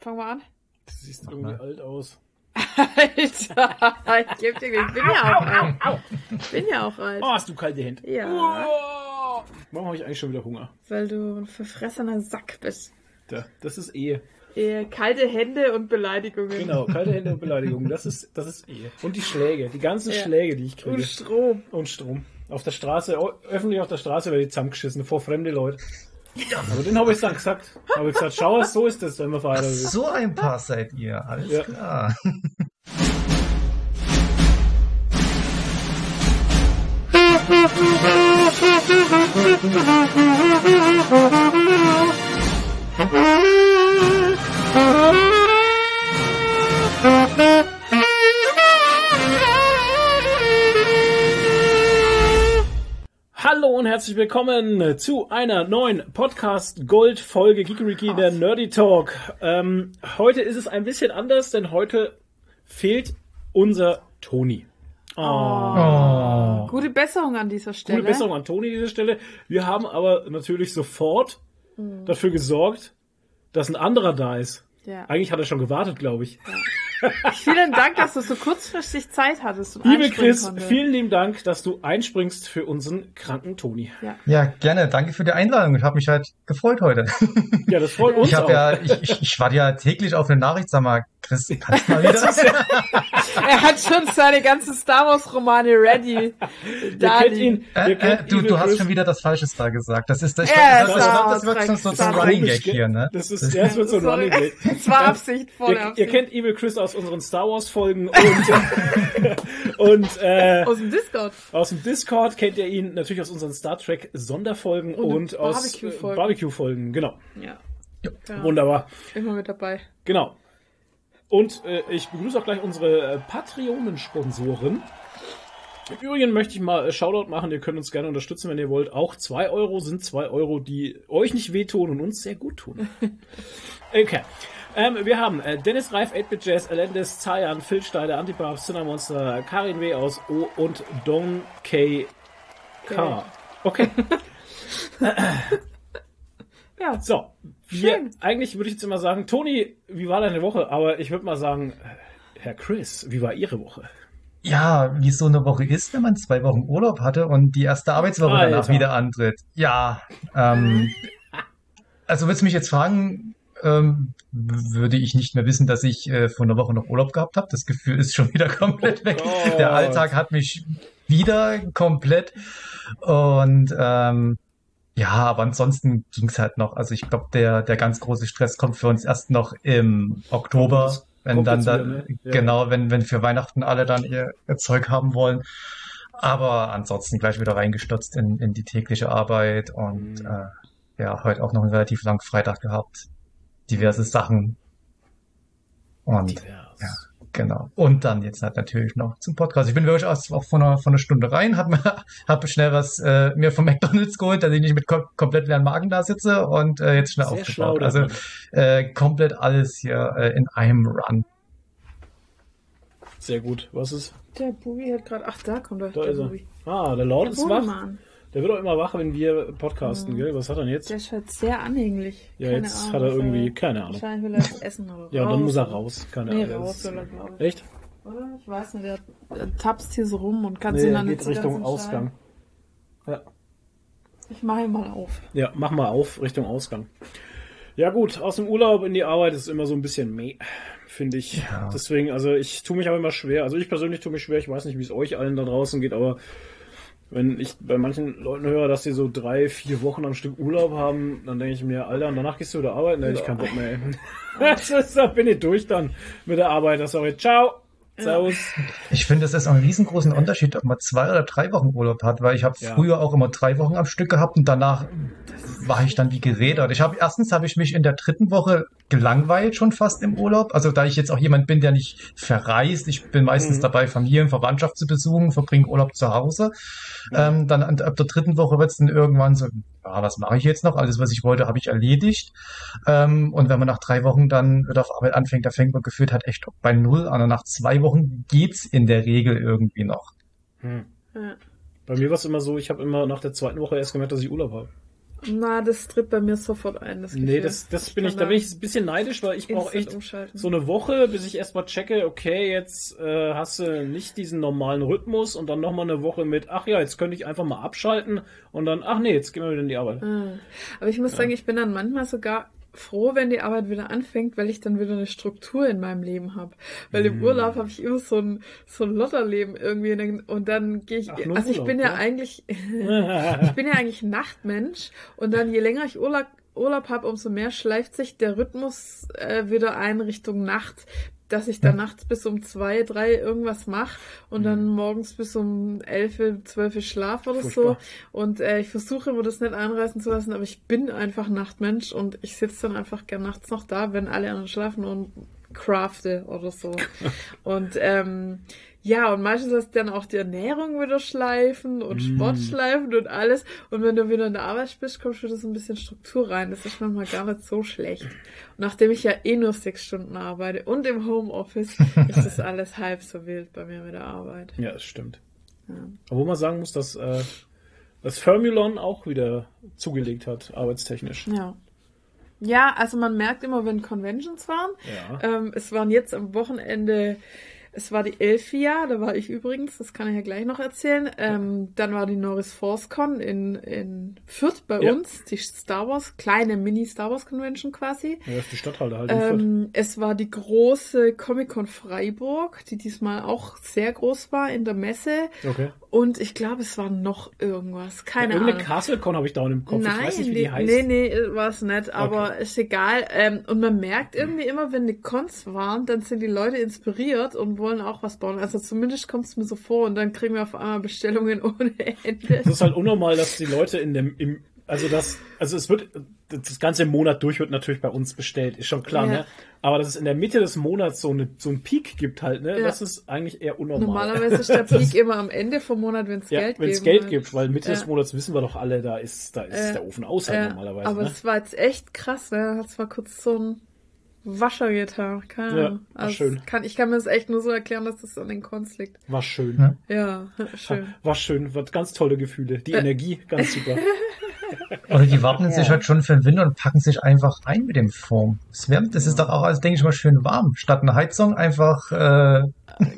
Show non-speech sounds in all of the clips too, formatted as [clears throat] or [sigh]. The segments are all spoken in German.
Fang mal an. Du siehst irgendwie alt aus. Alter, [laughs] ich geb dir, ich bin ja auch alt. Ich bin ja auch alt. Oh, hast du kalte Hände. Ja. Oh. Warum habe ich eigentlich schon wieder Hunger? Weil du ein verfressener Sack bist. Da, das ist Ehe. Ehe, kalte Hände und Beleidigungen. Genau, kalte Hände und [laughs] Beleidigungen. Das ist, das ist Ehe. Und die Schläge, die ganzen Ja. Schläge, die ich kriege. Und Strom. Und Strom. Auf der Straße, öffentlich auf der Straße werde ich zusammengeschissen vor fremde Leute. [laughs] Aber den habe ich dann gesagt. Habe ich gesagt, schau, so ist das, wenn man verheiratet ist. So ein Paar seid ihr, alles Ja. klar. [laughs] Hallo und herzlich willkommen zu einer neuen Podcast Gold Folge Gigeriki, der Nerdy Talk. Ähm, heute ist es ein bisschen anders, denn heute fehlt unser Toni. Oh. Gute Besserung an dieser Stelle. Gute Besserung an Toni an dieser Stelle. Wir haben aber natürlich sofort dafür gesorgt, dass ein anderer da ist. Ja. Eigentlich hat er schon gewartet, glaube ich. Vielen Dank, dass du so kurzfristig Zeit hattest. Und Liebe Chris, konntest. vielen lieben Dank, dass du einspringst für unseren kranken Toni. Ja. Ja, gerne. Danke für die Einladung. Ich habe mich halt gefreut heute. Ja, das freut uns Ich auch. habe ja, ich, ich, ich warte ja täglich auf eine Nachricht. Sag mal, Chris, kannst du mal [laughs] wieder? Er hat schon seine ganzen Star Wars Romane ready. Ihr Da ihn. Äh, ihr äh, du, du hast schon wieder das Falsche da gesagt. Das ist, ich Ja, glaub, das, Star das, wird so, so Star ein. Running Gag hier, ne? Das ist, ja, das wird so ein. Running Gag. Das war Absicht, volle Ihr, ihr Absicht. kennt Evil Chris aus unseren Star Wars Folgen und, [laughs] und äh, Aus dem Discord. aus dem Discord kennt ihr ihn natürlich aus unseren Star Trek Sonderfolgen Und und, aus Barbecue-Folgen. Barbecue Folgen. Genau. Ja. Ja. ja. Wunderbar. Immer mit dabei. Genau. Und äh, ich begrüße auch gleich unsere äh, Patreon-Sponsoren. Im Übrigen möchte ich mal äh, Shoutout machen. Ihr könnt uns gerne unterstützen, wenn ihr wollt. Auch 2 Euro sind 2 Euro, die euch nicht wehtun und uns sehr gut tun. [laughs] Okay. Ähm, wir haben äh, Dennis Reif, 8-Bit Jazz, Elendis, Zayan, Phil Steider, Antipap, Cinnamonster, Karin W. aus O und Don K. K. Okay. [laughs] [laughs] Ja. So, Schön. eigentlich würde ich jetzt immer sagen, Toni, wie war deine Woche? Aber ich würde mal sagen, äh, Herr Chris, wie war Ihre Woche? Ja, wie es so eine Woche ist, wenn man zwei Wochen Urlaub hatte und die erste Arbeitswoche danach Alter. wieder antritt. Ja, ähm, also willst du mich jetzt fragen, ähm, würde ich nicht mehr wissen, dass ich äh, vor einer Woche noch Urlaub gehabt habe. Das Gefühl ist schon wieder [laughs] komplett weg. Gott. Der Alltag hat mich wieder komplett und ähm, ja, aber ansonsten ging's halt noch. Also ich glaube, der, der ganz große Stress kommt für uns erst noch im Oktober, wenn kommt dann, dann wieder, ne? Ja. genau, wenn, wenn für Weihnachten alle dann ihr, ihr Zeug haben wollen. Aber ansonsten gleich wieder reingestürzt in, in die tägliche Arbeit und Mhm. äh, ja, heute auch noch einen relativ langen Freitag gehabt. Diverse Sachen. Und Divers. ja. Genau. Und dann jetzt halt natürlich noch zum Podcast. Ich bin wirklich auch von einer, von einer Stunde rein, hab, mir, [laughs] hab schnell was äh, mir vom [laughs] McDonalds geholt, dass ich nicht mit kom komplett leeren Magen da sitze und äh, jetzt schnell Sehr aufgebaut. Also Mann. äh, komplett alles hier äh, in einem Run. Sehr gut. Was ist? Der Bubi hat gerade. Ach, da kommt er. Da der ist er. Bubi. Ah, der Lord Der ist wach. Bubi-Mann. Der wird auch immer wach, wenn wir podcasten, Mhm. gell? Was hat er denn jetzt? Der ist halt sehr anhänglich. Ja, Keine jetzt Ahnung, hat er irgendwie, keine Ahnung. Wahrscheinlich will er jetzt essen oder Ja, dann muss er raus. Keine Nee, Ahnung. raus will er, glaube ich. Echt? Oder? Ich weiß nicht, der, tapst hier so rum und kann Nee, sich er dann geht Richtung Ausgang. entscheiden. Ich mache ihn mal auf. Ja, mach mal auf, Richtung Ausgang. Ja gut, aus dem Urlaub in die Arbeit ist immer so ein bisschen meh, finde ich. Ja. Deswegen, also ich tue mich aber immer schwer. Also ich persönlich tue mich schwer. Ich weiß nicht, wie es euch allen da draußen geht, aber wenn ich bei manchen Leuten höre, dass sie so drei, vier Wochen am Stück Urlaub haben, dann denke ich mir, Alter, und danach gehst du wieder arbeiten, da hätte ich keinen Bock mehr. [laughs] Das ist, da bin ich durch dann mit der Arbeit. Das sage ich, ciao, servus. Ich finde, es ist auch ein riesengroßen Unterschied, ob man zwei oder drei Wochen Urlaub hat, weil ich habe Ja. früher auch immer drei Wochen am Stück gehabt und danach war ich dann wie gerädert. Ich habe erstens habe ich mich in der dritten Woche gelangweilt schon fast im Urlaub. Also da ich jetzt auch jemand bin, der nicht verreist, ich bin meistens Mhm. dabei, Familien, Verwandtschaft zu besuchen, verbringe Urlaub zu Hause. Ähm, dann an, ab der dritten Woche wird es dann irgendwann so, ja, was mache ich jetzt noch? Alles, was ich wollte, habe ich erledigt. Ähm, und wenn man nach drei Wochen dann wieder auf Arbeit anfängt, da fängt man gefühlt halt echt bei null an. Und nach zwei Wochen geht's in der Regel irgendwie noch. Hm. Ja. Bei mir war es immer so, ich habe immer nach der zweiten Woche erst gemerkt, dass ich Urlaub habe. Na, das tritt bei mir sofort ein. Das nee, das, das bin kann ich, da bin ich ein bisschen neidisch, weil ich brauche echt umschalten. so eine Woche, bis ich erstmal checke, okay, jetzt äh, hast du nicht diesen normalen Rhythmus und dann nochmal eine Woche mit, ach ja, jetzt könnte ich einfach mal abschalten und dann, ach nee, jetzt gehen wir wieder in die Arbeit. Ah. Aber ich muss sagen, ich bin dann manchmal sogar froh, wenn die Arbeit wieder anfängt, weil ich dann wieder eine Struktur in meinem Leben habe. Weil im Mm. Urlaub habe ich immer so ein, so ein Lotterleben irgendwie und dann, und dann gehe ich, Ach, also ich Urlaub, bin ja ja? eigentlich, [laughs] ich bin ja [laughs] eigentlich Nachtmensch und dann je länger ich Urlaub, Urlaub habe, umso mehr schleift sich der Rhythmus äh, wieder ein Richtung Nacht, dass ich dann nachts bis um zwei, drei irgendwas mache und dann morgens bis um elf, zwölf schlaf oder so. Furchtbar. Und äh, ich versuche immer das nicht einreißen zu lassen, aber ich bin einfach Nachtmensch und ich sitze dann einfach gern nachts noch da, wenn alle anderen schlafen und crafte oder so. [laughs] und ähm, ja, und meistens hast du dann auch die Ernährung wieder schleifen und Mm. Sport schleifen und alles. Und wenn du wieder in der Arbeit bist, kommst wieder so ein bisschen Struktur rein. Das ist manchmal gar nicht so schlecht. Und nachdem ich ja eh nur sechs Stunden arbeite und im Homeoffice, [laughs] ist das alles halb so wild bei mir mit der Arbeit. Ja, das stimmt. Ja. Obwohl man sagen muss, dass äh, das Formulon auch wieder zugelegt hat, arbeitstechnisch. Ja. Ja, also man merkt immer, wenn Conventions waren. Ja. Ähm, es waren jetzt am Wochenende, es war die Elfia, da war ich übrigens, das kann ich ja gleich noch erzählen. Ähm, dann war die Norris Force Con in, in Fürth bei Ja. uns, die Star Wars, kleine Mini-Star Wars Convention quasi. ja, das ist die Stadthalle halt in Fürth. Ähm, es war die große Comic-Con Freiburg, die diesmal auch sehr groß war in der Messe. Okay. Und ich glaube, es war noch irgendwas. Keine Irgendeine Ahnung. CastleCon habe ich da im Kopf. Nein, ich weiß nicht, wie nee, die heißt. nee, nee, war es nicht, aber ist egal. Ähm, und man merkt irgendwie immer, wenn die Cons waren, dann sind die Leute inspiriert und wollen auch was bauen. Also zumindest kommt es mir so vor und dann kriegen wir auf einmal Bestellungen [laughs] ohne Ende. Das ist halt unnormal, dass die Leute in dem, im, also das, also es wird, das ganze Monat durch wird natürlich bei uns bestellt, ist schon klar, Ja. ne? Aber dass es in der Mitte des Monats so, eine, so einen Peak gibt halt, ne? Ja. Das ist eigentlich eher unnormal. Normalerweise ist der [laughs] Peak immer am Ende vom Monat, wenn es ja, Geld wenn es Geld gibt, weil Mitte des Ja. Monats wissen wir doch alle, da ist, da ist Ja. der Ofen aus halt Ja, normalerweise. aber ne? es war jetzt echt krass, ne? Hat zwar kurz so ein Wascher getan. Keine Ja, Ahnung. war Also schön. Kann, ich kann mir das echt nur so erklären, dass das an den Cons liegt. War schön. Ja. Ja, [laughs] schön. War schön, war ganz tolle Gefühle. Die Äh. Energie, ganz super. [laughs] Oder die warten Ja. sich halt schon für den Winter und packen sich einfach ein mit dem Foam. Das, wärmt, das ist doch auch, also denke ich mal, schön warm. Statt einer Heizung einfach äh,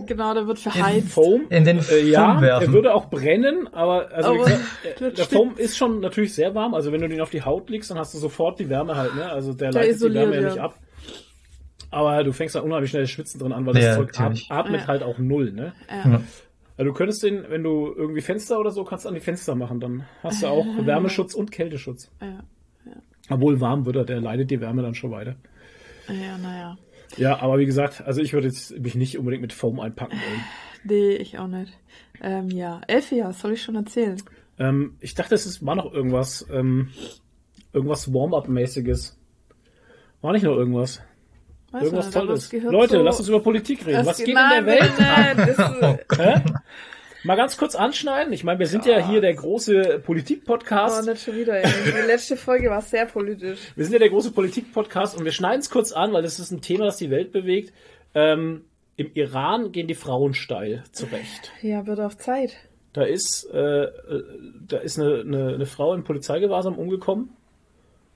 Genau, da wird verheizt. Foam, in den äh, Foam ja, er werfen. würde auch brennen, aber also wie Aber gesagt, äh, das der. Foam ist schon natürlich sehr warm. Also wenn du den auf die Haut legst, dann hast du sofort die Wärme halt, ne? Also der, Der leitet die isoliert, Wärme ja ja. nicht ab. Aber du fängst da unheimlich schnell das Schwitzen drin an, weil das Ja, Zeug at natürlich. atmet Ja. halt auch null, ne? Ja. Ja. Also du könntest den, wenn du irgendwie Fenster oder so, kannst an die Fenster machen, dann hast du auch [laughs] Wärmeschutz und Kälteschutz. Ja, Obwohl warm wird er, der leitet die Wärme dann schon weiter. ja, naja. Ja, aber wie gesagt, also ich würde jetzt mich nicht unbedingt mit Foam einpacken wollen. [laughs] Nee, ich auch nicht. Ähm, ja, Elfia, soll ich schon erzählen? Ähm, ich dachte, es ist, war noch irgendwas, ähm, irgendwas Warm-up-mäßiges. War nicht noch irgendwas. Weiß irgendwas aber Tolles. Leute, so- lass uns über Politik reden. Was geht in der Welt nein, nein? [laughs] Mal ganz kurz anschneiden. Ich meine, wir sind ja hier der große oh, Politik-Podcast. nicht schon wieder. Ey. Die letzte Folge war sehr politisch. Wir sind ja der große Politik-Podcast und wir schneiden es kurz an, weil das ist ein Thema, das die Welt bewegt. Ähm, Im Iran gehen die Frauen steil zurecht. Ja, wird auf Zeit. Da ist, äh, äh, da ist eine, eine, eine Frau in Polizeigewahrsam umgekommen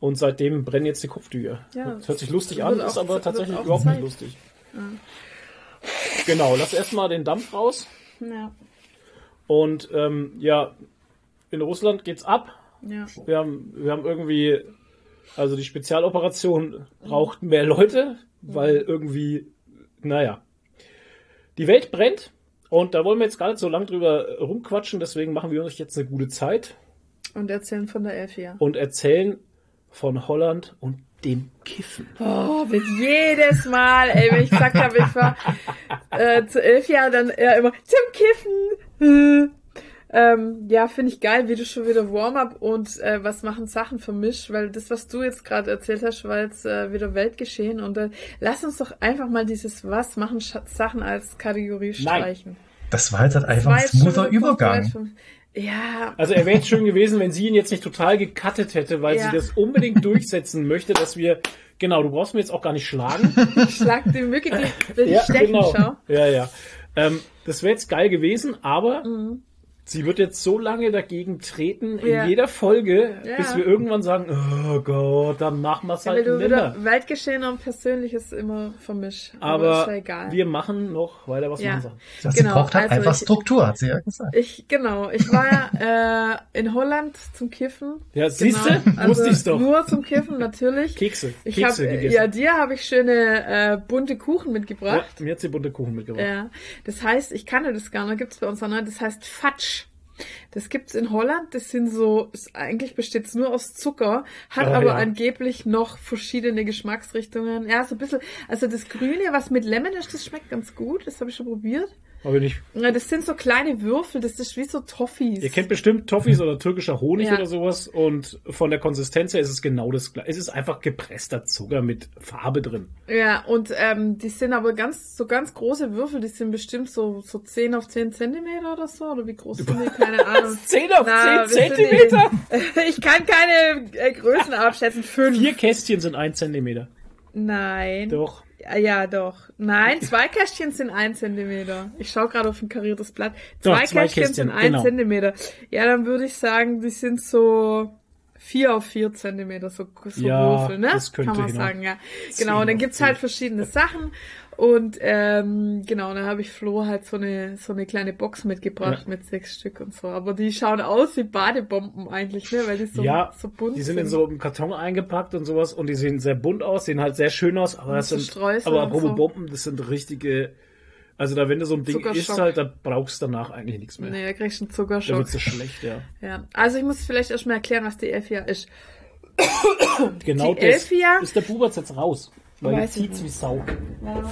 und seitdem brennen jetzt die Kopftücher. Ja, das hört sich lustig an, auch- ist aber tatsächlich überhaupt Zeit. nicht lustig. Genau, lass erstmal den Dampf raus. Ja, Und ähm, ja, in Russland geht's ab. ja. Wir haben, wir haben irgendwie, also die Spezialoperation braucht mehr Leute, weil irgendwie, naja, die Welt brennt. Und da wollen wir jetzt gar nicht so lange drüber rumquatschen, deswegen machen wir uns jetzt eine gute Zeit Und erzählen von der Elfia. und erzählen von Holland und dem Kiffen. Oh, wird jedes Mal, ey, wenn ich gesagt habe, ich war äh, zu elf Jahren, dann eher immer zum Kiffen. ähm, ja, finde ich geil, wie du schon wieder Warm-up und äh, was machen Sachen vermischt, weil das, was du jetzt gerade erzählt hast, war jetzt äh, wieder Weltgeschehen und dann lass uns doch einfach mal dieses Was machen Sch Sachen als Kategorie Nein. streichen. Das war jetzt halt einfach ein smoother Übergang. Ja, Also er wäre jetzt schön gewesen, wenn sie ihn jetzt nicht total gecuttet hätte, weil Ja. sie das unbedingt durchsetzen möchte, dass wir, genau, du brauchst mir jetzt auch gar nicht schlagen. [laughs] schlag die Mücke, die will ich stechen, schau. Ja, ja. Ähm, das wäre jetzt geil gewesen, aber Mhm. Sie wird jetzt so lange dagegen treten in Ja. jeder Folge, Ja. bis wir irgendwann sagen, oh Gott, dann machen wir es Ja, halt weil du nimmer. Weltgeschehen und Persönliches immer vermisch. ist Aber ja egal. wir machen noch weiter, was Ja. wir sagen. Das Genau, sie braucht halt also einfach ich- Struktur, hat sie ja gesagt. Ich, genau, ich war ja [laughs] äh, in Holland zum Kiffen. Ja, siehste, Genau, wusste ich's doch. Nur zum Kiffen, natürlich. Kekse, Ich Kekse habe, gegessen. ja, dir habe ich schöne äh, bunte Kuchen Ja, mitgebracht. mir hat sie bunte Kuchen mitgebracht. Ja, das heißt, ich kannte das gar nicht, gibt's bei uns auch nicht, das heißt Fatsch. Das gibt's in Holland, das sind so, eigentlich besteht's nur aus Zucker, hat Ah, aber ja. angeblich noch verschiedene Geschmacksrichtungen. Ja, so ein bisschen, also das Grüne, was mit Lemon ist, das schmeckt ganz gut, das habe ich schon probiert. Aber nicht. Ja, das sind so kleine Würfel, das ist wie so Toffees. Ihr kennt bestimmt Toffees oder türkischer Honig Ja. oder sowas und von der Konsistenz her ist es genau das gleiche. Es ist einfach gepresster Zucker mit Farbe drin. Ja, und ähm, die sind aber ganz, so ganz große Würfel, die sind bestimmt so, so 10 auf 10 Zentimeter oder so, oder wie groß sind die? Keine [laughs] Ahnung. 10 auf Na, 10 wissen die- Zentimeter? [laughs] Ich kann keine äh, Größen abschätzen. Fünf. Vier Kästchen sind 1 Zentimeter. Nein. Doch. Ja, ja, doch. Nein, zwei Kästchen sind ein Zentimeter. Ich schaue gerade auf ein kariertes Blatt. Doch, Zwei, zwei Kästchen, Kästchen, sind ein genau. Zentimeter. Ja, dann würde ich sagen, die sind so vier auf vier Zentimeter, so, so Ja, Würfel, ne? das könnte Kann man hinhauen. sagen, ja. Genau, und dann gibt's halt verschiedene Sachen. Und ähm, genau, dann habe ich Flo halt so eine so eine kleine Box mitgebracht Ja. mit sechs Stück und so. Aber die schauen aus wie Badebomben eigentlich, ne? Weil die so, ja, so bunt die sind sind. in so einem Karton eingepackt und sowas und die sehen sehr bunt aus, sehen halt sehr schön aus, aber das so sind, Streusel aber und apropos so. Bomben, das sind richtige, also da wenn du so ein Ding isst halt, da brauchst du danach eigentlich nichts mehr. Nee, da kriegst du einen Da Zuckerschock. wird's dir schlecht, ja. Ja, also ich muss vielleicht erstmal erklären, was die Elfia ist. Genau Die das Elfia- ist der Buberts jetzt raus, weil die Weiß zieht's wie Sau. Ja,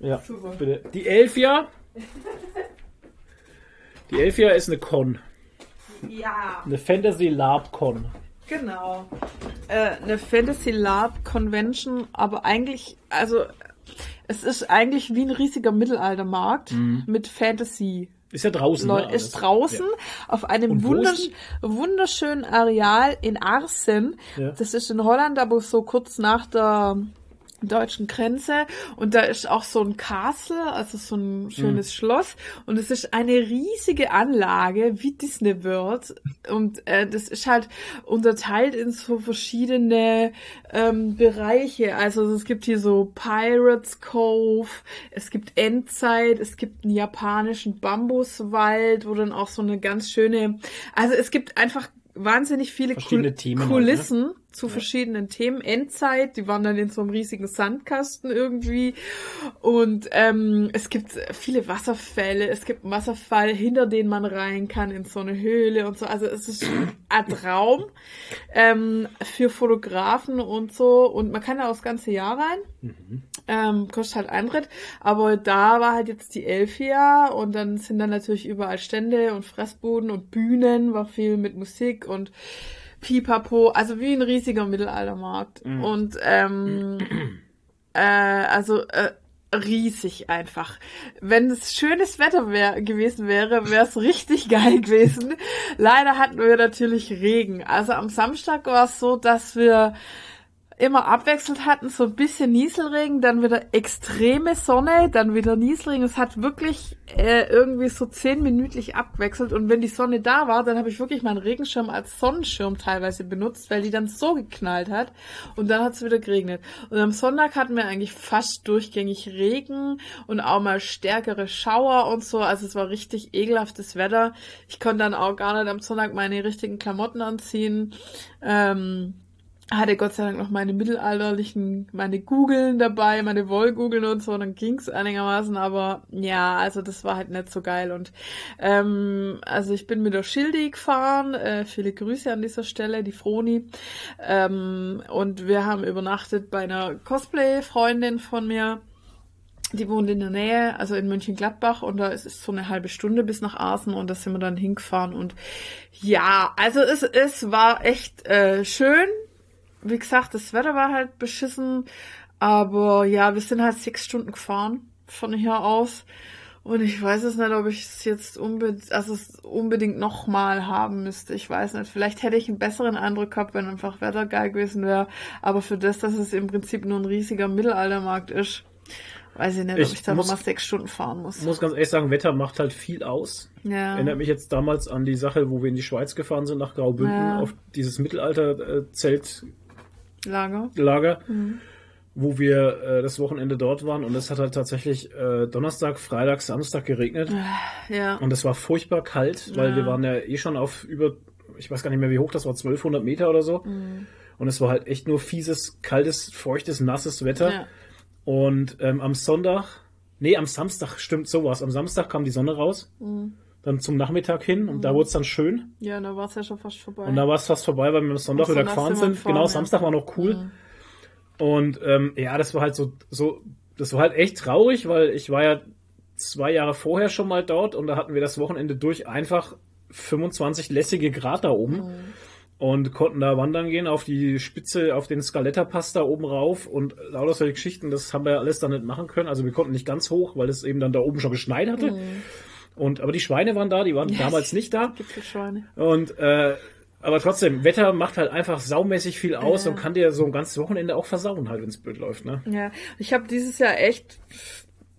Ja, Super. bitte. Die Elfia, die Elfia ist eine Con, eine Fantasy Lab Con. genau. Äh, eine Fantasy Lab Convention, aber eigentlich, also es ist eigentlich wie ein riesiger Mittelaltermarkt mit Fantasy. Ist ja draußen. Leute, ne, ist draußen auf einem wundersch wunderschönen Areal in Arsen. Ja. Das ist in Holland, aber so kurz nach der deutschen Grenze. Und da ist auch so ein Castle, also so ein schönes Mhm. Schloss. Und es ist eine riesige Anlage wie Disney World. Und äh, das ist halt unterteilt in so verschiedene ähm, Bereiche, also es gibt hier so Pirates Cove, es gibt Endzeit, es gibt einen japanischen Bambuswald, wo dann auch so eine ganz schöne, also es gibt einfach wahnsinnig viele Kul Themen halt, ne? Zu verschiedenen Themen. Endzeit, die waren dann in so einem riesigen Sandkasten irgendwie. Und ähm, es gibt viele Wasserfälle. Es gibt einen Wasserfall, hinter den man rein kann in so eine Höhle und so. Also es ist ein Traum ähm, für Fotografen und so. Und man kann da auch das ganze Jahr rein. Ähm, kostet halt Eintritt. Aber da war halt jetzt die Elfia und dann sind dann natürlich überall Stände und Fressbuden und Bühnen, war viel mit Musik und Pipapo, also wie ein riesiger Mittelaltermarkt. Und ähm, [clears throat] äh, also äh, riesig einfach. Wenn es schönes Wetter wär, gewesen wäre, wäre es richtig [laughs] geil gewesen. Leider hatten wir natürlich Regen. Also am Samstag war es so, dass wir immer abwechselnd hatten, so ein bisschen Nieselregen, dann wieder extreme Sonne, dann wieder Nieselregen. Es hat wirklich äh, irgendwie so zehnminütlich abgewechselt und wenn die Sonne da war, dann habe ich wirklich meinen Regenschirm als Sonnenschirm teilweise benutzt, weil die dann so geknallt hat und dann hat es wieder geregnet. Und am Sonntag hatten wir eigentlich fast durchgängig Regen und auch mal stärkere Schauer und so. Also es war richtig ekelhaftes Wetter. Ich konnte dann auch gar nicht am Sonntag meine richtigen Klamotten anziehen. Ähm, hatte Gott sei Dank noch meine mittelalterlichen, meine Gugeln dabei, meine Wollgugeln und so, dann ging's einigermaßen, aber ja, also das war halt nicht so geil. Und ähm, also ich bin mit der Schildi gefahren, äh, viele Grüße an dieser Stelle, die Froni. Ähm, und wir haben übernachtet bei einer Cosplay-Freundin von mir, die wohnt in der Nähe, also in Mönchengladbach und da ist es so eine halbe Stunde bis nach Aßen und da sind wir dann hingefahren. Und ja, also es, es war echt äh, schön, wie gesagt, das Wetter war halt beschissen, aber ja, wir sind halt sechs Stunden gefahren von hier aus. Und ich weiß es nicht, ob ich es jetzt unbedingt, also es unbedingt nochmal haben müsste. Ich weiß nicht. Vielleicht hätte ich einen besseren Eindruck gehabt, wenn einfach Wetter geil gewesen wäre. Aber für das, dass es im Prinzip nur ein riesiger Mittelaltermarkt ist, Weiß ich nicht, Ich ob ich da nochmal sechs Stunden fahren muss. Ich muss ganz ehrlich sagen, Wetter macht halt viel aus. ja. Erinnert mich jetzt damals an die Sache, wo wir in die Schweiz gefahren sind, nach Graubünden, Ja. auf dieses Mittelalter-Zeltlager, Lager. wo wir äh, das Wochenende dort waren und es hat halt tatsächlich äh, Donnerstag, Freitag, Samstag geregnet Ja. und es war furchtbar kalt, weil Ja. wir waren ja eh schon auf über, ich weiß gar nicht mehr wie hoch das war, 1200 Meter oder so Mhm. und es war halt echt nur fieses, kaltes, feuchtes, nasses Wetter. ja. Und ähm, am Sonntag, nee, am Samstag, stimmt sowas. Am Samstag kam die Sonne raus, Mhm. Dann zum Nachmittag hin und da wurde es dann schön. Ja, da war es ja schon fast vorbei. Und da war es fast vorbei, weil wir am Sonntag Am wieder gefahren sind gefahren, genau, ja. Samstag war noch cool. Mhm. Und ähm, ja, das war halt so, so, das war halt echt traurig, weil ich war ja zwei Jahre vorher schon mal dort und da hatten wir das Wochenende durch einfach 25 lässige Grad da oben. Mhm. Und konnten da wandern gehen auf die Spitze, auf den Skaletta-Pass da oben rauf und lauter solche Geschichten, das haben wir alles dann nicht machen können. Also wir konnten nicht ganz hoch, weil es eben dann da oben schon geschneit hatte. Und aber die Schweine waren da, die waren damals nicht da. Gipfelschweine. Und äh, aber trotzdem, Wetter macht halt einfach saumäßig viel aus Ja. und kann dir so ein ganzes Wochenende auch versauen, halt, wenn es blöd läuft, ne? Ja, ich habe dieses Jahr echt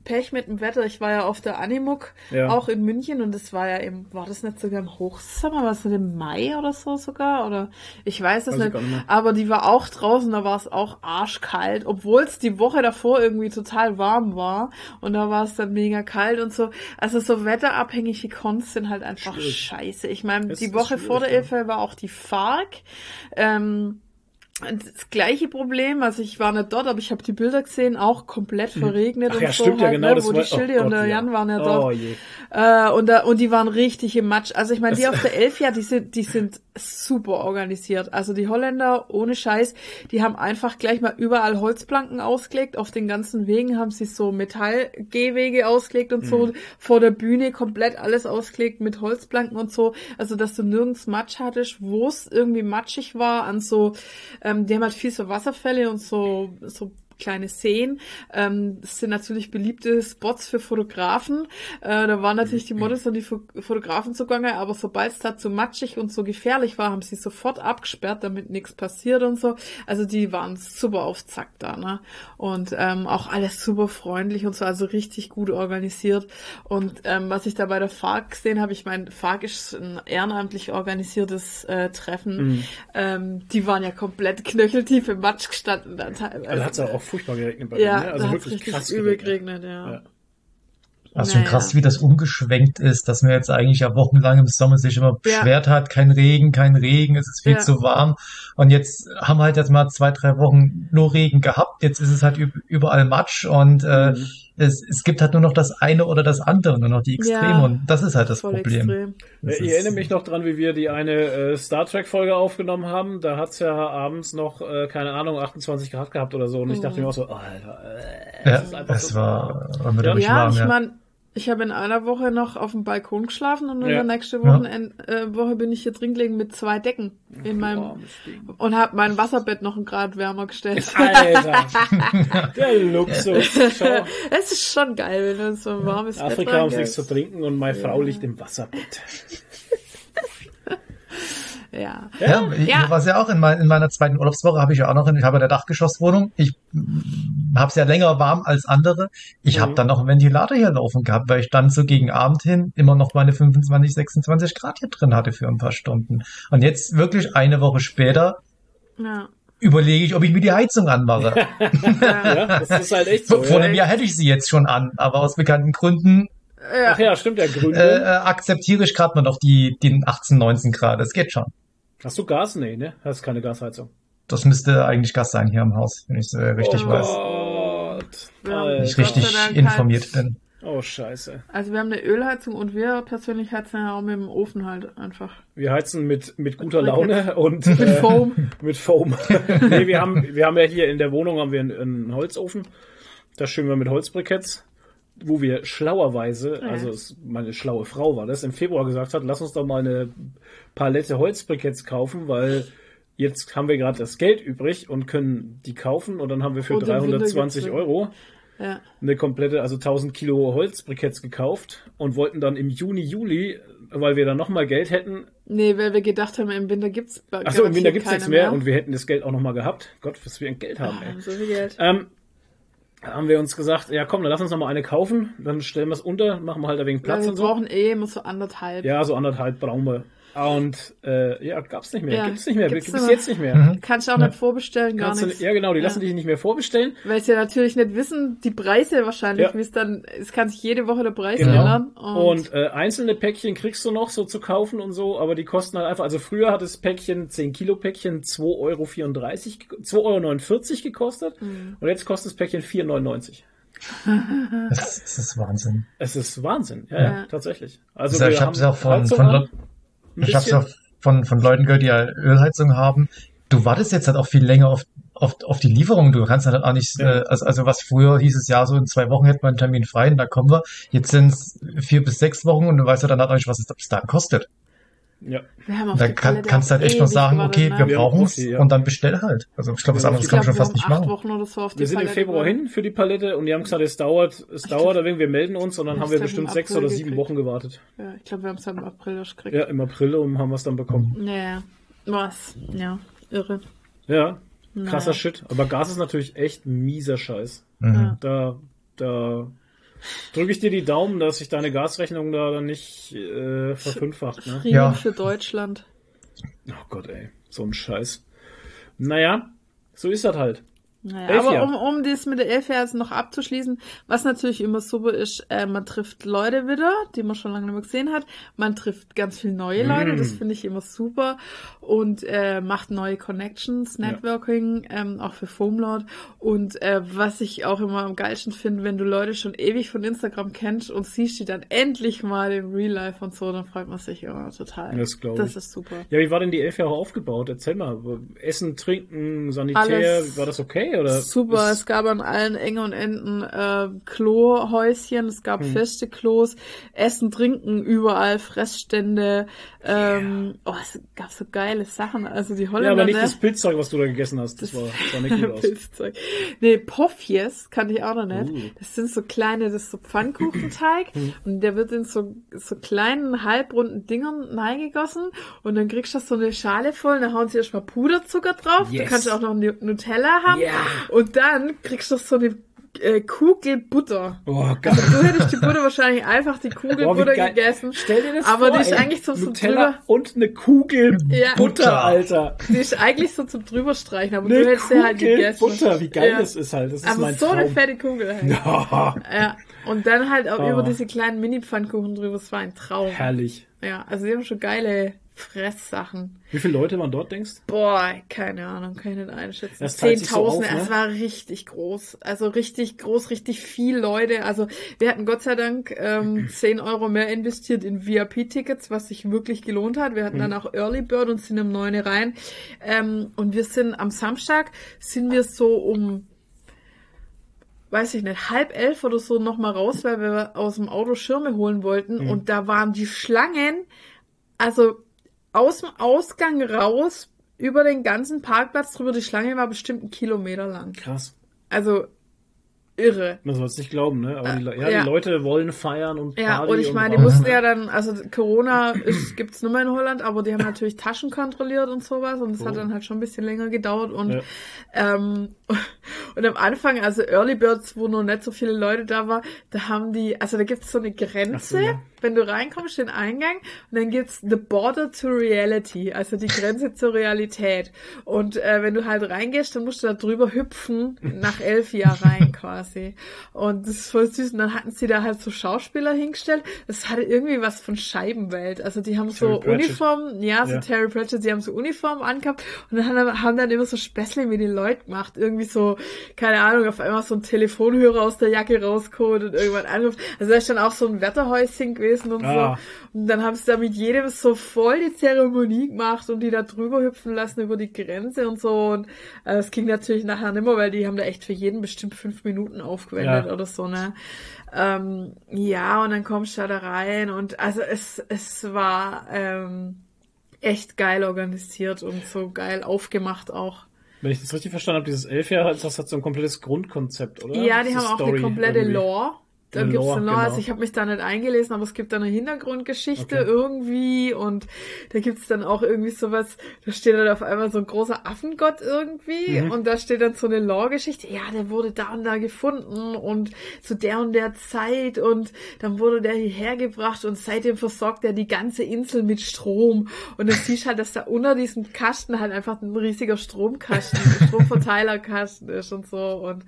Pech mit dem Wetter. Ich war ja auf der Animuk, Ja. auch in München, und es war ja im, war das nicht sogar im Hochsommer, war es nicht im Mai oder so sogar? Oder ich weiß es nicht. nicht. Aber die war auch draußen, da war es auch arschkalt, obwohl es die Woche davor irgendwie total warm war. Und da war es dann mega kalt und so. Also so wetterabhängige Cons sind halt einfach Schwierig. scheiße. Ich meine, die Woche vor der Elfe war auch die FARC. Ähm, das gleiche Problem, also ich war nicht dort, aber ich habe die Bilder gesehen, auch komplett verregnet Hm. Ach und ja, so stimmt ja halt, genau, ne, wo die oh Schilde Gott, und der ja. Jan waren ja dort. Oh. Äh, und, da, und die waren richtig im Matsch. Also ich meine, die auf der Elf, ja, die sind, die sind super organisiert. Also die Holländer, ohne Scheiß, die haben einfach gleich mal überall Holzplanken ausgelegt. Auf den ganzen Wegen haben sie so Metallgehwege ausgelegt und so. Vor der Bühne komplett alles ausgelegt mit Holzplanken und so. Also dass du nirgends Matsch hattest, wo es irgendwie matschig war, an so, ähm, die haben halt viel so Wasserfälle und so, so kleine Seen. Ähm, das sind natürlich beliebte Spots für Fotografen. Äh, da waren natürlich die Models und die Fo Fotografen zugange, aber sobald es da zu matschig und so gefährlich war, haben sie sofort abgesperrt, damit nichts passiert und so. Also die waren super auf Zack da, ne? Und ähm, auch alles super freundlich und so, also richtig gut organisiert. Und ähm, was ich da bei der FARC gesehen habe, ich meine, FARC ist ein ehrenamtlich organisiertes äh, Treffen. Mhm. Ähm, die waren ja komplett knöcheltief im Matsch gestanden dann teilweise. Also hat es auch furchtbar geregnet bei Ja, denen, ne? Also wirklich richtig krass übel geregnet. geregnet, ja. Ja. Also schon Naja. krass, wie das umgeschwenkt ist, dass man jetzt eigentlich ja wochenlang im Sommer sich immer Ja. beschwert hat, kein Regen, kein Regen, es ist viel Ja. zu warm. Und jetzt haben wir halt jetzt mal zwei, drei Wochen nur Regen gehabt. Jetzt ist es halt üb- überall Matsch und äh, Mhm. Es, es gibt halt nur noch das eine oder das andere, nur noch die Extreme. Ja. Und das ist halt das Problem. Das ich ist- erinnere mich noch dran, wie wir die eine äh, Star Trek Folge aufgenommen haben. Da hat's ja abends noch, äh, keine Ahnung, 28 Grad gehabt oder so. Und ich dachte mir auch so, Alter, äh, Ja, das ist einfach es so war unmöglich Ja, warm. ich Ja. meine, ich habe in einer Woche noch auf dem Balkon geschlafen und in Ja. der nächsten Ja. Wochen, äh, Woche bin ich hier drin gelegen mit zwei Decken in meinem und habe mein Wasserbett noch einen Grad wärmer gestellt. [laughs] Alter, [laughs] der Luxus. Schau. Es ist schon geil, wenn du so ein warmes Bett Afrika haben nichts zu trinken und meine Frau liegt im Wasserbett. Ja. Ja, ich, Ja. was ja auch in, mein, in meiner zweiten Urlaubswoche habe ich ja auch noch, in, ich habe eine Dachgeschosswohnung. Ich habe es ja länger warm als andere. Ich habe Mhm. dann noch einen Ventilator hier laufen gehabt, weil ich dann so gegen Abend hin immer noch meine 25, 26 Grad hier drin hatte für ein paar Stunden. Und jetzt wirklich eine Woche später Ja. überlege ich, ob ich mir die Heizung anmache. ja. Ja, das ist halt echt so. [laughs] Vor ja. einem Jahr hätte ich sie jetzt schon an, aber aus bekannten Gründen Ach ja, stimmt, der Grün. äh, äh, akzeptiere ich gerade mal noch die, den 18, 19 Grad. Das geht schon. Hast du Gas? Nee, ne? Hast keine Gasheizung. Das müsste eigentlich Gas sein hier im Haus, wenn ich es äh, richtig oh weiß. Gott. Ja. Wenn ich richtig informiert halt- bin. Oh, scheiße. Also wir haben eine Ölheizung und wir persönlich heizen ja auch mit dem Ofen halt einfach. Wir heizen mit, mit guter Mit Laune und Mit äh, Foam. [laughs] mit Foam. nee, wir haben, wir haben ja hier in der Wohnung haben wir einen, einen Holzofen. Da schön wir mit Holzbriketts, wo wir schlauerweise, Ja. also es, meine schlaue Frau war das, im Februar gesagt hat, lass uns doch mal eine Palette Holzbriketts kaufen, weil jetzt haben wir gerade das Geld übrig und können die kaufen und dann haben wir für Und im Winter 320 gibt's- Euro Ja. eine komplette, also 1000 Kilo Holzbriketts gekauft und wollten dann im Juni, Juli, weil wir dann nochmal Geld hätten, Nee, weil wir gedacht haben, im Winter gibt's Achso, im Winter garantiert gibt's nichts keine mehr, und wir hätten das Geld auch nochmal gehabt. Gott, was wir ein Geld haben, ey. Ah, so viel Geld. Ähm, haben wir uns gesagt, ja komm, dann lass uns noch mal eine kaufen, dann stellen wir es unter, machen wir halt ein wenig Platz Weil wir und so. brauchen eh immer so anderthalb. Ja, so anderthalb brauchen wir. Und äh, ja, gab's nicht mehr, Ja, gibt's nicht mehr, gibt's mehr. jetzt nicht mehr. Mhm. Kannst du auch Ja. nicht vorbestellen, gar Kannst du, nichts. ja genau, die Ja. lassen dich nicht mehr vorbestellen. Weil sie ja natürlich nicht wissen, die Preise wahrscheinlich, Ja. wie es dann, es kann sich jede Woche der Preis Genau. ändern. Und äh, einzelne Päckchen kriegst du noch so zu kaufen und so, aber die kosten halt einfach, also früher hat das Päckchen, 10 Kilo Päckchen 2,34 Euro, 2,49 Euro gekostet Mhm. und jetzt kostet das Päckchen 4,99. Das, das ist Wahnsinn. Es ist Wahnsinn, ja, ja, Ja. tatsächlich. Also Also ich wir habe es haben auch von, Heizung von, ein ich hab's bisschen. auch von, von Leuten gehört, die ja Ölheizung haben. Du wartest jetzt halt auch viel länger auf, auf, auf die Lieferung. Du kannst halt auch nicht, Ja. äh, also, also was früher hieß es ja, so in zwei Wochen hätten wir einen Termin frei und da kommen wir. Jetzt sind es vier bis sechs Wochen und du weißt ja dann auch nicht, was es bis dahin kostet. Ja. wir haben auf Da kann, kannst du halt echt nur ewig sagen, okay, ne? wir Wir brauchen auch es ja. und dann bestell halt. Also ich glaube, was haben anderes kann man schon fast nicht machen. Wochen oder so auf die Wir sind im Palette Februar gewartet. hin für die Palette und die haben gesagt, es dauert, es dauert, aber wir melden uns und dann Ich haben wir bestimmt im sechs April oder sieben gekriegt. Wochen gewartet. Ja, ich glaube, wir haben es dann im April erst gekriegt. Ja, im April und haben wir es dann bekommen. Naja, was? Ja, irre. Ja, krasser Naja. Shit. Aber Gas ist natürlich echt mieser Scheiß. Mhm. Da, da drücke ich dir die Daumen, dass sich deine Gasrechnung da dann nicht äh, verfünffacht. Ne? Frieden Ja. für Deutschland. Oh Gott, ey, so ein Scheiß. Naja, so ist das halt. Naja, aber um, um das mit der Elf noch abzuschließen, was natürlich immer super ist, äh, man trifft Leute wieder, die man schon lange nicht mehr gesehen hat. Man trifft ganz viele neue Leute, Mm. das finde ich immer super. Und äh, macht neue Connections, Ja. Networking, ähm, auch für Foamlord. Und äh, was ich auch immer am geilsten finde, wenn du Leute schon ewig von Instagram kennst und siehst die dann endlich mal im Real Life und so, dann freut man sich immer total. Das glaub Das ich. ist super. Ja, wie war denn die elf Jahre aufgebaut? Erzähl mal. Essen, Trinken, Sanitär, Alles war das okay? Oder Super, es gab an allen Ecken und Enden äh, Klohäuschen, es gab Hm. feste Klos, Essen, Trinken, überall Fressstände. Ähm, oh, es gab so geile Sachen. Also die ja, Holländer, aber nicht ne? das Pilzzeug, was du da gegessen hast. Das, war, [laughs] sah nicht gut aus. Pilzzeug. Nee, Poffjes kannte ich auch noch nicht. Uh. Das sind so kleine, das ist so Pfannkuchenteig Hm. und der wird in so, so kleinen, halbrunden Dingern reingegossen und dann kriegst du so eine Schale voll, dann hauen sie erstmal Puderzucker drauf, Yes. du kannst auch noch Nu- Nutella haben Ja. Und dann kriegst du so eine äh, Kugel Butter. Oh, geil. Du hättest die Butter wahrscheinlich einfach die [laughs] Kugel wie Butter geil. gegessen. Stell dir das Aber vor, die ist ey. eigentlich so zum drüber. und eine Kugel Ja. Butter, Alter. Die ist eigentlich so zum drüberstreichen, aber Eine du hättest sie halt Kugel gegessen. Butter, wie geil Ja. das ist halt. Das ist Aber mein so Traum. eine fette Kugel [laughs] halt. Ja, Ja. Und dann halt auch Oh. über diese kleinen Mini-Pfannkuchen drüber. Es war ein Traum. herrlich. Ja, also die haben schon geile Fresssachen. Wie viele Leute waren dort, denkst Boah, keine Ahnung, kann ich nicht einschätzen. Das teilt sich so Zehntausende, auf, ne? es war richtig groß. Also richtig groß, richtig viel Leute. Also wir hatten Gott sei Dank ähm, [clears throat] 10 Euro mehr investiert in VIP-Tickets, was sich wirklich gelohnt hat. Wir hatten Mhm. dann auch Early Bird und sind um 9 Uhr rein. Ähm, und wir sind am Samstag, sind wir so um weiß ich nicht, halb elf oder so noch mal raus, weil wir aus dem Auto Schirme holen wollten. Mhm. Und da waren die Schlangen, also aus dem Ausgang raus, über den ganzen Parkplatz drüber. Die Schlange war bestimmt einen Kilometer lang. Krass. Also irre. Man soll es nicht glauben, ne? Aber die, Le- ja, ja. die Leute wollen feiern und Ja, Party und ich meine, die mussten ja dann, also Corona ist, gibt's nur mehr in Holland, aber die haben natürlich Taschen kontrolliert und sowas und das hat Oh. dann halt schon ein bisschen länger gedauert und Ja. ähm, [laughs] und am Anfang, also Early Birds, wo noch nicht so viele Leute da war, da haben die, also da gibt's so eine Grenze, Ach. Wenn du reinkommst, den Eingang und dann gibt's the border to reality, also die Grenze zur Realität und äh, wenn du halt reingehst, dann musst du da drüber hüpfen nach elf Jahren rein quasi und das ist voll süß und dann hatten sie da halt so Schauspieler hingestellt, das hatte irgendwie was von Scheibenwelt, also die haben so Terry. Uniformen, ja, so Ja. Terry Pratchett, die haben so Uniformen angehabt und dann haben, haben dann immer so Späßle mit den Leuten gemacht. Irgendwie so, keine Ahnung, auf einmal so ein Telefonhörer aus der Jacke rausgeholt und irgendwann angerufen. Also da ist dann auch so ein Wetterhäuschen gewesen und Ah. so. Und dann haben sie da mit jedem so voll die Zeremonie gemacht und die da drüber hüpfen lassen über die Grenze und so. Und äh, das ging natürlich nachher nimmer, weil die haben da echt für jeden bestimmt fünf Minuten aufgewendet Ja. oder so, ne? Ähm, ja, und dann kommst du da rein und also es, es war ähm, echt geil organisiert und so geil aufgemacht auch. Wenn ich das richtig verstanden habe, dieses elf Jahre, das hat so ein komplettes Grundkonzept, oder? Ja, die Diese haben auch Story eine komplette irgendwie. Lore. Dann gibt es eine Lore. Genau. Also ich habe mich da nicht eingelesen, aber es gibt da eine Hintergrundgeschichte okay. irgendwie und da gibt es dann auch irgendwie sowas, da steht dann auf einmal so ein großer Affengott irgendwie mhm. und da steht dann so eine Lore-Geschichte, ja, der wurde da und da gefunden und zu der und der Zeit und dann wurde der hierher gebracht und seitdem versorgt er die ganze Insel mit Strom und dann siehst halt, dass da unter diesem Kasten halt einfach ein riesiger Stromkasten, [laughs] Stromverteilerkasten ist und so und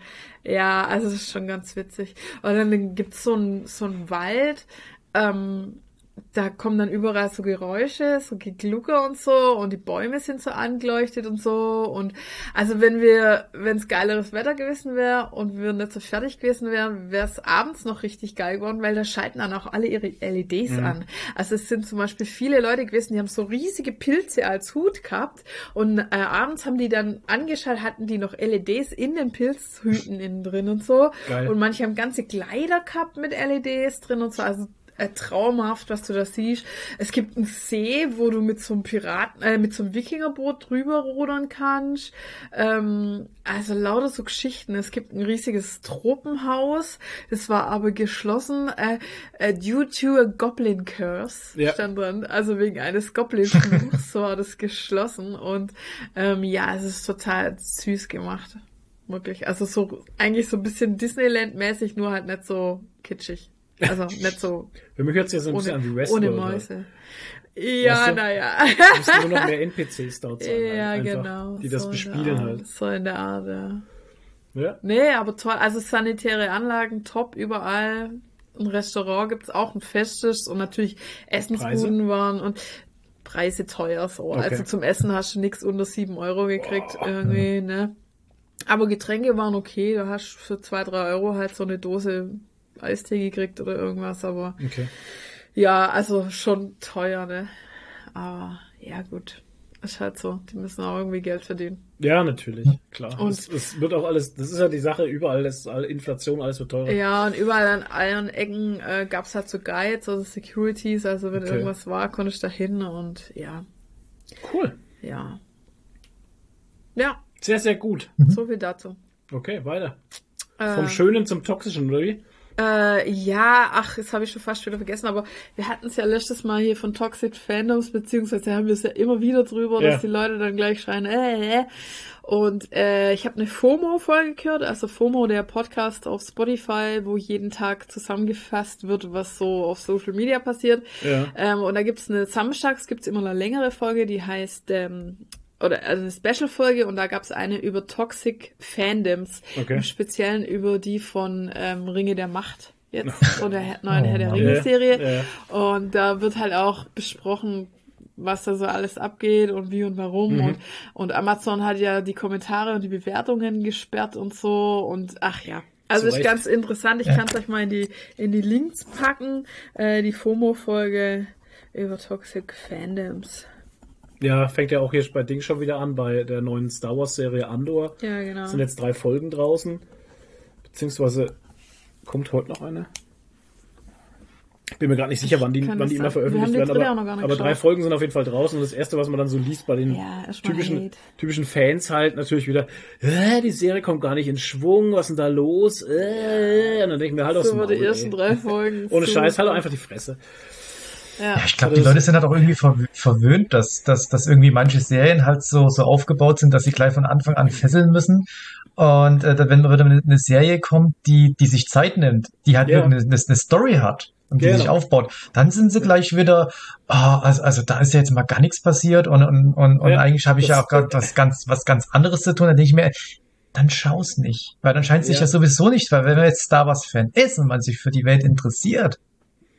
ja, also das ist schon ganz witzig. Und dann gibt's so ein so Wald, ähm, da kommen dann überall so Geräusche, so Geglucker und so und die Bäume sind so angeleuchtet und so und also wenn wir, wenn es geileres Wetter gewesen wäre und wir nicht so fertig gewesen wären, wäre es abends noch richtig geil geworden, weil da schalten dann auch alle ihre LEDs mhm. an. Also es sind zum Beispiel viele Leute gewesen, die haben so riesige Pilze als Hut gehabt und äh, abends haben die dann angeschaltet, hatten die noch LEDs in den Pilzhüten innen drin und so geil. und manche haben ganze Kleider gehabt mit LEDs drin und so, also äh, traumhaft, was du da siehst. Es gibt einen See, wo du mit so einem Piraten, äh, mit so einem Wikingerboot drüber rudern kannst. Ähm, also lauter so Geschichten. Es gibt ein riesiges Tropenhaus. Das war aber geschlossen äh, äh, due to a Goblin Curse ja. stand dran. Also wegen eines Goblin-Fluchs [laughs] war das geschlossen. Und ähm, ja, es ist total süß gemacht. Wirklich. Also so eigentlich so ein bisschen Disneyland-mäßig, nur halt nicht so kitschig. Also nicht so. Für mich hört sich das ein bisschen an wie Westworld. Ohne Mäuse. Ja, naja. Es müssen nur noch mehr NPCs dort sein. Ja, halt genau. Die das so bespielen halt. So in der Art, ja. Ja. Nee, aber toll. Also sanitäre Anlagen, top überall. Ein Restaurant gibt's auch, ein festes und natürlich Essensbuden waren und Preise teuer so. Okay. Also zum Essen hast du nichts unter sieben Euro gekriegt oh. irgendwie, ne? Aber Getränke waren okay. Da hast du für zwei, drei Euro halt so eine Dose Eistee gekriegt oder irgendwas, aber okay. ja, also schon teuer, ne? Aber ja, gut. Ist halt so. Die müssen auch irgendwie Geld verdienen. Ja, natürlich, klar. Und es, es, wird auch alles, das ist ja die Sache, überall ist Inflation, alles wird teurer. Ja, und überall an allen Ecken äh, gab es halt so Guides, also Securities, also wenn okay. irgendwas war, konnte ich da hin und ja. Cool. Ja. Ja. Sehr, sehr gut. So viel dazu. Okay, weiter. Vom äh, Schönen zum Toxischen, oder wie? Äh, ja, ach, das habe ich schon fast wieder vergessen, aber wir hatten es ja letztes Mal hier von Toxic Fandoms, beziehungsweise haben wir es ja immer wieder drüber, ja. dass die Leute dann gleich schreien, äh, äh. Und äh, ich habe eine FOMO-Folge gehört, also FOMO, der Podcast auf Spotify, wo jeden Tag zusammengefasst wird, was so auf Social Media passiert. Ja. Ähm, und da gibt's eine, samstags gibt's immer eine längere Folge, die heißt ähm, oder also eine Special-Folge und da gab es eine über Toxic Fandoms, okay. im Speziellen über die von ähm, Ringe der Macht jetzt, [laughs] von der neuen oh, Herr der Ringe-Serie. Yeah. Und da wird halt auch besprochen, was da so alles abgeht und wie und warum. Mhm. Und, und Amazon hat ja die Kommentare und die Bewertungen gesperrt und so. Und ach ja. Also ist ganz interessant. Ich ja. kann es euch mal in die, in die Links packen. Äh, die FOMO-Folge über Toxic Fandoms. Ja, fängt ja auch hier bei Ding schon wieder an, bei der neuen Star Wars Serie Andor. Ja, genau. Sind jetzt drei Folgen draußen. Beziehungsweise kommt heute noch eine. Bin mir gerade nicht sicher, wann die, wann die immer veröffentlicht werden, aber, aber drei Folgen sind auf jeden Fall draußen und das erste, was man dann so liest bei den ja, typischen, typischen Fans halt, natürlich wieder, äh, die Serie kommt gar nicht in Schwung, was ist denn da los? Äh, und dann denken wir halt aus so dem die ersten drei Folgen. [laughs] Ohne Scheiß, halt einfach die Fresse. Ja, ich glaube, die Leute sind halt auch irgendwie verwöhnt, dass, dass, dass irgendwie manche Serien halt so, so aufgebaut sind, dass sie gleich von Anfang an fesseln müssen. Und äh, wenn, wenn eine Serie kommt, die, die sich Zeit nimmt, die halt ja. eine, eine, eine Story hat und die genau. sich aufbaut, dann sind sie gleich wieder, oh, also, also da ist ja jetzt mal gar nichts passiert und, und, und, und ja, eigentlich habe ich ja auch gerade was ganz, was ganz anderes zu tun. Dann denke ich mir, dann schau's nicht. Weil dann scheint sich ja. ja sowieso nicht, weil wenn man jetzt Star Wars Fan ist und man sich für die Welt interessiert,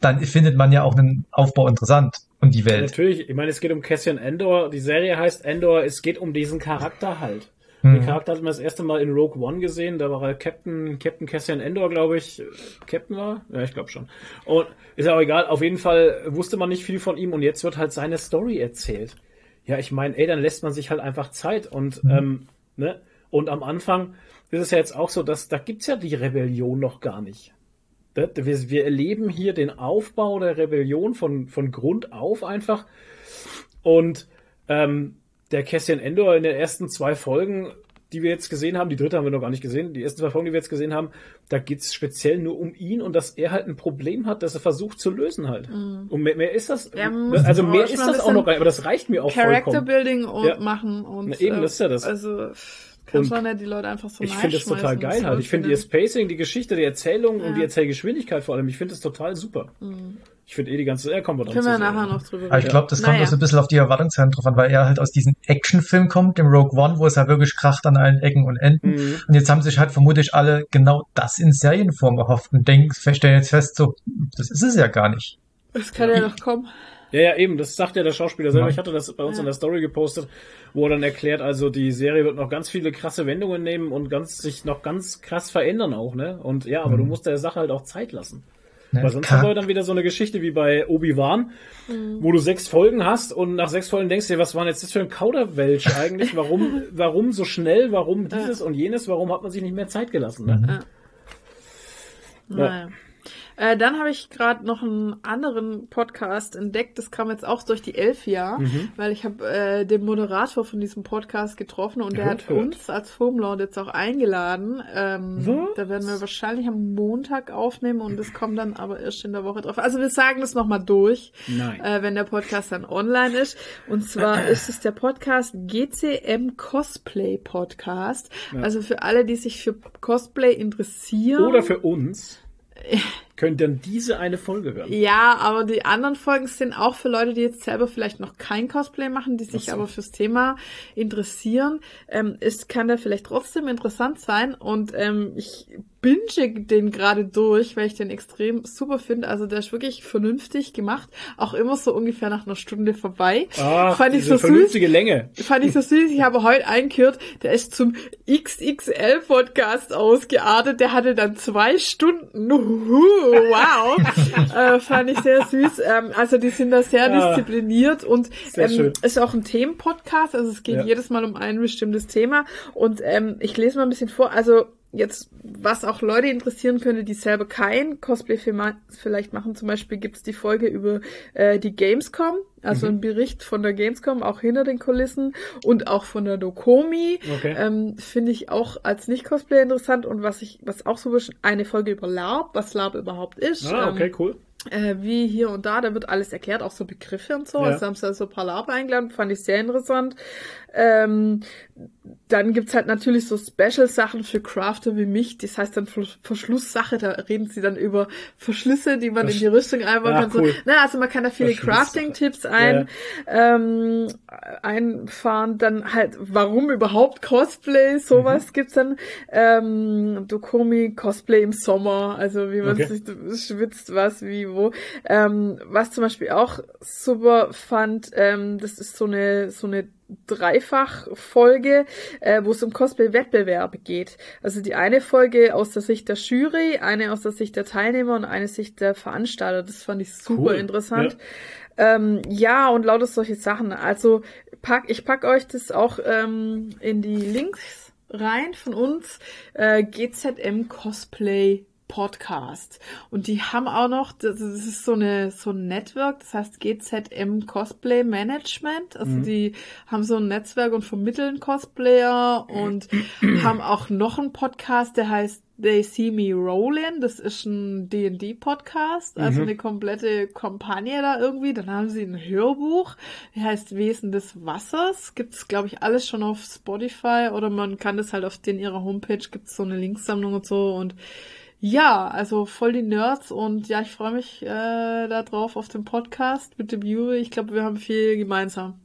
dann findet man ja auch einen Aufbau interessant und die Welt. natürlich, ich meine, es geht um Cassian Endor, die Serie heißt Endor, es geht um diesen Charakter halt. Mhm. Den Charakter hat man das erste Mal in Rogue One gesehen, da war er Captain, Captain Cassian Endor, glaube ich. Captain war? Ja, ich glaube schon. Und ist auch egal, auf jeden Fall wusste man nicht viel von ihm und jetzt wird halt seine Story erzählt. Ja, ich meine, ey, dann lässt man sich halt einfach Zeit und, mhm. ähm, ne? Und am Anfang ist es ja jetzt auch so, dass da gibt's ja die Rebellion noch gar nicht. Wir, wir erleben hier den Aufbau der Rebellion von, von Grund auf einfach. Und ähm, der Cassian Endor in den ersten zwei Folgen die wir jetzt gesehen haben, die dritte haben wir noch gar nicht gesehen, die ersten zwei Folgen, die wir jetzt gesehen haben, da geht's speziell nur um ihn und dass er halt ein Problem hat, das er versucht zu lösen halt. Mhm. Und mehr, mehr ist das, Ja, muss also mehr ist das auch noch gar nicht, aber das reicht mir auch Character vollkommen. Building und Ja. machen und Na eben, das ist ja das. Also Und schon nicht die Leute einfach so Ich finde das total geil halt. Ich finde ihr Spacing, die Geschichte, die Erzählung und Ja. die Erzählgeschwindigkeit vor allem, ich finde das total super. Ich finde eh die ganze, ja, wir dann Können wir nachher noch drüber Aber ich glaube, das kommt Naja. auch so ein bisschen auf die Erwartungshaltung drauf an, weil er halt aus diesem Actionfilm kommt, dem Rogue One, wo es ja wirklich kracht an allen Ecken und Enden. Mhm. Und jetzt haben sich halt vermutlich alle genau das in Serienform erhofft und denken, stellen jetzt fest, so, das ist es ja gar nicht. Das kann ja noch kommen. Ja, ja, eben, das sagt ja der Schauspieler selber. Ja. Ich hatte das bei uns Ja. in der Story gepostet, wo er dann erklärt, also die Serie wird noch ganz viele krasse Wendungen nehmen und ganz, sich noch ganz krass verändern auch, ne? Und ja, aber du Mhm. musst der Sache halt auch Zeit lassen. Ne? Weil sonst haben wir dann wieder so eine Geschichte wie bei Obi-Wan, wo du sechs Folgen hast und nach sechs Folgen denkst du dir, was war denn jetzt das für ein Kauderwelsch eigentlich? Warum, [laughs] warum so schnell? Warum dieses und jenes? Warum hat man sich nicht mehr Zeit gelassen? Ne? Mhm. Naja. Äh, dann habe ich gerade noch einen anderen Podcast entdeckt. Das kam jetzt auch durch die Elfia, Mhm. weil ich habe äh, den Moderator von diesem Podcast getroffen und der Hört, hat hört. uns als Foamlord jetzt auch eingeladen. Ähm, Was? da werden wir wahrscheinlich am Montag aufnehmen und das kommt dann aber erst in der Woche drauf. Also wir sagen das nochmal durch, äh, wenn der Podcast dann online ist. Und zwar [clears throat] ist es der Podcast GCM Cosplay Podcast. Ja. Also für alle, die sich für Cosplay interessieren. Oder für uns [laughs] könnt dann diese eine Folge hören. Ja, aber die anderen Folgen sind auch für Leute, die jetzt selber vielleicht noch kein Cosplay machen, die sich so. aber fürs Thema interessieren. Ähm, es kann da vielleicht trotzdem interessant sein und ähm, ich binge den gerade durch, weil ich den extrem super finde. Also der ist wirklich vernünftig gemacht, auch immer so ungefähr nach einer Stunde vorbei. Ach, Fand ich so süß. vernünftige Länge. Fand ich so süß. Ich habe heute eingehört, der ist zum XXL-Podcast ausgeartet. Der hatte dann zwei Stunden. Uhu, wow. äh, fand ich sehr süß. Ähm, also die sind da sehr Ah, diszipliniert und sehr ähm, ist auch ein Themenpodcast. Also es geht Ja. jedes Mal um ein bestimmtes Thema. Und ähm, ich lese mal ein bisschen vor. Also jetzt, was auch Leute interessieren könnte, die selber kein Cosplay vielleicht machen. Zum Beispiel gibt's die Folge über äh, die Gamescom, also Mhm. ein Bericht von der Gamescom, auch hinter den Kulissen und auch von der Dokomi. Okay. Ähm, Finde ich auch als Nicht-Cosplay interessant und was ich, was auch so ist, eine Folge über LARP, was LARP überhaupt ist. ah, okay, ähm, cool. äh, wie hier und da, da wird alles erklärt, auch so Begriffe und so. Ja. Also haben sie also ein paar Laber eingeladen, fand ich sehr interessant. Ähm, dann gibt's halt natürlich so Special-Sachen für Crafter wie mich, das heißt dann Ver- Verschlusssache, da reden sie dann über Verschlüsse, die man Versch- in die Rüstung einbauen Ah, kann. So, cool. na, also man kann da viele. Crafting-Tipps ein, ähm, einfahren, dann halt, warum überhaupt Cosplay, sowas Mhm. gibt's dann. Ähm, Dokomi Cosplay im Sommer, also wie man Okay. sich schwitzt, was, wie, wo. Ähm, was zum Beispiel auch super fand, ähm, das ist so eine, so eine Dreifach-Folge, äh, wo es um Cosplay-Wettbewerbe geht. Also die eine Folge aus der Sicht der Jury, eine aus der Sicht der Teilnehmer und eine Sicht der Veranstalter. Das fand ich super Cool. interessant. Ähm, ja, und lauter solche Sachen. Also pack, ich pack euch das auch ähm, in die Links rein von uns. Äh, GZM Cosplay Podcast. Und die haben auch noch, das ist so eine so ein Network, das heißt GZM Cosplay Management. Also Mhm. die haben so ein Netzwerk und vermitteln Cosplayer und [clears throat] haben auch noch einen Podcast, der heißt They See Me Rollin'. Das ist ein D&D Podcast, also Mhm. eine komplette Kampagne da irgendwie. Dann haben sie ein Hörbuch, der heißt Wesen des Wassers. Gibt's glaube ich alles schon auf Spotify oder man kann das halt auf den ihrer Homepage gibt's so eine Linksammlung und so und ja, also voll die Nerds und ja, ich freue mich äh, da drauf auf den Podcast mit dem Juri. Ich glaube, wir haben viel gemeinsam.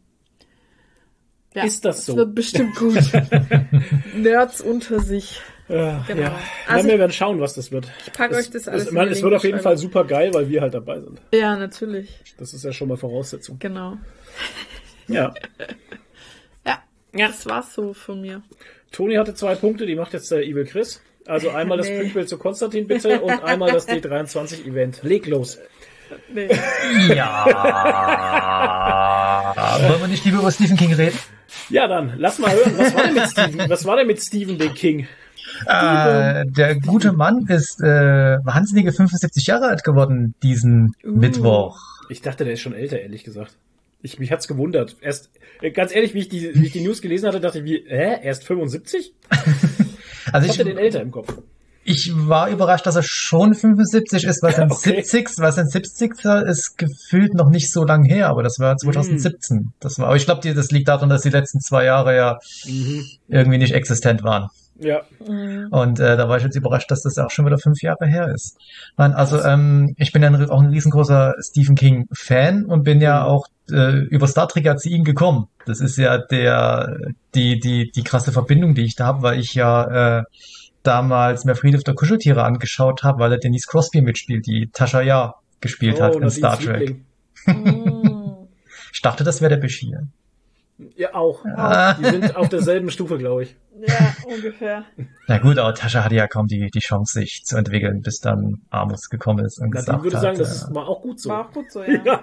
Ja, Ist das so? Es wird bestimmt gut. [laughs] Nerds unter sich. Äh, Genau. Ja. Also ja, wir werden schauen, was das wird. Ich pack es, euch das alles Es, man, es wird auf jeden Fall super geil, weil wir halt dabei sind. Ja, natürlich. Das ist ja schon mal Voraussetzung. Genau. Ja. [laughs] Ja, Ja. das war's so von mir. Toni hatte zwei Punkte, die macht jetzt der Evil Chris. Also einmal das Nee. Prequel zu Konstantin bitte und einmal das D23-Event. Leg los. Nee. Ja. Wollen wir nicht lieber über Stephen King reden? Ja, dann, lass mal hören. Was war denn mit Stephen? Was war denn mit Stephen den King? Äh, der gute Mann ist äh, wahnsinnige 75 Jahre alt geworden diesen Uh. Mittwoch. Ich dachte, der ist schon älter, ehrlich gesagt. Ich, mich hat's gewundert. Erst, äh, ganz ehrlich, wie ich, die, wie ich die News gelesen hatte, dachte ich, wie, hä, erst 75? Also Ich ich, hatte den älter im Kopf. ich war überrascht, dass er schon 75 ist, was [laughs] ein Okay. 70 was ein 70er ist gefühlt noch nicht so lang her, aber das war 2017. Das war, aber ich glaube, das liegt daran, dass die letzten zwei Jahre ja Mhm. irgendwie nicht existent waren. Ja. Mhm. Und äh, da war ich jetzt überrascht, dass das auch schon wieder fünf Jahre her ist. Nein, also ähm, ich bin ja ein, auch ein riesengroßer Stephen King Fan und bin ja Mhm. auch äh, über Star Trek ja zu ihm gekommen. Das ist ja der die die die krasse Verbindung, die ich da habe, weil ich ja äh, damals mehr Friedhof der Kuscheltiere angeschaut habe, weil er Denise Crosby mitspielt, die Tasha Ja gespielt hat in Star Trek. [laughs] Mhm. Ich dachte, das wäre der Bashir. Ja, auch. Ah. Die sind auf derselben Stufe, glaube ich. Ja, ungefähr. Na gut, aber Tasha hatte ja kaum die, die Chance, sich zu entwickeln, bis dann Amos gekommen ist und Na, gesagt würde hat, sagen, das war auch gut so. War auch gut so, [laughs] ja. Ja.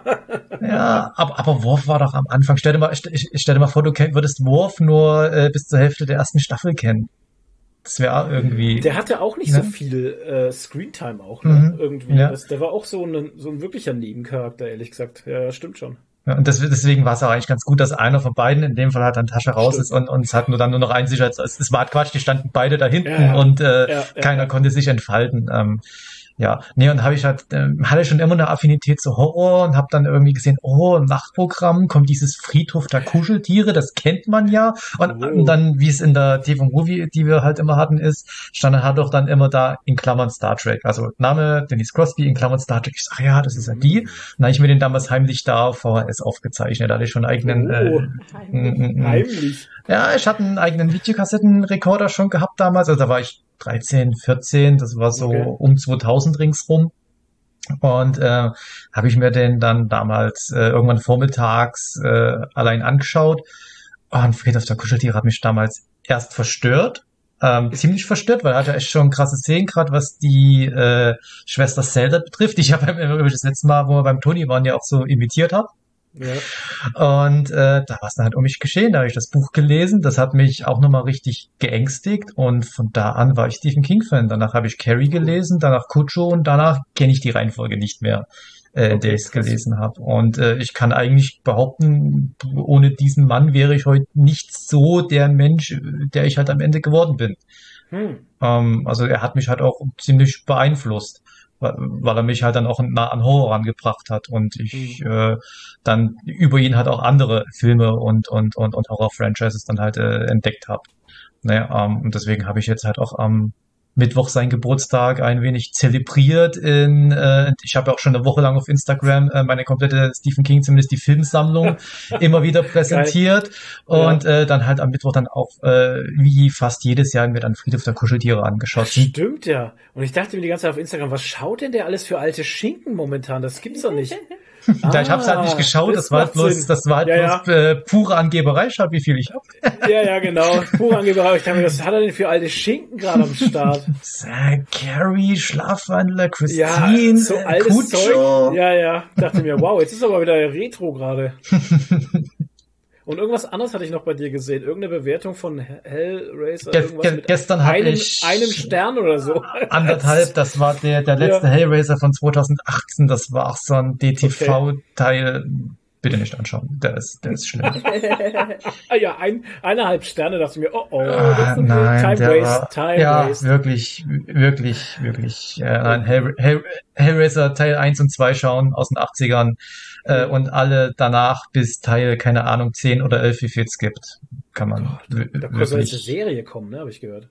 Ja, aber, aber Worf war doch am Anfang. Stell dir mal, stell, stell dir mal vor, du kenn, würdest Worf nur äh, bis zur Hälfte der ersten Staffel kennen. Das wäre irgendwie. Der hatte auch nicht Ne? so viel äh, Screentime auch, ne? Mhm. Irgendwie. Ja. Das, der war auch so ein, so ein wirklicher Nebencharakter, ehrlich gesagt. Ja, stimmt schon. Und das, deswegen war es auch eigentlich ganz gut, dass einer von beiden, in dem Fall halt dann Tasche raus Stimmt. ist und, und es hat nur dann nur noch ein Sicherheits... Es, es war Quatsch, die standen beide da hinten Ja, und äh, Ja, ja, keiner konnte sich entfalten. Ähm, ja, nee, und habe ich halt, ähm, hatte schon immer eine Affinität zu Horror und habe dann irgendwie gesehen, oh, im Nachtprogramm kommt dieses Friedhof der Kuscheltiere, das kennt man ja. Und, Oh. und dann, wie es in der TV-Movie, die wir halt immer hatten, ist, stand dann halt doch dann immer da in Klammern Star Trek. Also Name Dennis Crosby in Klammern Star Trek. Ich sag, ja, das ist ja die. Mhm. Dann habe ich mir den damals heimlich da VHS aufgezeichnet. Da hatte ich schon einen eigenen, Oh. äh. Heimlich. Ja, ich hatte einen eigenen Videokassettenrekorder schon gehabt damals. Also da war ich 13, 14, das war so Okay. um 2000 ringsrum. Und äh, habe ich mir den dann damals äh, irgendwann vormittags äh, allein angeschaut. Und Friedhof der Kuscheltiere hat mich damals erst verstört. Ähm, ziemlich verstört, weil er hatte echt schon krasse Szenen, gerade was die äh, Schwester Zelda betrifft, die ich ja [laughs] beim, das letzte Mal, wo wir beim Tony waren, ja auch so imitiert habe. Ja. Und äh, da war es dann halt um mich geschehen. Da habe ich das Buch gelesen. Das hat mich auch nochmal richtig geängstigt. Und von da an war ich Stephen King-Fan. Danach habe ich Carrie gelesen, danach Cujo und danach kenne ich die Reihenfolge nicht mehr, äh, Okay, der ich es gelesen habe. Und äh, ich kann eigentlich behaupten, ohne diesen Mann wäre ich heute nicht so der Mensch, der ich halt am Ende geworden bin. Hm. Ähm, also er hat mich halt auch ziemlich beeinflusst, weil, er mich halt dann auch nah an Horror rangebracht hat und ich äh, dann über ihn halt auch andere Filme und und und, und Horror-Franchises dann halt äh, entdeckt habe. Naja, ähm, und deswegen habe ich jetzt halt auch am Mittwoch seinen Geburtstag ein wenig zelebriert. In, äh, ich habe ja auch schon eine Woche lang auf Instagram äh, meine komplette Stephen King, zumindest die Filmsammlung, [laughs] immer wieder präsentiert. Und äh, dann halt am Mittwoch dann auch, äh, wie fast jedes Jahr, mir dann Friedhof der Kuscheltiere angeschaut. Stimmt ja. Und ich dachte mir die ganze Zeit auf Instagram, was schaut denn der alles für alte Schinken momentan? Das gibt's doch nicht. [laughs] Ja, ich habe es halt nicht geschaut, das, war halt Ah, bloß, Sinn. das war halt Ja, bloß Äh, pure Angeberei, schaut wie viel ich hab. [laughs] Ja, ja, genau. Pure Angeberei. Ich dachte mir, was hat er denn für alte Schinken gerade am Start? [laughs] Äh, Carrie, Schlafwandler, Ja, Christine, so äh, altes Cujo. Zeug. Ja, ja. Dachte mir, wow, jetzt ist aber wieder Retro gerade. [laughs] Und irgendwas anderes hatte ich noch bei dir gesehen. Irgendeine Bewertung von Hellraiser. Ge irgendwas ge mit gestern habe einem, ich einem Stern oder so. [laughs] anderthalb, das war der, der letzte Ja. Hellraiser von 2018, das war auch so ein DTV-Teil. Bitte nicht anschauen, der ist, der ist schlimm. [laughs] Ah ja, ein, eineinhalb Sterne dachte ich mir, oh oh, Ah, das ist nein, Time der Waste, war, Time ja, Waste. wirklich, wirklich, wirklich, äh, nein, Hell, Hell, Hellraiser Teil 1 und 2 schauen aus den 80ern äh, und alle danach bis Teil, keine Ahnung, 10 oder 11, wie viel es gibt, kann man w- Da jetzt eine. Serie kommen, ne, habe ich gehört.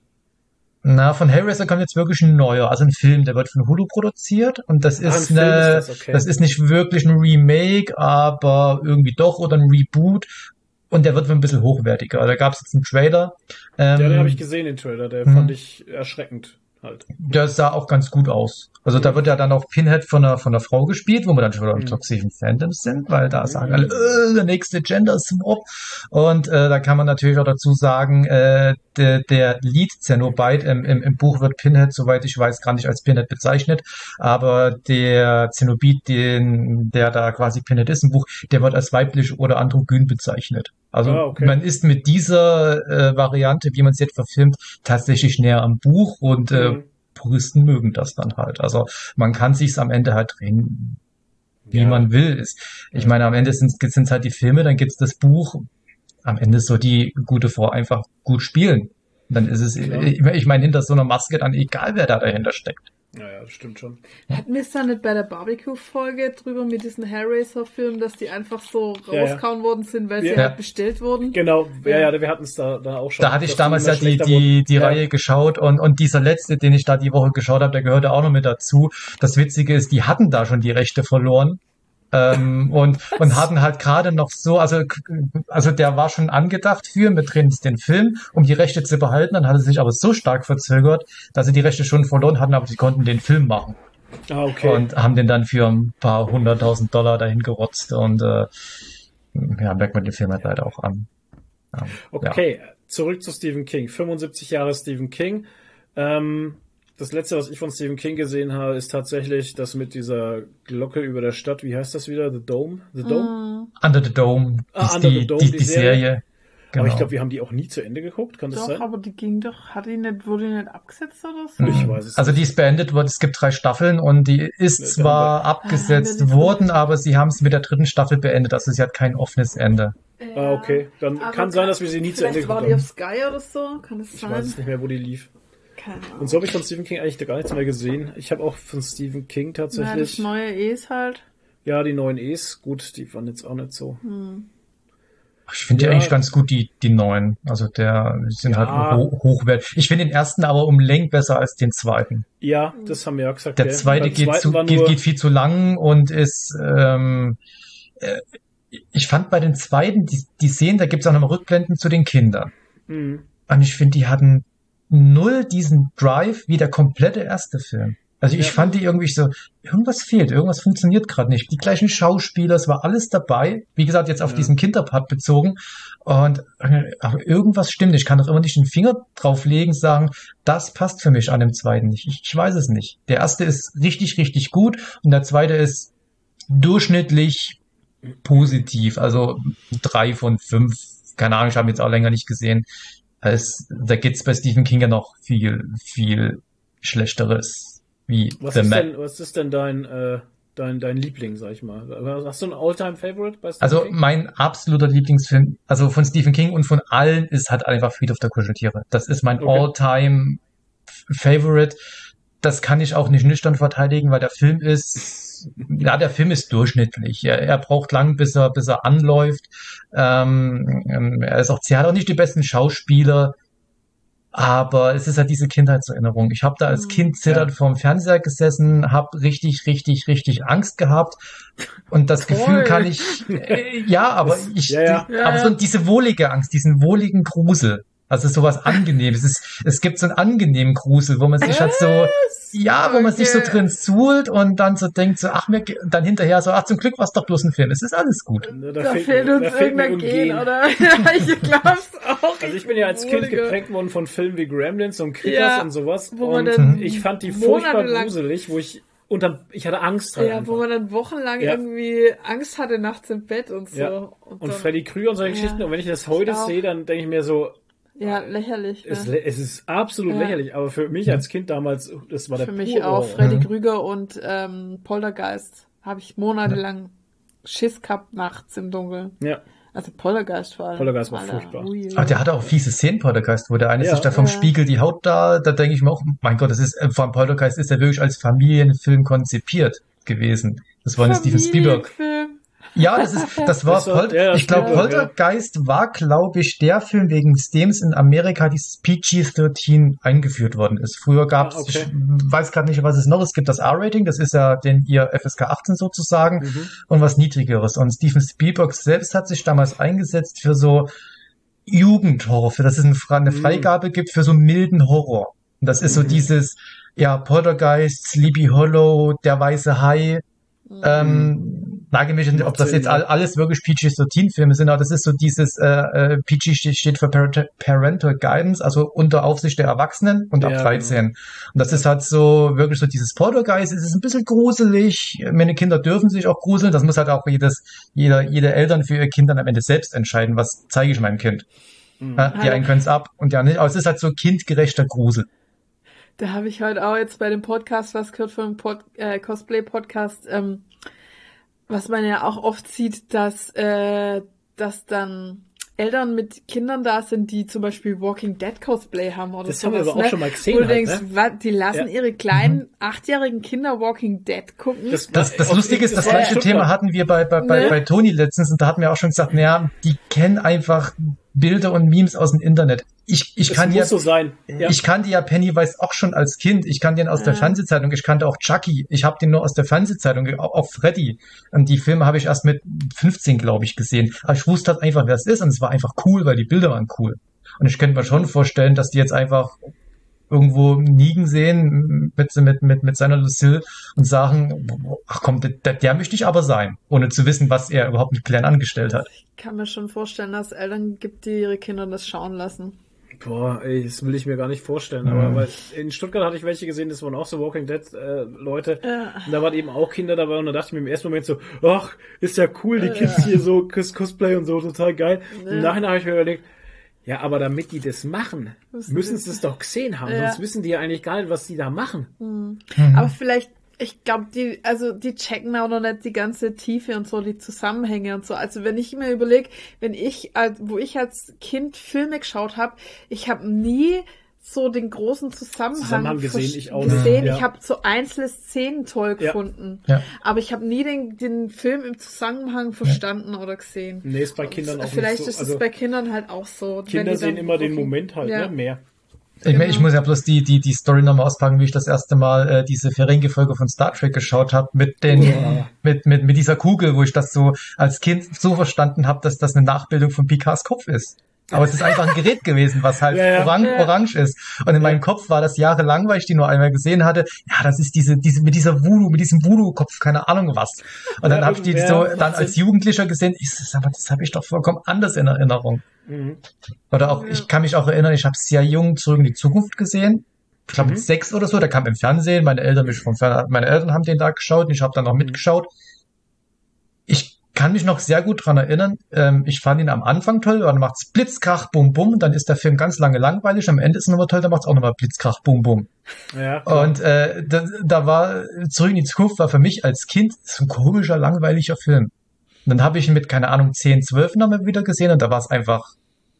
Na, von Hellraiser kommt jetzt wirklich ein neuer, also ein Film, der wird von Hulu produziert und das Ah, ist eine, ist das, okay. das ist nicht wirklich ein Remake, aber irgendwie doch oder ein Reboot und der wird ein bisschen hochwertiger. Da gab es jetzt einen Trailer. Ähm, Ja, den habe ich gesehen, den Trailer. Der Mhm. fand ich erschreckend halt. Der sah auch ganz gut aus. Also da wird ja dann auch Pinhead von einer, von einer Frau gespielt, wo wir dann schon wieder im Mhm. toxischen Fandom sind, weil da Mhm. sagen alle, äh, der nächste Gender Swap. Und äh, da kann man natürlich auch dazu sagen, äh, der, der Lead Zenobite im, im, im Buch wird Pinhead, soweit ich weiß, gar nicht als Pinhead bezeichnet, aber der Zenobit, den, der da quasi Pinhead ist im Buch, der wird als weiblich oder androgyn bezeichnet. Also Ah, okay. man ist mit dieser äh, Variante, wie man es jetzt verfilmt, tatsächlich näher am Buch und äh, Mhm. Puristen mögen das dann halt. Also man kann sich's am Ende halt drehen, wie Ja. man will. Ist, ich meine, am Ende sind es halt die Filme, dann gibt's das Buch. Am Ende soll die gute Frau einfach gut spielen. Dann ist es, ich, ich meine, hinter so einer Maske dann egal, wer da dahinter steckt. Ja, ja, das stimmt schon. Hatten wir es da nicht bei der Barbecue-Folge drüber mit diesen Hellraiser-Filmen, dass die einfach so Ja, ja. rauskauen worden sind, weil sie Ja. halt bestellt wurden? Genau, ja, Ja. ja, wir hatten es da, da auch schon. Da hatte ich damals ja die, die, die Ja. Reihe geschaut und, und dieser letzte, den ich da die Woche geschaut habe, der gehörte auch noch mit dazu. Das Witzige ist, die hatten da schon die Rechte verloren. Ähm, und, und hatten halt gerade noch so, also, also der war schon angedacht für mit drin den Film, um die Rechte zu behalten, dann hat er sich aber so stark verzögert, dass sie die Rechte schon verloren hatten, aber sie konnten den Film machen Ah, okay. und haben den dann für ein paar hunderttausend Dollar dahin gerotzt und äh, ja, merkt man den Film halt leider auch an. Ja. Okay, zurück zu Stephen King. 75 Jahre Stephen King. Ähm, das letzte, was ich von Stephen King gesehen habe, ist tatsächlich das mit dieser Glocke über der Stadt. Wie heißt das wieder? The Dome? The Dome? Hm, Under the Dome, Ah, ist Under die, the Dome, die, die die Serie. Serie. Genau. Aber ich glaube, wir haben die auch nie zu Ende geguckt. Kann das doch, sein? aber die ging doch, hat die nicht, wurde die nicht abgesetzt oder so? Ich weiß es Also die ist beendet worden, es gibt drei Staffeln und die ist Ja, zwar Ah, abgesetzt die worden, aber sie haben es mit der dritten Staffel beendet, also sie hat kein offenes Ende. Ah, okay. Dann Aber kann sein, dass wir sie nie zu Ende Vielleicht war geguckt die haben. auf Sky oder so, kann das Ich sein? weiß es nicht mehr, wo die lief. Keine Ahnung. Und so habe ich von Stephen King eigentlich gar nichts mehr gesehen. Ich habe auch von Stephen King Ja, das tatsächlich. neue E's halt. Ja, die neuen E's, gut, die waren jetzt auch nicht so. Hm. Ich finde Ja. die eigentlich ganz gut, die, die neuen. Also der die sind Ja. halt ho hochwertig. Ich finde den ersten aber um Längen besser als den zweiten. Ja, das haben wir ja gesagt. Der gell? zweite geht, zu, geht, geht viel zu lang und ist ähm, äh, ich fand bei den zweiten, die, die Szenen, da gibt's auch nochmal Rückblenden zu den Kindern. Mhm. Und ich finde, die hatten null diesen Drive wie der komplette erste Film. Also ich Ja. fand die irgendwie so, irgendwas fehlt, irgendwas funktioniert gerade nicht. Die gleichen Schauspieler, es war alles dabei. Wie gesagt, jetzt auf Ja. diesen Kinderpart bezogen. Und äh, aber irgendwas stimmt. nicht. Ich kann doch immer nicht den Finger drauflegen, sagen, das passt für mich an dem zweiten nicht. Ich, ich weiß es nicht. Der erste ist richtig, richtig gut und der zweite ist durchschnittlich positiv. Also drei von fünf. Keine Ahnung, ich habe ihn jetzt auch länger nicht gesehen. Es, da gibt's bei Stephen King ja noch viel, viel Schlechteres. Wie Was The ist, Man. denn, was ist denn dein, äh, dein, dein Liebling, sag ich mal? Hast du einen All-Time-Favorite bei Stephen Also King? mein absoluter Lieblingsfilm, also von StephenKing und von allen, ist halt einfach Friedhof der Kuscheltiere. Das ist mein Okay. All-Time Favorite. Das kann ich auch nicht nüchtern verteidigen, weil der Film ist, [laughs] ja, der Film ist durchschnittlich. Er, er braucht lang, bis er, bis er anläuft. Ähm, ähm, er ist auch, er hat auch nicht die besten Schauspieler. Aber es ist halt diese Kindheitserinnerung. Ich habe da als Mhm. Kind zitternd vorm Fernseher gesessen, habe richtig, richtig, richtig Angst gehabt. Und das Toll. Gefühl kann ich, äh, [laughs] ja, aber Das- ich, ja, ja. Ja, aber so ja. diese wohlige Angst, diesen wohligen Grusel. Also sowas Angenehmes. Es, ist, es gibt so einen angenehmen Grusel, wo man sich halt so, ja, wo man sich so drin suhlt und dann so denkt, so, ach, mir, dann hinterher so, ach, zum Glück war es doch bloß ein Film. Es ist alles gut. Ne, Da, fehlt uns da fehlt irgendein Gen, oder? [laughs] Ja, ich glaub's auch. Also ich bin ja als Kind geprägt worden von Filmen wie Gremlins und Critters Ja, und sowas. wo man und dann ich fand die furchtbar gruselig, wo ich unter, ich hatte Angst dran. Ja, wo man dann wochenlang Ja. irgendwie Angst hatte nachts im Bett und so. Ja. Und, und dann, Freddy Krüger und solche Ja, Geschichten. Und wenn ich das heute sehe, dann denke ich mir so, ja, lächerlich. es, Ne? es ist absolut Ja. lächerlich. Aber für mich als Kind damals, das war der Für mich auch. Freddy Mhm. Krüger und ähm, Poltergeist habe ich monatelang Schiss gehabt nachts im Dunkeln. Ja, Also Poltergeist vor allem. Poltergeist war Alter, furchtbar. ui. Aber der hatte auch fiese Szenen, Poltergeist, wo der eine Ja. sich da vom Ja. Spiegel die Haut da, da denke ich mir auch, mein Gott, das ist, äh, vor allem Poltergeist ist ja wirklich als Familienfilm konzipiert gewesen. Das war ein Steven Spielberg. Ja, das ist, das war, Das war- Pol ja, ich glaube. Poltergeist war, glaube ich, der Film, wegen dem es in Amerika dieses PG-13 eingeführt worden ist. Früher gab es, Ah, okay. ich weiß gerade nicht, was es noch ist, es gibt das R-Rating, das ist ja den ihr FSK 18 sozusagen Mhm. und was niedrigeres. Und Steven Spielberg selbst hat sich damals eingesetzt für so Jugendhorror, für dass es eine Mhm. Freigabe gibt für so milden Horror. Und das ist so Mhm. dieses, ja, Poltergeist, Sleepy Hollow, Der Weiße Hai, Mhm. ähm, nagel mich nicht, ob das jetzt alles wirklich PG-13-Filme sind, aber das ist so dieses, äh, äh, PG steht, für Parental, Parental Guidance, also unter Aufsicht der Erwachsenen und ab Ja, 13. Und das ist halt so, wirklich so dieses Poltergeist, es ist ein bisschen gruselig, meine Kinder dürfen sich auch gruseln, das muss halt auch jedes, jeder, jede Eltern für ihr Kind dann am Ende selbst entscheiden, was zeige ich meinem Kind. Mhm. Ja, die einen können es ab und die anderen nicht, aber es ist halt so kindgerechter Grusel. Da habe ich heute auch jetzt bei dem Podcast was gehört vom Pod, äh, Cosplay-Podcast. Ähm, Was man ja auch oft sieht, dass, äh, dass dann Eltern mit Kindern da sind, die zum Beispiel Walking Dead Cosplay haben oder Das sowas, haben wir aber auch ne? schon mal gesehen Wo du halt, denkst, ne? was, die lassen Ja. ihre kleinen achtjährigen Kinder Walking Dead gucken. Das- Das, das Lustige ist, das gleiche Stuttgart. Thema hatten wir bei, bei, bei, Ne? bei Toni letztens und da hatten wir auch schon gesagt, naja, die kennen einfach Bilder und Memes aus dem Internet. Ich, ich kann ja, muss so sein. Ja. ich kannte ja Pennywise auch schon als Kind. Ich kannte den aus der Ja. Fernsehzeitung. Ich kannte auch Chucky. Ich habe den nur aus der Fernsehzeitung, auch, auch Freddy. Und die Filme habe ich erst mit 15, glaube ich, gesehen. Aber ich wusste halt einfach, wer es ist und es war einfach cool, weil die Bilder waren cool. Und ich könnte mir schon vorstellen, dass die jetzt einfach irgendwo Nigen sehen mit, mit, mit, mit seiner Lucille und sagen, ach komm, der, der möchte ich aber sein, ohne zu wissen, was er überhaupt mit Glenn angestellt hat. Ich kann mir schon vorstellen, dass es Eltern gibt, die ihre Kinder das schauen lassen. Boah, ey, das will ich mir gar nicht vorstellen. Mhm. Aber weil in Stuttgart hatte ich welche gesehen, das waren auch so Walking Dead äh, Leute. Ja. Und da waren eben auch Kinder dabei und da dachte ich mir im ersten Moment so, ach, ist ja cool, die Kids hier so Cos Cosplay und so, total geil. Ja. Im Nachhinein habe ich mir überlegt, ja, aber damit die das machen, Müssen sie- es doch gesehen haben. Ja. Sonst wissen die ja eigentlich gar nicht, was die da machen. Mhm. Aber vielleicht, ich glaube, die, also die checken auch noch nicht die ganze Tiefe und so, die Zusammenhänge und so. Also wenn ich mir überlege, wenn ich, als- wo ich als Kind Filme geschaut habe, ich habe nie so den großen Zusammenhang, Zusammenhang gesehen, ich auch nicht, gesehen. ja. Ich habe so einzelne Szenen toll Ja. gefunden, Ja. aber ich habe nie den, den Film im Zusammenhang verstanden oder gesehen. Nee, ist bei Kindern auch Vielleicht nicht so. ist es Also, bei Kindern halt auch so. Kinder sehen immer den Walking- Moment halt, Ja. ne, mehr. Ich, Genau. ich muss ja bloß die, die, die Story nochmal auspacken, wie ich das erste Mal äh, diese Ferengi-Folge von Star Trek geschaut habe, mit den, Ja. mit, mit, mit dieser Kugel, wo ich das so als Kind so verstanden habe, dass das eine Nachbildung von Picards Kopf ist. Aber es ist einfach ein Gerät gewesen, was halt Ja, orang Ja. orange ist. Und in meinem Kopf war das jahrelang, weil ich die nur einmal gesehen hatte, ja, das ist diese, diese, mit dieser Voodoo, mit diesem Voodoo-Kopf, keine Ahnung was. Und dann Ja, habe ich die so dann als. Jugendlicher gesehen, ich sag mal, das habe ich doch vollkommen anders in Erinnerung. Mhm. Oder auch, ich kann mich auch erinnern, ich habe sehr jung zurück in die Zukunft gesehen. Ich glaube Mhm. mit sechs oder so, der kam im Fernsehen, meine Eltern mich vom Fern meine Eltern haben den da geschaut und ich habe dann Mhm. noch mitgeschaut. Ich kann mich noch sehr gut dran erinnern. Ähm, ich fand ihn am Anfang toll, dann macht's Blitzkrach, Bum Bum, dann ist der Film ganz lange langweilig. Am Ende ist er nochmal toll, dann macht's auch nochmal Blitzkrach, Bum Bum. Ja, klar. Und äh, da, da war Zurück in die Zukunft war für mich als Kind so ein komischer, langweiliger Film. Und dann habe ich ihn mit, keine Ahnung, 10, 12 nochmal wieder gesehen und da war es einfach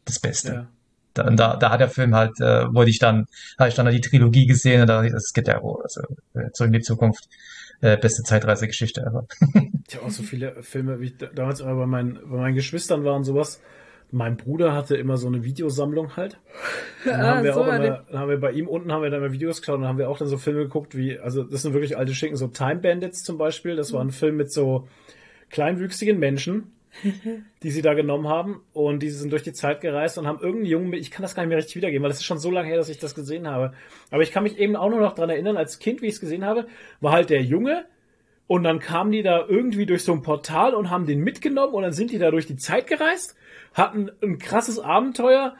das Beste. ja. Da, und da, da hat der Film halt, äh, wurde ich dann, habe ich dann die Trilogie gesehen und da, es geht ja, also, äh, zurück in die Zukunft, äh, beste Zeitreisegeschichte ever. [laughs] Ich habe auch so viele Filme, wie ich da- damals immer bei meinen, bei meinen Geschwistern war und sowas. Mein Bruder hatte immer so eine Videosammlung halt. Dann Ah, haben wir so auch immer, dann haben wir bei ihm unten haben wir dann mal Videos geschaut und dann haben wir auch dann so Filme geguckt, wie, also das sind wirklich alte Schinken, so Time Bandits zum Beispiel. Das war ein Film mit so kleinwüchsigen Menschen, [laughs] die sie da genommen haben und die sind durch die Zeit gereist und haben irgendeinen Jungen, ich kann das gar nicht mehr richtig wiedergeben, weil das ist schon so lange her, dass ich das gesehen habe. Aber ich kann mich eben auch nur noch dran erinnern, als Kind, wie ich es gesehen habe, war halt der Junge, und dann kamen die da irgendwie durch so ein Portal und haben den mitgenommen und dann sind die da durch die Zeit gereist, hatten ein krasses Abenteuer.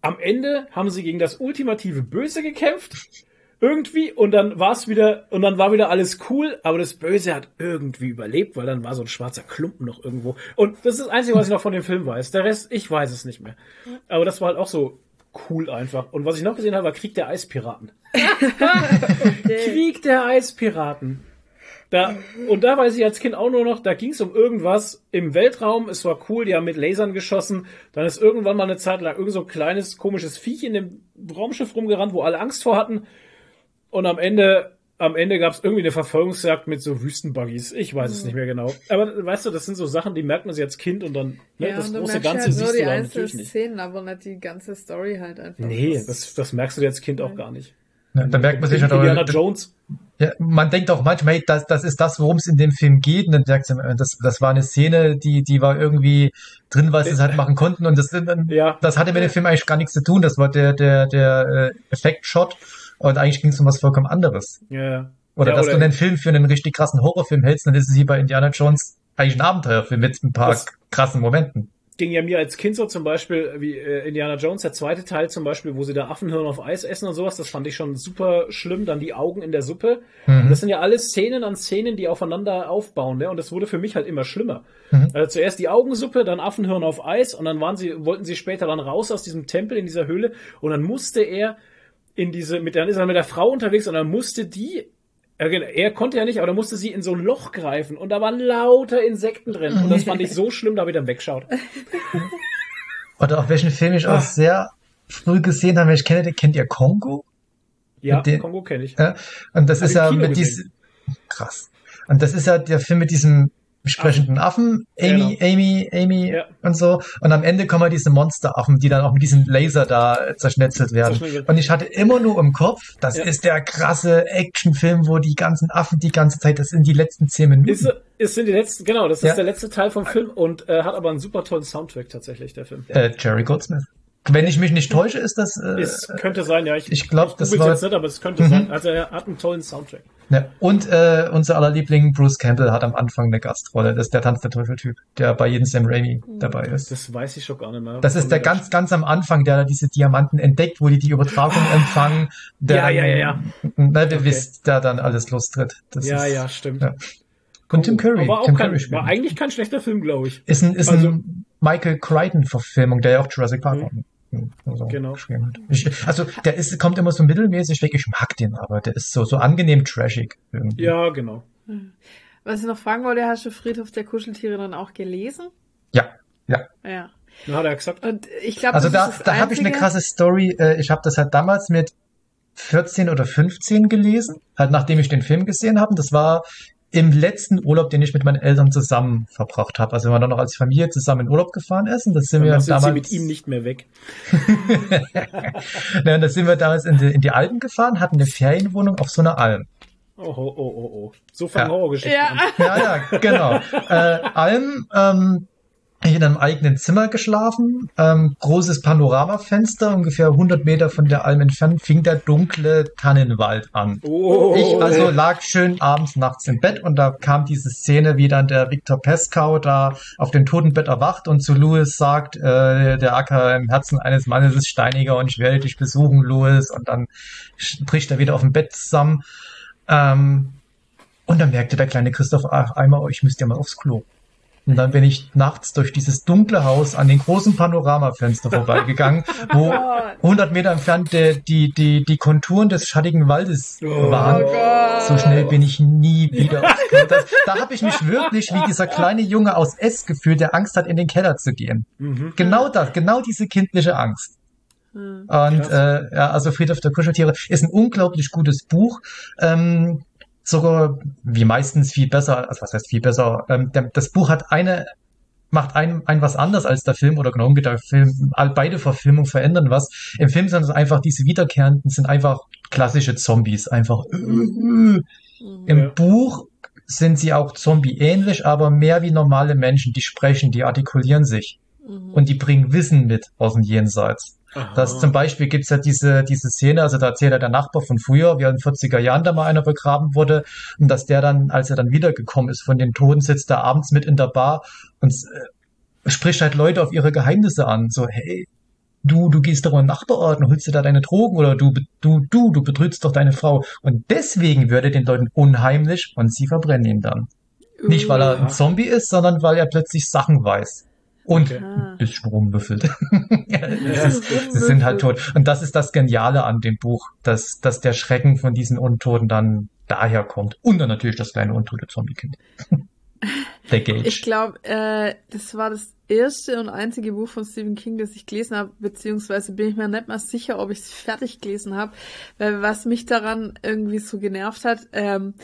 Am Ende haben sie gegen das ultimative Böse gekämpft. Irgendwie und dann war es wieder und dann war wieder alles cool, aber das Böse hat irgendwie überlebt, weil dann war so ein schwarzer Klumpen noch irgendwo. Und das ist das Einzige, was ich noch von dem Film weiß. Der Rest, ich weiß es nicht mehr. Aber das war halt auch so cool einfach. Und was ich noch gesehen habe, war Krieg der Eispiraten. [laughs] Krieg der Eispiraten. Da, und da weiß ich als Kind auch nur noch, da ging es um irgendwas im Weltraum, es war cool, die haben mit Lasern geschossen, dann ist irgendwann mal eine Zeit lang irgend so ein kleines, komisches Viech in dem Raumschiff rumgerannt, wo alle Angst vor hatten. Und am Ende, am Ende gab es irgendwie eine Verfolgungsjagd mit so Wüstenbuggies. Ich weiß es nicht mehr genau. Aber weißt du, das sind so Sachen, die merkt man sich als Kind und dann, ne, Ja, das große merkst Ganze halt nur siehst die du dann einzelnen natürlich nicht. Szenen, aber nicht die ganze Story halt einfach. Nee, das, das merkst du dir als Kind auch gar nicht. Ja, da merkt man sich halt Indiana auch, Jones. ja, man denkt auch manchmal, hey, das, das ist das, worum es in dem Film geht. Und dann merkt man, das, das war eine Szene, die, die war irgendwie drin, weil sie es halt machen konnten. Und das, Ja. das hatte mit dem Film eigentlich gar nichts zu tun. Das war der, der, der äh, Effektshot. Und eigentlich ging es um was vollkommen anderes. Ja. Oder ja, dass du einen Film für einen richtig krassen Horrorfilm hältst, dann ist es wie bei Indiana Jones eigentlich ein Abenteuerfilm mit ein paar krassen Momenten. ging ja mir als Kind so zum Beispiel, wie äh, Indiana Jones, der zweite Teil zum Beispiel, wo sie da Affenhirn auf Eis essen und sowas, das fand ich schon super schlimm. Dann die Augen in der Suppe. Mhm. Das sind ja alles Szenen an Szenen, die aufeinander aufbauen, ne? Und das wurde für mich halt immer schlimmer. Mhm. Also zuerst die Augensuppe, dann Affenhirn auf Eis und dann waren sie, wollten sie später dann raus aus diesem Tempel in dieser Höhle und dann musste er in diese, mit, dann ist er mit der Frau unterwegs und dann musste die genau, er konnte ja nicht, aber da musste sie in so ein Loch greifen und da waren lauter Insekten drin. Und das fand ich so schlimm, da wieder wegschaut. [laughs] Oder auch welchen Film ich auch Ah. sehr früh gesehen habe, ich kenne, den- kennt ihr Kongo? Ja, den- Kongo kenne ich. Ja? Und das Hab ist ich ja mit diesem, krass. Und das ist ja der Film mit diesem sprechenden Affen, Amy, Genau. Amy, Amy Ja. und so. Und am Ende kommen diese Monsteraffen, die dann auch mit diesem Laser da äh, zerschnetzelt werden. Und ich hatte immer nur im Kopf, das Ja. ist der krasse Actionfilm, wo die ganzen Affen die ganze Zeit, das sind die letzten zehn Minuten. Ist, ist in die letzten, genau, das ist Ja. der letzte Teil vom Film und äh, hat aber einen super tollen Soundtrack tatsächlich, der Film. äh, Jerry Goldsmith. Wenn ich mich nicht täusche, ist das äh, Es könnte sein, ja. Ich, ich glaub, das war- jetzt nicht, aber es könnte Mhm. sein. Also er hat einen tollen Soundtrack. Ja, und äh, unser aller Liebling Bruce Campbell hat am Anfang eine Gastrolle. Das ist der Tanz der Teufel-Typ, der bei jedem Sam Raimi dabei ist. Das weiß ich schon gar nicht mehr. Das ist der ganz, ganz am Anfang, der da diese Diamanten entdeckt, wo die die Übertragung empfangen. Der Ja, ja, ja, ja. Na, wir Okay. wisst, der dann alles lostritt. Das Ja, ist, ja, stimmt. Ja. Und Tim Curry. Aber auch Tim kein, Curry war eigentlich kein schlechter Film, glaube ich. ist ein, ist also- ein Michael Crichton-Verfilmung, der ja auch Jurassic Park Mhm. also Genau. geschrieben hat. Ich, also der ist, kommt immer so mittelmäßig weg. Ich mag den aber. Der ist so, so angenehm trashig. Irgendwie. Ja, genau. Was ich noch fragen wollte, hast du Friedhof der Kuscheltiere dann auch gelesen? Ja, ja. Ja. Na, hat er gesagt. Und ich glaube, Also das da, ist das da habe ich eine krasse Story. Äh, Ich habe das halt damals mit 14 oder 15 gelesen, halt nachdem ich den Film gesehen habe. Und Das war im letzten Urlaub, den ich mit meinen Eltern zusammen verbracht habe. Also wenn man dann noch als Familie zusammen in Urlaub gefahren ist. Und das sind wir Danach sind damals sie mit ihm nicht mehr weg. [laughs] Ja, und da sind wir damals in die, in die Alpen gefahren, hatten eine Ferienwohnung auf so einer Alm. Oh, oh, oh, oh, oh. So fangen Ja. Horrorgeschichten Ja. an. Ja, ja, genau. äh, Alm, ähm, in einem eigenen Zimmer geschlafen, ähm, großes Panoramafenster, ungefähr 100 Meter von der Alm entfernt, fing der dunkle Tannenwald an. Oh, Ich also lag schön abends nachts im Bett und da kam diese Szene, wie dann der Viktor Peskau da auf dem Totenbett erwacht und zu Louis sagt, äh, der Acker im Herzen eines Mannes ist steiniger und ich werde dich besuchen, Louis. Und dann bricht er wieder auf dem Bett zusammen. Ähm, und dann merkte der kleine Christoph ach, einmal, ich müsste ja mal aufs Klo. Und dann bin ich nachts durch dieses dunkle Haus an den großen Panoramafenster vorbeigegangen, [laughs] wo Gott. 100 Meter entfernt die, die, die, die Konturen des schattigen Waldes Oh. waren. Gott. So schnell bin ich nie wieder. Das, da habe ich mich wirklich wie dieser kleine Junge aus S gefühlt, der Angst hat, in den Keller zu gehen. Mhm. Genau das, genau diese kindliche Angst. Hm. Und Krass. äh, ja, also Friedhof der Kuscheltiere ist ein unglaublich gutes Buch. Ähm, sogar wie meistens viel besser, also was heißt viel besser? Ähm, das Buch hat eine macht ein, ein was anders als der Film oder genau der Film, beide Verfilmungen verändern was. Im Film sind es einfach diese wiederkehrenden, sind einfach klassische Zombies, einfach äh, äh. Im Ja. Buch sind sie auch Zombie-ähnlich, aber mehr wie normale Menschen, die sprechen, die artikulieren sich Mhm. und die bringen Wissen mit aus dem Jenseits. Aha. Das zum Beispiel gibt's ja diese, diese Szene, also da erzählt ja der Nachbar von früher, wie in den 40er Jahren da mal einer begraben wurde und dass der dann, als er dann wiedergekommen ist von den Toten, sitzt er abends mit in der Bar und äh, spricht halt Leute auf ihre Geheimnisse an. So, hey, du, du gehst doch in den Nachbarort und holst dir da deine Drogen oder du, du, du, du betrügst doch deine Frau. Und deswegen würde er den Leuten unheimlich und sie verbrennen ihn dann. Nicht, weil er ein Zombie ist, sondern weil er plötzlich Sachen weiß. Und Okay. Ah. ein bisschen. Ja. Sie sind halt tot. Und das ist das Geniale an dem Buch, dass, dass der Schrecken von diesen Untoten dann daher kommt. Und dann natürlich das kleine untote Zombie-Kind. [laughs] Der Gage. Ich glaube, äh, das war das erste und einzige Buch von Stephen King, das ich gelesen habe, beziehungsweise bin ich mir nicht mal sicher, ob ich es fertig gelesen habe, weil was mich daran irgendwie so genervt hat, ähm,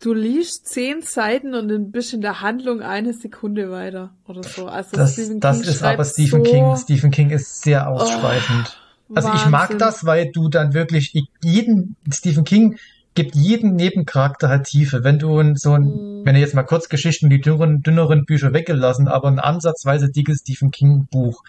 du liest zehn Seiten und dann bist in der Handlung eine Sekunde weiter oder so. Also das Stephen das King ist aber Stephen so King. Stephen King ist sehr ausschweifend. Also ich mag Wahnsinn. das, weil du dann wirklich jeden, Stephen King gibt jeden Nebencharakter halt Tiefe. Wenn du in so ein, Mhm. wenn du jetzt mal Kurzgeschichten, die dünneren, dünneren Bücher weggelassen, aber ein ansatzweise dickes Stephen King Buch,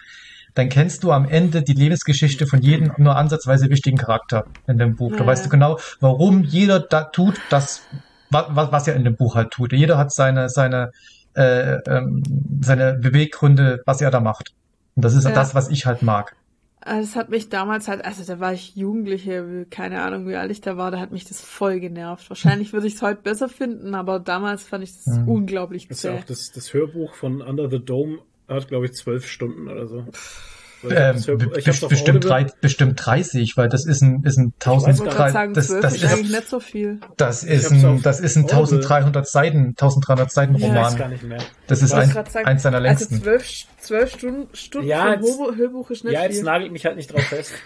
dann kennst du am Ende die Lebensgeschichte von jedem nur ansatzweise wichtigen Charakter in dem Buch. Da Ja. weißt du genau, warum jeder da tut, das, was, was er in dem Buch halt tut. Jeder hat seine, seine, äh, ähm, seine Beweggründe, was er da macht. Und das ist Ja. das, was ich halt mag. Also es hat mich damals halt, also da war ich Jugendliche, keine Ahnung, wie alt ich da war, da hat mich das voll genervt. Wahrscheinlich würde ich es heute besser finden, aber damals fand ich das Mhm. unglaublich Das ist ja zäh. auch das, das Hörbuch von Under the Dome hat, glaube ich, zwölf Stunden oder so. Ich Ähm, ich bestimmt, drei, bestimmt 30, weil das ist ein, ist ein weiß gar 1000, nicht. Ich wollte gerade sagen, das, 12 das ist ist, nicht so viel. das Ich ist ein, das ist ein Audible. 1300 Seiten, 1300 Seiten Ja, Ich Roman. gar nicht mehr. Das ist Ich ein, sagen, eins seiner Also längsten. zwölf, zwölf Stunden, Stunden Ja, jetzt- Hörbuch, Hörbuch ist nicht Ja, jetzt viel. nagelt mich halt nicht drauf fest. [laughs]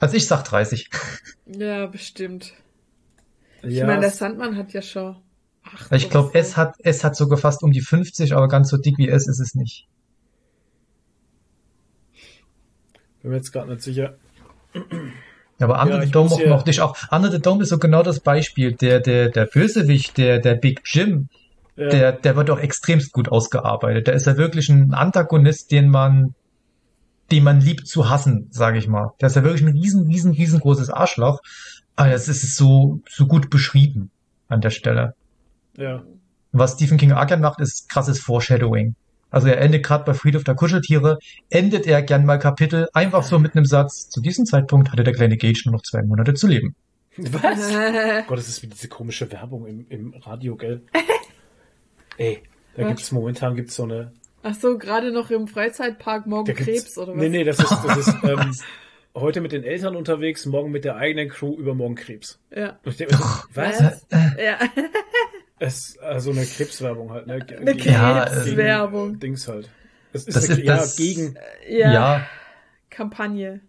Also ich sag 30. Ja, bestimmt. Ich ja, meine, der Sandmann hat ja schon acht Ich glaube, so. S hat, S hat sogar fast um die 50, aber ganz so dick wie S ist es nicht. Bin mir jetzt gerade nicht sicher. Ja, aber Under Ja, the Dome muss mochte ich auch. Under the Dome ist so genau das Beispiel. Der, der, der Bösewicht, der, der Big Jim, Ja, der, der wird auch extremst gut ausgearbeitet. Der ist ja wirklich ein Antagonist, den man, den man liebt zu hassen, sage ich mal. Der ist ja wirklich ein riesen, riesen, riesengroßes Arschloch. Aber es ist so, so gut beschrieben an der Stelle. ja. Was Stephen King auch gern macht, ist krasses Foreshadowing. Also er endet gerade bei Friedhof der Kuscheltiere, endet er gern mal Kapitel einfach so mit einem Satz. Zu diesem Zeitpunkt hatte der kleine Gage nur noch zwei Monate zu leben. Was? Oh [laughs] Gott, das ist wie diese komische Werbung im, im Radio, gell? [laughs] Ey, da Was? gibt's momentan gibt's so eine. Ach so, gerade noch im Freizeitpark morgen Krebs oder was? Nee, nee, das ist, das ist [laughs] ähm, heute mit den Eltern unterwegs, morgen mit der eigenen Crew, übermorgen Krebs. Ja. Und ich denke so, was? Ja. Es ist also eine Krebswerbung halt, ne? Ge- Eine gegen- Krebswerbung. gegen Dings halt. Es ist, Das eine, ist ja, das- gegen Ja. Ja, Kampagne.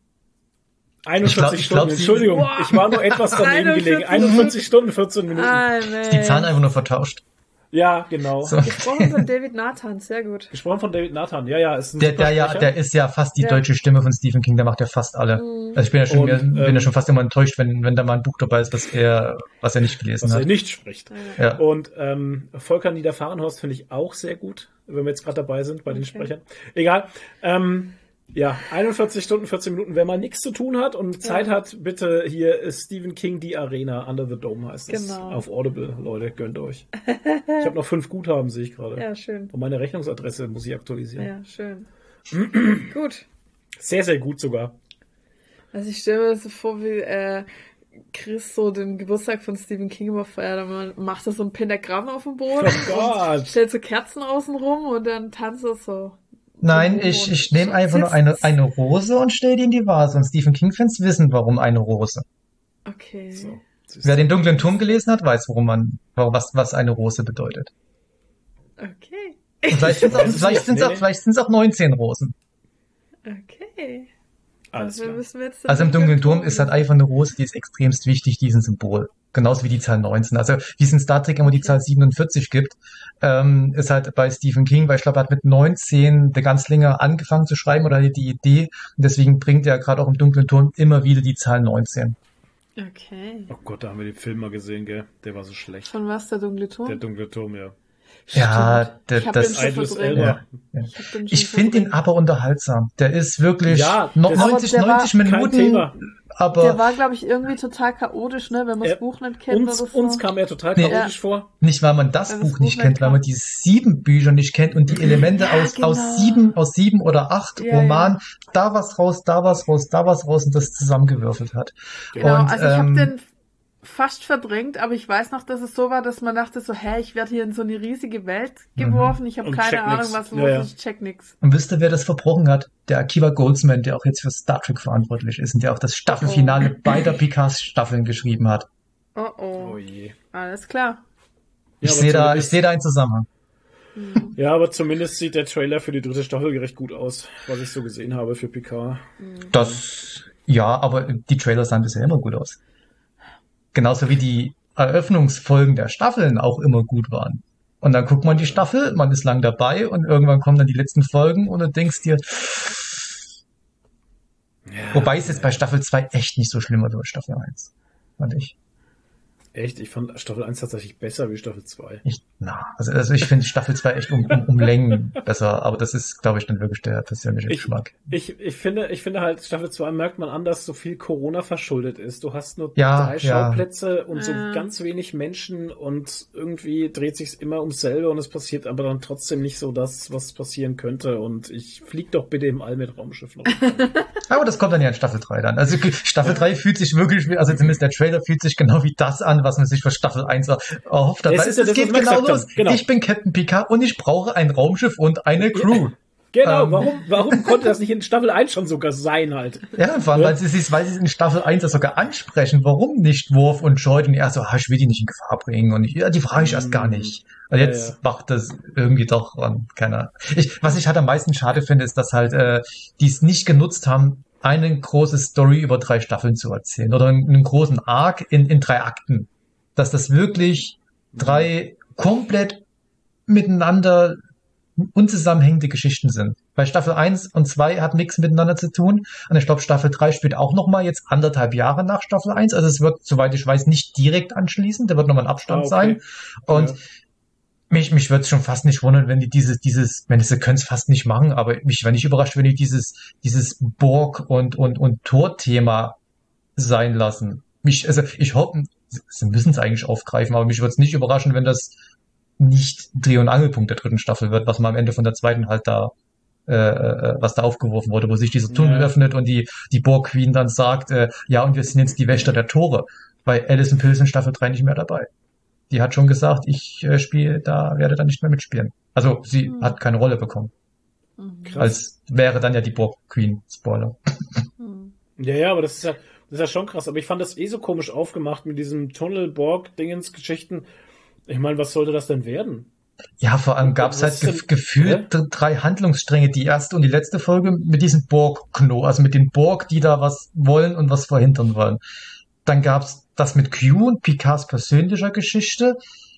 41 Ich glaub- Stunden. glaub, Entschuldigung, Boah. ich war nur etwas daneben 41 [laughs] gelegen. 41 Stunden, 14 Minuten. Ah, die Zahlen einfach nur vertauscht. Ja, genau. So. Gesprochen von [laughs] David Nathan, sehr gut. Gesprochen von David Nathan. Ja, ja, ist ein Der, der ja, der ist ja fast die Ja. deutsche Stimme von Stephen King, der macht ja fast alle. Mhm. Also ich bin ja schon, Und, bin ähm, ja schon fast immer enttäuscht, wenn, wenn da mal ein Buch dabei ist, was er, was er nicht gelesen was er hat. nicht spricht. Ja. Und ähm, Volker Niederfahrenhorst finde ich auch sehr gut, wenn wir jetzt gerade dabei sind bei den Okay. Sprechern. Egal. Ähm, ja, 41 Stunden, 14 Minuten. Wer mal nichts zu tun hat und Zeit hat, bitte hier ist Stephen King Die Arena Under the Dome heißt es. Genau. Auf Audible, Leute, gönnt euch. ich habe noch fünf Guthaben, sehe ich gerade. Ja, schön. Und meine Rechnungsadresse muss ich aktualisieren. Ja, schön. [clears throat] gut. Sehr, sehr gut sogar. Also ich stelle mir das so vor, wie äh, Chris so den Geburtstag von Stephen King immer feiert. Man macht da so ein Pentagramm auf dem Boden. Oh Gott. Und stellt so Kerzen außen rum und dann tanzt er so. Nein, ich, ich nehme einfach nur eine, eine Rose und stelle die in die Vase. Und Stephen King-Fans wissen, warum eine Rose. Okay. So. Wer den dunklen Turm gelesen hat, weiß, warum man, was, was eine Rose bedeutet. Okay. Und vielleicht sind es auch, vielleicht sind's Nee, auch, vielleicht sind's auch 19 Rosen. Okay. Alles Also klar. Also im dunklen Turm ist halt einfach eine Rose, die ist extremst wichtig, die ist ein Symbol. Genauso wie die Zahl 19. Also wie es in Star Trek immer die Zahl 47 gibt, ähm, ist halt bei Stephen King, weil ich glaube, er hat mit 19 der ganz länger angefangen zu schreiben oder hatte die Idee. Und deswegen bringt er gerade auch im dunklen Turm immer wieder die Zahl 19. Okay. Oh Gott, da haben wir den Film mal gesehen, gell? Der war so schlecht. Von was, der dunkle Turm? Der dunkle Turm, ja. Ja, Stimmt. der- ich hab das- den schon Idris. Elba. Ja. Ich, Ich finde ihn aber unterhaltsam. Der ist wirklich Ja, noch das- 90, Aber der war 90 Kein Minuten, Thema. Aber Der war, glaube ich, irgendwie total chaotisch, ne, wenn man Äh, das Buch nicht kennt Uns, oder so. uns kam er total Nee. chaotisch vor. Nicht, weil man das Weil das Buch nicht Buch kennt, weil man die sieben Bücher nicht kennt und die Elemente Ja, aus, genau. aus sieben, aus sieben oder acht Ja, Romanen, da was raus, da was raus, da was raus und das zusammengewürfelt hat. Genau, Und, also ich ähm, habe den fast verdrängt, aber ich weiß noch, dass es so war, dass man dachte so, hä, ich werde hier in so eine riesige Welt Mhm. geworfen, ich habe keine Ahnung, nix. was los Ja, ja. ist, ich check nix. Und wisst ihr, wer das verbrochen hat? Der Akiva Goldsman, der auch jetzt für Star Trek verantwortlich ist und der auch das Staffelfinale beider Picards Staffeln geschrieben hat. Oh oh, Oh je. alles klar. Ich Ja, sehe da, ich sehe da einen Zusammenhang. Hm. Ja, aber zumindest sieht der Trailer für die dritte Staffel recht gut aus, was ich so gesehen habe für Picard. Das, ja, aber die Trailer sahen bisher immer gut aus. Genauso wie die Eröffnungsfolgen der Staffeln auch immer gut waren. Und dann guckt man die Staffel, man ist lang dabei und irgendwann kommen dann die letzten Folgen und du denkst dir, Ja, wobei es jetzt bei Staffel 2 echt nicht so schlimm war wie bei Staffel 1. Fand ich. Echt, ich fand Staffel 1 tatsächlich besser wie Staffel 2. ich na, also, also ich finde Staffel 2 echt um, um, um Längen [laughs] besser, aber das ist, glaube ich, dann wirklich der persönliche Ich- Geschmack. Ich, ich finde, ich finde halt, Staffel 2 merkt man an, dass so viel Corona verschuldet ist. Du hast nur Ja, drei ja. Schauplätze und so ganz wenig Menschen und irgendwie dreht sich's immer ums selbe und es passiert aber dann trotzdem nicht so das, was passieren könnte. Und ich flieg doch bitte im All mit Raumschiff noch. [laughs] Aber das kommt dann ja in Staffel 3 dann. Also Staffel 3 fühlt sich wirklich, wie- also zumindest der Trailer fühlt sich genau wie das an, was man sich für Staffel 1 erhofft hat. Das ist ja es das, geht genau los. Genau. Ich bin Captain Picard und ich brauche ein Raumschiff und eine Crew. Genau, Ähm. warum, warum konnte das nicht in Staffel 1 schon sogar sein halt? Ja, vor allem, weil sie es weil sie in Staffel 1 ja sogar ansprechen. Warum nicht Worf und Joy? Und er so, ah, ich will die nicht in Gefahr bringen. Und ich, ja, die frage ich erst gar nicht. Und Ja, jetzt ja. macht das irgendwie doch ähm, keiner. Ich, was ich halt am meisten schade finde, ist, dass halt äh, die es nicht genutzt haben, eine große Story über drei Staffeln zu erzählen. Oder einen, einen großen Arc in, in drei Akten. Dass das wirklich drei komplett miteinander unzusammenhängende Geschichten sind. Bei Staffel 1 und 2 hat nichts miteinander zu tun. Und ich glaube, Staffel 3 spielt auch nochmal jetzt anderthalb Jahre nach Staffel 1. Also es wird, soweit ich weiß, nicht direkt anschließen. Da wird nochmal ein Abstand Ah, okay. sein. Und Ja. mich, mich würde es schon fast nicht wundern, wenn die dieses, dieses, wenn sie können es fast nicht machen, aber mich wäre nicht überrascht, wenn die dieses, dieses Borg und, und, und Tor-Thema sein lassen. Mich, also ich hoffe, sie- müssen es eigentlich aufgreifen, aber mich würde es nicht überraschen, wenn das nicht Dreh- und Angelpunkt der dritten Staffel wird, was man am Ende von der zweiten halt da, äh, äh, was da aufgeworfen wurde, wo sich dieser Tunnel Ja. öffnet und die, die Borg Queen dann sagt, äh, ja, und wir sind jetzt die Wächter der Tore, weil Alison Pills in Staffel 3 nicht mehr dabei. Die hat schon gesagt, ich äh, spiele da, werde da nicht mehr mitspielen. Also sie Hm. hat keine Rolle bekommen. Mhm. Krass. Als wäre dann ja die Borg Queen. Spoiler. Mhm. Ja, ja, aber das ist ja, das ist ja schon krass. Aber ich fand das eh so komisch aufgemacht mit diesem Tunnel-Borg-Dingens-Geschichten. Ich meine, was sollte das denn werden? Ja, vor allem gab es halt gef gefühlt d- drei Handlungsstränge. Die erste und die letzte Folge mit diesem Borg-Kno, also mit den Borg, die da was wollen und was verhindern wollen. Dann gab's das mit Q und Picards persönlicher Geschichte.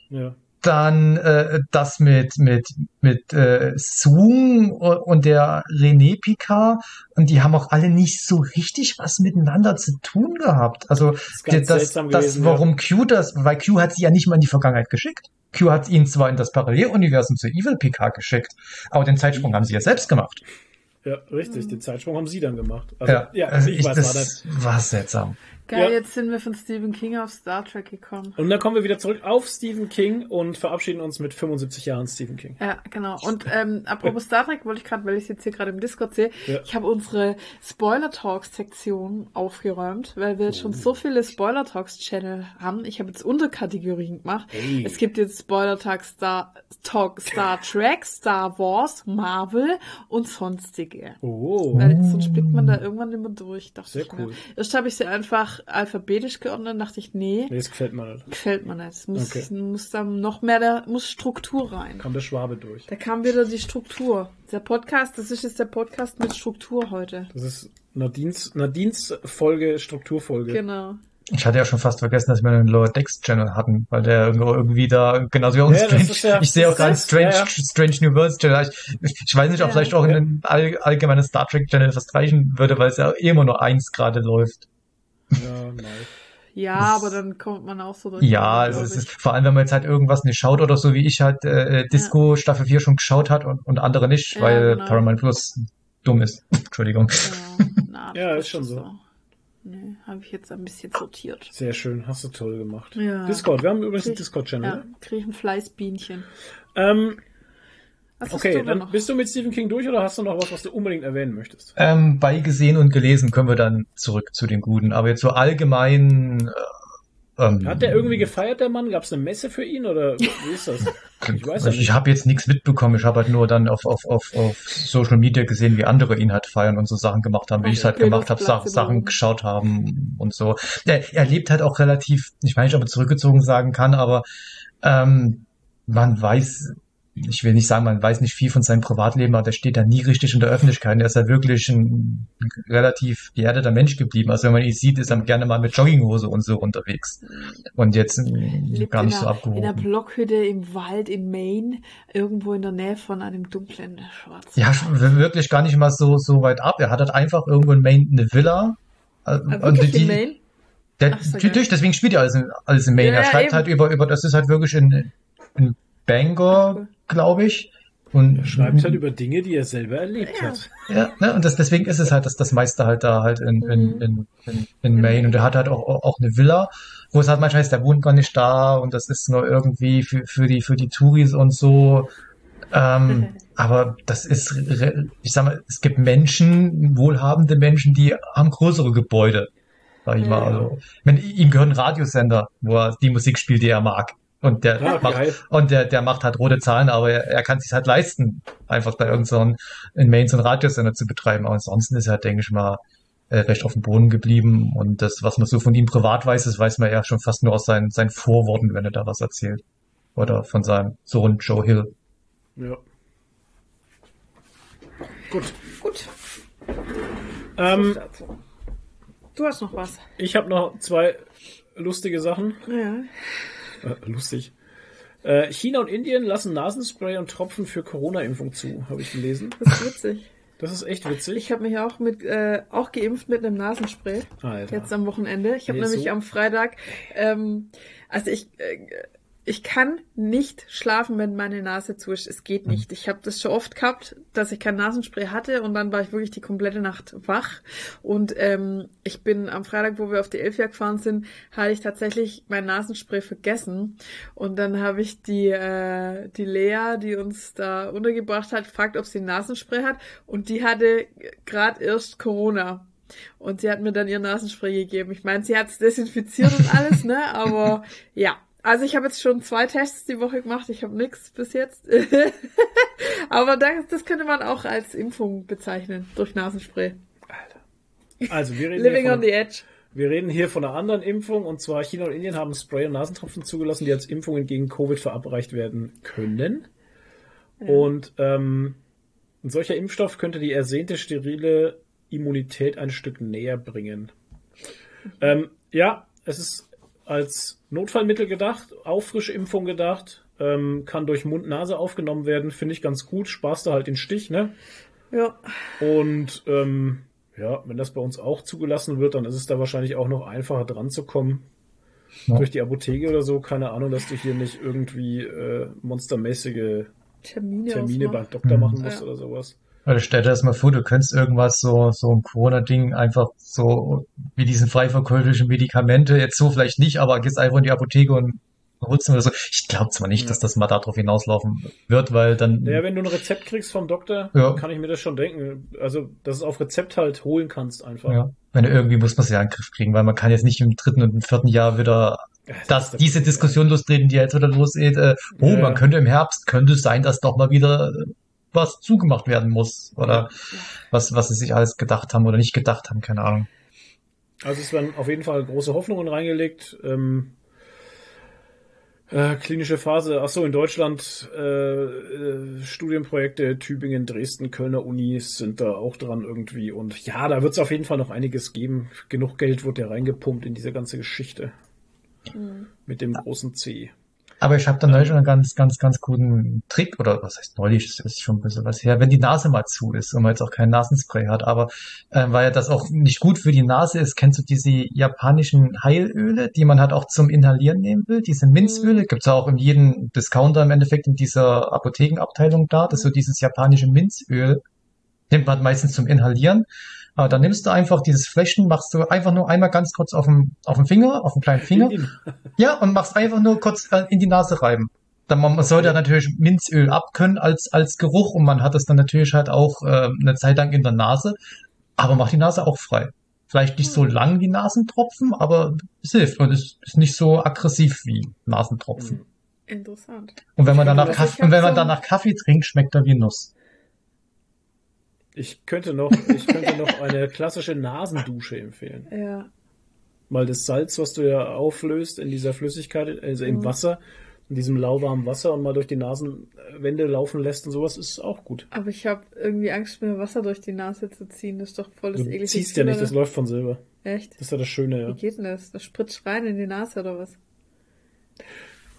Ja. Dann äh, das mit mit mit äh, Sung und der René Picard und die haben auch alle nicht so richtig was miteinander zu tun gehabt. Also Das das, das gewesen. warum Q das, weil Q hat sie ja nicht mal in die Vergangenheit geschickt. Q hat ihn zwar in das Paralleluniversum zu Evil Picard geschickt, aber den Zeitsprung haben sie ja selbst gemacht. Ja, ja richtig. Den Zeitsprung haben sie dann gemacht. Also, Ja, ja, also ich, ich, weiß, das war das. war seltsam. Geil, Ja. jetzt sind wir von Stephen King auf Star Trek gekommen. Und dann kommen wir wieder zurück auf Stephen King und verabschieden uns mit 75 Jahren Stephen King. Ja, genau. Und ähm, apropos Star Trek wollte ich gerade, weil ich es jetzt hier gerade im Discord sehe, Ja. ich habe unsere Spoiler Talks Sektion aufgeräumt, weil wir jetzt schon so viele Spoiler Talks Channel haben. Ich habe jetzt Unterkategorien gemacht. Hey. Es gibt jetzt Spoiler Talk Star Talk Star Trek, Star Wars, Marvel und sonstige. Oh. Weil sonst blickt man da irgendwann immer durch, Sehr mir. cool. Erst habe ich sie einfach alphabetisch geordnet, dachte ich, nee, Nee, das gefällt mir nicht. gefällt mir nicht. Es muss, Okay. muss da noch mehr, da muss Struktur rein. Kam der Schwabe durch. Da kam wieder die Struktur. Der Podcast, das ist jetzt der Podcast mit Struktur heute. Das ist Nadines, Nadines Folge, Strukturfolge. Genau. Ich hatte ja schon fast vergessen, dass wir einen Lower Decks Channel hatten, weil der irgendwo irgendwie da, genauso wie auch ein Ja, Strange, ist ja- ich sehe auch gerade Strange, ja, ja. Strange New Worlds Channel. Ich, ich weiß nicht, ob Ja. vielleicht auch Ja. ein all, allgemeines Star Trek Channel was reichen würde, weil es ja immer nur eins gerade läuft. Ja, nein. Ja, Das- aber dann kommt man auch so durch. Ja, es ist, es ist, vor allem wenn man jetzt halt irgendwas nicht schaut oder so wie ich halt äh, Disco Staffel 4 schon geschaut hat und, und andere nicht, Ja, weil genau. Paramount Plus dumm ist. [laughs] Entschuldigung. Genau. Na, Ja, ist schon so. Nee, habe ich jetzt ein bisschen sortiert. Sehr schön, hast du toll gemacht. Ja. Discord, wir haben übrigens einen Krieg- Discord-Channel. Ja, krieg ich ein Fleißbienchen. Ähm, Was okay, dann noch? bist du mit Stephen King durch oder hast du noch was, was du unbedingt erwähnen möchtest? Ähm, bei gesehen und gelesen können wir dann zurück zu den Guten. Aber jetzt so allgemein. Äh, ähm, Hat der irgendwie gefeiert, der Mann? Gab es eine Messe für ihn oder wie ist das? [laughs] Ich weiß ja ich nicht. habe jetzt nichts mitbekommen. Ich habe halt nur dann auf, auf, auf, auf Social Media gesehen, wie andere ihn halt feiern und so Sachen gemacht haben, wie ich es halt gemacht habe, Sa Sachen geschaut haben und so. Er, er lebt halt auch relativ, ich weiß nicht, ob er zurückgezogen sagen kann, aber ähm, man weiß, ich will nicht sagen, man weiß nicht viel von seinem Privatleben, aber der steht da nie richtig in der Öffentlichkeit. Er ist ja wirklich ein relativ geerdeter Mensch geblieben. Also wenn man ihn sieht, ist er gerne mal mit Jogginghose und so unterwegs. Und jetzt äh, Lebt gar in nicht so einer, in einer abgehoben. Blockhütte im Wald in Maine, irgendwo in der Nähe von einem dunklen Schwarz. Ja, wirklich gar nicht mal so, so weit ab. Er hat halt einfach irgendwo in Maine eine Villa. Äh, Ah, und die, in Maine? Der, Ach so, natürlich, deswegen spielt er alles in, alles in Maine. Ja, er ja, schreibt eben. halt über, über, das ist halt wirklich in, in Bangor, Cool. Glaube ich. Und Er schreibt halt über Dinge, die er selber erlebt Ja. hat. Ja, ne, und das, deswegen ist es halt, dass das meiste halt da halt in, in, Mhm. in, in, in Maine. Und er hat halt auch, auch eine Villa, wo es halt manchmal heißt, der wohnt gar nicht da und das ist nur irgendwie für, für die, für die Touris und so. Ähm, [laughs] aber das ist, ich sag mal, es gibt Menschen, wohlhabende Menschen, die haben größere Gebäude. Sag ich mal. Also, wenn, ihm gehört ein Radiosender, wo er die Musik spielt, die er mag. Und der Ja, macht, geil. und der, der macht halt rote Zahlen, aber er, er kann sich halt leisten, einfach bei irgendeinem in Main so einen Radiosender zu betreiben. Aber ansonsten ist er, denke ich mal, äh, recht auf dem Boden geblieben. Und das, was man so von ihm privat weiß, das weiß man ja schon fast nur aus seinen, seinen Vorworten, wenn er da was erzählt. Oder von seinem Sohn Joe Hill. Ja. Gut. Gut. Ähm. Du hast noch was. ich habe noch zwei lustige Sachen. Ja. Äh, lustig. Äh, China und Indien lassen Nasenspray und Tropfen für Corona-Impfung zu, habe ich gelesen. Das ist witzig. Das ist echt witzig. Ich habe mich auch mit äh, auch geimpft mit einem Nasenspray. Alter. Jetzt am Wochenende. Ich habe Nee, nämlich so- am Freitag, ähm, also ich, äh, ich kann nicht schlafen, wenn meine Nase zu ist. Es geht nicht. Ich habe das schon oft gehabt, dass ich kein Nasenspray hatte und dann war ich wirklich die komplette Nacht wach. Und ähm, ich bin am Freitag, wo wir auf die Elfjahr gefahren sind, hatte ich tatsächlich mein Nasenspray vergessen. Und dann habe ich die, äh, die Lea, die uns da untergebracht hat, gefragt, ob sie ein Nasenspray hat. Und die hatte gerade erst Corona. Und sie hat mir dann ihr Nasenspray gegeben. Ich meine, sie hat es desinfiziert und alles, ne? Aber ja. Also ich habe jetzt schon zwei Tests die Woche gemacht. Ich habe nichts bis jetzt. [laughs] Aber das, das könnte man auch als Impfung bezeichnen durch Nasenspray. Also, wir reden, Living hier on von, the edge. wir reden hier von einer anderen Impfung und zwar China und Indien haben Spray- und Nasentropfen zugelassen, die als Impfungen gegen Covid verabreicht werden können. Und ähm, ein solcher Impfstoff könnte die ersehnte sterile Immunität ein Stück näher bringen. Ähm, ja, es ist als Notfallmittel gedacht, Auffrischimpfung gedacht, ähm, kann durch Mund-Nase aufgenommen werden, finde ich ganz gut, sparst du halt den Stich, ne? Ja. Und ähm, ja, wenn das bei uns auch zugelassen wird, dann ist es da wahrscheinlich auch noch einfacher dran zu kommen. Ja. Durch die Apotheke oder so, keine Ahnung, dass du hier nicht irgendwie äh, monstermäßige Termine, Termine beim. Doktor Mhm. machen musst Ja. oder sowas. Oder stell dir das mal vor, du könntest irgendwas so, so ein Corona-Ding einfach so, wie diesen frei verkäuflichen Medikamente, jetzt so vielleicht nicht, aber gehst einfach in die Apotheke und holst oder so. Ich glaube zwar nicht, Ja. dass das mal darauf hinauslaufen wird, weil dann, Naja, wenn du ein Rezept kriegst vom Doktor, Ja. kann ich mir das schon denken. Also, dass es auf Rezept halt holen kannst einfach. ja, wenn du irgendwie muss man es ja in den Griff kriegen, weil man kann jetzt nicht im dritten und im vierten Jahr wieder Ja, dass der- diese Diskussion lostreten, die jetzt wieder losgeht, äh, oh, Ja, ja. man könnte im Herbst, könnte es sein, dass doch mal wieder äh, was zugemacht werden muss oder was, was sie sich alles gedacht haben oder nicht gedacht haben, keine Ahnung. Also es werden auf jeden Fall große Hoffnungen reingelegt. Ähm, äh, klinische Phase, ach so, in Deutschland äh, äh, Studienprojekte, Tübingen, Dresden, Kölner Unis sind da auch dran irgendwie. Und ja, da wird es auf jeden Fall noch einiges geben. Genug Geld wird ja reingepumpt in diese ganze Geschichte Mhm. mit dem großen C. Aber ich habe da neulich schon einen ganz, ganz, ganz guten Trick, oder was heißt neulich, das ist schon ein bisschen was her, wenn die Nase mal zu ist und man jetzt auch kein Nasenspray hat, aber äh, weil ja das auch nicht gut für die Nase ist, kennst du diese japanischen Heilöle, die man halt auch zum Inhalieren nehmen will, diese Minzöle, gibt's ja auch in jedem Discounter im Endeffekt in dieser Apothekenabteilung da, das ist so dieses japanische Minzöl, nimmt man meistens zum Inhalieren. Aber dann nimmst du einfach dieses Fläschchen, machst du einfach nur einmal ganz kurz auf dem, auf dem Finger, auf dem kleinen Finger, ja, und machst einfach nur kurz äh, in die Nase reiben. Dann man, man sollte ja natürlich Minzöl abkönnen als als Geruch und man hat es dann natürlich halt auch äh, eine Zeit lang in der Nase, aber macht die Nase auch frei. Vielleicht nicht so lang wie Nasentropfen, aber es hilft und es ist nicht so aggressiv wie Nasentropfen. Hm. Interessant. Und wenn man danach Also Kaffee, und wenn man danach Kaffee trinkt, schmeckt er wie Nuss. Ich könnte noch, ich könnte noch eine [laughs] klassische Nasendusche empfehlen. Ja. Mal das Salz, was du ja auflöst in dieser Flüssigkeit, also im Mhm. Wasser, in diesem lauwarmen Wasser und mal durch die Nasenwände laufen lässt und sowas, ist auch gut. Aber ich habe irgendwie Angst, mir Wasser durch die Nase zu ziehen. Das ist doch voll das Du eklige ziehst ja nicht, das oder? läuft von selber. Echt? Das ist ja das Schöne, Wie ja. geht denn das? Das spritzt rein in die Nase oder was?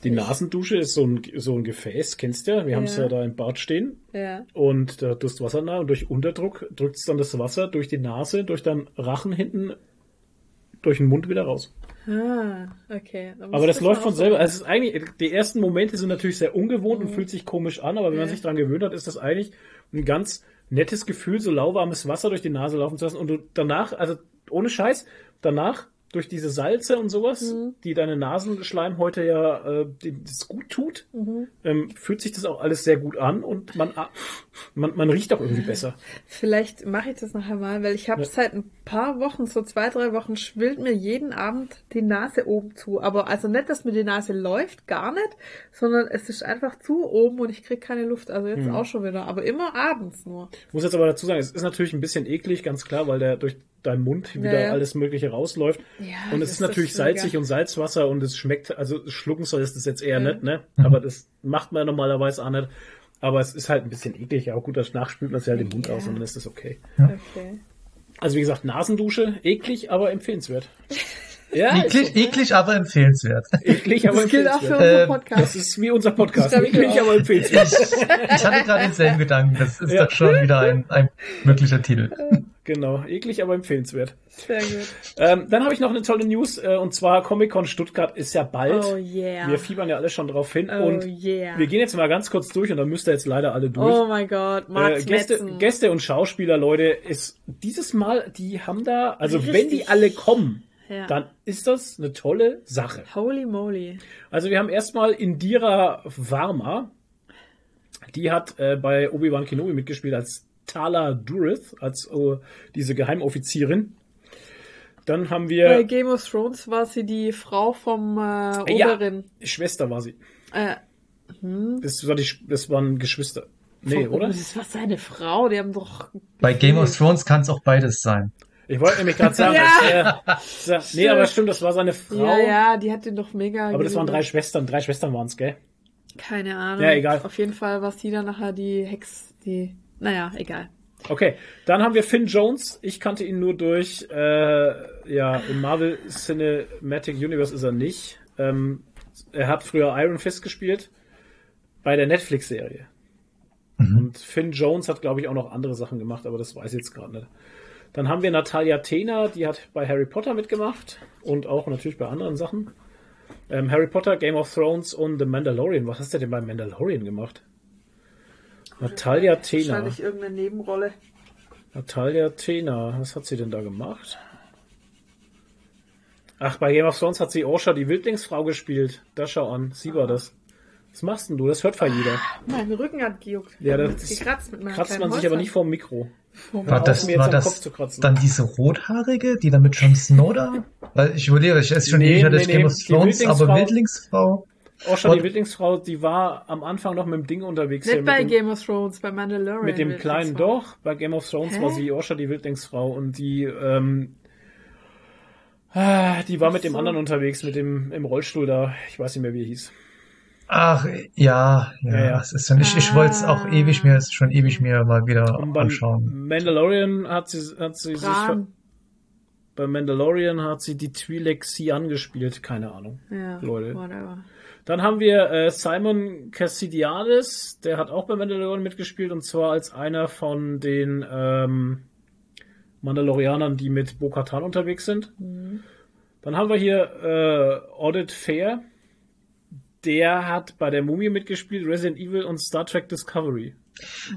Die Nasendusche ist so ein, so ein Gefäß, kennst du ja. Wir haben es Ja. ja da im Bad stehen Ja. und da tust du Wasser nah und durch Unterdruck drückt es dann das Wasser durch die Nase, durch deinen Rachen hinten, durch den Mund wieder raus. Ah, okay. Aber das läuft von selber. so- Also es ist eigentlich, die ersten Momente sind natürlich sehr ungewohnt und Mhm. fühlt sich komisch an, aber wenn man Ja. sich daran gewöhnt hat, ist das eigentlich ein ganz nettes Gefühl, so lauwarmes Wasser durch die Nase laufen zu lassen und du danach, also ohne Scheiß, danach durch diese Salze und sowas, Mhm. die deine Nasenschleimhäute ja äh, das gut tut, Mhm. ähm, fühlt sich das auch alles sehr gut an und man, man, man riecht auch irgendwie [laughs] besser. Vielleicht mache ich das nachher mal, weil ich habe Ja. seit ein paar Wochen, so zwei, drei Wochen, schwillt mir jeden Abend die Nase oben zu. Aber also nicht, dass mir die Nase läuft, gar nicht, sondern es ist einfach zu oben und ich krieg keine Luft. Also jetzt Hm. auch schon wieder, aber immer abends nur. Ich muss jetzt aber dazu sagen, es ist natürlich ein bisschen eklig, ganz klar, weil der durch deinen Mund wieder Ja, ja. alles Mögliche rausläuft. Ja, Und es ist natürlich ist mega. salzig und Salzwasser und es schmeckt, also schlucken soll es das jetzt eher Ja. nicht, ne? Aber das macht man normalerweise auch nicht. Aber es ist halt ein bisschen eklig. Aber gut, das nachspült man sich halt den Mund Ja. aus und dann ist das okay. Okay. Also wie gesagt, Nasendusche, eklig, aber empfehlenswert. [laughs] Ja, Eklig, so. eklig, aber empfehlenswert. eklig, aber Das gilt auch für empfehlenswert. unseren Äh, Das Podcast. ist wie unser Podcast. Ich Eklig, aber empfehlenswert. Ich hatte gerade denselben Gedanken. Das ist Ja. doch schon wieder ein, ein möglicher Titel. [laughs] Genau, eklig, aber empfehlenswert. Sehr gut. Ähm, dann habe ich noch eine tolle News, äh, und zwar Comic-Con Stuttgart ist ja bald. Oh yeah. Wir fiebern ja alle schon drauf hin. oh und yeah. wir gehen jetzt mal ganz kurz durch und dann müsst ihr jetzt leider alle durch. Oh mein Gott, äh, Max Gäste, Metzen. Gäste und Schauspieler, Leute, ist dieses Mal, die haben da, also Richtig. wenn die alle kommen, Ja. dann ist das eine tolle Sache. Holy moly. Also wir haben erstmal Indira Varma. Die hat äh, bei Obi-Wan Kenobi mitgespielt als Tala Durith, als äh, diese Geheimoffizierin. Dann haben Bei wir Game of Thrones war sie die Frau vom äh, Ja. Oberin. Schwester war sie. Äh, hm? Das, war die, das waren Geschwister. Nee, Vom- oder? Das war seine Frau, die haben doch. Bei Game of Thrones kann es auch beides sein. Ich wollte nämlich gerade sagen, [laughs] Ja. dass, äh, nee, aber stimmt, das war seine Frau. Ja, ja, die hat den doch mega. Aber das waren drei. Schwestern. Drei Schwestern waren es, gell? Keine Ahnung. Ja, egal. Auf jeden Fall war sie dann nachher die Hex, die. Naja, egal. Okay, dann haben wir Finn Jones. Ich kannte ihn nur durch, äh, ja, im Marvel Cinematic Universe ist er nicht. Ähm, er hat früher Iron Fist gespielt bei der Netflix-Serie. Und Finn Jones hat, glaube ich, auch noch andere Sachen gemacht, aber das weiß ich jetzt gerade nicht. Dann haben wir Natalia Tena, die hat bei Harry Potter mitgemacht und auch natürlich bei anderen Sachen. Ähm, Harry Potter, Game of Thrones und The Mandalorian. Was hast du denn bei Mandalorian gemacht? Natalia Tena. Wahrscheinlich irgendeine Nebenrolle. Natalia Tena, was hat sie denn da gemacht? Ach, bei Game of Thrones hat sie Orsha, die Wildlingsfrau, gespielt. Da schau an, sie war das. Was machst denn du? Das hört fast jeder. Mein Rücken hat gejuckt. Ja, das mit meiner kratzt man sich aber nicht vorm Mikro. Vom War auf, das, war das zu kratzen. dann diese rothaarige, die da mit Jon Snow da? Weil ich überlege, ich esse schon Nee, ewig, nee, ich Game nee, of Thrones, aber Wildlingsfrau- Orsha, die Wildlingsfrau, die war am Anfang noch mit dem Ding unterwegs. Nicht hier, bei dem, Game of Thrones, bei Mandalorian. mit dem kleinen. Doch. Bei Game of Thrones Hä? war sie Orsha, die Wildlingsfrau. Und die, ähm, ah, die war mit dem so. anderen unterwegs, mit dem im Rollstuhl da. Ich weiß nicht mehr, wie er hieß. Ach, ja, ja, Ja, ja. es ist schon, ich, ich wollte es auch Ah. ewig mir, ist schon ewig mir mal wieder Und anschauen. Mandalorian hat sie, hat sie sich. Bei Mandalorian hat sie die Twi'lek Xi'an gespielt, keine Ahnung. Ja, Leute. whatever. Dann haben wir äh, Simon Cassidiades, der hat auch bei Mandalorian mitgespielt und zwar als einer von den ähm, Mandalorianern, die mit Bo-Katan unterwegs sind. Dann haben wir hier äh, Audit Fair, der hat bei der Mumie mitgespielt, Resident Evil und Star Trek Discovery.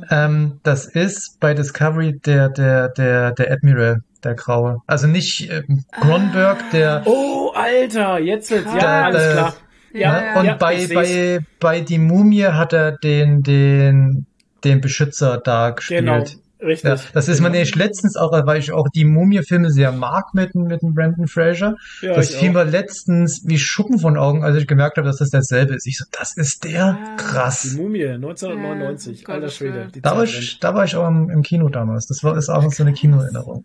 Ähm, das ist bei Discovery der, der, der, der Admiral, der Graue. Also nicht ähm, Gronberg, der, Oh, Alter, jetzt wird's, ja, alles klar. Ja, ne? ja, und ja, bei, bei, bei die Mumie hat er den, den, den Beschützer da gespielt. Genau, richtig. Ja, das ist mir nämlich letztens auch, weil ich auch die Mumie-Filme sehr mag mit, dem- mit dem Brandon Fraser. Ja, das ich fiel mir letztens wie Schuppen von Augen, als ich gemerkt habe, dass das dasselbe ist. Ich so, das ist der? Ah. Die Krass. Mumie, 1999, Ja, alter Schwede. Die Da war, ich, da war ich auch im, im Kino damals. Das war ist auch so eine Kinoerinnerung.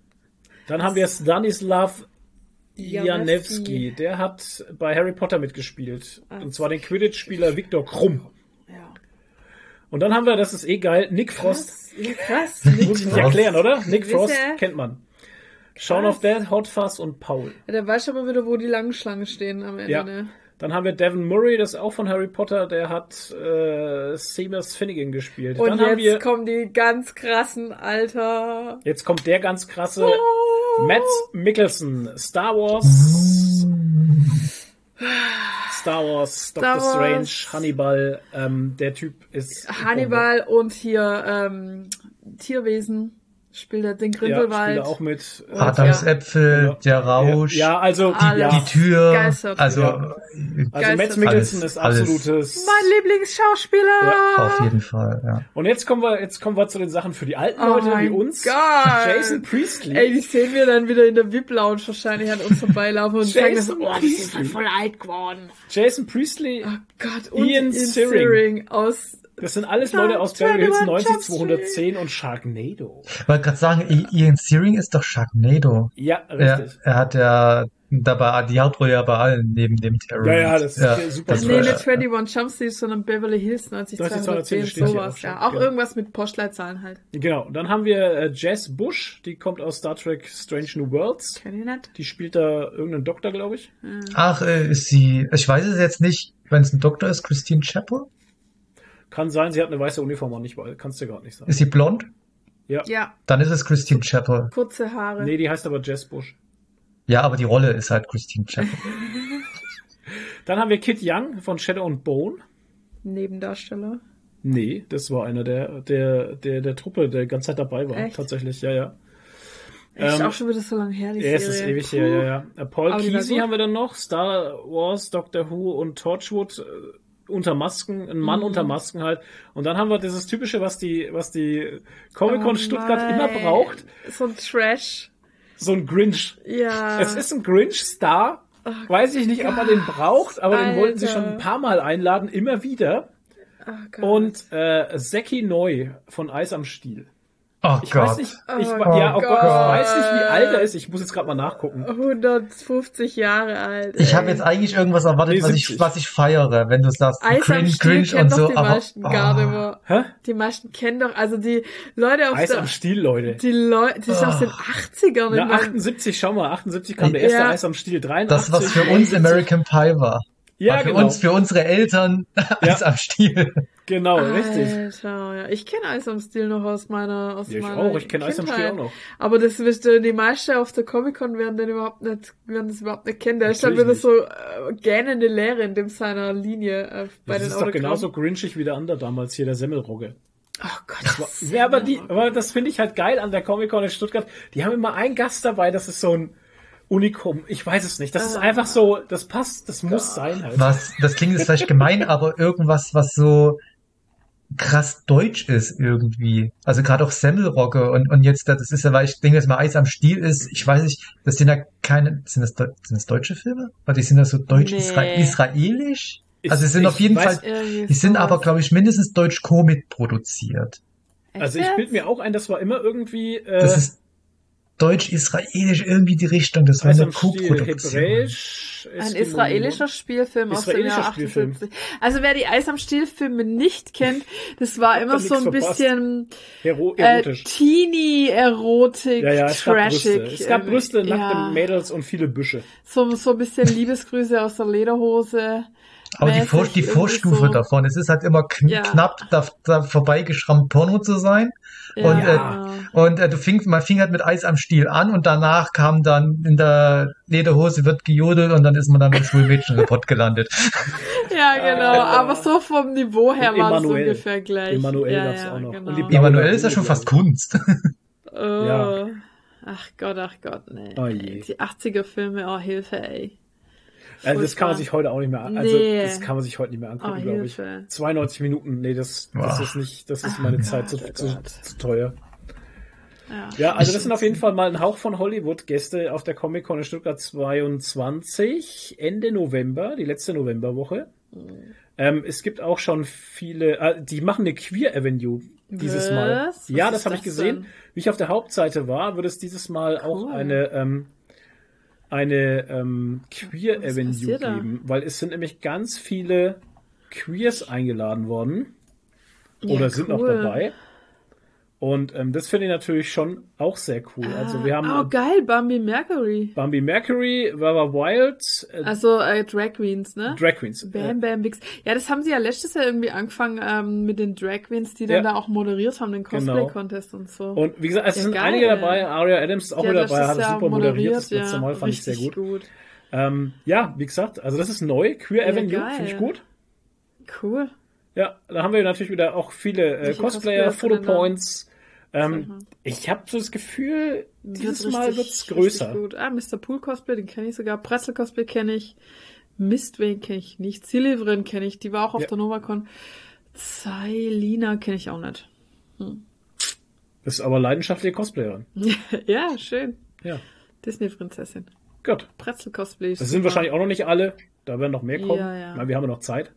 Dann haben wir Stanislav Janewski. Der hat bei Harry Potter mitgespielt. Und zwar den Quidditch-Spieler Viktor Krumm. Und dann haben wir, das ist eh geil, Nick Frost. Krass. Krass. Muss ich nicht erklären, oder? Nick Frost kennt man. Shaun of Dead, Hot Fuzz und Paul. Ja, der weiß aber wieder, wo die langen Schlangen stehen am Ende. Ja. Ne? Dann haben wir Devin Murray, das ist auch von Harry Potter, der hat äh, Seamus Finnegan gespielt. Und dann haben wir, jetzt kommen die ganz krassen, Alter. jetzt kommt der ganz krasse Oh. Matt Mickelson, Star Wars, [laughs] Star Wars, Star Doctor Strange, Wars. Hannibal, ähm, der Typ ist Hannibal und hier ähm, Tierwesen. Spielt er den Ja, Grindelwald. er auch mit. Äh, Adams ja. Äpfel, Genau. der Rausch, Ja, also, Alles. ja. die Tür, Geistert. also Ja. äh, Also. Mads Mikkelsen Alles, ist alles. absolutes. mein Lieblingsschauspieler. Ja, auf jeden Fall, ja. Und jetzt kommen wir, jetzt kommen wir zu den Sachen für die alten Oh Leute wie uns. Gott. Jason Priestley. Ey, die sehen wir dann wieder in der VIP-Lounge wahrscheinlich an uns vorbeilaufen und sagen das, Jason oh, die sind halt voll alt geworden. Jason Priestley, Oh Gott, und Ian Ian Searing. Searing aus das sind alles Leute aus Beverly Hills 21 90, Jump Street. 210 und Sharknado. Ich wollte gerade sagen, Ian Searing ist doch Sharknado. Ja, Er, richtig. er hat ja dabei die Hauptrolle ja bei allen neben dem Terror. Ja, ja, das ist super das Nee, nicht 21 Jump Street, sondern Beverly Hills 90210, steht hier auch sowas. schon, Ja, auch genau. irgendwas mit Postleitzahlen halt. Genau. Und dann haben wir äh, Jess Bush, die kommt aus Star Trek Strange New Worlds. Kenn ich nicht. Die spielt da irgendeinen Doktor, glaube ich. Ach, äh, ist sie, ich weiß es jetzt nicht, wenn es ein Doktor ist, Christine Chappell? Kann sein, sie hat eine weiße Uniform auch nicht, weil kannst du gerade nicht sagen. Ist sie blond? Ja, Dann ist es Christine Chappell. kurze Haare. Nee, die heißt aber Jess Bush. Ja, aber die Rolle ist halt Christine Chappell. [laughs] Dann haben wir Kit Young von Shadow and Bone. Nebendarsteller. Nee, das war einer der, der, der, der Truppe, der die ganze Zeit dabei war. Echt? Tatsächlich, ja, ja. Ist Ähm, auch schon wieder so lange her, die Ja, es Serie. ist ewig Puh. her, ja, ja. Äh, Paul Kesey haben wir dann noch, Star Wars, Doctor Who und Torchwood äh, unter Masken, ein Mhm. Mann unter Masken halt. Und dann haben wir dieses typische, was die, was die Comic-Con Oh Stuttgart mein. immer braucht, So ein Trash. so ein Grinch. Ja. Es ist ein Grinch-Star. Weiß ich nicht, ob man den braucht, aber den wollten sie Alter. schon ein paar Mal einladen, immer wieder. Oh Gott. Und äh, Zeki Neu von Eis am Stiel. Oh Ich Gott. weiß nicht, ich, Oh ja, oh Gott, ich Gott. weiß nicht, wie alt er ist. Ich muss jetzt gerade mal nachgucken. 150 Jahre alt. Ich ey. habe jetzt eigentlich irgendwas erwartet, Nee, was, ich, 70. was ich feiere, wenn du sagst, Eis am Grinch, Stiel kennen und doch so. die Aber, meisten gar nicht oh. Hä? Die meisten kennen doch, also die Leute aus Eis der, am Stiel, Leute. die Leute, die ist aus den 80ern. Na, ich mein- 78, schau mal, 78 kam der erste Ja. Eis am Stiel, 83. das, was für uns 79. American Pie war. Ja, war für genau. uns, für unsere Eltern [laughs] Eis am Stiel. Genau, richtig. Alter, ja. Ich kenne Eis am Stiel noch aus meiner aus Ja, ich meiner auch. Ich kenne Eis am Stiel auch noch. Aber das wirst du, die meisten auf der Comic-Con werden den überhaupt nicht, werden das überhaupt nicht kennen. Der ist dann wieder so äh, gähnende Leere in dem seiner Linie äh, bei Das den ist doch Autogrammen. genauso grinchig wie der andere damals hier, der Semmelrogge. Oh Gott, das Ja, aber die, aber das finde ich halt geil an der Comic-Con in Stuttgart. Die haben immer einen Gast dabei, das ist so ein Unikum. Ich weiß es nicht. Das ist Ah. einfach so, das passt, das muss sein halt. Was, das klingt jetzt vielleicht gemein, aber irgendwas, was so krass deutsch ist irgendwie. Also gerade auch Semmelrogge und, und jetzt, das ist ja, weil ich denke, dass mal Eis am Stiel ist, ich weiß nicht, das sind ja keine, sind das, sind das deutsche Filme? Oder die sind ja so deutsch-israelisch? Nee. Also es sind ich auf jeden weiß- Fall, die sind aber, glaube ich, mindestens deutsch-komit produziert. Also ich bild mir auch ein, das war immer irgendwie äh, Das ist deutsch-israelisch irgendwie die Richtung, das war Eis eine Co-Produktion. Ein israelischer Spielfilm aus dem Jahr Spielfilm. 78. Also wer die Eis am Stiel Filme nicht kennt, das war immer so ein verpasst. bisschen Hero äh. Teenie-Erotik, ja, ja, es gab Brüste. trashig. Es gab äh, Brüste, nackte ja. Mädels und viele Büsche. So, so ein bisschen Liebesgrüße aus der Lederhose. Aber die, Vor die Vorstufe so. davon, es ist halt immer kn Ja. knapp da, da vorbeigeschrammt Porno zu sein. Und, Ja. Und äh, du fing, man fing halt mit Eis am Stiel an und danach kam dann in der Lederhose wird gejodelt und dann ist man dann im Schulmädchenreport gelandet. [laughs] Ja, genau. Aber so vom Niveau her war es ungefähr gleich. Emanuel ja, ja, auch noch. Genau. Und die Blau- Emanuel ist ja schon fast Kunst. [laughs] oh. Ja. Ach Gott, ach Gott, nee. Oh je. Die 80er Filme, oh Hilfe, ey. Also das kann man sich heute auch nicht mehr an- also Nee. das kann man sich heute nicht mehr Oh, angucken, glaube ich. Hilfe. 92 Minuten, nee, das, das Boah. ist nicht, das ist meine Ach Zeit zu, oh zu, zu teuer. Ja. Ja, also das sind auf jeden Fall mal ein Hauch von Hollywood-Gäste auf der Comic-Con in Stuttgart 22, Ende November, die letzte Novemberwoche. Ähm, es gibt auch schon viele, äh, die machen eine Queer Avenue dieses Mal. Was? Ja, Was das habe ich gesehen. denn? Wie ich auf der Hauptseite war, wird es dieses Mal auch Cool. eine ähm, eine ähm, Queer Was Avenue passiert da? geben, weil es sind nämlich ganz viele Queers eingeladen worden oder Ja, sind noch cool. dabei. Und ähm, das finde ich natürlich schon auch sehr cool. Also wir haben Oh, äh, geil, Bambi Mercury. Bambi Mercury, Baba Wild, äh, Also äh, Drag Queens, ne? Drag Queens. Bam Äh, Bam Bix. Ja, das haben sie ja letztes Jahr irgendwie angefangen ähm, mit den Drag Queens, die dann Ja. da auch moderiert haben, den Genau. Cosplay-Contest und so. und wie gesagt, es Ja, sind geil. einige dabei. Aria Adams ist auch Die wieder dabei, hat das super moderiert. Das letzte ja. Mal fand ich sehr Richtig gut. Ähm, ja, wie gesagt, also das ist neu. Queer Ja, Avenue, finde ich gut. Cool. Ja, da haben wir natürlich wieder auch viele äh, Cosplayer, Cosplayer? Fotopoints, Ähm, ich habe so das Gefühl, dieses Wird Mal wird's größer. Gut. Ah, Mr. Pool Cosplay, den kenne ich sogar. Pretzel Cosplay kenne ich. Mistwing kenne ich nicht. Silivrin kenne ich. Die war auch auf Ja. der NovaCon. Zailina kenne ich auch nicht. Bist aber leidenschaftliche Cosplayerin. [laughs] ja, schön. Ja, Disney-Prinzessin. gut. Pretzel Cosplay. Das sind wahrscheinlich auch noch nicht alle. Da werden noch mehr kommen. Ja, ja. Weil wir haben ja noch Zeit.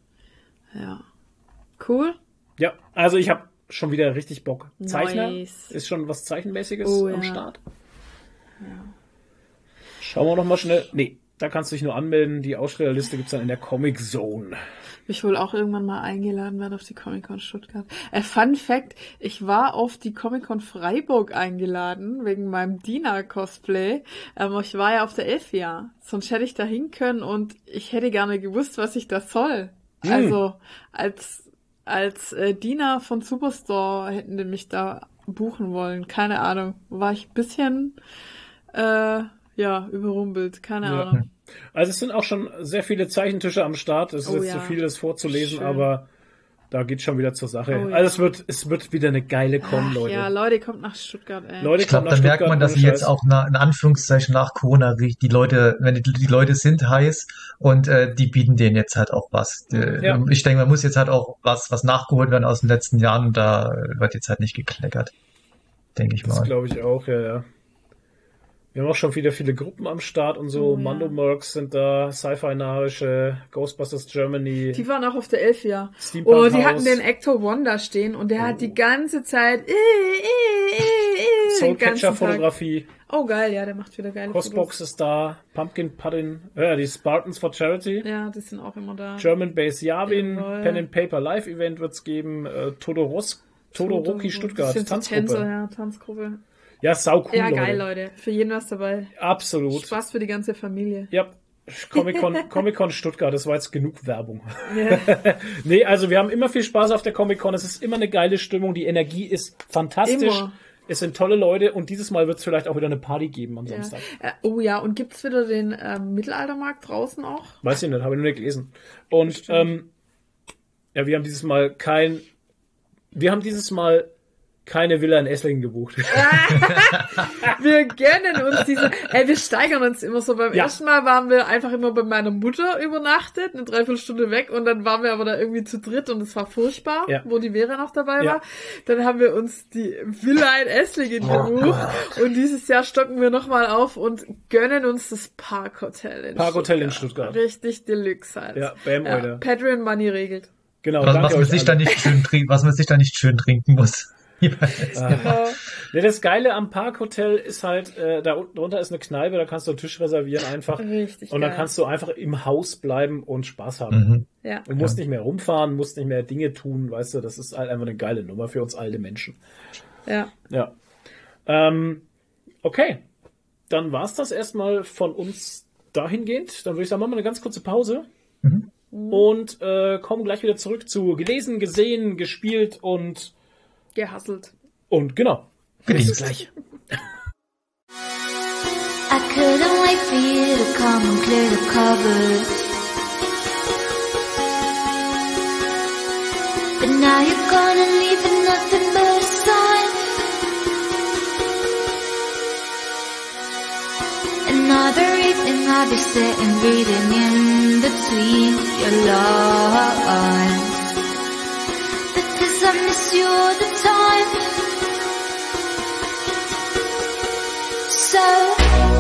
Ja. Cool. Ja, also ich habe schon wieder richtig Bock. Zeichner Nice. ist schon was Zeichenmäßiges Oh, am ja. Start. Schauen wir noch mal schnell. Nee, da kannst du dich nur anmelden. Die Ausstellerliste gibt's dann in der Comic Zone. Ich wohl auch irgendwann mal eingeladen werden auf die Comic-Con Stuttgart. Äh, Fun Fact, ich war auf die Comic-Con Freiburg eingeladen, wegen meinem Dina-Cosplay. Ähm, ich war ja auf der Elfia. Sonst hätte ich da hin können und ich hätte gerne gewusst, was ich da soll. Hm. Also, als, als äh, Dina von Superstore hätten die mich da buchen wollen. Keine Ahnung. War ich ein bisschen, äh, ja, überrumpelt. Keine Ja. Ahnung. Also es sind auch schon sehr viele Zeichentische am Start. Es ist Oh jetzt ja. zu viel, das vorzulesen, Schön. aber da geht's schon wieder zur Sache. Oh ja. Also es wird, es wird wieder eine geile Con, Ach, Leute. ja, Leute, kommt nach Stuttgart, ey. Leute, Ich glaube, da merkt man, dass sie jetzt auch na, in Anführungszeichen nach Corona die Leute, wenn die, die Leute sind heiß und äh, die bieten denen jetzt halt auch was. Äh, Ja. Ich denke, man muss jetzt halt auch was, was nachgeholt werden aus den letzten Jahren und da wird jetzt halt nicht gekleckert. Denke ich Das mal. glaube ich auch, ja, ja. Wir haben auch schon wieder viele Gruppen am Start und so. Oh, ja. Mando Mercs sind da, Sci-Fi Narische, Ghostbusters Germany, Die waren auch auf der Elfia. Steampunk Oh, die House, hatten den Actor One da stehen und der hat die ganze Zeit äh, äh, äh, äh, Soul den ganzen Catcher Tag. Fotografie, Oh geil, ja, der macht wieder geile Cosbox ist da, Pumpkin Pudding, ja, die Spartans for Charity, Fotos. Ja, die sind auch immer da. German Base Yavin, Jawohl. Pen and Paper Live Event wird's geben, äh, Todoros, Todoroki Stuttgart, Tanzgruppe. Tänzer, ja, Tanzgruppe. Ja, sau cool, ja, Leute. geil, Leute. Für jeden was dabei. Absolut. Spaß für die ganze Familie. Ja, Comic-Con [laughs] Comic -Con Stuttgart, das war jetzt genug Werbung. Ja. [laughs] Nee, also wir haben immer viel Spaß auf der Comic-Con. Es ist immer eine geile Stimmung. Die Energie ist fantastisch. Immer. Es sind tolle Leute und dieses Mal wird es vielleicht auch wieder eine Party geben am Ja. Samstag. Äh, Oh ja, und gibt's wieder den ähm, Mittelaltermarkt draußen auch? Weiß ich nicht, habe ich nur nicht gelesen. Und ähm, ja, wir haben dieses Mal kein, wir haben dieses Mal keine Villa in Esslingen gebucht. [laughs] [laughs] Wir gönnen uns diese, ey, wir steigern uns immer so. Beim Ja. ersten Mal waren wir einfach immer bei meiner Mutter übernachtet, eine Dreiviertelstunde weg und dann waren wir aber da irgendwie zu dritt und es war furchtbar, Ja. wo die Vera noch dabei Ja. war. Dann haben wir uns die Villa in Esslingen gebucht und dieses Jahr stocken wir nochmal auf und gönnen uns das Parkhotel in Parkhotel in Stuttgart. Richtig Deluxe halt. Ja, bam, Alter. Patreon Money regelt. Genau, Was, danke was, man euch sich alle. da nicht schön trinken, was man sich da nicht schön trinken muss. Genau. Ja, das Geile am Parkhotel ist halt, äh, da unten drunter ist eine Kneipe, da kannst du einen Tisch reservieren einfach. Richtig Und dann geil. kannst du einfach im Haus bleiben und Spaß haben. Mhm. Ja. Du musst nicht mehr rumfahren, musst nicht mehr Dinge tun, weißt du, das ist halt einfach eine geile Nummer für uns alte Menschen. Ja. Ja. Ähm, okay. Dann war's das erstmal von uns dahingehend. Dann würde ich sagen, machen wir eine ganz kurze Pause. Mhm. Und äh, kommen gleich wieder zurück zu gelesen, gesehen, gespielt und Gehasselt. und genau. Bis gleich. I couldn't wait for you to come and clear the cupboard. But now you're gonna leave with nothing but a sign. Another evening I'll be sitting reading in between your lines. Because I miss you all the time. So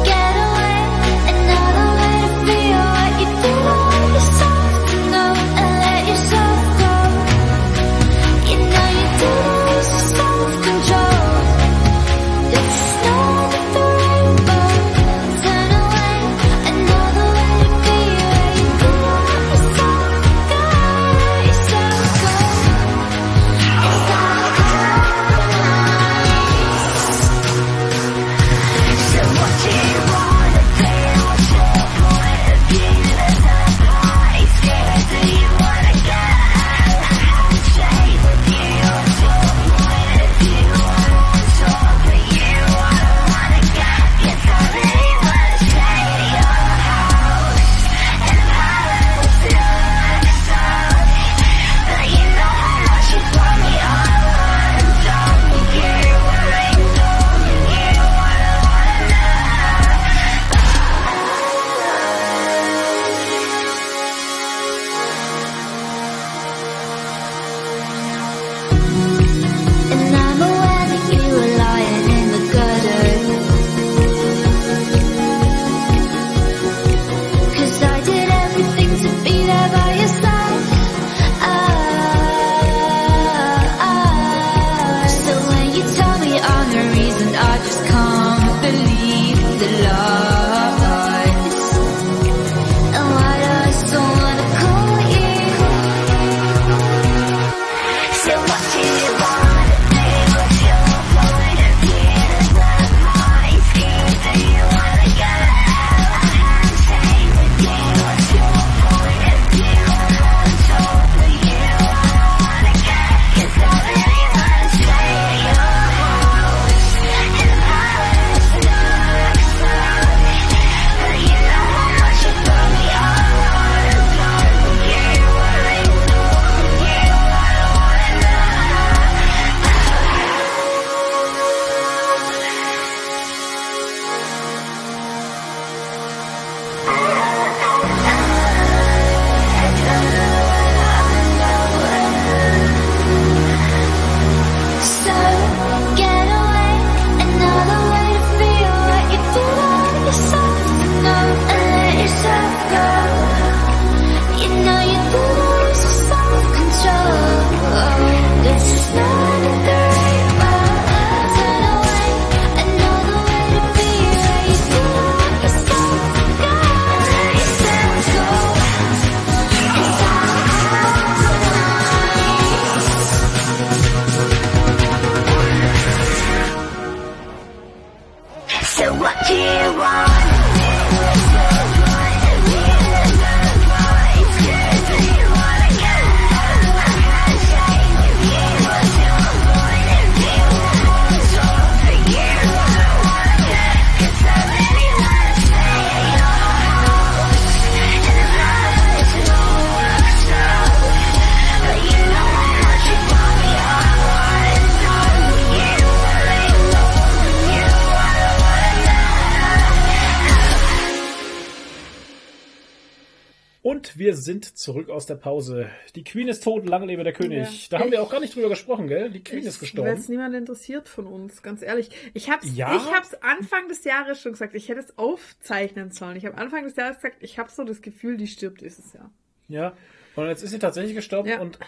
sind zurück aus der Pause. Die Queen ist tot, lange lebe der König. Ja. Da haben wir Ich- auch gar nicht drüber gesprochen, gell? Die Queen ist Weil es gestorben. niemand interessiert von uns, ganz ehrlich. Ich hab's, Ja. ich hab's Anfang des Jahres schon gesagt, ich hätte es aufzeichnen sollen. Ich habe Anfang des Jahres gesagt, ich habe so das Gefühl, die stirbt dieses Jahr. Ja. Und jetzt ist sie tatsächlich gestorben Ja. und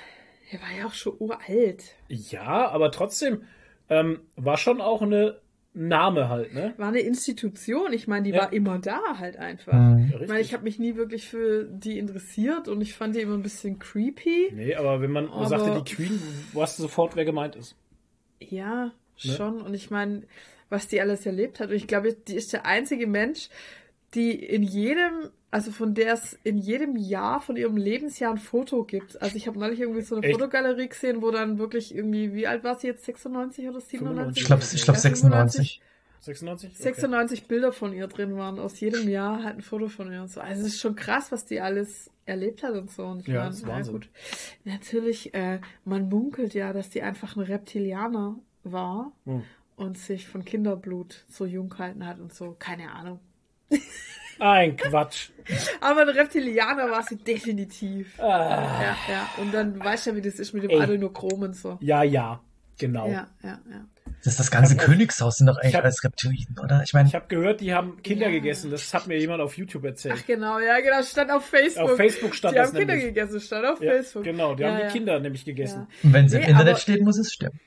Er war ja auch schon uralt. ja, aber trotzdem ähm, war schon auch eine Name halt, ne? War eine Institution. Ich meine, die Ja. war immer da halt einfach. Mhm. Ich meine, ich habe mich nie wirklich für die interessiert und ich fand die immer ein bisschen creepy. Nee, aber wenn man Aber- sagte die Queen, weißt du sofort, wer gemeint ist. Ja, Ne? schon. Und ich meine, was die alles erlebt hat. Und ich glaube, die ist der einzige Mensch, die in jedem, also von der es in jedem Jahr von ihrem Lebensjahr ein Foto gibt. Also ich habe neulich irgendwie so eine Echt? Fotogalerie gesehen, wo dann wirklich irgendwie, wie alt war sie jetzt? 96 oder 97? Ich glaube ich glaub Ja, 96. 96? Okay. 96 Bilder von ihr drin waren. Aus jedem Jahr halt ein Foto von ihr und so. Also es ist schon krass, was die alles erlebt hat und so. Und ich Ja, meine, das ist na Wahnsinn. gut. Natürlich, äh, man munkelt ja, dass die einfach ein Reptilianer war Hm. und sich von Kinderblut so jung gehalten hat und so. Keine Ahnung. [laughs] Ein Quatsch. Aber ein Reptilianer war sie definitiv. Ah. Ja, ja. Und dann weißt du ja, wie das ist mit dem Ey. Adenochrom und so. Ja, ja, genau. Ja, ja, ja. Das ist das ganze Königshaus sind doch eigentlich ich hab- als Reptilien, oder? Ich meine, Ich habe gehört, die haben Kinder Ja. gegessen. Das hat mir jemand auf YouTube erzählt. Ach genau, ja, genau. Stand auf Facebook. Auf Facebook stand die das haben Kinder nämlich. gegessen, stand auf Ja, Facebook. genau, die Ja, haben ja. die Kinder nämlich gegessen. wenn es im Nee, Internet aber- steht, muss es stimmen.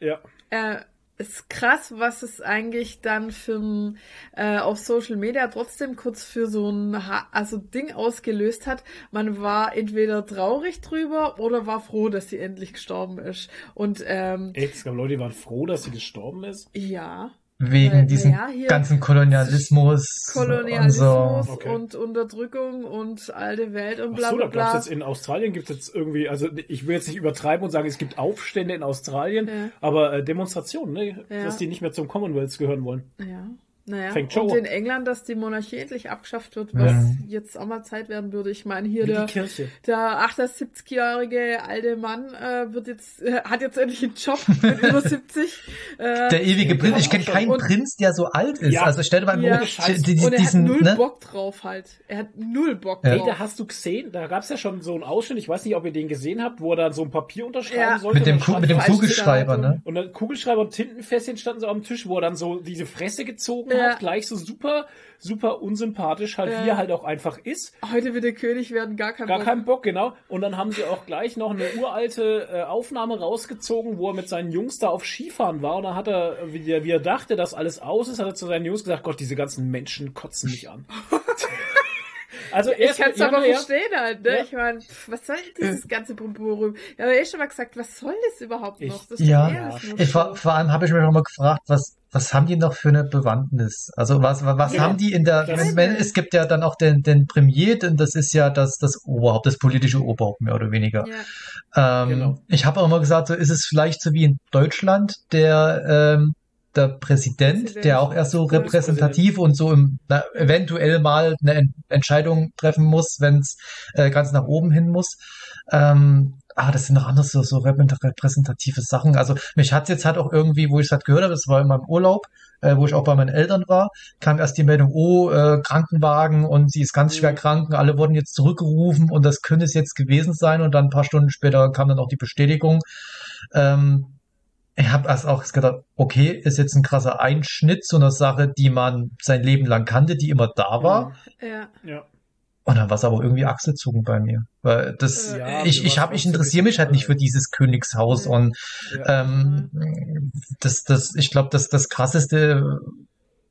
Ja. äh, ist krass, was es eigentlich dann für ein, äh, auf Social Media trotzdem kurz für so ein ha also Ding ausgelöst hat. Man war entweder traurig drüber oder war froh, dass sie endlich gestorben ist. Und ähm, Echt, es gab Leute, die waren froh, dass sie gestorben ist. ja, Wegen Weil, diesem naja, hier- ganzen Kolonialismus, Kolonialismus und Okay. und Unterdrückung und alte Welt und Ach bla so, bla da glaubst du bla. jetzt in Australien gibt es jetzt irgendwie, also ich will jetzt nicht übertreiben und sagen, es gibt Aufstände in Australien, Ja. aber äh, Demonstrationen, ne? Ja. dass die nicht mehr zum Commonwealth gehören wollen. Ja. Naja, Fängt schon und in England, dass die Monarchie endlich abgeschafft wird, was Ja. jetzt auch mal Zeit werden würde. Ich meine, hier Wie der. Der 78-jährige alte Mann äh, wird jetzt, äh, hat jetzt endlich einen Job [laughs] mit über 70. Äh, der ewige Prinz. Ich kenne keinen und- Prinz, der so alt ist. Ja. Also stell dir mal Ja. die- die- und er diesen, hat null ne? Bock drauf halt. Er hat null Bock Ja. Ey, drauf. da hast du gesehen, da gab es ja schon so einen Ausschnitt, ich weiß nicht, ob ihr den gesehen habt, wo er dann so ein Papier unterschreiben Ja. sollte. Mit dem, Ku- mit dem Kugelschreiber, ne? Und dann Kugelschreiber und Tintenfässchen standen so am Tisch, wo er dann so diese Fresse gezogen Ja. hat, gleich so super, super unsympathisch, halt Ja. wie er halt auch einfach ist. Heute wird der König werden, gar kein Gar Bock. keinen Bock, genau. Und dann haben sie auch gleich noch eine uralte äh, Aufnahme rausgezogen, wo er mit seinen Jungs da auf Skifahren war. Und dann hat er, wie er, wie er dachte, dass alles aus ist, hat er zu seinen Jungs gesagt, Gott, diese ganzen Menschen kotzen mich an. [laughs] also er Ich kann es ja, aber ja, verstehen halt, ne? Ja. Ich meine, was soll dieses ganze Brumburum? Ja, aber ich schon mal gesagt, was soll das überhaupt Ich- noch? Das ist Ja. eh nur Ich, vor, vor allem habe ich mich auch mal gefragt, was, was haben die noch für eine Bewandtnis? Also was, was, was Ja. haben die in der, wenn, wenn, es gibt ja dann auch den, den Premier, denn das ist ja das, das Oberhaupt, das politische Oberhaupt mehr oder weniger. Ja. Ähm, Genau. Ich habe auch immer gesagt, so ist es vielleicht so wie in Deutschland der, ähm, der Präsident, der auch erst so repräsentativ und so im, na, eventuell mal eine En- Entscheidung treffen muss, wenn es äh, ganz nach oben hin muss. Ähm, aber das sind noch andere so, so reprä- repräsentative Sachen. Also mich hat's jetzt halt auch irgendwie, wo ich es halt gehört habe, das war in meinem Urlaub, äh, wo ich auch bei meinen Eltern war, kam erst die Meldung, oh, äh, Krankenwagen und sie ist ganz schwer Mhm. krank, und alle wurden jetzt zurückgerufen und das könnte es jetzt gewesen sein und dann ein paar Stunden später kam dann auch die Bestätigung. Ähm, ich habe erst auch gedacht, okay, ist jetzt ein krasser Einschnitt zu einer Sache, die man sein Leben lang kannte, die immer da war. Ja. Ja. Und dann war es aber irgendwie achselzugen bei mir. Weil das, Ja, ich, ich habe, ich interessiere mich halt nicht für dieses Königshaus Ja. und Ja. ähm, das, das, ich glaube, das, das krasseste,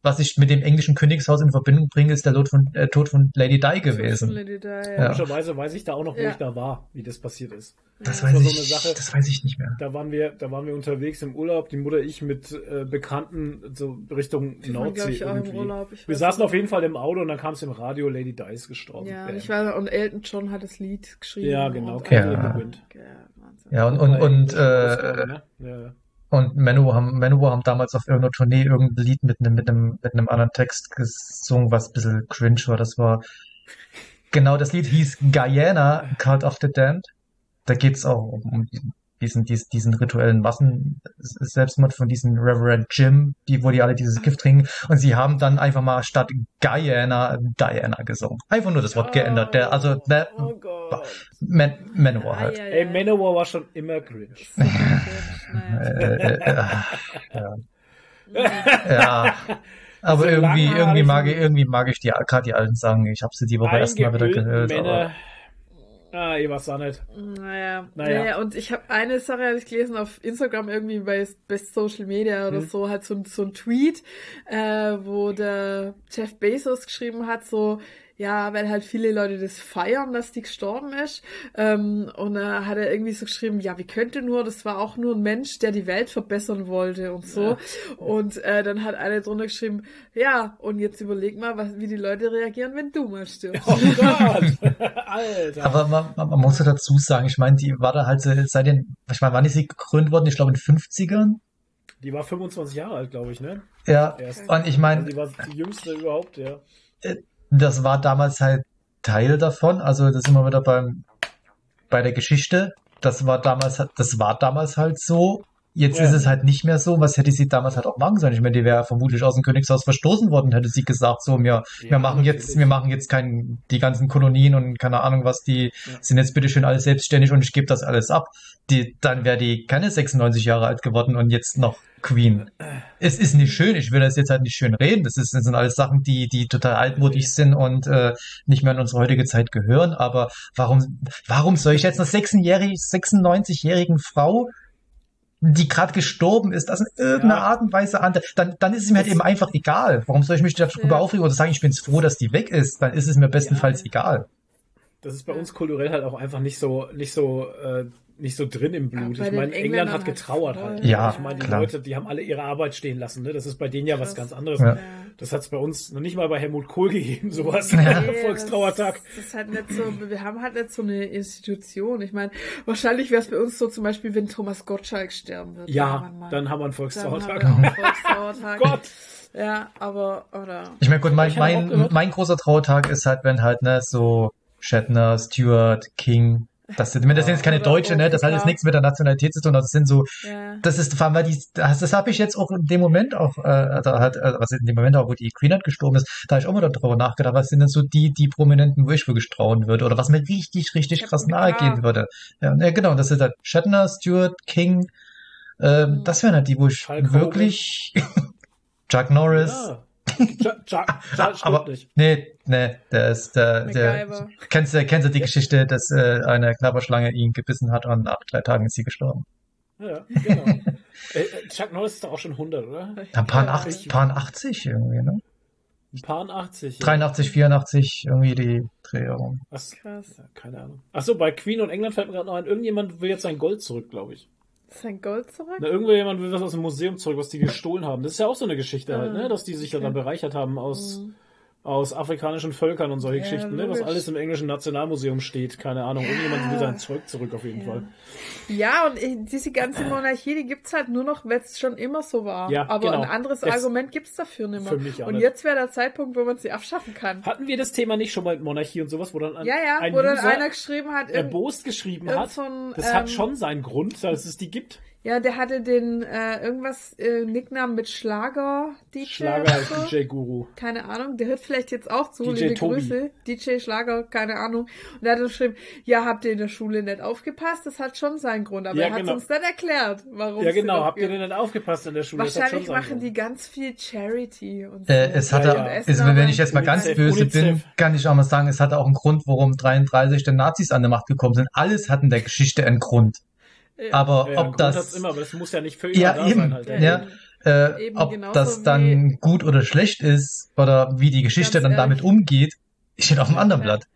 was ich mit dem englischen Königshaus in Verbindung bringe, ist der Tod von, äh, Tod von Lady Di gewesen. Lady Di, ja. Komischerweise weiß ich da auch noch, wo Ja. ich da war, wie das passiert ist. Das Ja. weiß war so ich, eine Sache. das weiß ich nicht mehr. Da waren wir, da waren wir unterwegs im Urlaub, die Mutter, ich mit äh, Bekannten so Richtung Die waren, Nordsee im irgendwie. Urlaub. Ich Wir saßen nicht. auf jeden Fall im Auto und dann kam es im Radio, Lady Di ist gestorben. Ja, Bam. und ich weiß, und Elton John hat das Lied geschrieben. Ja, genau, Und, ja. Ja, und, und, und, Ausgabe, äh, ne? ja. Und Manowar haben, Manowar haben damals auf irgendeiner Tournee irgendein Lied mit einem, mit einem, mit einem anderen Text gesungen, was ein bisschen cringe war. Das war, genau, das Lied hieß Guyana, Cult of the Damned. Da geht's auch um, um diesen, diesen, diesen rituellen Massen Selbstmord von diesem Reverend Jim, die, wo die alle dieses Gift trinken. Und sie haben dann einfach mal statt Guyana Diana gesungen. Einfach nur das Wort geändert. Der, also, der, Oh Gott. Man, Manowar halt. Ei, ei, Ey, ei. Manowar war schon immer cringe. Naja. Äh, äh, ja. ja. Aber So irgendwie, irgendwie mag ich, irgendwie mag ich die, gerade die alten Sagen. Ich habe sie die Woche erst mal wieder gehört. Aber, Männer. Ah, ich weiß auch nicht. Naja, Naja. naja. und ich habe eine Sache hab ich gelesen auf Instagram irgendwie bei Best Social Media oder Hm. so, halt so, so ein Tweet, äh, wo der Jeff Bezos geschrieben hat, so, ja, weil halt viele Leute das feiern, dass die gestorben ist. Ähm, und da hat er irgendwie so geschrieben, ja, wie könnte nur, das war auch nur ein Mensch, der die Welt verbessern wollte und so. Und äh, dann hat einer drunter geschrieben, ja, und jetzt überleg mal, was, wie die Leute reagieren, wenn du mal stirbst. Oh Gott! [laughs] Alter. aber man, man, man muss ja dazu sagen, ich meine, die war da halt so- seit den, ich meine, wann ist sie gegründet worden? Ich glaube in den 50ern. Die war 25 Jahre alt, glaube ich, ne? Ja. Erst. Und ich Also meine, die war die jüngste überhaupt, ja. Das war damals halt Teil davon. Also das sind wir wieder beim bei der Geschichte. Das war damals, halt- das war damals halt so. Jetzt Ja. ist es halt nicht mehr so. Was hätte sie damals halt auch machen sollen? Ich meine, die wäre vermutlich aus dem Königshaus verstoßen worden, hätte sie gesagt, so, wir, wir Ja, machen jetzt, natürlich. wir machen jetzt kein, die ganzen Kolonien und keine Ahnung was, die Ja. sind jetzt bitteschön alle selbstständig und ich gebe das alles ab. Die, dann wäre die keine 96 Jahre alt geworden und jetzt noch Queen. Es ist nicht schön, ich will das jetzt halt nicht schön reden. Das, ist, das sind alles Sachen, die, die total altmodisch sind und äh, nicht mehr in unsere heutige Zeit gehören. Aber warum, warum soll ich jetzt einer 96-jährigen 96-jährigen Frau, die gerade gestorben ist, das in irgendeiner Ja. Art und Weise an, dann, dann ist es mir halt eben einfach egal. Warum soll ich mich darüber Ja. aufregen oder sagen, ich bin froh, dass die weg ist? Dann ist es mir bestenfalls Ja. egal. Das ist bei uns kulturell halt auch einfach nicht so, nicht so, äh, nicht so drin im Blut. Ich meine, England Engländern hat getrauert halt. Ja, ich meine, die klar. Leute, die haben alle ihre Arbeit stehen lassen. Ne? Das ist bei denen ja was Krass. ganz anderes. Ja. Das hat es bei uns noch nicht mal bei Helmut Kohl gegeben, sowas. Ja. [laughs] Volkstrauertag. Das, das ist halt nicht so, wir haben halt nicht so eine Institution. Ich meine, wahrscheinlich wäre es bei uns so zum Beispiel, wenn Thomas Gottschalk sterben wird. Ja, dann haben wir einen Dann Volkstrauertag. haben wir auch Volkstrauertag. [laughs] Gott! Ja, aber, oder, Ich meine, gut, mein, mein, mein großer Trauertag ist halt, wenn halt, ne, so Shatner, Stewart, King, das sind, das sind jetzt keine Deutsche, ne, das hat jetzt nichts mit der Nationalität zu tun, das sind so, ja. das ist vor allem, weil die, das, das habe ich jetzt auch in dem Moment auch, äh, da halt, äh, was in dem Moment auch, wo die Queen halt gestorben ist, da habe ich auch mal darüber nachgedacht, was sind denn so die, die Prominenten, wo ich wirklich trauen würde, oder was mir richtig, richtig krass Captain nahe gehen würde. Ja, ne, genau, das sind halt Shatner, Stewart, King, ähm, Mhm. das wären halt die, wo ich Hulk wirklich, [laughs] Chuck Norris, Ja. Ja, ja, ja, stimmt aber nicht. nee, nee, der ist der, der kennst du kennst du die Geschichte, dass äh, eine Knabberschlange ihn gebissen hat und nach drei Tagen ist sie gestorben. Ja, genau. [laughs] äh, äh, Chuck Norris ist doch auch schon 100, oder? Ein paar, Ja, 80, paar 80 irgendwie, ne? Ein paar 80. ja. 83, 84 irgendwie die Drehung. Ach, Krass. ja, keine Ahnung. Achso, bei Queen und England fällt mir gerade noch ein, irgendjemand will jetzt sein Gold zurück, glaube ich. Sein Gold zurück? Na, irgendjemand will was aus dem Museum zurück, was die gestohlen haben. Das ist ja auch so eine Geschichte halt, Ah, ne? Dass die sich ja okay. dann bereichert haben aus, Mhm. Aus afrikanischen Völkern und solche Ja, Geschichten, ne? Was alles im englischen Nationalmuseum steht. Keine Ahnung. Irgendjemand will sein Zeug zurück auf jeden Ja. Fall. Ja, und diese ganze Monarchie, die gibt's halt nur noch, weil es schon immer so war. Ja, Aber genau. ein anderes Jetzt- Argument gibt's dafür nicht mehr. Für mich auch und nicht. jetzt wäre der Zeitpunkt, wo man sie abschaffen kann. Hatten wir das Thema nicht schon mal mit Monarchie und sowas, wo dann ein, ja, ja, ein wo dann einer geschrieben hat, erbost geschrieben hat? so ein, Das ähm, hat schon seinen Grund, dass es die gibt. Ja, der hatte den äh, irgendwas äh, Nicknamen mit Schlager DJ Schlager so. DJ-Guru. Keine Ahnung, der hört vielleicht jetzt auch zu, DJ liebe Tobi. Grüße. DJ Schlager, keine Ahnung. Und er hat dann geschrieben, ja, habt ihr in der Schule nicht aufgepasst? Das hat schon seinen Grund, aber Ja, er hat genau. uns dann erklärt, warum Ja, genau. Habt ihr denn nicht aufgepasst in der Schule? Das hat Wahrscheinlich machen Grund. die ganz viel Charity und so. Äh, es hatte, Ja, ja. Also wenn ich jetzt mal ganz UNICEF, böse bin, UNICEF. kann ich auch mal sagen, es hatte auch einen Grund, warum 33 der Nazis an der Macht gekommen sind. Alles hat in der Geschichte einen Grund. Ja. Aber Ja, ob das, immer, aber das muss ja nicht für immer Ja, da eben. sein halt. Ja, Ja. äh, Eben ob das dann gut oder schlecht ist oder wie die Geschichte dann damit ehrlich. umgeht, steht auf dem anderen Ja. Blatt.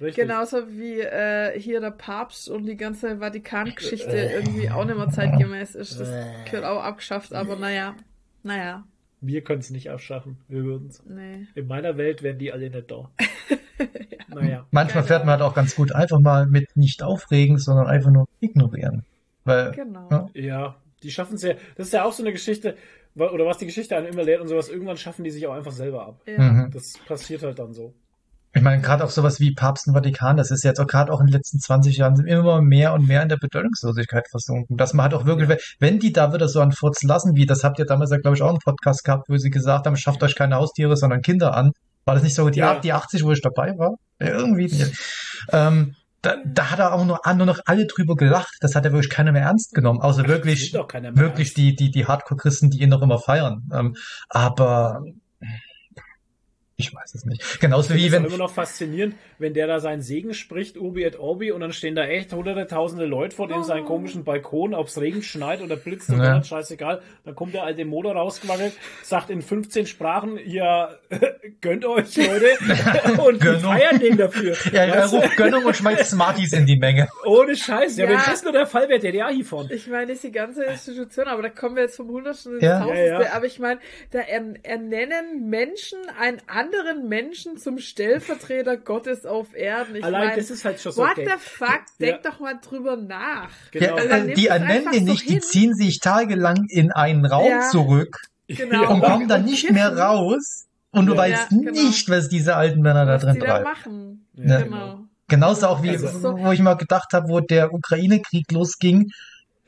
Richtig. Genauso wie äh, hier der Papst und die ganze Vatikan-Geschichte irgendwie auch nicht mehr zeitgemäß ist. Das gehört auch abgeschafft, aber naja. Naja, Wir können es nicht abschaffen. Wir würden es. nee. In meiner Welt wären die alle nicht da. [laughs] Naja. Manchmal fährt man halt auch ganz gut einfach mal mit nicht aufregen, sondern einfach nur ignorieren. Weil, Genau. Ja. Ja, die schaffen es ja. Das ist ja auch so eine Geschichte, oder was die Geschichte einem immer lehrt und sowas. Irgendwann schaffen die sich auch einfach selber ab. Ja. mhm. Das passiert halt dann so. Ich meine, gerade auch sowas wie Papst und Vatikan, das ist jetzt auch gerade auch in den letzten 20 Jahren sind immer mehr und mehr in der Bedeutungslosigkeit versunken. Dass man halt auch wirklich, wenn die da wieder so einen Furz lassen, wie, das habt ihr damals ja, glaube ich, auch einen Podcast gehabt, wo sie gesagt haben, schafft euch keine Haustiere, sondern Kinder an. War das nicht so die, Ja. die 80, wo ich dabei war? Ja, irgendwie. Ähm, da, da hat er auch nur, nur noch alle drüber gelacht. Das hat er wirklich keiner mehr ernst genommen, außer wirklich, mehr wirklich ernst. die, die, die Hardcore-Christen, die ihn noch immer feiern. Ähm, aber ich weiß es nicht. Genauso wie wenn, es immer noch faszinierend, wenn der da seinen Segen spricht, Ubi et Orbi, und dann stehen da echt hunderte, tausende Leute vor dem seinen komischen Balkon, ob's Regen schneit oder blitzt und Ja. scheißegal. Dann kommt der alte Motor rausgewackelt, sagt in 15 Sprachen, ihr [laughs] gönnt euch, Leute, [laughs] und feiern den dafür. [laughs] ja, er ruft Gönnung und schmeißt Smarties in die Menge. Ohne Scheiß. Ja, Ja. wenn das nur der Fall wäre, der ja hiervon. Ich meine, ist die ganze Institution, aber da kommen wir jetzt vom Hundertsten ins Ja. Tausendste. Ja, ja. Aber ich meine, da er, ernennen Menschen einen anderen Menschen zum Stellvertreter Gottes auf Erden. Ich Allein meine, das ist halt schon so what gay. the fuck? Denk Ja. doch mal drüber nach. Genau. Ja, nimmt die ernennen einfach ihn so nicht, die ziehen sich tagelang in einen Raum Ja. zurück Genau. und kommen dann nicht mehr raus. Und du Ja. weißt Ja, genau. nicht, was diese alten Männer da Was drin die da treiben. machen. Ja, Genau. Genauso auch wie, Also- wo ich mal gedacht habe, wo der Ukraine-Krieg losging,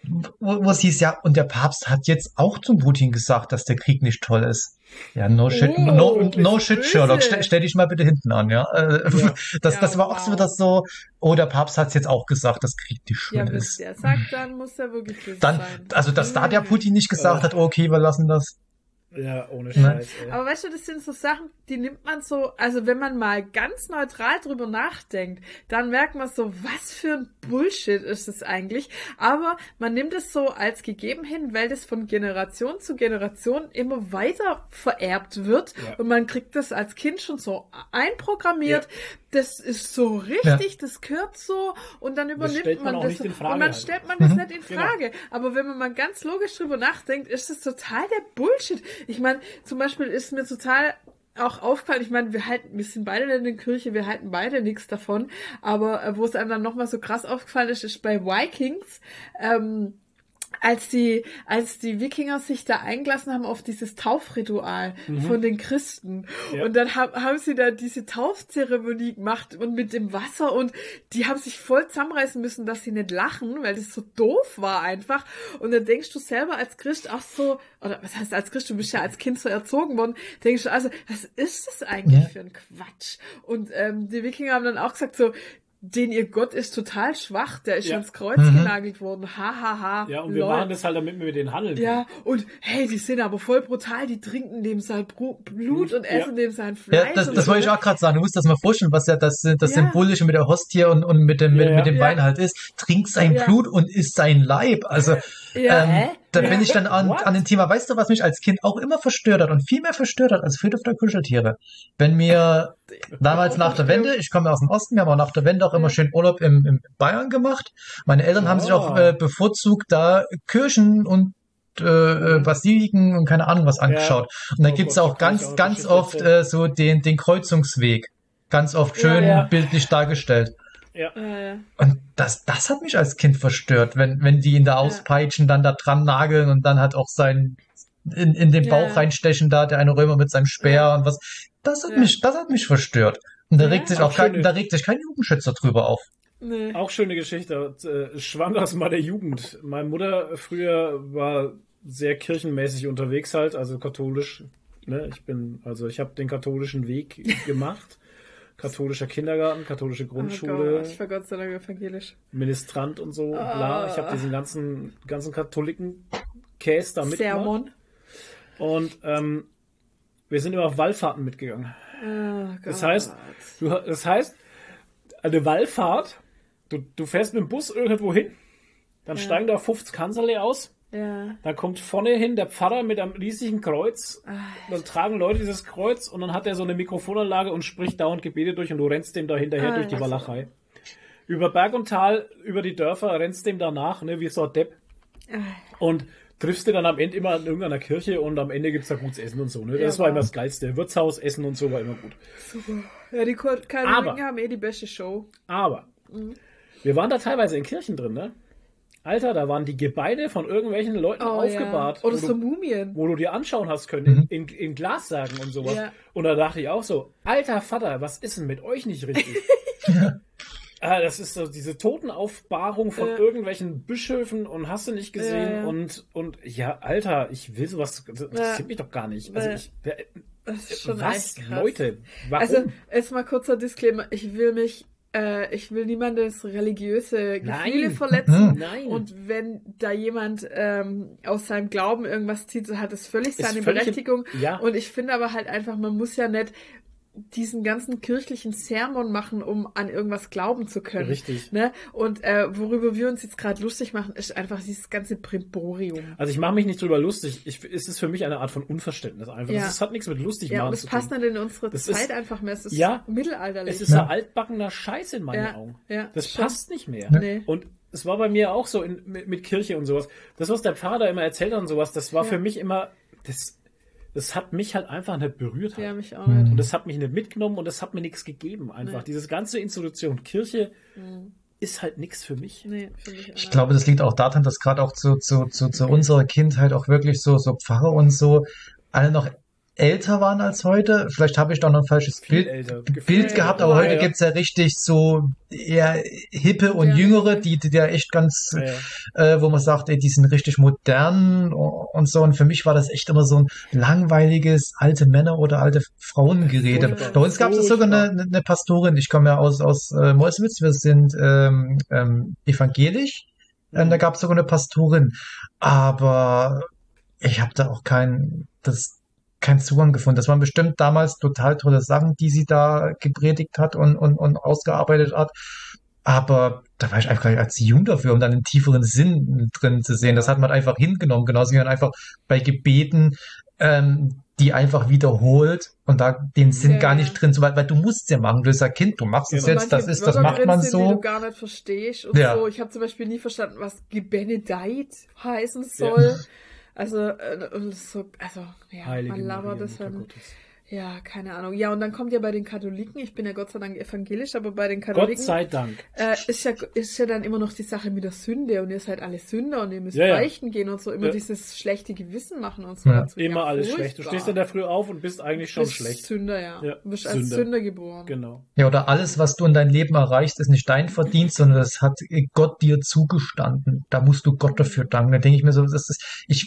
wo, wo es hieß, ja, und der Papst hat jetzt auch zum Putin gesagt, dass der Krieg nicht toll ist. Ja, no shit, Oh, no, no shit? Sherlock, stell, stell dich mal bitte hinten an, ja. Äh, Ja. [laughs] Das, Ja, das war auch so wow. das so, oh, der Papst hat jetzt auch gesagt, dass Krieg nicht schön Ja, ist. der sagt, dann muss er wirklich böse Dann, sein. also, dass da der Putin nicht gesagt Oh. hat, okay, wir lassen das. Ja, ohne Ne? Scheiß. Ey. Aber weißt du, das sind so Sachen, die nimmt man so, also wenn man mal ganz neutral drüber nachdenkt, dann merkt man so, was für ein Bullshit ist das eigentlich. Aber man nimmt es so als gegeben hin, weil das von Generation zu Generation immer weiter vererbt wird Ja. und man kriegt das als Kind schon so einprogrammiert. Das ist so richtig, das gehört so und dann übernimmt man man, das nicht in Frage und dann halt. stellt man das Mhm. nicht in Genau. Frage. Aber wenn man mal ganz logisch drüber nachdenkt, ist das total der Bullshit. Ich meine, zum Beispiel ist mir total auch aufgefallen, ich meine, wir halten, wir sind beide in der Kirche, wir halten beide nichts davon, aber äh, wo es einem dann nochmal so krass aufgefallen ist, ist bei Vikings, ähm, als die, als die Wikinger sich da eingelassen haben auf dieses Taufritual von den Christen. Ja. Und dann haben, haben sie da diese Taufzeremonie gemacht und mit dem Wasser und die haben sich voll zusammenreißen müssen, dass sie nicht lachen, weil das so doof war einfach. Und dann denkst du selber als Christ auch so, oder was heißt als Christ, du bist ja als Kind so erzogen worden, denkst du also, was ist das eigentlich Ja. für ein Quatsch? Und ähm, die Wikinger haben dann auch gesagt so, den ihr Gott ist total schwach, der ist Ja. ans Kreuz Mhm. genagelt worden. Ha, ha, ha. Ja, und wir lol. machen das halt, damit wir mit denen handeln. Ja, und hey, die sind aber voll brutal, die trinken dem sein Blut und Ja. essen dem sein Fleisch. Ja, das, und das so, wollte ich ne? auch gerade sagen. Du musst das mal vorstellen, was ja das, das Ja. Symbolische mit der Hostie und, und mit dem, Ja, mit, ja. mit dem Ja. Wein halt ist. Trink sein Ja. Blut und isst sein Leib. Also, Ja. ähm, Hä? Da Ja. bin ich dann an, an dem Thema, weißt du, was mich als Kind auch immer verstört hat und viel mehr verstört hat als Friedhof der Kuscheltiere? Wenn mir damals nach der Wende, ich komme aus dem Osten, wir haben auch nach der Wende auch immer Ja. schön Urlaub im, im Bayern gemacht. Meine Eltern haben sich auch Ah. äh, bevorzugt da Kirchen und äh, äh, Basiliken und keine Ahnung was angeschaut. Und da Oh gibt's Gott, auch ganz, ganz oft äh, so den, den Kreuzungsweg. Ganz oft schön Ja, ja. bildlich dargestellt. Ja. Äh, Und das, das hat mich als Kind verstört, wenn, wenn die ihn da auspeitschen, dann da dran nageln und dann halt auch sein, in, in den Ja. Bauch reinstechen da, der eine Römer mit seinem Speer Ja. und was. Das hat Ja. mich, das hat mich verstört. Und da Ja. regt sich Auch auch kein, da regt sich kein Jugendschützer drüber auf. nee. Auch schöne Geschichte. Äh, Schwamm aus meiner Jugend. Meine Mutter früher war sehr kirchenmäßig unterwegs halt, also katholisch. Ne? Ich bin, also ich habe den katholischen Weg [laughs] gemacht. Katholischer Kindergarten, katholische Oh Grundschule, Gott, ich war Gott sei Dank evangelisch. Ministrant und so, bla. Ich habe Ah. diesen ganzen, ganzen Katholiken Käse da mitgemacht. Sermon. Und ähm, wir sind immer auf Wallfahrten mitgegangen. Oh Das heißt, du, das heißt, eine Wallfahrt, du, du fährst mit dem Bus irgendwo hin, dann Ja. steigen da 50 Kanzlerle aus, Ja. dann kommt vorne hin der Pfarrer mit einem riesigen Kreuz, Ah, dann tragen Leute dieses Kreuz und dann hat er so eine Mikrofonanlage und spricht dauernd Gebete durch und du rennst dem da hinterher Ah, durch die ja. Walachei. Über Berg und Tal, über die Dörfer, rennst dem danach, ne, wie so ein Depp. ah, Und triffst du dann am Ende immer in irgendeiner Kirche und am Ende gibt's da gutes Essen und so. Ne? Ja, Das war wow. immer das Geilste. Wirtshaus, Essen und so war immer gut. super. Ja, die Aber- Katholiken haben eh die beste Show. Aber Mhm. wir waren da teilweise in Kirchen drin, ne? Alter, da waren die Gebeine von irgendwelchen Leuten Oh, aufgebahrt, ja. Oder wo, so du, Mumien. wo du dir anschauen hast können, Mhm. in, in, in Glassagen und sowas. Ja. Und da dachte ich auch so, alter Vater, was ist denn mit euch nicht richtig? [laughs] Ah, das ist so diese Totenaufbahrung von Ja. irgendwelchen Bischöfen und hast du nicht gesehen Ja, ja. und und ja, Alter, ich will sowas, das interessiert mich doch gar nicht. Also Ja. ich, wer- Das ist schon was, echt krass. Leute, warum? Also, jetzt mal kurzer Disclaimer. Ich will mich, äh, ich will niemandes religiöse Nein. Gefühle verletzen. Nein. Und wenn da jemand ähm, aus seinem Glauben irgendwas zieht, so hat es völlig Ist seine völlig in- Berechtigung. ja. Und ich finde aber halt einfach, man muss ja nicht diesen ganzen kirchlichen Sermon machen, um an irgendwas glauben zu können. Richtig. Ne? Und äh, worüber wir uns jetzt gerade lustig machen, ist einfach dieses ganze Primborium. Also ich mache mich nicht drüber lustig. Ich, es ist für mich eine Art von Unverständnis einfach. Ja. Das ist, hat nichts mit lustig Ja, machen und es zu passt tun. nicht in unsere Das Zeit ist- einfach mehr. Es ist Ja. mittelalterlich. Es ist Ja. ein altbackener Scheiß in meinen Ja, Augen. ja, das stimmt. passt nicht mehr. Nee. Und es war bei mir auch so in, mit, mit Kirche und sowas. Das, was der Pfarrer da immer erzählt hat und sowas, das war Ja. für mich immer, das, das hat mich halt einfach nicht berührt. Ja, mich auch nicht. Und das hat mich nicht mitgenommen und das hat mir nichts gegeben. Einfach Nee. dieses ganze Institution Kirche Mhm. ist halt nichts für mich. Nee, finde ich auch Ich glaube, das liegt auch daran, dass gerade auch zu, zu, zu, zu unserer Kindheit auch wirklich so, so Pfarrer und so alle noch älter waren als heute. Vielleicht habe ich da noch ein falsches Viel Bild. Bild gehabt, aber heute ja. gibt's ja richtig so eher hippe und Ja. jüngere, die, die ja echt ganz, Ja, ja. äh, wo man sagt, ey, die sind richtig modern und so. Und für mich war das echt immer so ein langweiliges alte Männer oder alte Frauengerede. Bei uns gab es sogar eine, eine Pastorin, ich komme ja aus, aus äh, Meuselwitz, wir sind ähm, ähm, evangelisch. Ähm, da gab es sogar eine Pastorin. Aber ich habe da auch keinen, das, keinen Zugang gefunden. Das waren bestimmt damals total tolle Sachen, die sie da gepredigt hat und, und, und ausgearbeitet hat. Aber da war ich einfach als jung dafür, um dann einen tieferen Sinn drin zu sehen. Das hat man einfach hingenommen, genauso wie man einfach bei Gebeten ähm, die einfach wiederholt und da den Sinn Ja, gar ja. nicht drin, so, weil, weil du musst ja machen, du bist ja Kind, du machst es Genau. jetzt, das ist, das macht man sind, Die du so. gar nicht verstehst und Ja. so. Ich habe zum Beispiel nie verstanden, was gebenedeit heißen soll. Also, äh, so, also, ja, Heilige man labert Maria, das Mutter dann. Gottes. Ja, keine Ahnung. Ja, und dann kommt ja bei den Katholiken, ich bin ja Gott sei Dank evangelisch, aber bei den Gott Katholiken sei Dank. äh, ist, ja, ist ja dann immer noch die Sache mit der Sünde und ihr seid alle Sünder und ihr müsst Ja, ja. beichten gehen und so, immer Ja. dieses schlechte Gewissen machen und so. Ja. dazu. Immer ja, alles furchtbar. schlecht. Du stehst in der Früh auf und bist eigentlich schon bist schlecht. Sünder, ja. Ja, Du bist als Sünder. Sünder geboren. Genau. Ja, oder alles, was du in deinem Leben erreichst, ist nicht dein Verdienst, sondern das hat Gott dir zugestanden. Da musst du Gott dafür danken. Da denke ich mir so, das ist, ich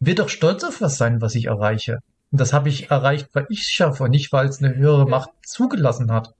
will doch stolz auf was sein, was ich erreiche. Und das habe ich erreicht, weil ich es schaffe und nicht, weil es eine höhere Ja. Macht zugelassen hat.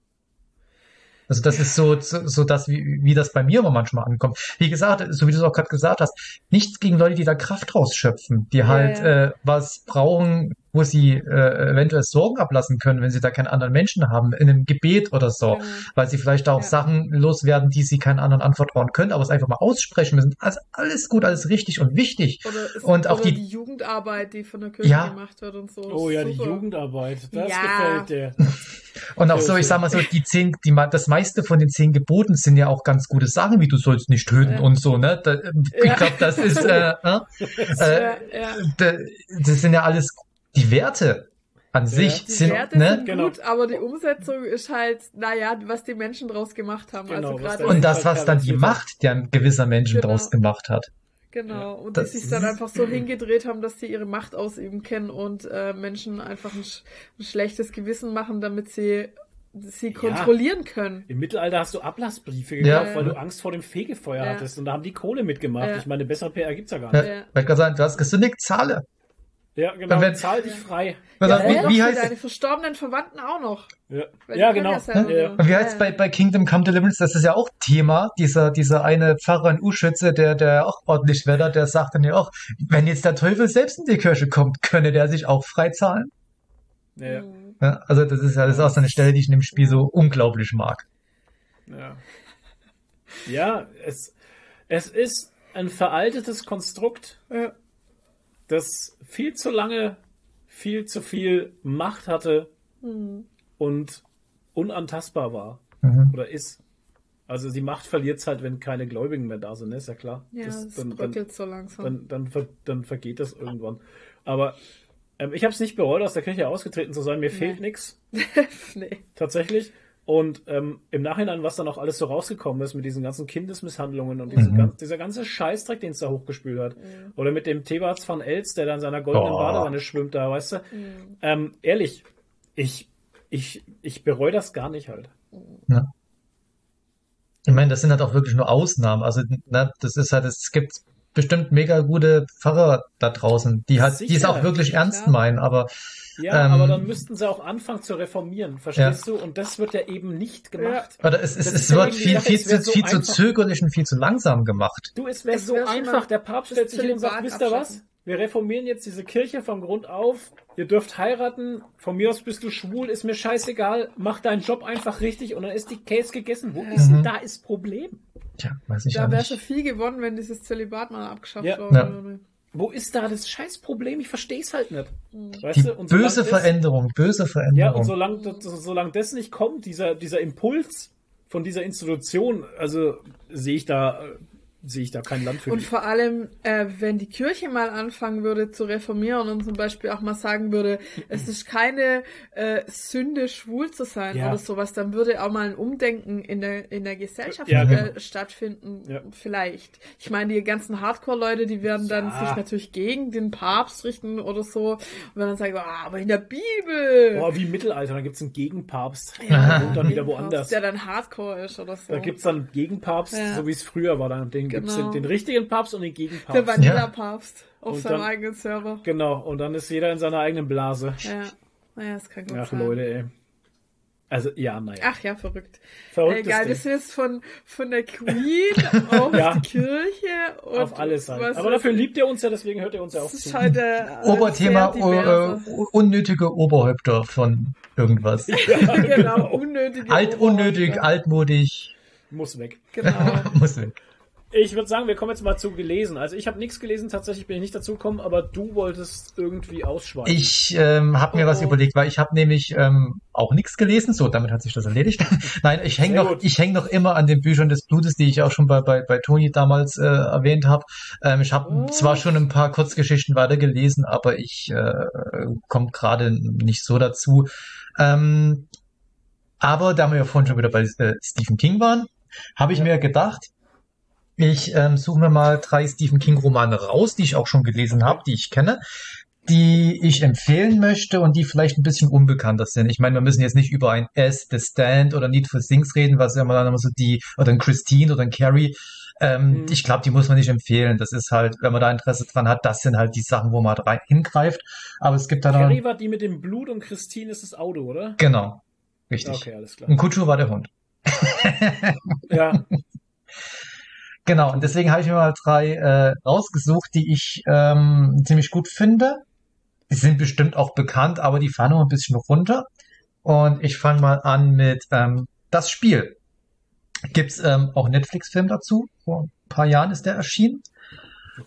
Also das ist so, so, so das, wie, wie das bei mir immer manchmal ankommt. Wie gesagt, so wie du es auch gerade gesagt hast, nichts gegen Leute, die da Kraft rausschöpfen, die Ja, halt ja. Äh, was brauchen, wo sie äh, eventuell Sorgen ablassen können, wenn sie da keinen anderen Menschen haben, in einem Gebet oder so, Genau. weil sie vielleicht auch Ja. Sachen loswerden, die sie keinen anderen anvertrauen können, aber es einfach mal aussprechen müssen. Also alles gut, alles richtig und wichtig. Oder, es, Und auch die- die, Jugendarbeit, die von der Kirche Ja. gemacht wird und so. Oh ja, die. Jugendarbeit. Das Ja. gefällt dir. [laughs] Und auch so, ich sag mal so, die zehn, die, das meiste von den zehn Geboten sind ja auch ganz gute Sachen, wie du sollst nicht töten Ja. und so, ne? Da, ich Ja. glaube, das ist, äh, [laughs] äh, Ja, äh, das sind ja alles die Werte an sich Die sind, Werte ne? sind Genau. gut, aber die Umsetzung ist halt, naja, was die Menschen draus gemacht haben. Genau, also was gerade der Und das, was dann die. Macht, die ein gewisser Menschen Genau. draus gemacht hat. Genau, und Das die sich dann einfach so hingedreht haben, dass sie ihre Macht ausüben können und äh, Menschen einfach ein, sch ein schlechtes Gewissen machen, damit sie sie kontrollieren können. Im Mittelalter hast du Ablassbriefe Ja. gekauft, weil du Angst vor dem Fegefeuer Ja. hattest. Und da haben die Kohle mitgemacht. Ja. Ich meine, bessere PR gibt's ja gar Ja. nicht. Ja. Ich gerade sagen, du hast gesündigt, zahle. Ja, genau. Wenn- Zahl dich frei. Ja, dann, ja, wie, wie heißt deine verstorbenen Verwandten auch noch. Ja, ja genau. Ja. Und wie heißt bei, bei Kingdom Come Deliverance, das ist ja auch Thema, dieser, dieser eine Pfarrer in Uschütze, der, der auch ordentlich Wetter, der sagt dann ja auch, wenn jetzt der Teufel selbst in die Kirche kommt, könne der sich auch frei zahlen. Ja, ja. Ja, also das ist ja, das ist auch so eine Stelle, die ich in dem Spiel so unglaublich mag. Ja, ja es, es ist ein veraltetes Konstrukt, Ja. Das viel zu lange viel zu viel Macht hatte Mhm. und unantastbar war Mhm. oder ist. Also die Macht verliert es halt, wenn keine Gläubigen mehr da sind, ne? ist ja klar. Ja, Das- es dann, dann, so langsam. dann, dann, ver, dann vergeht das irgendwann. Aber ähm, ich habe es nicht bereut, aus der Kirche ausgetreten zu sein. Mir fehlt nichts, [laughs] nee. tatsächlich. Und ähm, im Nachhinein, was dann auch alles so rausgekommen ist mit diesen ganzen Kindesmisshandlungen und diese Mhm. gan dieser ganze Scheißdreck, den es da hochgespült hat. Oder mit dem Thebats van Els, der dann in seiner goldenen Oh. Badewanne schwimmt da, weißt du? Ähm, ehrlich, ich, ich, ich bereue das gar nicht halt. Ich meine, das sind halt auch wirklich nur Ausnahmen. Also, ne, das ist halt, es gibt bestimmt mega gute Pfarrer da draußen, die halt, die es Sicher, auch wirklich ernst klar. meinen, aber Ja, Ähm, aber dann müssten sie auch anfangen zu reformieren, verstehst du? Und das wird ja eben nicht gemacht. oder es, es, es ja wird viel, Sache, viel, es zu, so viel zu zögerlich und viel zu langsam gemacht. Du, es wäre so einfach. Der Papst stellt sich hin und sagt, wisst ihr was? Wir reformieren jetzt diese Kirche vom Grund auf. Ihr dürft heiraten. Von mir aus bist du schwul, ist mir scheißegal. Mach deinen Job einfach richtig und dann ist die Case gegessen. Wo ist denn Mhm. da das Problem? Tja, weiß ich Da wäre schon viel gewonnen, wenn dieses Zölibat mal abgeschafft Ja. worden Ja. wäre. Wo ist da das Scheißproblem? Ich verstehe es halt nicht. Weißt Die du? Böse das- Veränderung, böse Ja, Veränderung. und solange, das- solange das nicht kommt, dieser, dieser Impuls von dieser Institution, also sehe ich da, sehe ich da kein Land für Und die. vor allem, äh, wenn die Kirche mal anfangen würde zu reformieren und zum Beispiel auch mal sagen würde, es ist keine äh, Sünde, schwul zu sein Ja. oder sowas, dann würde auch mal ein Umdenken in der, in der Gesellschaft Ja, äh, genau. stattfinden. Ja. Vielleicht. Ich meine, die ganzen Hardcore-Leute, die werden dann sich natürlich gegen den Papst richten oder so und werden dann sagen, ah, aber in der Bibel. Boah, wie im Mittelalter, da gibt's einen Gegenpapst. Ja, und dann wieder woanders. Der dann Hardcore ist oder so. Da gibt's dann einen Gegenpapst, so wie es früher war. Dann den Genau. den, den richtigen Papst und den der Gegenpapst. Vanilla-Papst auf Und seinem dann- eigenen Server. Genau, und dann ist jeder in seiner eigenen Blase. Ja, naja, das kann gut Ach sein. Leute, ey. Also, ja, naja. Ach ja, verrückt. Verrücktes Egal, wir sind jetzt von, von der Queen [laughs] auf Ja. die Kirche und Auf alles halt. was Aber dafür liebt ihr uns ja, deswegen hört ihr uns ja auch Das zu. ist halt der [laughs] Oberthema äh, äh, unnötige Oberhäupter von irgendwas. [laughs] genau, unnötige Alt, unnötig, altmodisch, Muss weg. Genau. muss weg. Ich würde sagen, wir kommen jetzt mal zu gelesen. Also ich habe nichts gelesen, tatsächlich bin ich nicht dazu gekommen, aber du wolltest irgendwie ausschweifen. Ich ähm, habe mir was Oh. überlegt, weil ich habe nämlich ähm, auch nichts gelesen. So, damit hat sich das erledigt. [laughs] Nein, ich hänge noch, gut. ich häng noch immer an den Büchern des Blutes, die ich auch schon bei bei, bei Toni damals äh, erwähnt habe. Ähm, ich habe Oh. zwar schon ein paar Kurzgeschichten weitergelesen, aber ich äh, komme gerade nicht so dazu. Ähm, aber da wir ja vorhin schon wieder bei äh, Stephen King waren, habe ich Ja. mir gedacht, ich ähm, suche mir mal drei Stephen King Romane raus, die ich auch schon gelesen habe, die ich kenne, die ich empfehlen möchte und die vielleicht ein bisschen unbekannter sind. Ich meine, wir müssen jetzt nicht über ein S, The Stand oder Need for Things reden, was ja immer dann immer so die, oder ein Christine oder ein Carrie. Ähm, Mhm. Ich glaube, die muss man nicht empfehlen. Das ist halt, wenn man da Interesse dran hat, das sind halt die Sachen, wo man rein hingreift. Aber es gibt da noch, Carrie war die mit dem Blut und Christine ist das Auto, oder? genau, richtig. Okay, alles klar. Und Kutschu war der Hund. Ja, [laughs] Genau, und deswegen habe ich mir mal drei äh, rausgesucht, die ich ähm, ziemlich gut finde. Die sind bestimmt auch bekannt, aber die fahren noch ein bisschen runter. Und ich fange mal an mit ähm, Das Spiel. Gibt's ähm, auch Netflix-Film dazu. Vor ein paar Jahren ist der erschienen.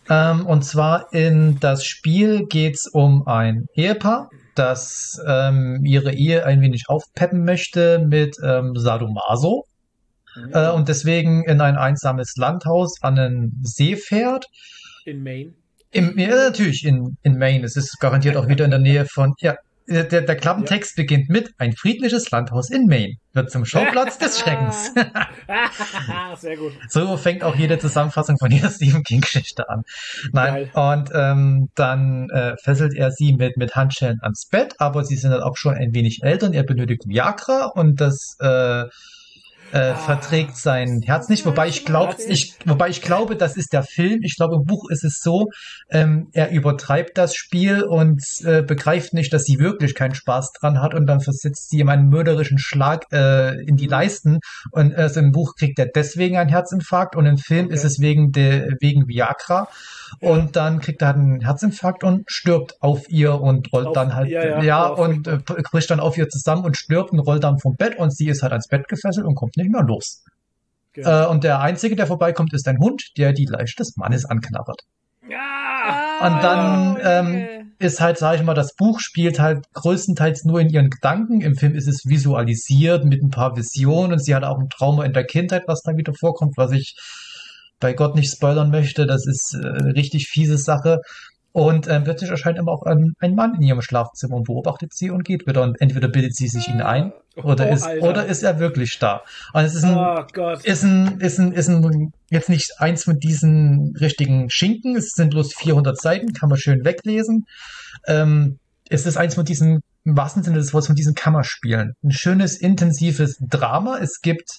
Ähm, und zwar in Das Spiel geht's um ein Ehepaar, das ähm, ihre Ehe ein wenig aufpeppen möchte mit ähm, Sadomaso äh, und deswegen in ein einsames Landhaus an einen See fährt. in Maine. Im, ja, natürlich in, in Maine. Es ist garantiert auch wieder in der Nähe von. Ja, der, der Klappentext beginnt mit ein friedliches Landhaus in Maine wird zum Schauplatz des [laughs] Schreckens. [laughs] Sehr gut. so fängt auch jede Zusammenfassung von jeder [laughs] Stephen King Geschichte an. Nein, und ähm, dann äh, fesselt er sie mit mit Handschellen ans Bett, aber sie sind dann auch schon ein wenig älter und er benötigt Viagra und das äh, äh, verträgt sein Herz nicht, wobei ich glaube, ich, wobei ich glaube, das ist der Film. Ich glaube, im Buch ist es so, ähm, er übertreibt das Spiel und äh, begreift nicht, dass sie wirklich keinen Spaß dran hat und dann versetzt sie ihm einen mörderischen Schlag äh, in die Leisten. Und äh, so im Buch kriegt er deswegen einen Herzinfarkt und im Film Okay. ist es wegen der wegen Viagra und dann kriegt er halt einen Herzinfarkt und stirbt auf ihr und rollt Auf- dann halt ja, ja, oh, und äh, bricht dann auf ihr zusammen und stirbt und rollt dann vom Bett und sie ist halt ans Bett gefesselt und kommt nicht mehr los. Genau. Äh, und der einzige, der vorbeikommt, ist ein Hund, der die Leiche des Mannes anknabbert. Ja! Und dann, Oh, ähm. Ist halt, sag ich mal, das Buch spielt halt größtenteils nur in ihren Gedanken. Im Film ist es visualisiert mit ein paar Visionen und sie hat auch ein Trauma in der Kindheit, was da wieder vorkommt, was ich bei Gott nicht spoilern möchte. Das ist äh, richtig fiese Sache. Und ähm, plötzlich erscheint immer auch ein, ein Mann in ihrem Schlafzimmer und beobachtet sie und geht wieder. Und entweder bildet sie sich ihn ein oder, Oh, ist, Alter. oder ist er wirklich da. Und es ist ein, Oh Gott. ist ein, ist ein, ist ein, jetzt nicht eins mit diesen richtigen Schinken. Es sind bloß 400 Seiten, kann man schön weglesen. Ähm, es ist eins mit diesen, im wahrsten Sinne des Wortes, von diesen Kammerspielen. Ein schönes, intensives Drama. Es gibt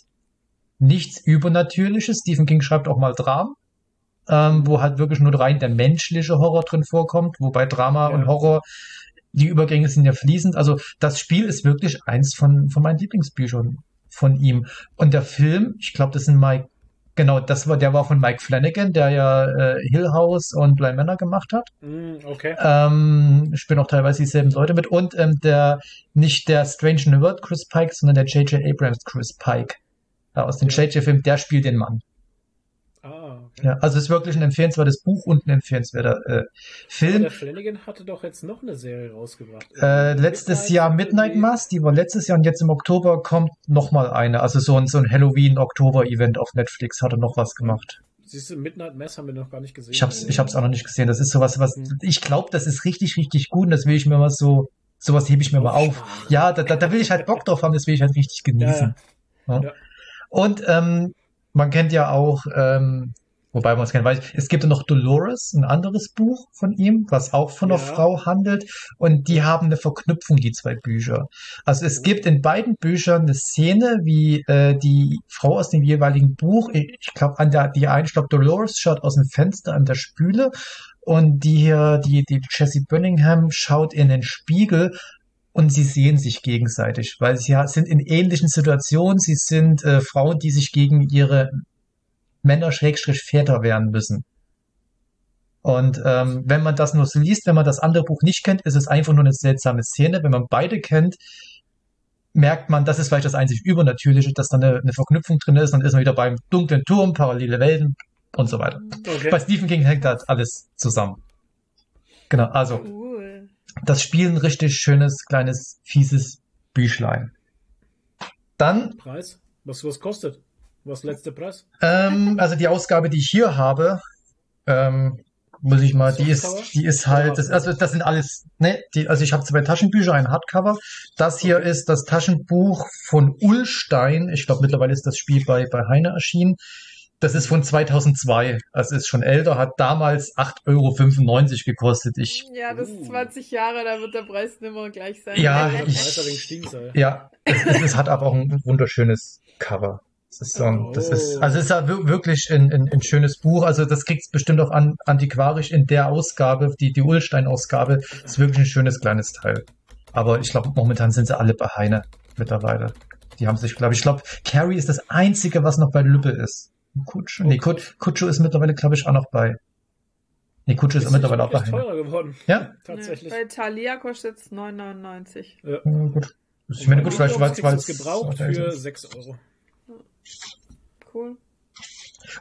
nichts Übernatürliches. Stephen King schreibt auch mal Dramen, ähm, wo halt wirklich nur rein der menschliche Horror drin vorkommt, wobei Drama Ja. und Horror, die Übergänge sind ja fließend. Also das Spiel ist wirklich eins von, von meinen Lieblingsbüchern von ihm. Und der Film, ich glaube, das sind Mike, genau, das war, der war von Mike Flanagan, der ja äh, Hill House und Blind Manor gemacht hat. Mm, okay. Ähm, spielen auch teilweise dieselben Leute mit. Und ähm, der, nicht der Strange New World Chris Pike, sondern der J.J. Abrams Chris Pike. Ja, aus dem Ja. J.J.-Film, der spielt den Mann. Ah, okay. Ja, also es ist wirklich ein empfehlenswertes Buch und ein empfehlenswerter äh, Film. Der Flanagan hatte doch jetzt noch eine Serie rausgebracht. Äh, letztes Jahr Midnight Mass, die war letztes Jahr und jetzt im Oktober kommt noch mal eine. Also so ein, so ein Halloween-Oktober-Event auf Netflix hat er noch was gemacht. Siehst du, Midnight Mass haben wir noch gar nicht gesehen. Ich hab's, ich hab's auch noch nicht gesehen. Das ist sowas, was, Mhm. ich glaube, das ist richtig, richtig gut und das will ich mir mal so, sowas hebe ich mir mal auf. Ja, da, da, da will ich halt Bock drauf haben, das will ich halt richtig genießen. Ja. Ja. Und ähm, man kennt ja auch, ähm, wobei man es kennt, weiß ich, es gibt ja noch Dolores, ein anderes Buch von ihm, was auch von einer Ja. Frau handelt. Und die haben eine Verknüpfung, die zwei Bücher. Also es gibt in beiden Büchern eine Szene, wie äh, die Frau aus dem jeweiligen Buch, ich, glaube, an der, die eine, ich glaube, Dolores schaut aus dem Fenster an der Spüle und die hier, die, die Jessie Birmingham schaut in den Spiegel und sie sehen sich gegenseitig, weil sie sind in ähnlichen Situationen. Sie sind äh, Frauen, die sich gegen ihre Männer Schrägstrich Väter wehren müssen. Und ähm, wenn man das nur so liest, wenn man das andere Buch nicht kennt, ist es einfach nur eine seltsame Szene. Wenn man beide kennt, merkt man, das ist vielleicht das einzig Übernatürliche, dass da eine, eine Verknüpfung drin ist. Dann ist man wieder beim dunklen Turm, parallele Welten und so weiter. Okay. Bei Stephen King hängt das alles zusammen. Genau, also Cool. Das Spiel ein richtig schönes, kleines, fieses Büchlein. Dann, Preis? Was, was kostet? Was letzte Preis? ähm, also die Ausgabe, die ich hier habe, ähm, muss ich mal, die ist, die ist halt, das, also das sind alles, ne, die, also ich habe zwei Taschenbücher, ein Hardcover. Das hier Okay. ist das Taschenbuch von Ullstein. Ich glaube, mittlerweile ist das Spiel bei, bei Heine erschienen. Das ist von 2002, also ist schon älter, hat damals 8,95 Euro gekostet. Ich Ja, das ist Uh. 20 Jahre, da wird der Preis nimmer gleich sein. Ja, Der ich-. Ja, es, es, es hat aber auch ein wunderschönes Cover. Das ist so ein, das ist, also es ist ja wir- wirklich ein, ein, ein schönes Buch. Also das kriegt's bestimmt auch an, antiquarisch in der Ausgabe, die, die Ullstein-Ausgabe, ist wirklich ein schönes kleines Teil. Aber ich glaube, momentan sind sie alle bei Heine mittlerweile. Die haben sich, glaube ich, ich glaube, Carrie ist das einzige, was noch bei Lübbe ist. Kutscho, nee, Kut, Kutscho ist mittlerweile, glaube ich, auch noch bei. Nee, Kutscho ist, Ist mittlerweile auch bei teurer geworden. Ja, Tatsächlich. Bei Thalia kostet es 9,99. Ja. ja, gut. Ich meine, gut, vielleicht du es gebraucht für 6 Euro. Cool.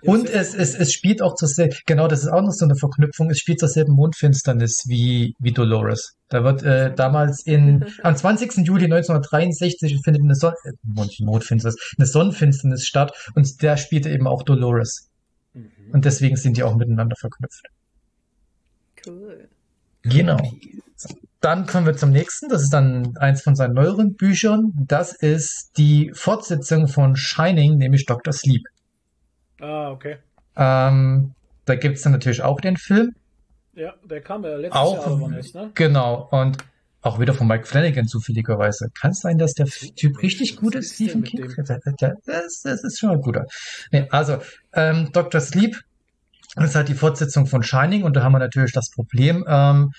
Und es, es, es spielt auch zur selben, genau, das ist auch noch so eine Verknüpfung, es spielt zur selben Mondfinsternis wie, wie Dolores. Da wird äh, damals in, [laughs] am 20. Juli 1963 findet eine, Son äh, Mond, Mondfinsternis, eine Sonnenfinsternis statt und der spielte eben auch Dolores. Mhm. Und deswegen sind die auch miteinander verknüpft. Cool. Genau. Dann kommen wir zum nächsten. Das ist dann eins von seinen neueren Büchern. Das ist die Fortsetzung von Shining, nämlich Dr. Sleep. Ah, okay. Ähm, da gibt's dann natürlich auch den Film. Ja, der kam ja letztes Auch, Jahr aber nicht, ne? genau. Und auch wieder von Mike Flanagan zufälligerweise. Kann es sein, dass der Typ richtig gut ist, ist Stephen King? Das, das ist schon ein guter. Nee, also, ähm, Dr. Sleep ist halt die Fortsetzung von Shining und da haben wir natürlich das Problem, ähm,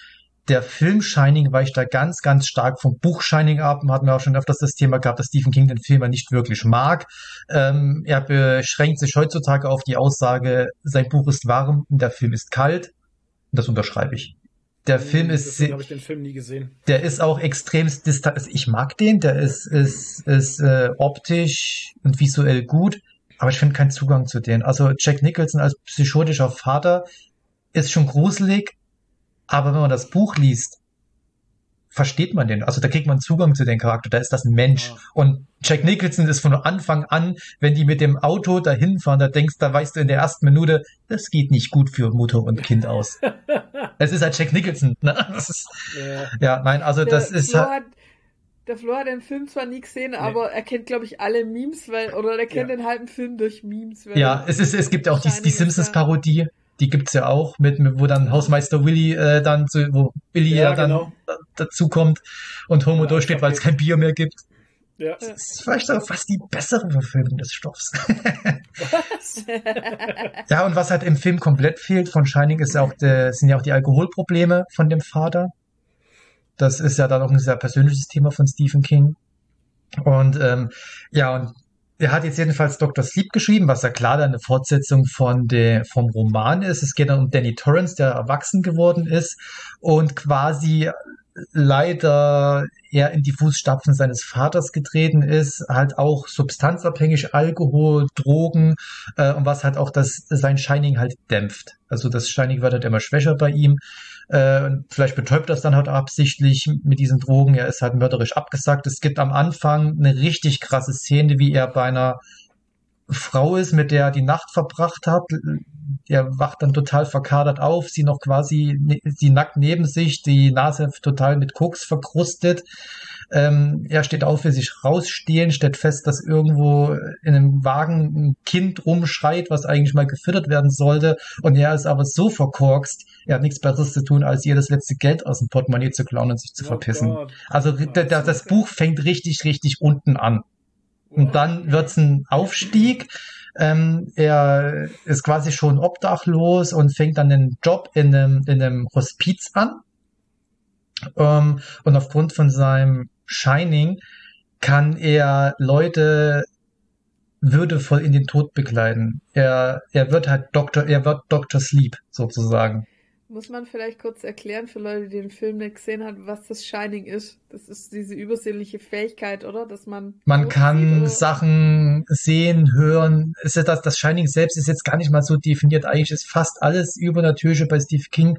der Film Shining weicht da ganz, ganz stark vom Buch Shining ab. Wir hatten ja auch schon öfters das Thema gehabt, dass Stephen King den Film ja nicht wirklich mag. Ähm, er beschränkt sich heutzutage auf die Aussage, sein Buch ist warm und der Film ist kalt. Das unterschreibe ich. Der Film ist, Deswegen habe ich den Film nie gesehen. der ist auch extrem distant. Also ich mag den, der ist, ist, ist äh, optisch und visuell gut, aber ich finde keinen Zugang zu denen. Also Jack Nicholson als psychotischer Vater ist schon gruselig, aber wenn man das Buch liest, versteht man den. Also da kriegt man Zugang zu dem Charakter, da ist das ein Mensch. Ah. Und Jack Nicholson ist von Anfang an, wenn die mit dem Auto dahin fahren, da denkst, da weißt du in der ersten Minute, das geht nicht gut für Mutter und Kind aus. [laughs] Es ist halt Jack Nicholson. Ne? [laughs] Das ist, Ja. ja, nein, also Der das ist Flo halt. hat, der Flo hat den Film zwar nie gesehen, aber er kennt, glaube ich, alle Memes, weil, oder er kennt Ja. den halben Film durch Memes. Ja, es ist, es gibt ja auch die, die ja- Simpsons-Parodie. Die gibt's ja auch, mit, mit, wo dann Hausmeister Willy äh, dann zu, wo Willy ja, Ja, dann genau. da- dazukommt und Homo Ja, durchsteht, weil es kein Bier mehr gibt. Ja. Das ist vielleicht auch fast die bessere Verfilmung des Stoffs. [laughs] ja, und was halt im Film komplett fehlt von Shining ist ja auch der, sind ja auch die Alkoholprobleme von dem Vater. Das ist ja dann auch ein sehr persönliches Thema von Stephen King. Und ähm, ja, und er hat jetzt jedenfalls Dr. Sleep geschrieben, was ja klar dann eine Fortsetzung von der, vom Roman ist. Es geht dann um Danny Torrance, der erwachsen geworden ist und quasi leider eher in die Fußstapfen seines Vaters getreten ist, halt auch substanzabhängig, Alkohol, Drogen äh, und was halt auch das sein Shining halt dämpft. Also das Shining wird halt immer schwächer bei ihm. Äh, vielleicht betäubt das dann halt absichtlich mit diesen Drogen. Er ist halt mörderisch abgesackt. Es gibt am Anfang eine richtig krasse Szene, wie er bei einer Frau ist, mit der er die Nacht verbracht hat. Er wacht dann total verkadert auf, sie noch quasi, sie nackt neben sich, die Nase total mit Koks verkrustet. Ähm, er steht auf, will sich rausstehlen, stellt fest, dass irgendwo in einem Wagen ein Kind rumschreit, was eigentlich mal gefüttert werden sollte. Und er ist aber so verkorkst, er hat nichts Besseres zu tun, als ihr das letzte Geld aus dem Portemonnaie zu klauen und sich zu Oh verpissen. Gott. Also da- da- das Buch fängt richtig, richtig unten an. Und dann wird's ein Aufstieg. Ähm, er ist quasi schon obdachlos und fängt dann einen Job in einem, in einem Hospiz an. Ähm, und aufgrund von seinem Shining kann er Leute würdevoll in den Tod begleiten. Er, er wird halt Doktor, er wird Dr. Sleep sozusagen. Muss man vielleicht kurz erklären für Leute, die den Film nicht gesehen haben, was das Shining ist? Das ist diese übersinnliche Fähigkeit, oder? Dass man. Man kann sieht? Sachen sehen, hören. Ist ja das, das Shining selbst ist jetzt gar nicht mal so definiert. Eigentlich ist fast alles Übernatürliche bei Steve King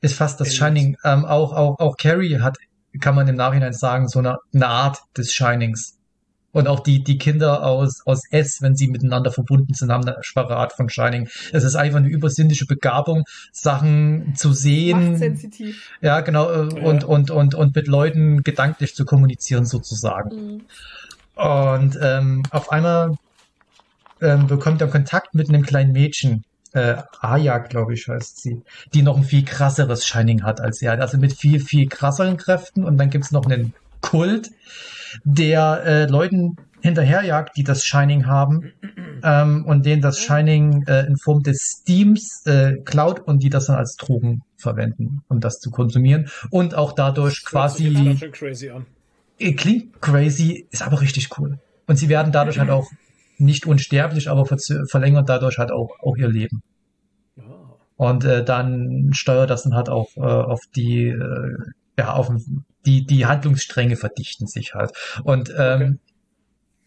ist fast das. Shining. Ähm, auch, auch, auch Carrie hat, kann man im Nachhinein sagen, so eine, eine Art des Shinings. Und auch die, die Kinder aus, aus S, wenn sie miteinander verbunden sind, haben eine schwache Art von Shining. Es ist einfach eine übersinnliche Begabung, Sachen zu sehen. Machtsensitiv. Ja, genau, äh, Ja. und, und, und, und mit Leuten gedanklich zu kommunizieren sozusagen. Mhm. Und ähm, auf einmal ähm, bekommt er Kontakt mit einem kleinen Mädchen, äh, Aya, glaube ich, heißt sie, die noch ein viel krasseres Shining hat als er. Also mit viel, viel krasseren Kräften. Und dann gibt's noch einen Kult, der äh, Leuten hinterherjagt, die das Shining haben ähm, und denen das Shining äh, in Form des Steams äh, klaut und die das dann als Drogen verwenden, um das zu konsumieren und auch dadurch quasi crazy an. äh, klingt crazy, ist aber richtig cool. Und sie werden dadurch halt auch nicht unsterblich, aber verlängern dadurch halt auch, auch ihr Leben. Ja. Und äh, dann steuert das dann halt auch äh, auf die, äh, ja, auf die, die Handlungsstränge verdichten sich halt. Und ähm, Okay.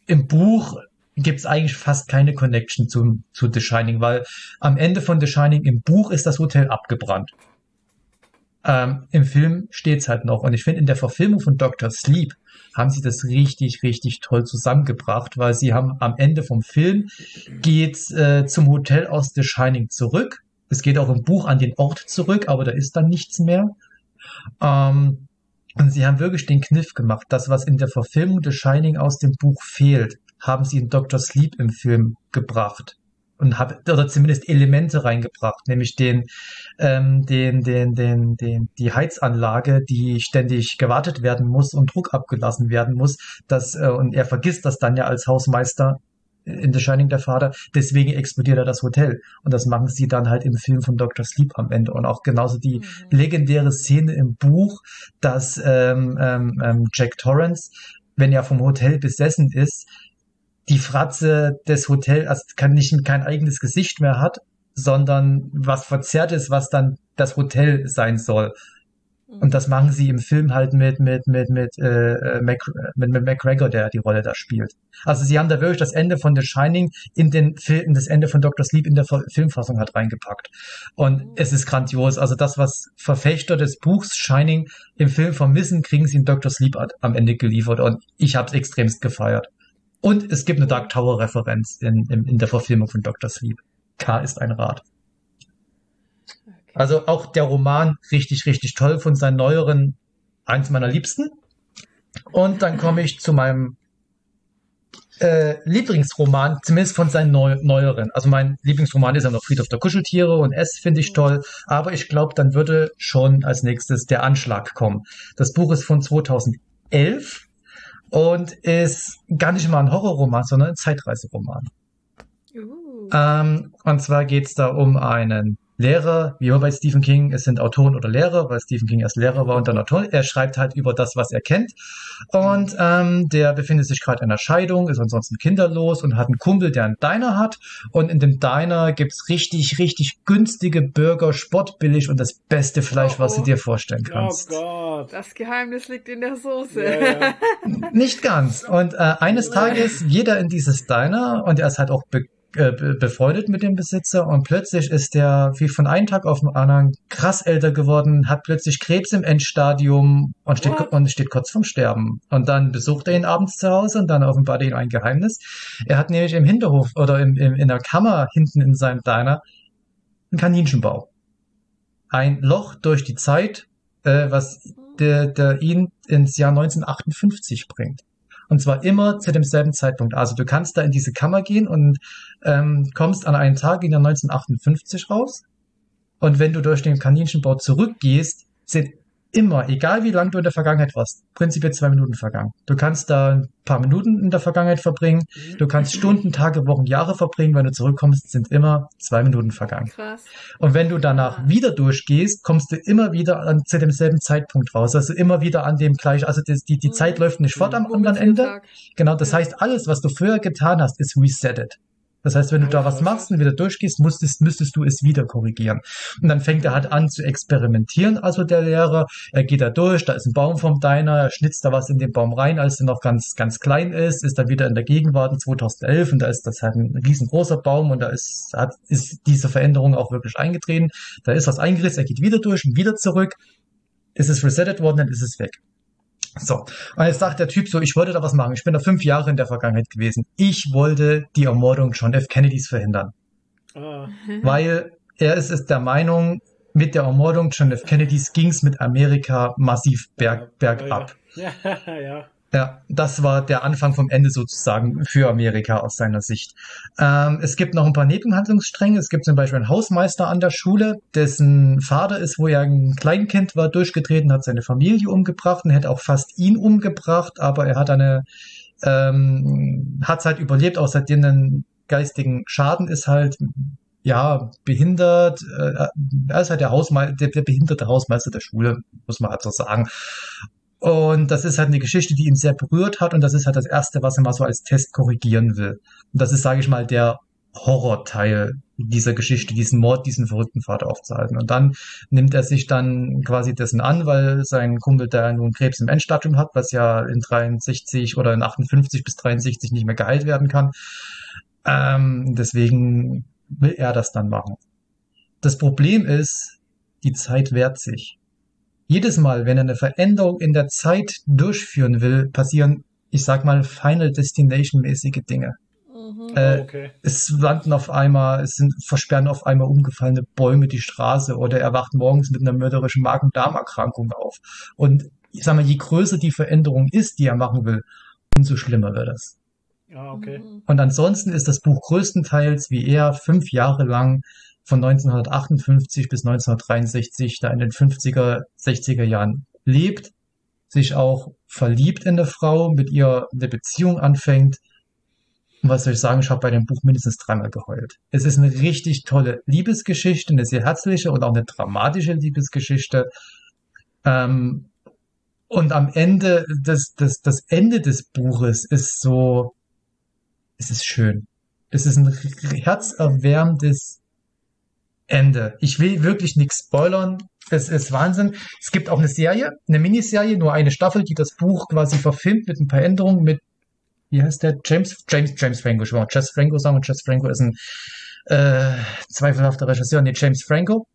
im Buch gibt's eigentlich fast keine Connection zum, zu The Shining, weil am Ende von The Shining im Buch ist das Hotel abgebrannt. Ähm, Im Film steht's halt noch. Und ich finde, in der Verfilmung von Dr. Sleep haben sie das richtig, richtig toll zusammengebracht, weil sie haben am Ende vom Film geht's äh, zum Hotel aus The Shining zurück. Es geht auch im Buch an den Ort zurück, aber da ist dann nichts mehr. Ähm, und sie haben wirklich den Kniff gemacht. Das, was in der Verfilmung The Shining aus dem Buch fehlt, haben sie in Dr. Sleep im Film gebracht. Und hab, oder zumindest Elemente reingebracht, nämlich den, ähm, den, den, den, den, die Heizanlage, die ständig gewartet werden muss und Druck abgelassen werden muss. Das, äh, und er vergisst das dann ja als Hausmeister in The Shining der Vater. Deswegen explodiert er das Hotel. Und das machen sie dann halt im Film von Dr. Sleep am Ende. Und auch genauso die Mhm. legendäre Szene im Buch, dass ähm, ähm, ähm, Jack Torrance, wenn er vom Hotel besessen ist, die Fratze des Hotels, also kann nicht kein eigenes Gesicht mehr hat, sondern was verzerrt ist, was dann das Hotel sein soll. Und das machen sie im Film halt mit mit mit mit äh, äh, Mac, mit, mit McGregor, der die Rolle da spielt. Also sie haben da wirklich das Ende von The Shining in den Film, das Ende von Dr. Sleep in der Filmfassung halt reingepackt. Und es ist grandios. Also das, was Verfechter des Buchs Shining im Film vermissen, kriegen sie in Dr. Sleep am Ende geliefert. Und ich habe es extremst gefeiert. Und es gibt eine Dark Tower Referenz in, in, in der Verfilmung von Dr. Sleep. K ist ein Rad. Also auch der Roman richtig, richtig toll von seinen neueren, eins meiner Liebsten. Und dann komme ich zu meinem äh, Lieblingsroman, zumindest von seinen neu, neueren. Also mein Lieblingsroman ist ja noch Friedhof der Kuscheltiere und S finde ich toll. Aber ich glaube, dann würde schon als nächstes der Anschlag kommen. Das Buch ist von 2011 und ist gar nicht mal ein Horrorroman, sondern ein Zeitreiseroman. Uh. Ähm, und zwar geht's da um einen Lehrer, wie immer bei Stephen King, es sind Autoren oder Lehrer, weil Stephen King erst Lehrer war und dann Autor. Er schreibt halt über das, was er kennt. Und ähm, der befindet sich gerade in einer Scheidung, ist ansonsten kinderlos und hat einen Kumpel, der einen Diner hat. Und in dem Diner gibt's richtig, richtig günstige Burger, sportbillig und das beste Fleisch, was du Oh. dir vorstellen Oh kannst. Gott. Das Geheimnis liegt in der Soße. Ja. Nicht ganz. Und äh, eines Tages jeder in dieses Diner und er ist halt auch be äh, be- befreundet mit dem Besitzer und plötzlich ist der wie von einem Tag auf den anderen krass älter geworden, hat plötzlich Krebs im Endstadium und steht, What? und steht kurz vorm Sterben. Und dann besucht er ihn abends zu Hause und dann offenbart er ihm ein Geheimnis. Er hat nämlich im Hinterhof oder im, im, in der Kammer hinten in seinem Diner einen Kaninchenbau. Ein Loch durch die Zeit, äh, was der, der ihn ins Jahr 1958 bringt. Und zwar immer zu demselben Zeitpunkt. Also du kannst da in diese Kammer gehen und ähm, kommst an einen Tag in der 1958 raus. Und wenn du durch den Kaninchenbau zurückgehst, sind immer, egal wie lang du in der Vergangenheit warst, prinzipiell zwei Minuten vergangen. Du kannst da ein paar Minuten in der Vergangenheit verbringen. Du kannst Stunden, Tage, Wochen, Jahre verbringen. Wenn du zurückkommst, sind immer zwei Minuten vergangen. Krass. Und wenn du danach wieder durchgehst, kommst du immer wieder an, zu demselben Zeitpunkt raus. Also immer wieder an dem gleichen, also das, die, die Mhm. Zeit läuft nicht fort am anderen Ende. Genau, das Ja. heißt, alles, was du vorher getan hast, ist resettet. Das heißt, wenn du da was machst und wieder durchgehst, musstest, müsstest du es wieder korrigieren. Und dann fängt er halt an zu experimentieren, also der Lehrer. Er geht da durch, da ist ein Baum vom Diner, er schnitzt da was in den Baum rein, als er noch ganz, ganz klein ist, ist dann wieder in der Gegenwart in 2011 und da ist das halt ein riesengroßer Baum und da ist, hat, ist diese Veränderung auch wirklich eingetreten. Da ist was eingerissen, er geht wieder durch und wieder zurück. Ist es resettet worden, dann ist es weg. So, und jetzt sagt der Typ so, ich wollte da was machen. Ich bin da fünf Jahre in der Vergangenheit gewesen. Ich wollte die Ermordung John F. Kennedys verhindern. Ah, Weil er ist, ist der Meinung, mit der Ermordung John F. Kennedys ging's mit Amerika massiv berg, bergab. Ja, [laughs] ja. ja. Ja, das war der Anfang vom Ende sozusagen für Amerika aus seiner Sicht. Ähm, es gibt noch ein paar Nebenhandlungsstränge. Es gibt zum Beispiel einen Hausmeister an der Schule, dessen Vater ist, wo er ein Kleinkind war, durchgetreten, hat seine Familie umgebracht und hätte auch fast ihn umgebracht, aber er hat eine, ähm, hat's halt überlebt, außerdem einen geistigen Schaden ist halt ja, behindert, äh, er ist halt der Hausmeister, der, der behinderte Hausmeister der Schule, muss man halt so sagen. Und das ist halt eine Geschichte, die ihn sehr berührt hat und das ist halt das Erste, was er mal so als Test korrigieren will. Und das ist, sage ich mal, der Horrorteil dieser Geschichte, diesen Mord, diesen verrückten Vater aufzuhalten. Und dann nimmt er sich dann quasi dessen an, weil sein Kumpel, der nun Krebs im Endstadium hat, was ja in 63 oder in 58 bis 63 nicht mehr geheilt werden kann. Ähm, deswegen will er das dann machen. Das Problem ist, die Zeit wehrt sich. Jedes Mal, wenn er eine Veränderung in der Zeit durchführen will, passieren, ich sag mal, Final Destination mäßige Dinge. Mhm. Äh, Oh, okay. Es landen auf einmal, es sind versperren auf einmal umgefallene Bäume die Straße oder er wacht morgens mit einer mörderischen Magen-Darm-Erkrankung auf. Und ich sag mal, je größer die Veränderung ist, die er machen will, umso schlimmer wird es. Ah, okay. Mhm. Und ansonsten ist das Buch größtenteils, wie er fünf Jahre lang von 1958 bis 1963 da in den 50er, 60er Jahren lebt, sich auch verliebt in eine Frau, mit ihr eine Beziehung anfängt. Und was soll ich sagen, ich habe bei dem Buch mindestens dreimal geheult. Es ist eine richtig tolle Liebesgeschichte, eine sehr herzliche und auch eine dramatische Liebesgeschichte. Ähm, und am Ende, das, das, das Ende des Buches ist so, es ist schön. Es ist ein herzerwärmendes Ende. Ich will wirklich nichts spoilern. Es ist Wahnsinn. Es gibt auch eine Serie, eine Miniserie, nur eine Staffel, die das Buch quasi verfilmt mit ein paar Änderungen mit, wie heißt der? James, James, James Franco. Ich wollte Jess Franco sagen und Jess Franco ist ein äh, zweifelhafter Regisseur. Nee, James Franco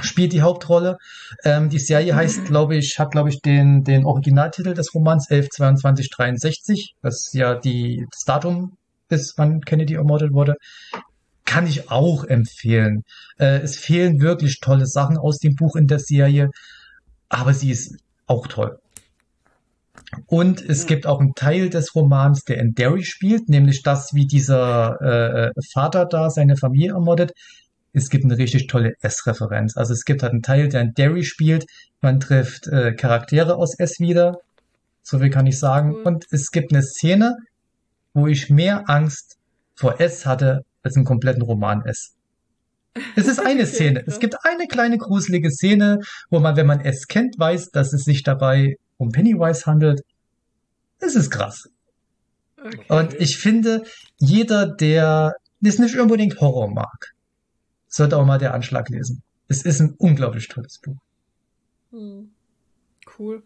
spielt die Hauptrolle. Ähm, die Serie heißt, glaube ich, hat, glaube ich, den, den Originaltitel des Romans 112263, was ja die, das Datum ist, wann Kennedy ermordet wurde. Kann ich auch empfehlen. Äh, es fehlen wirklich tolle Sachen aus dem Buch in der Serie, aber sie ist auch toll. Und es gibt auch einen Teil des Romans, der in Derry spielt, nämlich das, wie dieser äh, Vater da seine Familie ermordet. Es gibt eine richtig tolle S-Referenz. Also es gibt halt einen Teil, der in Derry spielt. Man trifft äh, Charaktere aus S wieder. So viel kann ich sagen. Cool. Und es gibt eine Szene, wo ich mehr Angst vor S hatte als im kompletten Roman S. Es ist eine [laughs] Szene. Es gibt eine kleine gruselige Szene, wo man, wenn man S kennt, weiß, dass es sich dabei um Pennywise handelt. Es ist krass. Okay. Und ich finde, jeder, der es nicht unbedingt Horror mag, sollte auch mal der Anschlag lesen. Es ist ein unglaublich tolles Buch. Hm. Cool.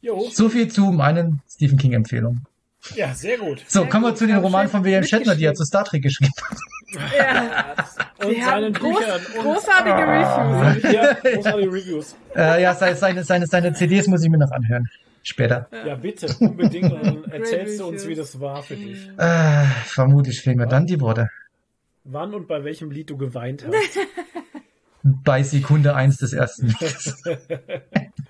Jo, So viel zu meinen Stephen King Empfehlungen. Ja, sehr gut. So, Sehr kommen wir gut. zu den Hab ich Romanen schon von William Shatner, die er zu Star Trek geschrieben hat. Ja. [laughs] Und Wir haben seinen groß, Büchern. Und, großartige Reviews. [laughs] ja, großartige Reviews. Äh, ja, seine, seine, seine, seine CDs muss ich mir noch anhören. Später. Ja, bitte, unbedingt. Dann erzählst du uns, wie das war für dich. Äh, vermutlich fehlen mir dann die Worte. Wann und bei welchem Lied du geweint hast. [laughs] Bei Sekunde eins des ersten. [laughs]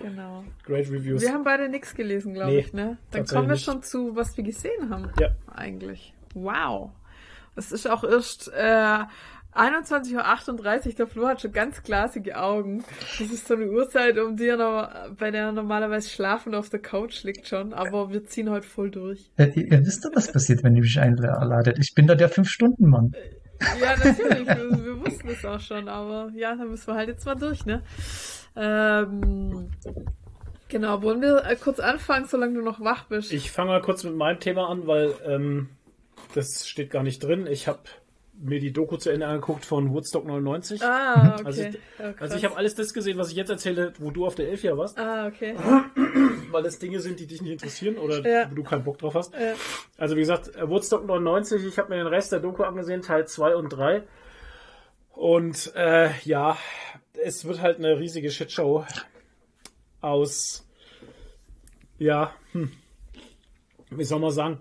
Genau. Great Reviews. Wir haben beide nichts gelesen, glaube Nee, ich, ne? Dann kommen wir nicht. schon zu, was wir gesehen haben. Ja. Eigentlich. Wow. Es ist auch erst äh, 21.38 Uhr. Der Flo hat schon ganz glasige Augen. Das ist so eine Uhrzeit, um die er noch, bei der er normalerweise schlafen auf der Couch liegt schon. Aber wir ziehen heute voll durch. Äh, ihr, ihr wisst doch, was passiert, wenn ihr mich einladet. Ich bin da der Fünf-Stunden-Mann. Ja, natürlich. wir, wir wussten es auch schon. Aber ja, dann müssen wir halt jetzt mal durch, ne? Ähm, genau. Wollen wir äh, kurz anfangen, solange du noch wach bist? Ich fange mal kurz mit meinem Thema an, weil ähm, das steht gar nicht drin. Ich habe mir die Doku zu Ende angeguckt von Woodstock 99. Ah, okay. Also, Ja, Also ich habe alles das gesehen, was ich jetzt erzähle, wo du auf der Elf ja warst, Ah, okay. [laughs] weil das Dinge sind, die dich nicht interessieren oder Ja. wo du keinen Bock drauf hast. Ja. Also wie gesagt, äh, Woodstock 99, ich habe mir den Rest der Doku angesehen, Teil 2 und 3. Und äh, ja, es wird halt eine riesige Shitshow aus, ja, hm, wie soll man sagen,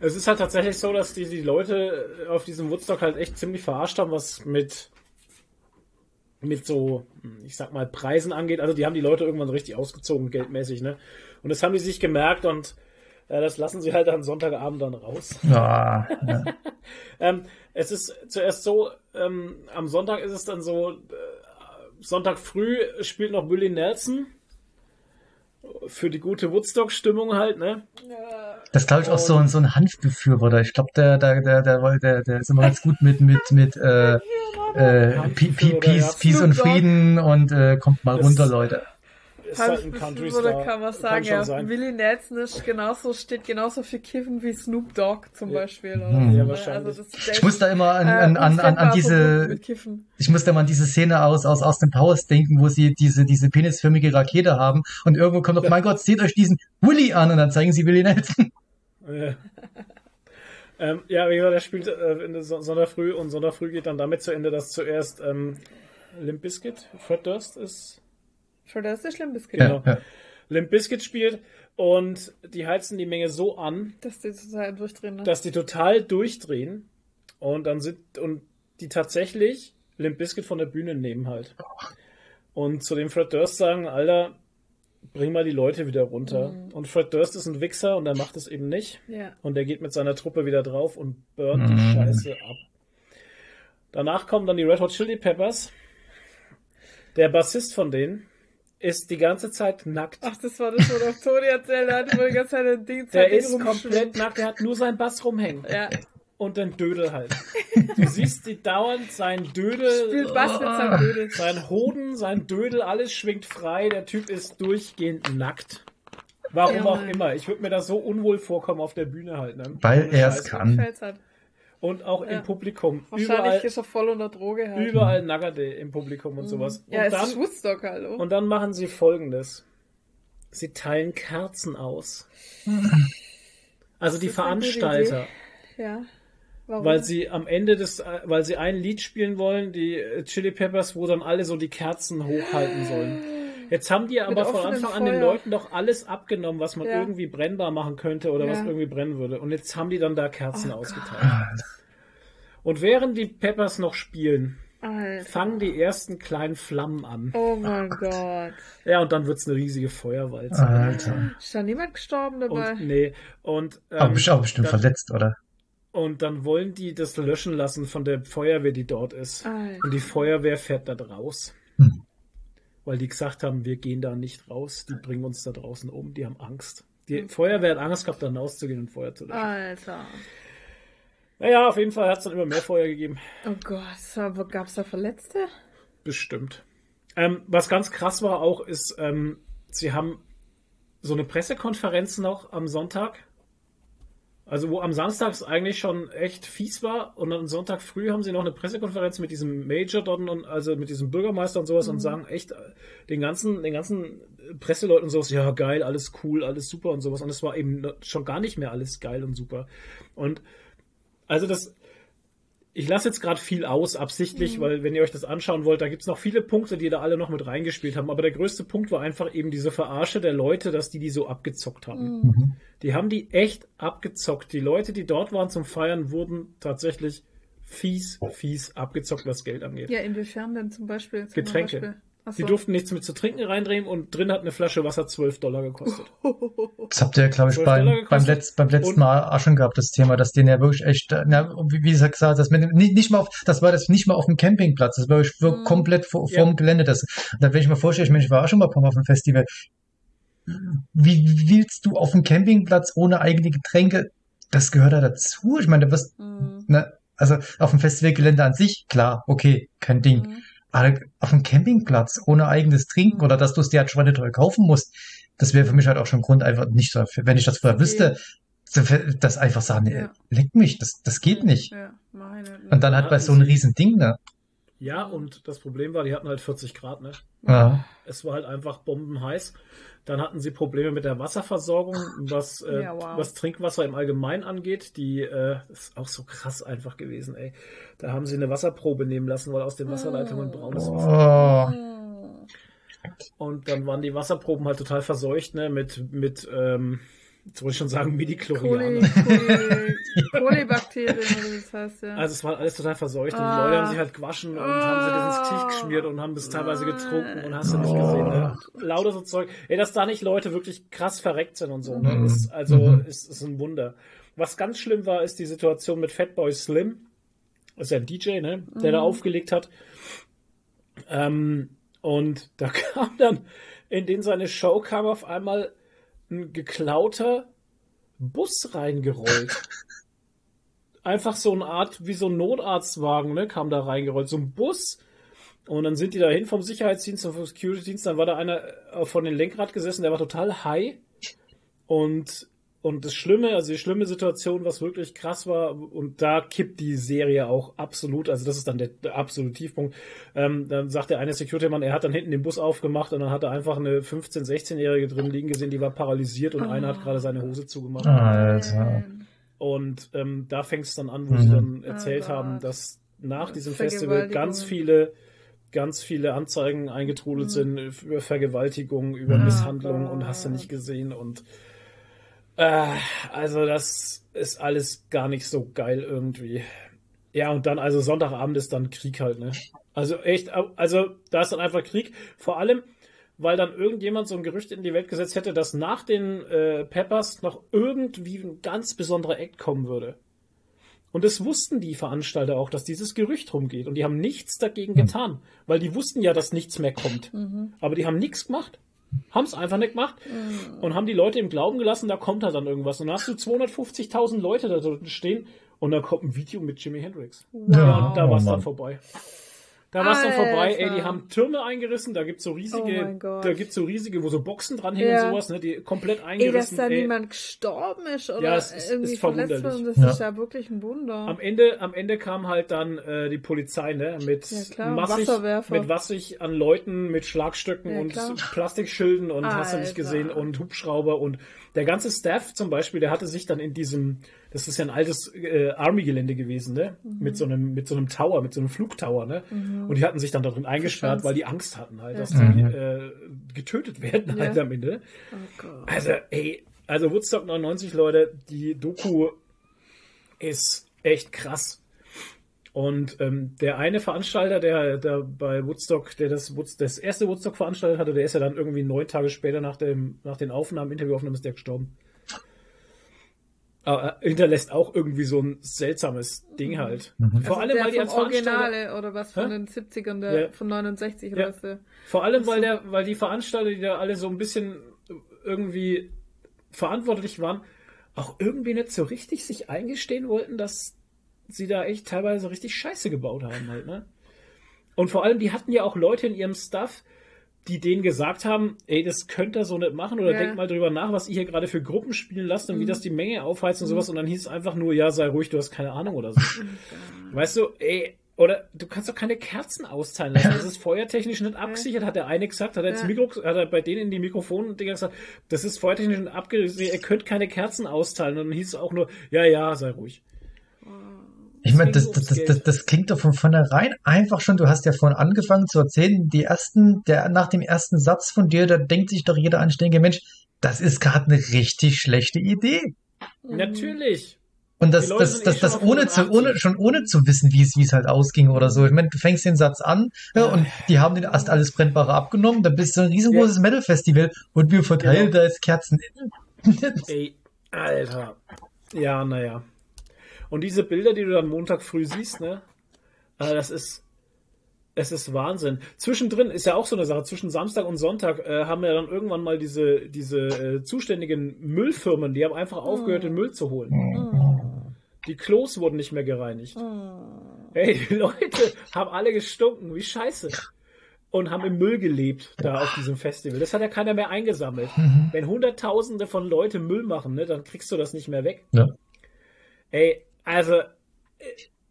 es ist halt tatsächlich so, dass die, die Leute auf diesem Woodstock halt echt ziemlich verarscht haben, was mit mit so, ich sag mal, Preisen angeht. Also die haben die Leute irgendwann richtig ausgezogen, geldmäßig, ne? Und das haben die sich gemerkt und äh, das lassen sie halt am Sonntagabend dann raus. Ja, ja. [laughs] Ähm, es ist zuerst so, ähm, am Sonntag ist es dann so, äh, Sonntag früh spielt noch Willie Nelson. Für die gute Woodstock-Stimmung halt, ne? Das glaube ich auch so ein, so ein Hanfbefürworter. Ich glaube, der, der, der, der, der, ist immer ganz gut mit, mit, mit, äh, äh, Peace, Peace und. Frieden und äh, kommt mal runter, Leute. Ist halt ein Country oder Star. kann man sagen, schon ja. sein. Willie Nelson ist genauso, steht genauso für Kiffen wie Snoop Dogg zum Ja. Beispiel. Oder Hm. so, Ja, ne? wahrscheinlich. Also Ich muss da immer an, ist, an, an, an, an diese, ich muss da mal an diese Szene aus, aus Austin Powers denken, wo sie diese, diese penisförmige Rakete haben und irgendwo kommt auf, [laughs] mein Gott, seht euch diesen Willy an und dann zeigen sie Willy Nelson. Ja. [laughs] ähm, ja, wie gesagt, er spielt äh, in der Son- Sonntagfrüh und Sonntagfrüh geht dann damit zu Ende, dass zuerst ähm, Limp Bizkit, Fred Durst ist, Für das ist schlimm bis Genau. Ja, ja. Limp Bizkit spielt und die heizen die Menge so an, dass die total durchdrehen. Ne? dass die total durchdrehen und dann sind und die tatsächlich Limp Bizkit von der Bühne nehmen halt. Und zu dem Fred Durst sagen, Alter, bring mal die Leute wieder runter. Und Fred Durst ist ein Wichser und er macht es eben nicht. ja. Und er geht mit seiner Truppe wieder drauf und burnt die Mhm. Scheiße ab. Danach kommen dann die Red Hot Chili Peppers. Der Bassist von denen ist die ganze Zeit nackt. Ach, das war das, doch Toni erzählt hat, wo die ganze Zeit ein Ding der Ding ist komplett nackt, der hat nur seinen Bass rumhängen. Ja, Und den Dödel halt. [laughs] Du siehst die dauernd sein Dödel, spielt Bass mit seinem Dödel. sein Hoden, sein Dödel, alles schwingt frei. Der Typ ist durchgehend nackt. Warum Ja, auch Mann. immer. Ich würde mir das so unwohl vorkommen auf der Bühne halt. Ne? Weil er es kann. Halt. Und auch Ja. im Publikum. Wahrscheinlich Überall, ist er voll unter Droge halt. überall Naggerde im Publikum und sowas. Und, ja, es ist dann, Woodstock, hallo. und dann machen sie folgendes. Sie teilen Kerzen aus. [laughs] Also die Das ist Veranstalter. ja. Warum? Weil sie am Ende des, äh, weil sie ein Lied spielen wollen, die äh, Chili Peppers, wo dann alle so die Kerzen hochhalten sollen. Jetzt haben die aber von Anfang an den Feuer. Leuten doch alles abgenommen, was man Ja. irgendwie brennbar machen könnte oder was Ja. irgendwie brennen würde. Und jetzt haben die dann da Kerzen Oh ausgeteilt. Und während die Peppers noch spielen, Alter. fangen die ersten kleinen Flammen an. Oh mein Gott. Ja, und dann wird's eine riesige Feuerwalze. Alter. Ist da niemand gestorben dabei? Und nee, und ähm, Aber bist auch bestimmt dann, verletzt, oder? Und dann wollen die das löschen lassen von der Feuerwehr, die dort ist. Alter. Und die Feuerwehr fährt da raus. Hm. Weil die gesagt haben, wir gehen da nicht raus, die bringen uns da draußen um, die haben Angst. Die Hm. Feuerwehr hat Angst gehabt, da rauszugehen und Feuer zu löschen. Alter. Naja, auf jeden Fall hat es dann immer mehr Feuer gegeben. Oh Gott, aber gab's da Verletzte? Bestimmt. Ähm, was ganz krass war auch, ist, ähm, sie haben so eine Pressekonferenz noch am Sonntag. Also wo am Samstag es eigentlich schon echt fies war und am Sonntag früh haben sie noch eine Pressekonferenz mit diesem Major dort und also mit diesem Bürgermeister und sowas und sagen echt den ganzen, den ganzen Presseleuten und sowas, ja geil, alles cool, alles super und sowas. Und es war eben schon gar nicht mehr alles geil und super. Und also das, ich lasse jetzt gerade viel aus, absichtlich, weil wenn ihr euch das anschauen wollt, da gibt's noch viele Punkte, die da alle noch mit reingespielt haben. Aber der größte Punkt war einfach eben diese Verarsche der Leute, dass die die so abgezockt haben. Mhm. Die haben die echt abgezockt. Die Leute, die dort waren zum Feiern, wurden tatsächlich fies, fies abgezockt, was Geld angeht. Ja, inwiefern denn zum Beispiel? Zum Getränke. Beispiel? Ach so. durften nichts mit zu trinken reindrehen und drin hat eine Flasche Wasser 12 Dollar gekostet. [laughs] Das habt ihr, glaube ich, 12 beim, beim, letz, beim letzten Und- Mal auch schon gehabt, das Thema, dass denen ja wirklich echt, äh, na, wie, wie gesagt, das mit dem, nicht, nicht mal auf, das war das nicht mal auf dem Campingplatz, das war wirklich Mhm. komplett vor, Ja. vorm Gelände. Das, da wenn ich mir vorstelle, ich, meine, ich war auch schon mal ein paar Mal auf dem Festival. Wie willst du auf dem Campingplatz ohne eigene Getränke? Das gehört da dazu. Ich meine, du wirst, Mhm. ne, also auf dem Festivalgelände an sich, klar, okay, kein Ding. Mhm. Auf dem Campingplatz ohne eigenes Trinken oder dass du es dir halt schweineteuer kaufen musst, das wäre für mich halt auch schon Grund, einfach nicht so, wenn ich das vorher wüsste, das einfach sagen, nee, Ja. leck mich, das, das geht nicht. Ja, meine. Und dann halt bei so einem riesen Ding, ne? Ja, und das Problem war, die hatten halt 40 Grad, ne? Ja. Es war halt einfach bombenheiß. Dann hatten sie Probleme mit der Wasserversorgung, was, äh, Ja, wow. was Trinkwasser im Allgemeinen angeht. Die äh, ist auch so krass einfach gewesen, ey. Da haben sie eine Wasserprobe nehmen lassen, weil aus den Wasserleitungen braunes Wasser. Oh. Und dann waren die Wasserproben halt total verseucht, ne, mit, mit, ähm, jetzt wollte ich schon sagen. Coli, Kolibakterien, wie das heißt, ja. Also es war alles total verseucht und die Ah. Leute haben sich halt gewaschen und haben sie das ins Gesicht geschmiert und haben das teilweise getrunken und hast du nicht gesehen. Ne? Lauter so Zeug. Ey, dass da nicht Leute wirklich krass verreckt sind und so, ne? Mhm. ist, also Mhm. ist, ist ein Wunder. Was ganz schlimm war, ist die Situation mit Fatboy Slim. Das ist ja ein DJ, ne? Der da aufgelegt hat. Ähm, und da [laughs] kam dann, in den seine Show kam auf einmal ein geklauter Bus reingerollt. [laughs] Einfach so eine Art, wie so ein Notarztwagen, ne, kam da reingerollt. So ein Bus. Und dann sind die da hin vom Sicherheitsdienst und vom Security-Dienst. Dann war da einer äh, von dem Lenkrad gesessen, der war total high. Und, und das Schlimme, also die schlimme Situation, was wirklich krass war, und da kippt die Serie auch absolut, also das ist dann der, der absolute Tiefpunkt. Ähm, dann sagt der eine Security-Mann, er hat dann hinten den Bus aufgemacht und dann hat er einfach eine 15-, 16-Jährige drin liegen gesehen, die war paralysiert und einer hat gerade seine Hose zugemacht. Alter. Und ähm, da fängt es dann an, wo Mhm. sie dann erzählt Oh haben, Gott. dass nach diesem. Festival ganz viele, ganz viele Anzeigen eingetrudelt Mhm. sind über Vergewaltigung, über Mhm. Misshandlung Oh und hast du Gott. nicht gesehen. Und äh, also das ist alles gar nicht so geil irgendwie. Ja, und dann, also Sonntagabend ist dann Krieg halt, ne? Also echt, also da ist dann einfach Krieg. Vor allem, weil dann irgendjemand so ein Gerücht in die Welt gesetzt hätte, dass nach den äh, Peppers noch irgendwie ein ganz besonderer Act kommen würde. Und das wussten die Veranstalter auch, dass dieses Gerücht rumgeht. Und die haben nichts dagegen Hm. getan, weil die wussten ja, dass nichts mehr kommt. Mhm. Aber die haben nichts gemacht. Haben es einfach nicht gemacht Mhm. und haben die Leute im Glauben gelassen, da kommt halt dann irgendwas. Und dann hast du 250.000 Leute da drunten stehen und dann kommt ein Video mit Jimi Hendrix. Ja, und da Oh, war es dann Mann. vorbei. Da war es dann vorbei, ey, die Alter. haben Türme eingerissen, da gibt's so Oh riesige, Gott. da gibt's so riesige, wo so Boxen dranhängen Ja. und sowas, ne, die komplett Ey, dass eingerissen. da ey. niemand gestorben ist oder Ja, es ist- irgendwie ist verletzt wird, das Ja. ist ja wirklich ein Wunder. Am Ende, am Ende kam halt dann äh, die Polizei, ne, mit Ja, klar, massig, Wasserwerfer. mit massig an Leuten, mit Schlagstöcken Ja, und klar. Plastikschilden und hast du nicht Alter. gesehen und Hubschrauber und der ganze Staff zum Beispiel, der hatte sich dann in diesem, das ist ja ein altes äh, Army-Gelände gewesen, ne, Mhm. mit so einem, mit so einem Tower, mit so einem Flugtower, ne, und die hatten sich dann da drin eingesperrt, weil die Angst hatten halt, Ja. dass die Mhm. äh, getötet werden halt Ja. am Ende. oh. Also, ey, also Woodstock 99, Leute, die Doku ist echt krass. Und ähm, der eine Veranstalter, der, der bei Woodstock, der das, Woodstock, das erste Woodstock veranstaltet hatte, der ist ja dann irgendwie neun Tage später nach, dem, nach den Aufnahmen, Interviewaufnahmen, ist der gestorben. Aber er hinterlässt auch irgendwie so ein seltsames Ding halt. Vor allem, der weil die als Originale oder was von Hä? den 70ern, der Ja. von 69 Ja. oder was? der- Vor allem, weil der, weil die Veranstalter, die da alle so ein bisschen irgendwie verantwortlich waren, auch irgendwie nicht so richtig sich eingestehen wollten, dass sie da echt teilweise richtig Scheiße gebaut haben halt, ne? Und vor allem, die hatten ja auch Leute in ihrem Stuff, die denen gesagt haben, ey, das könnt ihr so nicht machen oder Ja. denkt mal drüber nach, was ihr hier gerade für Gruppen spielen lasst und wie das die Menge aufheizt und sowas und dann hieß es einfach nur, ja, sei ruhig, du hast keine Ahnung oder so. [laughs] weißt du, ey, oder du kannst doch keine Kerzen austeilen lassen. Das ist feuertechnisch nicht abgesichert, hat der eine gesagt, hat er ins Ja. Mikro, hat er bei denen in die Mikrofon-Dinger gesagt, das ist feuertechnisch nicht abgesichert, ihr könnt keine Kerzen austeilen. Und dann hieß es auch nur, ja, ja, sei ruhig. Ich meine, das, das, das, das, das klingt doch von vornherein einfach schon, du hast ja vorhin angefangen zu erzählen, die ersten, der, nach dem ersten Satz von dir, da denkt sich doch jeder anständige Mensch, das ist gerade eine richtig schlechte Idee. Natürlich. Und das, das, das, eh das ohne zu, 85. ohne, schon ohne zu wissen, wie es, wie es halt ausging oder so. Ich meine, du fängst den Satz an, ja, und die haben den erst alles Brennbare abgenommen, dann bist du ein riesengroßes Metal-Festival und wir verteilen Genau. da jetzt Kerzen. Ey, Alter. Ja, naja. Und diese Bilder, die du dann Montag früh siehst, ne? äh, Das ist, es ist Wahnsinn. Zwischendrin ist ja auch so eine Sache. Zwischen Samstag und Sonntag äh, haben ja dann irgendwann mal diese, diese äh, zuständigen Müllfirmen, die haben einfach aufgehört, den Müll zu holen. Die Klos wurden nicht mehr gereinigt. Ey, die Leute haben alle gestunken, wie scheiße. Und haben im Müll gelebt, da auf diesem Festival. Das hat ja keiner mehr eingesammelt. Wenn Hunderttausende von Leute Müll machen, ne, dann kriegst du das nicht mehr weg. Ja. Ey, also, äh,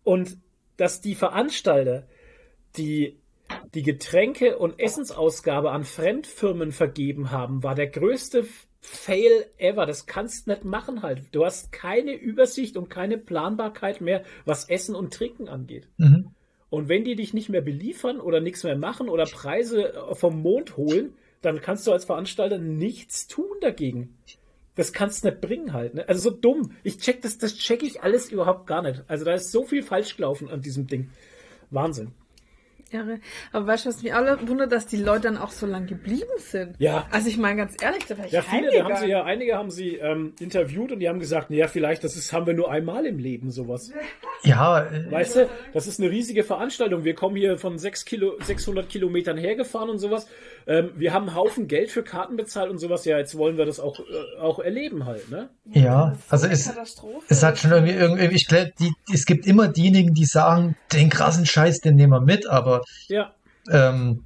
und dass die Veranstalter, die die Getränke- und Essensausgabe an Fremdfirmen vergeben haben, war der größte Fail ever. Das kannst nicht machen halt. Du hast keine Übersicht und keine Planbarkeit mehr, was Essen und Trinken angeht. Mhm. Und wenn die dich nicht mehr beliefern oder nichts mehr machen oder Preise vom Mond holen, dann kannst du als Veranstalter nichts tun dagegen. Das kannst du nicht bringen halt. Ne? Also so dumm. Ich check das, das check ich alles überhaupt gar nicht. Also da ist so viel falsch gelaufen an diesem Ding. Wahnsinn. Irre. Aber weißt du, was mich alle wundert, dass die Leute dann auch so lang geblieben sind? Ja. Also ich meine ganz ehrlich, da wäre ich Ja, viele, da haben sie ja, einige haben sie ähm, interviewt und die haben gesagt, ja, vielleicht, das ist, haben wir nur einmal im Leben sowas. [laughs] Ja, äh, Weißt du, das ist eine riesige Veranstaltung. Wir kommen hier von 6 Kilo, 600 Kilometern hergefahren und sowas. Ähm, wir haben einen Haufen Geld für Karten bezahlt und sowas. Ja, jetzt wollen wir das auch, äh, auch erleben halt, ne? ja, so also eine es, Katastrophe. es hat schon irgendwie, irgendwie ich glaube, die, es gibt immer diejenigen, die sagen, den krassen Scheiß, den nehmen wir mit, aber Ja, ähm,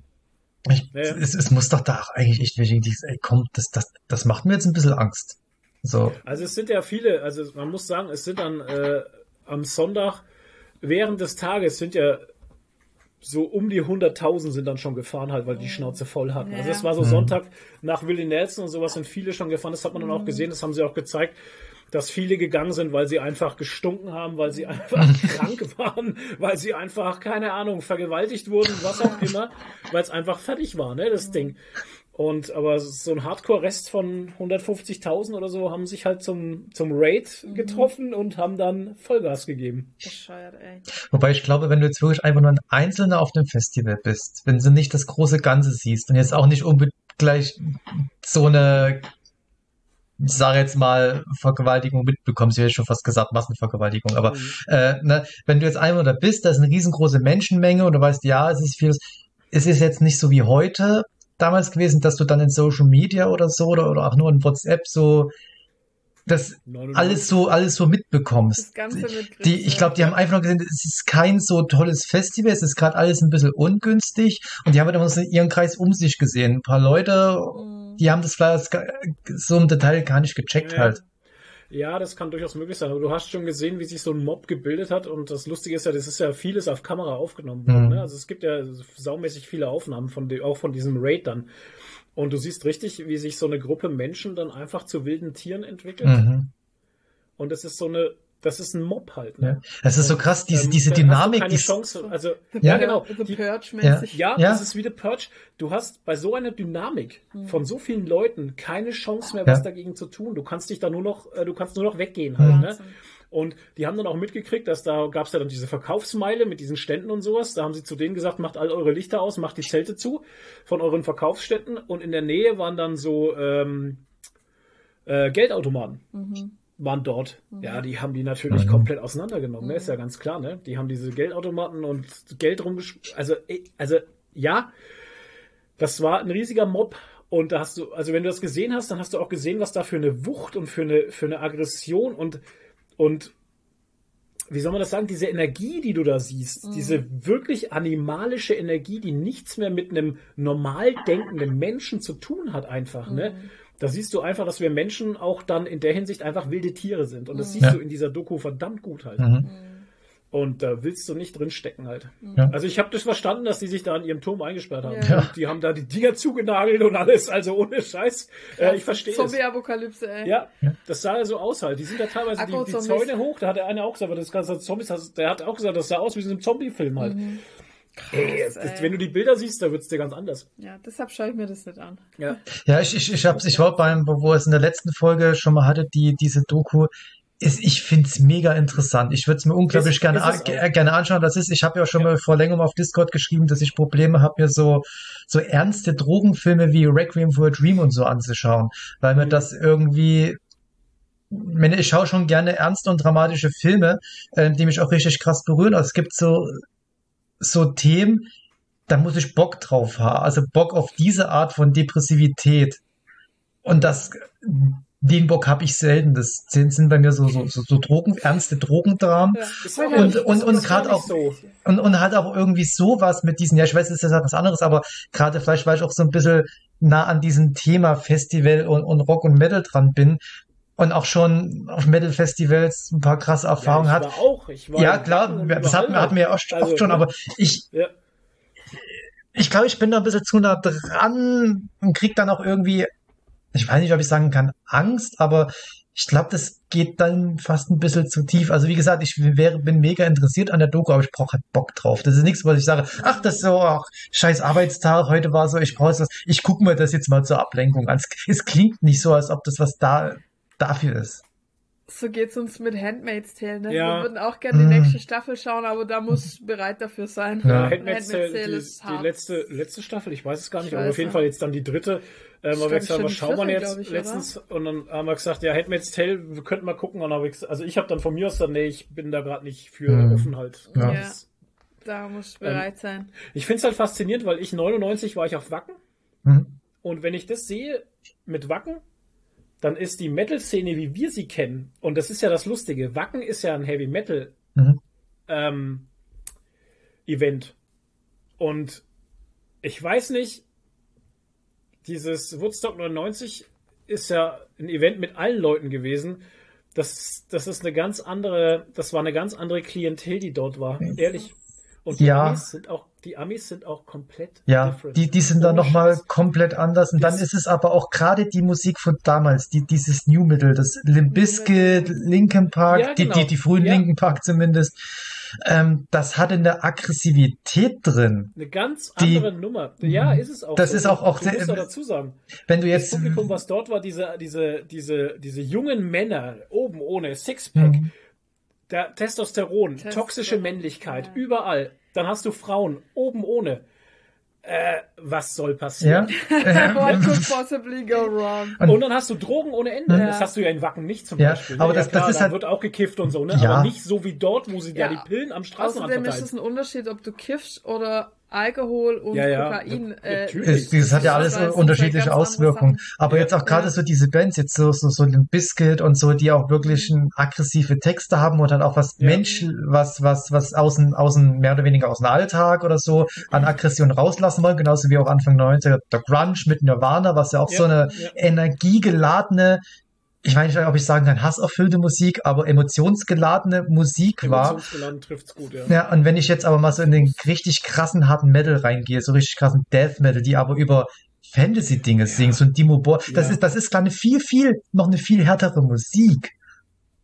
ich, Ja. Es, es muss doch da auch eigentlich echt sagen, ey, komm, das, das, das macht mir jetzt ein bisschen Angst. So, also es sind ja viele, also man muss sagen, es sind dann äh, am Sonntag während des Tages sind ja so um die 100.000 sind dann schon gefahren halt, weil die Schnauze voll hatten. Also Ja. es war so Mhm. Sonntag nach Willie Nelson und sowas sind viele schon gefahren. Das hat man dann auch gesehen, das haben sie auch gezeigt, dass viele gegangen sind, weil sie einfach gestunken haben, weil sie einfach [laughs] krank waren, weil sie einfach, keine Ahnung, vergewaltigt wurden, was auch immer, weil es einfach fertig war, ne, das Ding. Und aber so ein Hardcore-Rest von 150.000 oder so haben sich halt zum, zum Raid getroffen und haben dann Vollgas gegeben. Bescheuert, ey. wobei ich glaube, wenn du jetzt wirklich einfach nur ein Einzelner auf dem Festival bist, wenn du nicht das große Ganze siehst und jetzt auch nicht unbedingt gleich so eine, ich sage jetzt mal, Vergewaltigung mitbekommst, ich hätte schon fast gesagt Massenvergewaltigung, aber äh, ne, wenn du jetzt einmal da bist, da ist eine riesengroße Menschenmenge und du weißt, ja, es ist vieles, es ist jetzt nicht so wie heute damals gewesen, dass du dann in Social Media oder so oder, oder auch nur in WhatsApp so das 99. alles so alles so mitbekommst. Die, ich glaube, die haben einfach nur gesehen, es ist kein so tolles Festival, es ist gerade alles ein bisschen ungünstig und die haben dann so ihren Kreis um sich gesehen. Ein paar Leute, Mhm. Die haben das vielleicht so im Detail gar nicht gecheckt Ja. halt. Ja, das kann durchaus möglich sein. Aber du hast schon gesehen, wie sich so ein Mob gebildet hat. Und das Lustige ist ja, das ist ja vieles auf Kamera aufgenommen worden. Mhm. Ne? Also es gibt ja saumäßig viele Aufnahmen von de, auch von diesem Raid dann. Und du siehst richtig, wie sich so eine Gruppe Menschen dann einfach zu wilden Tieren entwickelt. Mhm. Und das ist so eine, das ist ein Mob halt. Ne? Ja. Das ist so krass, diese, Ähm, diese Dynamik, keine die Chance. Also, ja, Ja. genau. Die, ja, Ja. das ist wie The Purge. Du hast bei so einer Dynamik Mhm. von so vielen Leuten keine Chance mehr, was dagegen zu tun. Du kannst dich da nur noch, äh, du kannst nur noch weggehen halt, ne? Und die haben dann auch mitgekriegt, dass da gab es ja dann diese Verkaufsmeile mit diesen Ständen und sowas. Da haben sie zu denen gesagt, macht all eure Lichter aus, macht die Zelte zu von euren Verkaufsstätten. Und in der Nähe waren dann so ähm, äh, Geldautomaten. Waren dort. Ja, die haben die natürlich Mhm. komplett auseinandergenommen, ne? Ist ja ganz klar, ne? Die haben diese Geldautomaten und Geld rumgesch... Also, eh, also, ja, das war ein riesiger Mob. Und da hast du, also wenn du das gesehen hast, dann hast du auch gesehen, was da für eine Wucht und für eine, für eine Aggression und, und wie soll man das sagen, diese Energie, die du da siehst, diese wirklich animalische Energie, die nichts mehr mit einem normal denkenden Menschen zu tun hat, einfach, ne? Da siehst du einfach, dass wir Menschen auch dann in der Hinsicht einfach wilde Tiere sind. Und das siehst Ja. du in dieser Doku verdammt gut halt. Mhm. Und da willst du nicht drin stecken halt. Ja. Also ich habe das verstanden, dass die sich da in ihrem Turm eingesperrt haben. Ja. Die haben da die Dinger zugenagelt und alles, also ohne Scheiß. Äh, ich verstehe es. Zombie-Apokalypse, ey. Ja, das sah ja so aus halt. Die sind ja teilweise die, die. Zäune hoch, da hat der eine auch gesagt, aber das ganze Zombies, der hat auch gesagt, das sah aus wie so ein Zombie-Film halt. Ey, das, ey. wenn du die Bilder siehst, da wird's dir ganz anders. Ja, deshalb schaue ich mir das nicht an. Ja. Ja, ich, ich, ich hab's, ich war beim, wo es in der letzten Folge schon mal hatte, die, diese Doku, ist, ich find's mega interessant. Ich würde es mir unglaublich Ist- gerne, ist es a- auch. gerne anschauen. Das ist, ich habe ja schon mal vor längerem auf Discord geschrieben, dass ich Probleme habe, mir so, so ernste Drogenfilme wie Requiem for a Dream und so anzuschauen, weil mir Mhm. das irgendwie, ich schaue schon gerne ernste und dramatische Filme, äh, die mich auch richtig krass berühren. Also es gibt so, so Themen, da muss ich Bock drauf haben. Also Bock auf diese Art von Depressivität. Und das, den Bock habe ich selten. Das sind, sind bei mir so, so, so, so Drogen, ernste Drogendramen. Ja. Und- und- und gerade auch- so. Und, und halt auch irgendwie sowas mit diesen, ja, ich weiß, es ist ja was anderes, aber gerade vielleicht, weil ich auch so ein bisschen nah an diesem Thema Festival und, und Rock und Metal dran bin und auch schon auf Metal-Festivals ein paar krasse Erfahrungen ja, hat. ich war auch. Ich war Ja, klar, das hatten, überall hatten wir ja oft, Also, oft schon, aber ich, Ja. ich glaube, ich bin da ein bisschen zu nah dran und krieg dann auch irgendwie, ich weiß nicht, ob ich sagen kann, Angst, aber ich glaube, das geht dann fast ein bisschen zu tief. Also wie gesagt, ich wäre, bin mega interessiert an der Doku, aber ich brauche halt Bock drauf. Das ist nichts, was ich sage, ach, das ist so, ach, scheiß Arbeitstag, heute war so, ich brauche das, ich gucke mir das jetzt mal zur Ablenkung an. Es, es klingt nicht so, als ob das was da dafür ist. So geht's uns mit Handmaid's Tale, ne? Ja. Wir würden auch gerne die Mm. nächste Staffel schauen, aber da muss bereit dafür sein. Ja. [laughs] Handmaid's Tale, Tale die, ist die hart. letzte, letzte Staffel, ich weiß es gar nicht, Ich aber weiß auf jeden nicht. Fall jetzt dann die dritte. Ähm, aber wir gesagt, was die schauen wir jetzt ich, letztens? Und dann haben wir gesagt, ja, Handmaid's Tale, wir könnten mal gucken. Und ich, also ich habe dann von mir aus dann, nee, ich bin da gerade nicht für Mhm. offen halt. Ja. Ja. Da muss bereit sein. Ich find's halt faszinierend, weil ich 99 war ich auf Wacken. Hm? Und wenn ich das sehe mit Wacken, dann ist die Metal-Szene, wie wir sie kennen, und das ist ja das Lustige, Wacken ist ja ein Heavy Metal Mhm. ähm, Event. Und ich weiß nicht, dieses Woodstock 99 ist ja ein Event mit allen Leuten gewesen. Das, das ist eine ganz andere, das war eine ganz andere Klientel, die dort war. Ehrlich. Und die Ja. Amis sind auch, die Amis sind auch komplett Ja, different. die, die sind dann nochmal komplett anders. Und dann Das- ist es aber auch gerade die Musik von damals, die, dieses New Metal, das Limp Bizkit, Linkin Park, Ja, die, genau. die, die frühen Ja. Linkin Park zumindest, ähm, das hatte eine Aggressivität drin. Eine ganz Die- andere Nummer. Ja, ist es auch. Das so. ist auch- auch du musst auch dazu sagen. Wenn du Das jetzt, Publikum, was dort war, diese, diese, diese, diese jungen Männer, oben ohne Sixpack, Mhm. Der Testosteron, Testosteron, toxische Männlichkeit, ja. überall. Dann hast du Frauen, oben ohne. Äh, was soll passieren? ja, [laughs] What could possibly go wrong? Und dann hast du Drogen ohne Ende. Ja. Das hast du ja in Wacken nicht zum Ja, Beispiel. aber das- das klar, ist da halt- wird auch gekifft und so, ne? Ja. Aber nicht so wie dort, wo sie Ja. da die Pillen am Straßenrand Außerdem ist verteilen. es ein Unterschied, ob du kiffst oder Alkohol und Ja, ja. Kokain. Ja, Äh, es, das hat ja alles sind unterschiedliche Auswirkungen. Aber Ja. jetzt auch gerade Ja. so diese Bands, jetzt so, so, so Limp Bizkit und so, die auch wirklich ein aggressive Texte haben und dann auch was Ja. Mensch, was, was, was außen, außen, mehr oder weniger aus dem Alltag oder so an Aggression rauslassen wollen, genauso wie auch Anfang 90er der Grunge mit Nirvana, was ja auch Ja, so eine ja. energiegeladene, ich weiß nicht, ob ich sagen kann, hasserfüllte Musik, aber emotionsgeladene Musik war. Emotionsgeladen trifft's gut, ja. Ja, und wenn ich jetzt aber mal so in den richtig krassen harten Metal reingehe, so richtig krassen Death Metal, die aber über Fantasy-Dinge singen, so ein Dimo Bor, das Ja. ist, das ist gerade eine viel, viel, noch eine viel härtere Musik.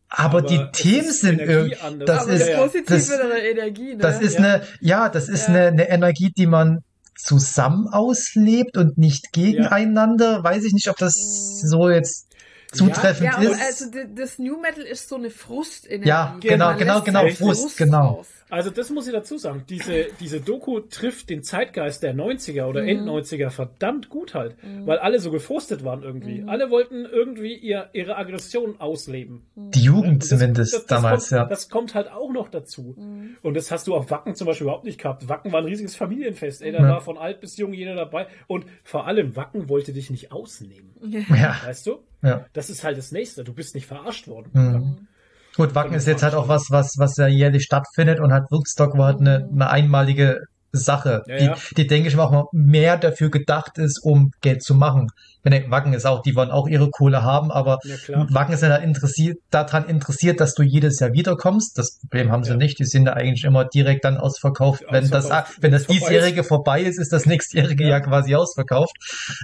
Aber, die es Themen sind irgendwie, anders. das Aber ist- eine ja, ja. positivere Energie, ne? das ist Ja. eine, ja, das ist Ja. eine, eine Energie, die man zusammen auslebt und nicht gegeneinander. Weiß ich nicht, ob das Mhm. so jetzt zutreffend Ja, aber ist. also das New Metal ist so eine Frustenergie. Ja, genau, genau, genau, halt Frust, genau. raus. Also das muss ich dazu sagen. Diese, diese Doku trifft den Zeitgeist der 90er oder End 90er verdammt gut halt. Weil alle so gefrustet waren irgendwie. Alle wollten irgendwie ihr, ihre Aggression ausleben. Die Jugend das- zumindest das, das damals, kommt, ja. Das kommt halt auch noch dazu. Und das hast du auf Wacken zum Beispiel überhaupt nicht gehabt. Wacken war ein riesiges Familienfest. Ey, da Ja. war von alt bis jung jeder dabei. Und vor allem Wacken wollte dich nicht ausnehmen. ja, Weißt du? Ja. Das ist halt das Nächste. Du bist nicht verarscht worden. Mhm. Gut, Wacken ist jetzt halt auch was, was, was ja jährlich stattfindet und halt Woodstock war halt eine, eine einmalige Sache, Ja, die, ja. die denke ich mal mehr dafür gedacht ist, um Geld zu machen. Meine, Wacken ist auch, die wollen auch ihre Kohle haben, aber Ja. Wacken ist ja da interessiert, daran interessiert, dass du jedes Jahr wiederkommst. Das Problem haben sie nicht. Die sind ja eigentlich immer direkt dann ausverkauft. Wenn das, wenn das diesjährige vorbei ist, ist das nächstjährige Ja. Quasi ausverkauft.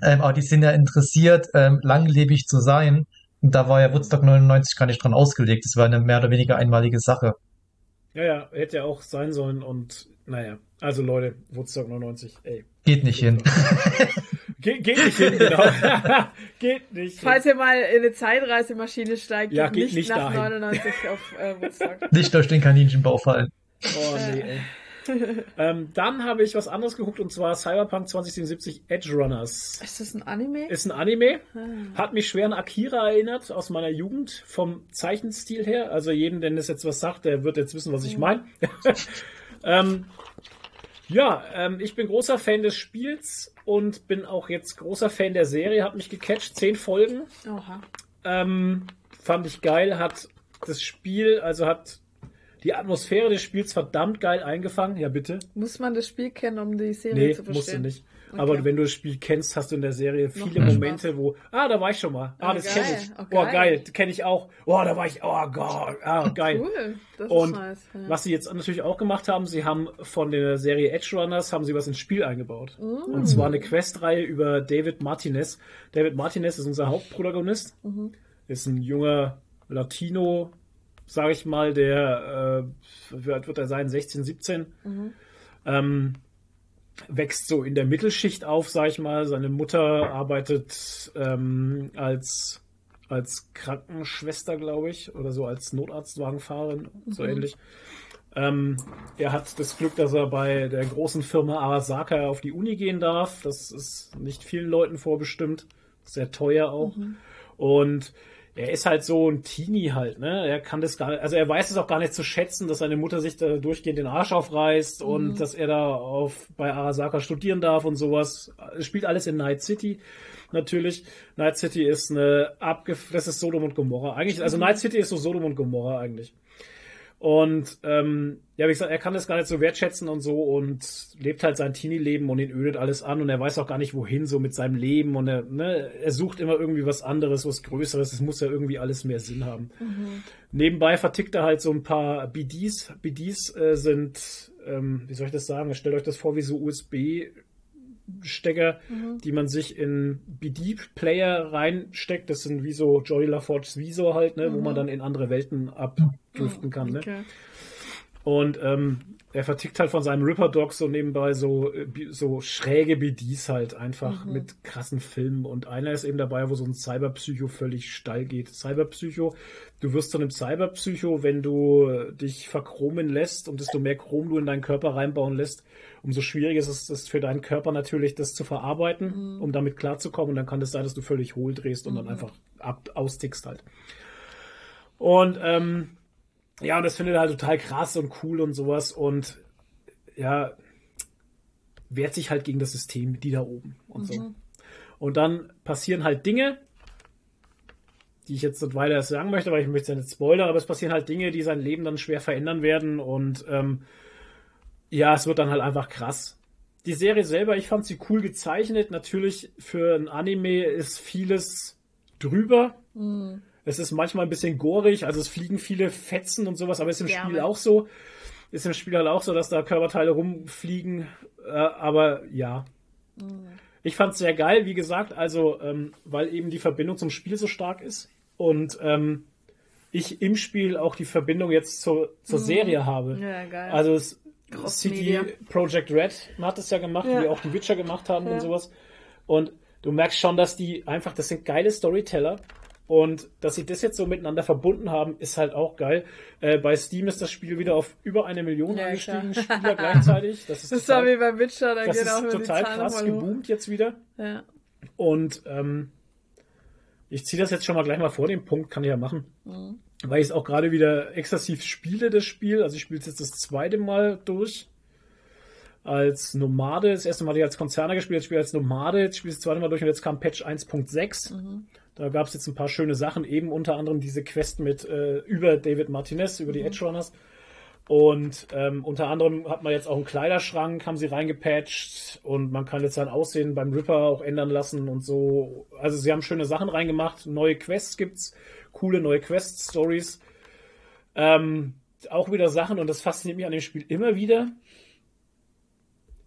Ähm, aber die sind ja interessiert, ähm, langlebig zu sein. Und da war ja Woodstock 99 gar nicht dran ausgelegt. Das war eine mehr oder weniger einmalige Sache. Ja, ja, hätte ja auch sein sollen und naja. Also Leute, Woodstock 99, ey. Geht nicht hin. [laughs] Ge geht nicht hin, genau. [laughs] geht nicht Falls hin. ihr mal in eine Zeitreisemaschine steigt, Ja, geht geht nicht, nicht nach dahin. 99 auf äh, Woodstock. [laughs] nicht durch den Kaninchenbau fallen. Oh, nee, ey. ähm, dann habe ich was anderes geguckt und zwar Cyberpunk 2077 Edge Runners. Ist das ein Anime? Ist ein Anime, Ah. hat mich schwer an Akira erinnert aus meiner Jugend vom Zeichenstil her. Also jeden, der das jetzt was sagt, der wird jetzt wissen, was ich meine. ähm, ja, ähm, ich bin großer Fan des Spiels und bin auch jetzt großer Fan der Serie. Hat mich gecatcht, zehn Folgen. Oha. Ähm, fand ich geil, hat das Spiel, also hat die Atmosphäre des Spiels verdammt geil eingefangen. Ja, bitte. Muss man das Spiel kennen, um die Serie Nee, zu musst du verstehen? nicht. Okay. Aber wenn du das Spiel kennst, hast du in der Serie viele Momente, wo, ah, da war ich schon mal. Ah, Ah, das geil. kenne ich. Oh, Oh, geil. geil, kenne ich auch. Oh, da war ich, oh Gott, ah, [laughs] geil. Cool, das Und ist nice. Ja. was sie jetzt natürlich auch gemacht haben, sie haben von der Serie Edge Runners haben sie was ins Spiel eingebaut. Mm. Und zwar eine Questreihe über David Martinez. David Martinez ist unser Hauptprotagonist. Mhm. Ist ein junger Latino, sage ich mal, der äh, wie alt wird er sein? 16, 17. Mhm. Ähm, wächst so in der Mittelschicht auf, sag ich mal. Seine Mutter arbeitet ähm, als als Krankenschwester, glaube ich, oder so als Notarztwagenfahrerin, so ähnlich. Ähm, er hat das Glück, dass er bei der großen Firma Arasaka auf die Uni gehen darf. Das ist nicht vielen Leuten vorbestimmt. Sehr teuer auch. Und er ist halt so ein Teenie halt, ne? Er kann das gar also er weiß es auch gar nicht zu schätzen, dass seine Mutter sich da durchgehend den Arsch aufreißt und dass er da auf bei Arasaka studieren darf und sowas. Es spielt alles in Night City natürlich. Night City ist eine abgef das ist Sodom und Gomorra eigentlich. Also Night City ist so Sodom und Gomorra eigentlich. Und ähm, ja, wie gesagt, er kann das gar nicht so wertschätzen und so und lebt halt sein Teenie-Leben und ihn ödet alles an und er weiß auch gar nicht, wohin so mit seinem Leben und er, ne, er sucht immer irgendwie was anderes, was Größeres. Es muss ja irgendwie alles mehr Sinn haben. Nebenbei vertickt er halt so ein paar BDs. BDs äh, sind, ähm, wie soll ich das sagen? Stellt euch das vor wie so USB Stecker, die man sich in BD-Player reinsteckt. Das sind wie so Joy LaForges Visor halt, ne, wo man dann in andere Welten abdriften kann. Ne? Und ähm, er vertickt halt von seinem Ripper Dog so nebenbei so, äh, so schräge BDs halt einfach mit krassen Filmen. Und einer ist eben dabei, wo so ein Cyberpsycho völlig steil geht. Cyberpsycho, du wirst zu einem Cyberpsycho, wenn du äh, dich verchromen lässt und desto mehr Chrom du in deinen Körper reinbauen lässt, umso schwieriger ist es für deinen Körper natürlich, das zu verarbeiten, um damit klarzukommen. Und dann kann es sein, dass du völlig hohl drehst und dann einfach ab, austickst halt. Und ähm, ja, und das findet er halt total krass und cool und sowas und ja, wehrt sich halt gegen das System, die da oben und so. Und dann passieren halt Dinge, die ich jetzt nicht weiter sagen möchte, weil ich möchte es ja nicht spoilern, aber es passieren halt Dinge, die sein Leben dann schwer verändern werden und ähm, ja, es wird dann halt einfach krass. Die Serie selber, ich fand sie cool gezeichnet. Natürlich für ein Anime ist vieles drüber. Es ist manchmal ein bisschen gorig, also es fliegen viele Fetzen und sowas, aber ist im Gerne. Spiel auch so. Ist im Spiel halt auch so, dass da Körperteile rumfliegen, äh, aber ja. Ich fand's sehr geil, wie gesagt, also ähm, weil eben die Verbindung zum Spiel so stark ist und ähm, ich im Spiel auch die Verbindung jetzt zur, zur Serie habe. Ja, geil. Also es. CD Project Red hat es ja gemacht, Ja. wie auch die Witcher gemacht haben Ja. und sowas. Und du merkst schon, dass die einfach, das sind geile Storyteller. Und dass sie das jetzt so miteinander verbunden haben, ist halt auch geil. Äh, bei Steam ist das Spiel wieder auf über eine Million Ja, angestiegen, klar. Spieler gleichzeitig. [laughs] Das ist Das war wie total, beim Witcher, da das geht auch ist immer die total krass geboomt jetzt wieder. Ja. Und ähm, ich ziehe das jetzt schon mal gleich mal vor den Punkt, kann ich ja machen. Mhm. Weil ich es auch gerade wieder exzessiv spiele, das Spiel. Also ich spiele es jetzt das zweite Mal durch. Als Nomade. Das erste Mal hatte ich als Konzerner gespielt, jetzt spiele ich als Nomade. Jetzt spiele ich das zweite Mal durch und jetzt kam Patch 1.6. Mhm. Da gab es jetzt ein paar schöne Sachen, eben unter anderem diese Quest mit äh, über David Martinez, über die Edge Runners. Und ähm, unter anderem hat man jetzt auch einen Kleiderschrank, haben sie reingepatcht und man kann jetzt sein Aussehen beim Ripper auch ändern lassen und so. Also sie haben schöne Sachen reingemacht, neue Quests gibt's, coole neue Quest-Stories. Ähm, auch wieder Sachen und das fasziniert mich an dem Spiel immer wieder.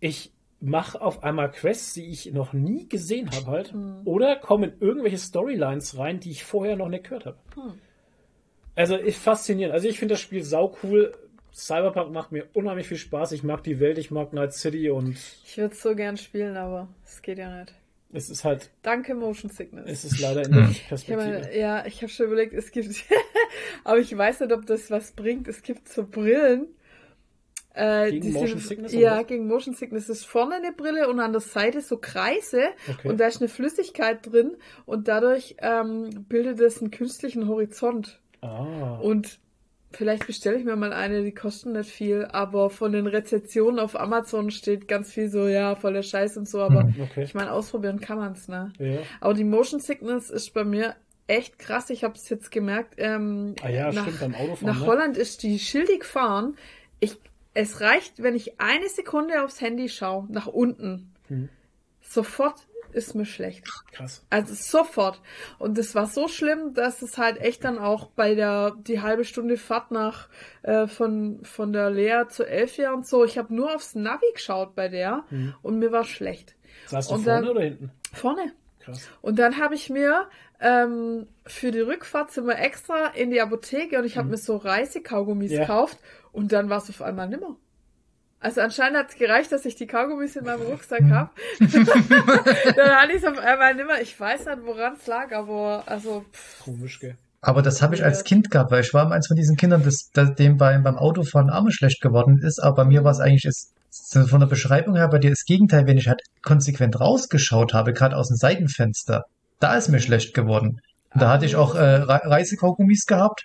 Ich mache auf einmal Quests, die ich noch nie gesehen habe halt. Oder komme in irgendwelche Storylines rein, die ich vorher noch nicht gehört habe. Hm. Also ist faszinierend. Also ich finde das Spiel sau cool. Cyberpunk macht mir unheimlich viel Spaß. Ich mag die Welt, ich mag Night City und Ich würde es so gern spielen, aber es geht ja nicht. es ist halt, Danke Motion Sickness. es ist leider in der Hm. Ich Perspektive. habe, ja, ich habe schon überlegt, es gibt, [laughs] aber ich weiß nicht, ob das was bringt. Es gibt so Brillen. Äh, Gegen die Motion Sickness, Ja, was? gegen Motion Sickness ist vorne eine Brille und an der Seite so Kreise Okay. und da ist eine Flüssigkeit drin und dadurch ähm, bildet es einen künstlichen Horizont. ah. Und vielleicht bestelle ich mir mal eine, die kosten nicht viel, aber von den Rezessionen auf Amazon steht ganz viel so, ja, voller Scheiß und so, aber [laughs] okay. ich meine, ausprobieren kann man's, ne? Ja. Aber die Motion Sickness ist bei mir echt krass. Ich habe es jetzt gemerkt. Ähm, Ah ja, nach, stimmt, beim Autofahren. nach ne? Holland ist die schildig fahren. Ich, es reicht, wenn ich eine Sekunde aufs Handy schaue, nach unten. Hm. Sofort ist mir schlecht. Krass. Also sofort. Und es war so schlimm, dass es halt echt dann auch bei der die halbe Stunde Fahrt nach äh, von von der Lea zu Elfia und so. Ich habe nur aufs Navi geschaut bei der Hm. und mir war schlecht. Saß du Und vorne dann- oder hinten? Vorne. Krass. Und dann habe ich mir ähm, für die Rückfahrt sind wir extra in die Apotheke und ich habe mir so Reisekaugummis. Ja. gekauft und dann war es auf einmal nimmer. Also anscheinend hat es gereicht, dass ich die Kaugummis in meinem Rucksack habe. [laughs] dann hatte ich es auf einmal nimmer. Ich weiß nicht, woran es lag, aber also pff, Komisch, gell? Aber das habe ich als Kind gehabt, weil ich war eins von diesen Kindern, das, das dem beim, beim Autofahren Arme schlecht geworden ist. Aber bei mir war es eigentlich ist, von der Beschreibung her bei dir das Gegenteil, wenn ich halt konsequent rausgeschaut habe, gerade aus dem Seitenfenster, da ist mir schlecht geworden. Und da hatte ich auch äh, Re- Reisekaugummis gehabt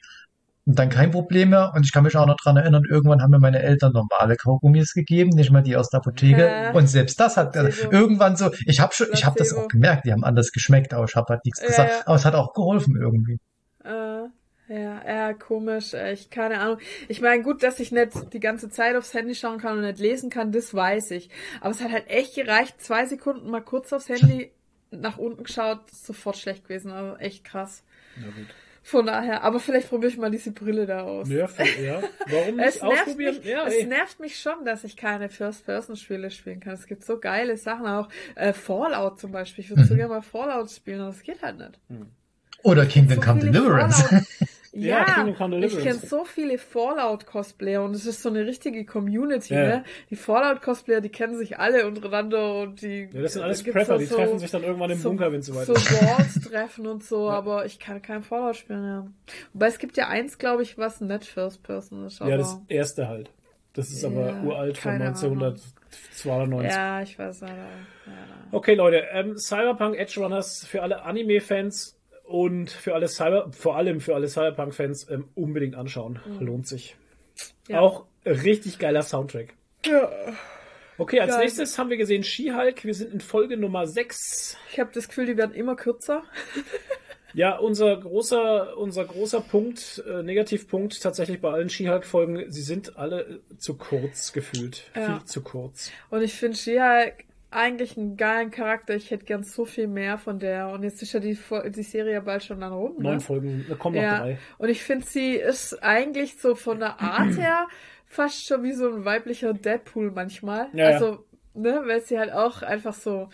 dann kein Problem mehr. Und ich kann mich auch noch dran erinnern, irgendwann haben mir meine Eltern normale Kaugummis gegeben, nicht mal die aus der Apotheke. Ja. Und selbst das hat Placebo. irgendwann so, ich habe schon, ich habe das auch gemerkt, die haben anders geschmeckt, aber ich habe halt nichts Ja, gesagt. ja. Aber es hat auch geholfen irgendwie. äh, ja, ja, komisch. Ich keine Ahnung. Ich meine, gut, dass ich nicht die ganze Zeit aufs Handy schauen kann und nicht lesen kann, das weiß ich. Aber es hat halt echt gereicht, zwei Sekunden mal kurz aufs Handy [laughs] nach unten geschaut, sofort schlecht gewesen. Also echt krass. Na gut. Von daher, aber vielleicht probiere ich mal diese Brille da aus. Ja, ja. Warum [laughs] Es nicht nervt, ausprobieren? mich, Ja, es nervt mich schon, dass ich keine First-Person-Spiele spielen kann. Es gibt so geile Sachen, auch äh, Fallout zum Beispiel. Ich würde so Mhm. gerne mal Fallout spielen, aber das geht halt nicht. Oder Kingdom So Come Deliverance. [laughs] Ja, ich kenne so viele Fallout-Cosplayer und es ist so eine richtige Community, Ja. ne? Die Fallout-Cosplayer, die kennen sich alle untereinander und die. Ja, das sind alles Prepper, die treffen sich dann irgendwann im so, Bunker, wenn es so ist. Walls treffen und so, [laughs] aber ich kann kein Fallout spielen, ja. Wobei es gibt ja eins, glaube ich, was nicht First Person ist, aber. Ja, das erste halt. Das ist aber uralt von keine 1992. ja, ich weiß. Ja, Okay, Leute, ähm, Cyberpunk Edge Runners für alle Anime-Fans und für alle Cyber, vor allem für alle Cyberpunk-Fans ähm, unbedingt anschauen. Lohnt sich. Mhm. Ja. Auch richtig geiler Soundtrack. ja. Okay, als Geil. nächstes haben wir gesehen She-Hulk. Wir sind in Folge Nummer 6. Ich habe das Gefühl, die werden immer kürzer. [laughs] Ja, unser großer, unser großer Punkt, äh, Negativpunkt tatsächlich bei allen She-Hulk-Folgen, sie sind alle äh, zu kurz gefühlt. Ja. Viel zu kurz. Und ich finde She-Hulk eigentlich einen geilen Charakter. Ich hätte gern so viel mehr von der. Und jetzt ist ja die, die Serie bald schon dann rum. Neun Ne? Folgen, da kommen noch Ja. drei. Und ich finde, sie ist eigentlich so von der Art her fast schon wie so ein weiblicher Deadpool manchmal. Ja, ja. also, ne, weil sie halt auch einfach so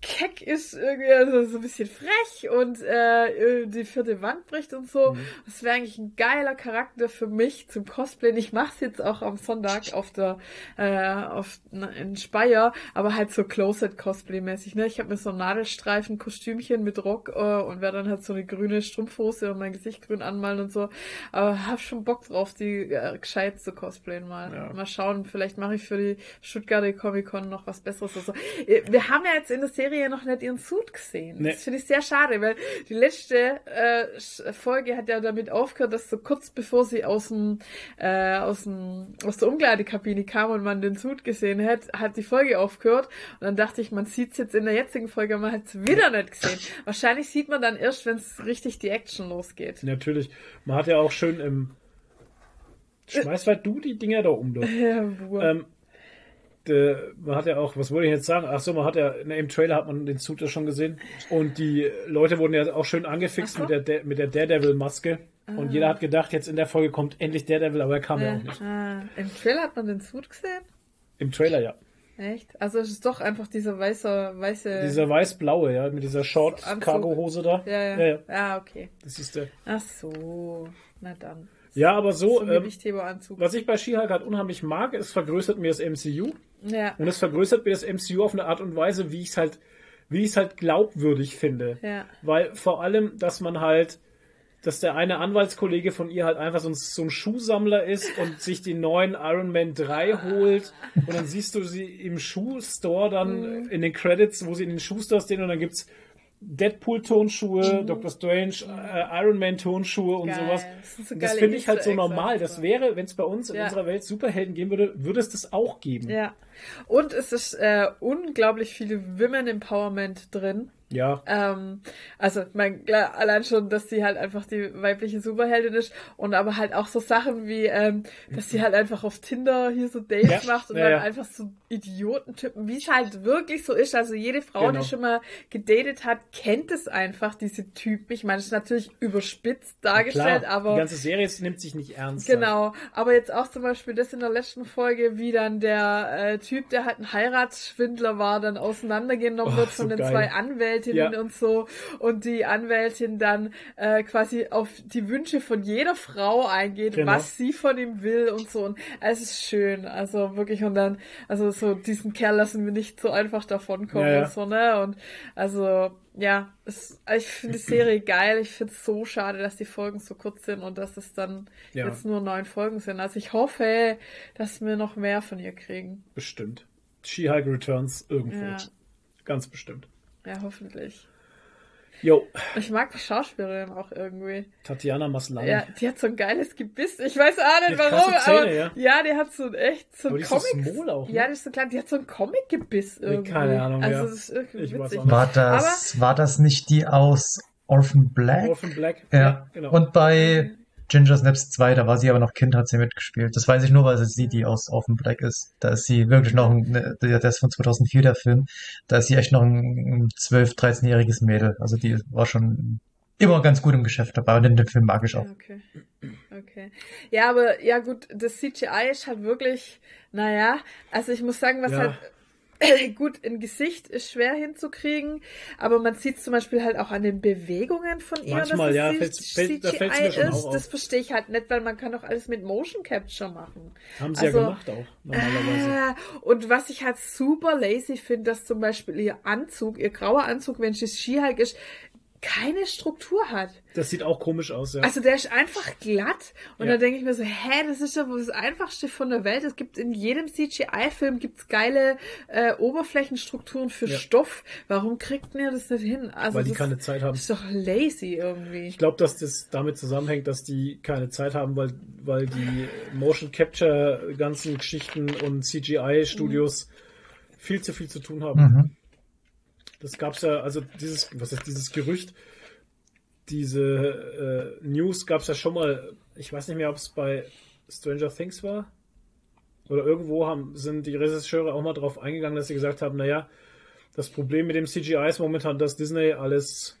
keck ist, irgendwie also so ein bisschen frech und äh, die vierte Wand bricht und so. Mhm. Das wäre eigentlich ein geiler Charakter für mich zum Cosplayen. Ich mach's jetzt auch am Sonntag auf der äh, auf na, in Speyer, aber halt so Closet-Cosplay-mäßig. Ne? Ich habe mir so ein Nadelstreifen Kostümchen mit Rock äh, und werde dann halt so eine grüne Strumpfhose und mein Gesicht grün anmalen und so. Aber hab schon Bock drauf, die äh, gescheit zu cosplayen mal. Ja. Mal schauen, vielleicht mache ich für die Stuttgarter Comic-Con noch was Besseres oder so. Äh, Wir haben ja jetzt in der Serie noch nicht ihren Suit gesehen. Nee. Das finde ich sehr schade, weil die letzte äh, Folge hat ja damit aufgehört, dass so kurz bevor sie aus dem, äh, aus dem, aus der Umkleidekabine kam und man den Suit gesehen hat, hat die Folge aufgehört. Und dann dachte ich, man sieht's jetzt in der jetzigen Folge, man hat's wieder nicht gesehen. Wahrscheinlich sieht man dann erst, wenn es richtig die Action losgeht. Natürlich. Man hat ja auch schön im. Schmeiß halt du die Dinger da um. Doch. [laughs] Ja. Ähm, de, man hat ja auch, was wollte ich jetzt sagen? Ach so, man hat ja, ne, im Trailer hat man den Suit ja schon gesehen. Und die Leute wurden ja auch schön angefixt so. mit der, mit der Daredevil-Maske. Und jeder hat gedacht, jetzt in der Folge kommt endlich Daredevil, aber er kam ja, Äh, auch nicht. ah, Im Trailer hat man den Suit gesehen? Im Trailer ja. Echt? Also es ist doch einfach dieser weiße, weiße. Dieser weiß-blaue, ja, mit dieser. Short-Cargo-Hose da. ja, ja, ja, ja. ja. okay. Das ist der. Ach so. Na dann. Ja, aber so, ähm, was ich bei She-Hulk halt unheimlich mag, es vergrößert mir das MCU. Ja. Und es vergrößert mir das MCU auf eine Art und Weise, wie ich es halt, wie ich es halt glaubwürdig finde. Ja. Weil vor allem, dass man halt, dass der eine Anwaltskollege von ihr halt einfach so ein, so ein Schuhsammler ist und [laughs] sich den neuen Iron Man 3 holt und dann siehst du sie im Schuhstore dann Mhm. in den Credits, wo sie in den Schuhstore stehen und dann gibt's Deadpool-Tonschuhe, Mhm. Doctor Strange, äh, Iron Man-Tonschuhe und Geil. sowas. Das das finde ich halt so normal. Das wäre, wenn es bei uns in Ja. unserer Welt Superhelden geben würde, würde es das auch geben. Ja. Und es ist äh, unglaublich viel Women Empowerment drin. Ja. Ähm, also, mein, klar, allein schon, dass sie halt einfach die weibliche Superheldin ist und aber halt auch so Sachen wie, ähm, dass sie halt einfach auf Tinder hier so Dates Ja, macht und ja, dann ja. einfach so Idiotentypen, wie es halt wirklich so ist. Also jede Frau, Genau. die schon mal gedatet hat, kennt es einfach, diese Typen. Ich meine, es ist natürlich überspitzt dargestellt, aber die ganze Serie nimmt sich nicht ernst. halt. Genau, aber jetzt auch zum Beispiel das in der letzten Folge, wie dann der äh, Typ, der halt ein Heiratsschwindler war, dann auseinandergenommen Oh, wird von so den geil. zwei Anwältinnen Ja. und so und die Anwältin dann äh, quasi auf die Wünsche von jeder Frau eingeht, Genau. was sie von ihm will und so und es ist schön, also wirklich und dann, also so diesen Kerl lassen wir nicht so einfach davonkommen Ja, ja. und so, ne, und also ja, es, ich finde die Serie geil. Ich finde es so schade, dass die Folgen so kurz sind und dass es dann Ja. jetzt nur neun Folgen sind. Also ich hoffe, dass wir noch mehr von ihr kriegen. Bestimmt. She-Hulk Returns irgendwo. Ja, Ganz bestimmt. ja hoffentlich. Jo, Ich mag die Schauspielerin auch irgendwie. Tatjana Maslany. Ja, die hat so ein geiles Gebiss. Ich weiß auch nicht Die hat warum, Zähne, aber ja. ja. die hat so ein echt so Aber ein so Comic. auch, ne? Ja, die ist so klein. Die hat so ein Comic-Gebiss irgendwie. keine Ahnung, Also ja. das ist irgendwie Ich witzig. War das, war das nicht die aus Orphan Black? Orphan Black. Ja, genau. Und bei Ginger Snaps 2, da war sie aber noch Kind, hat sie mitgespielt. Das weiß ich nur, weil es sie, die aus Orphan Black ist. Da ist sie wirklich noch, ein, ne, der der ist von 2004, der Film. Da ist sie echt noch ein 12-, 13-jähriges Mädel. Also die war schon immer ganz gut im Geschäft dabei. Und in dem Film mag ich auch. Ja, Okay. Okay. Ja, aber ja gut, das CGI ist halt wirklich, naja, also ich muss sagen, was Ja. halt gut, ein Gesicht ist schwer hinzukriegen, aber man sieht zum Beispiel halt auch an den Bewegungen von ihr, Manchmal, dass ja, es fällt's- fällt- da fällt's mir schon ist. auf. Das verstehe ich halt nicht, weil man kann doch alles mit Motion Capture machen. Haben sie also- ja gemacht auch, normalerweise. Ah, und was ich halt super lazy finde, dass zum Beispiel ihr Anzug, ihr grauer Anzug, wenn sie Skihulk ist, keine Struktur hat. Das sieht auch komisch aus, ja. Also der ist einfach glatt und Ja. da denke ich mir so, hä, das ist ja wohl das Einfachste von der Welt. Es gibt in jedem CGI-Film gibt's geile äh, Oberflächenstrukturen für Ja. Stoff. Warum kriegt ihr das nicht hin? Also weil die keine Zeit haben. ist doch lazy irgendwie. Ich glaube, dass das damit zusammenhängt, dass die keine Zeit haben, weil, weil die Motion Capture ganzen Geschichten und CGI-Studios viel zu viel zu tun haben. Mhm. Das gab's ja, also dieses, was ist dieses Gerücht, diese äh, News gab's ja schon mal, ich weiß nicht mehr, ob es bei Stranger Things war. Oder irgendwo haben, sind die Regisseure auch mal drauf eingegangen, dass sie gesagt haben, naja, das Problem mit dem CGI ist momentan, dass Disney alles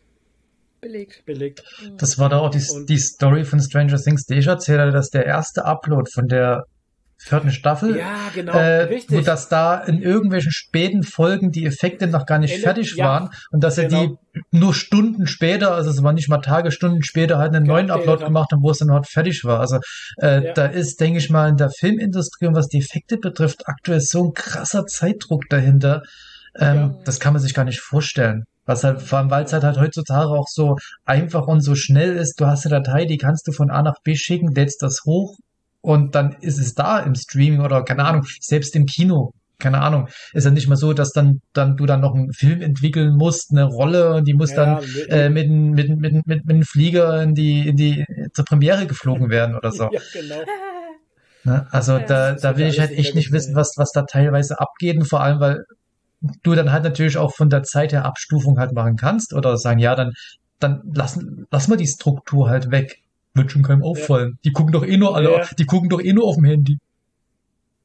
Belegt. belegt. Das war da auch die, die Story von Stranger Things, die ich erzählt hatte, dass der erste Upload von der vierten Staffel. Ja, genau, äh, richtig. Dass da in irgendwelchen späten Folgen die Effekte noch gar nicht Ende- fertig ja, waren und dass er genau. die nur Stunden später, also es waren nicht mal Tage, Stunden später halt einen neuen Geupdatet Upload haben. gemacht haben, wo es dann halt fertig war. Also äh, Ja. da ist, denke ich mal, in der Filmindustrie und was die Effekte betrifft, aktuell so ein krasser Zeitdruck dahinter. Ähm, Ja. Das kann man sich gar nicht vorstellen. Was halt, vor allem, weil es halt, halt heutzutage auch so einfach und so schnell ist. Du hast eine Datei, die kannst du von A nach B schicken, lädst das hoch und dann ist es da im Streaming oder keine Ahnung, selbst im Kino. Keine Ahnung. Ist ja nicht mal so, dass dann, dann du dann noch einen Film entwickeln musst, eine Rolle und die muss Ja, dann äh, mit, dem- mit, mit, mit, mit dem Flieger in die, in die, zur Premiere geflogen werden oder so. [laughs] Ja, genau. [laughs] Ne? Also Ja, da, da will ich halt echt nicht wissen, was, was da teilweise abgeht und vor allem, weil du dann halt natürlich auch von der Zeit her Abstufung halt machen kannst oder sagen, ja, dann, dann lassen, lass mal die Struktur halt weg. Wird schon keinem auffallen. Die gucken doch eh nur alle, Ja. die gucken doch eh nur auf dem Handy.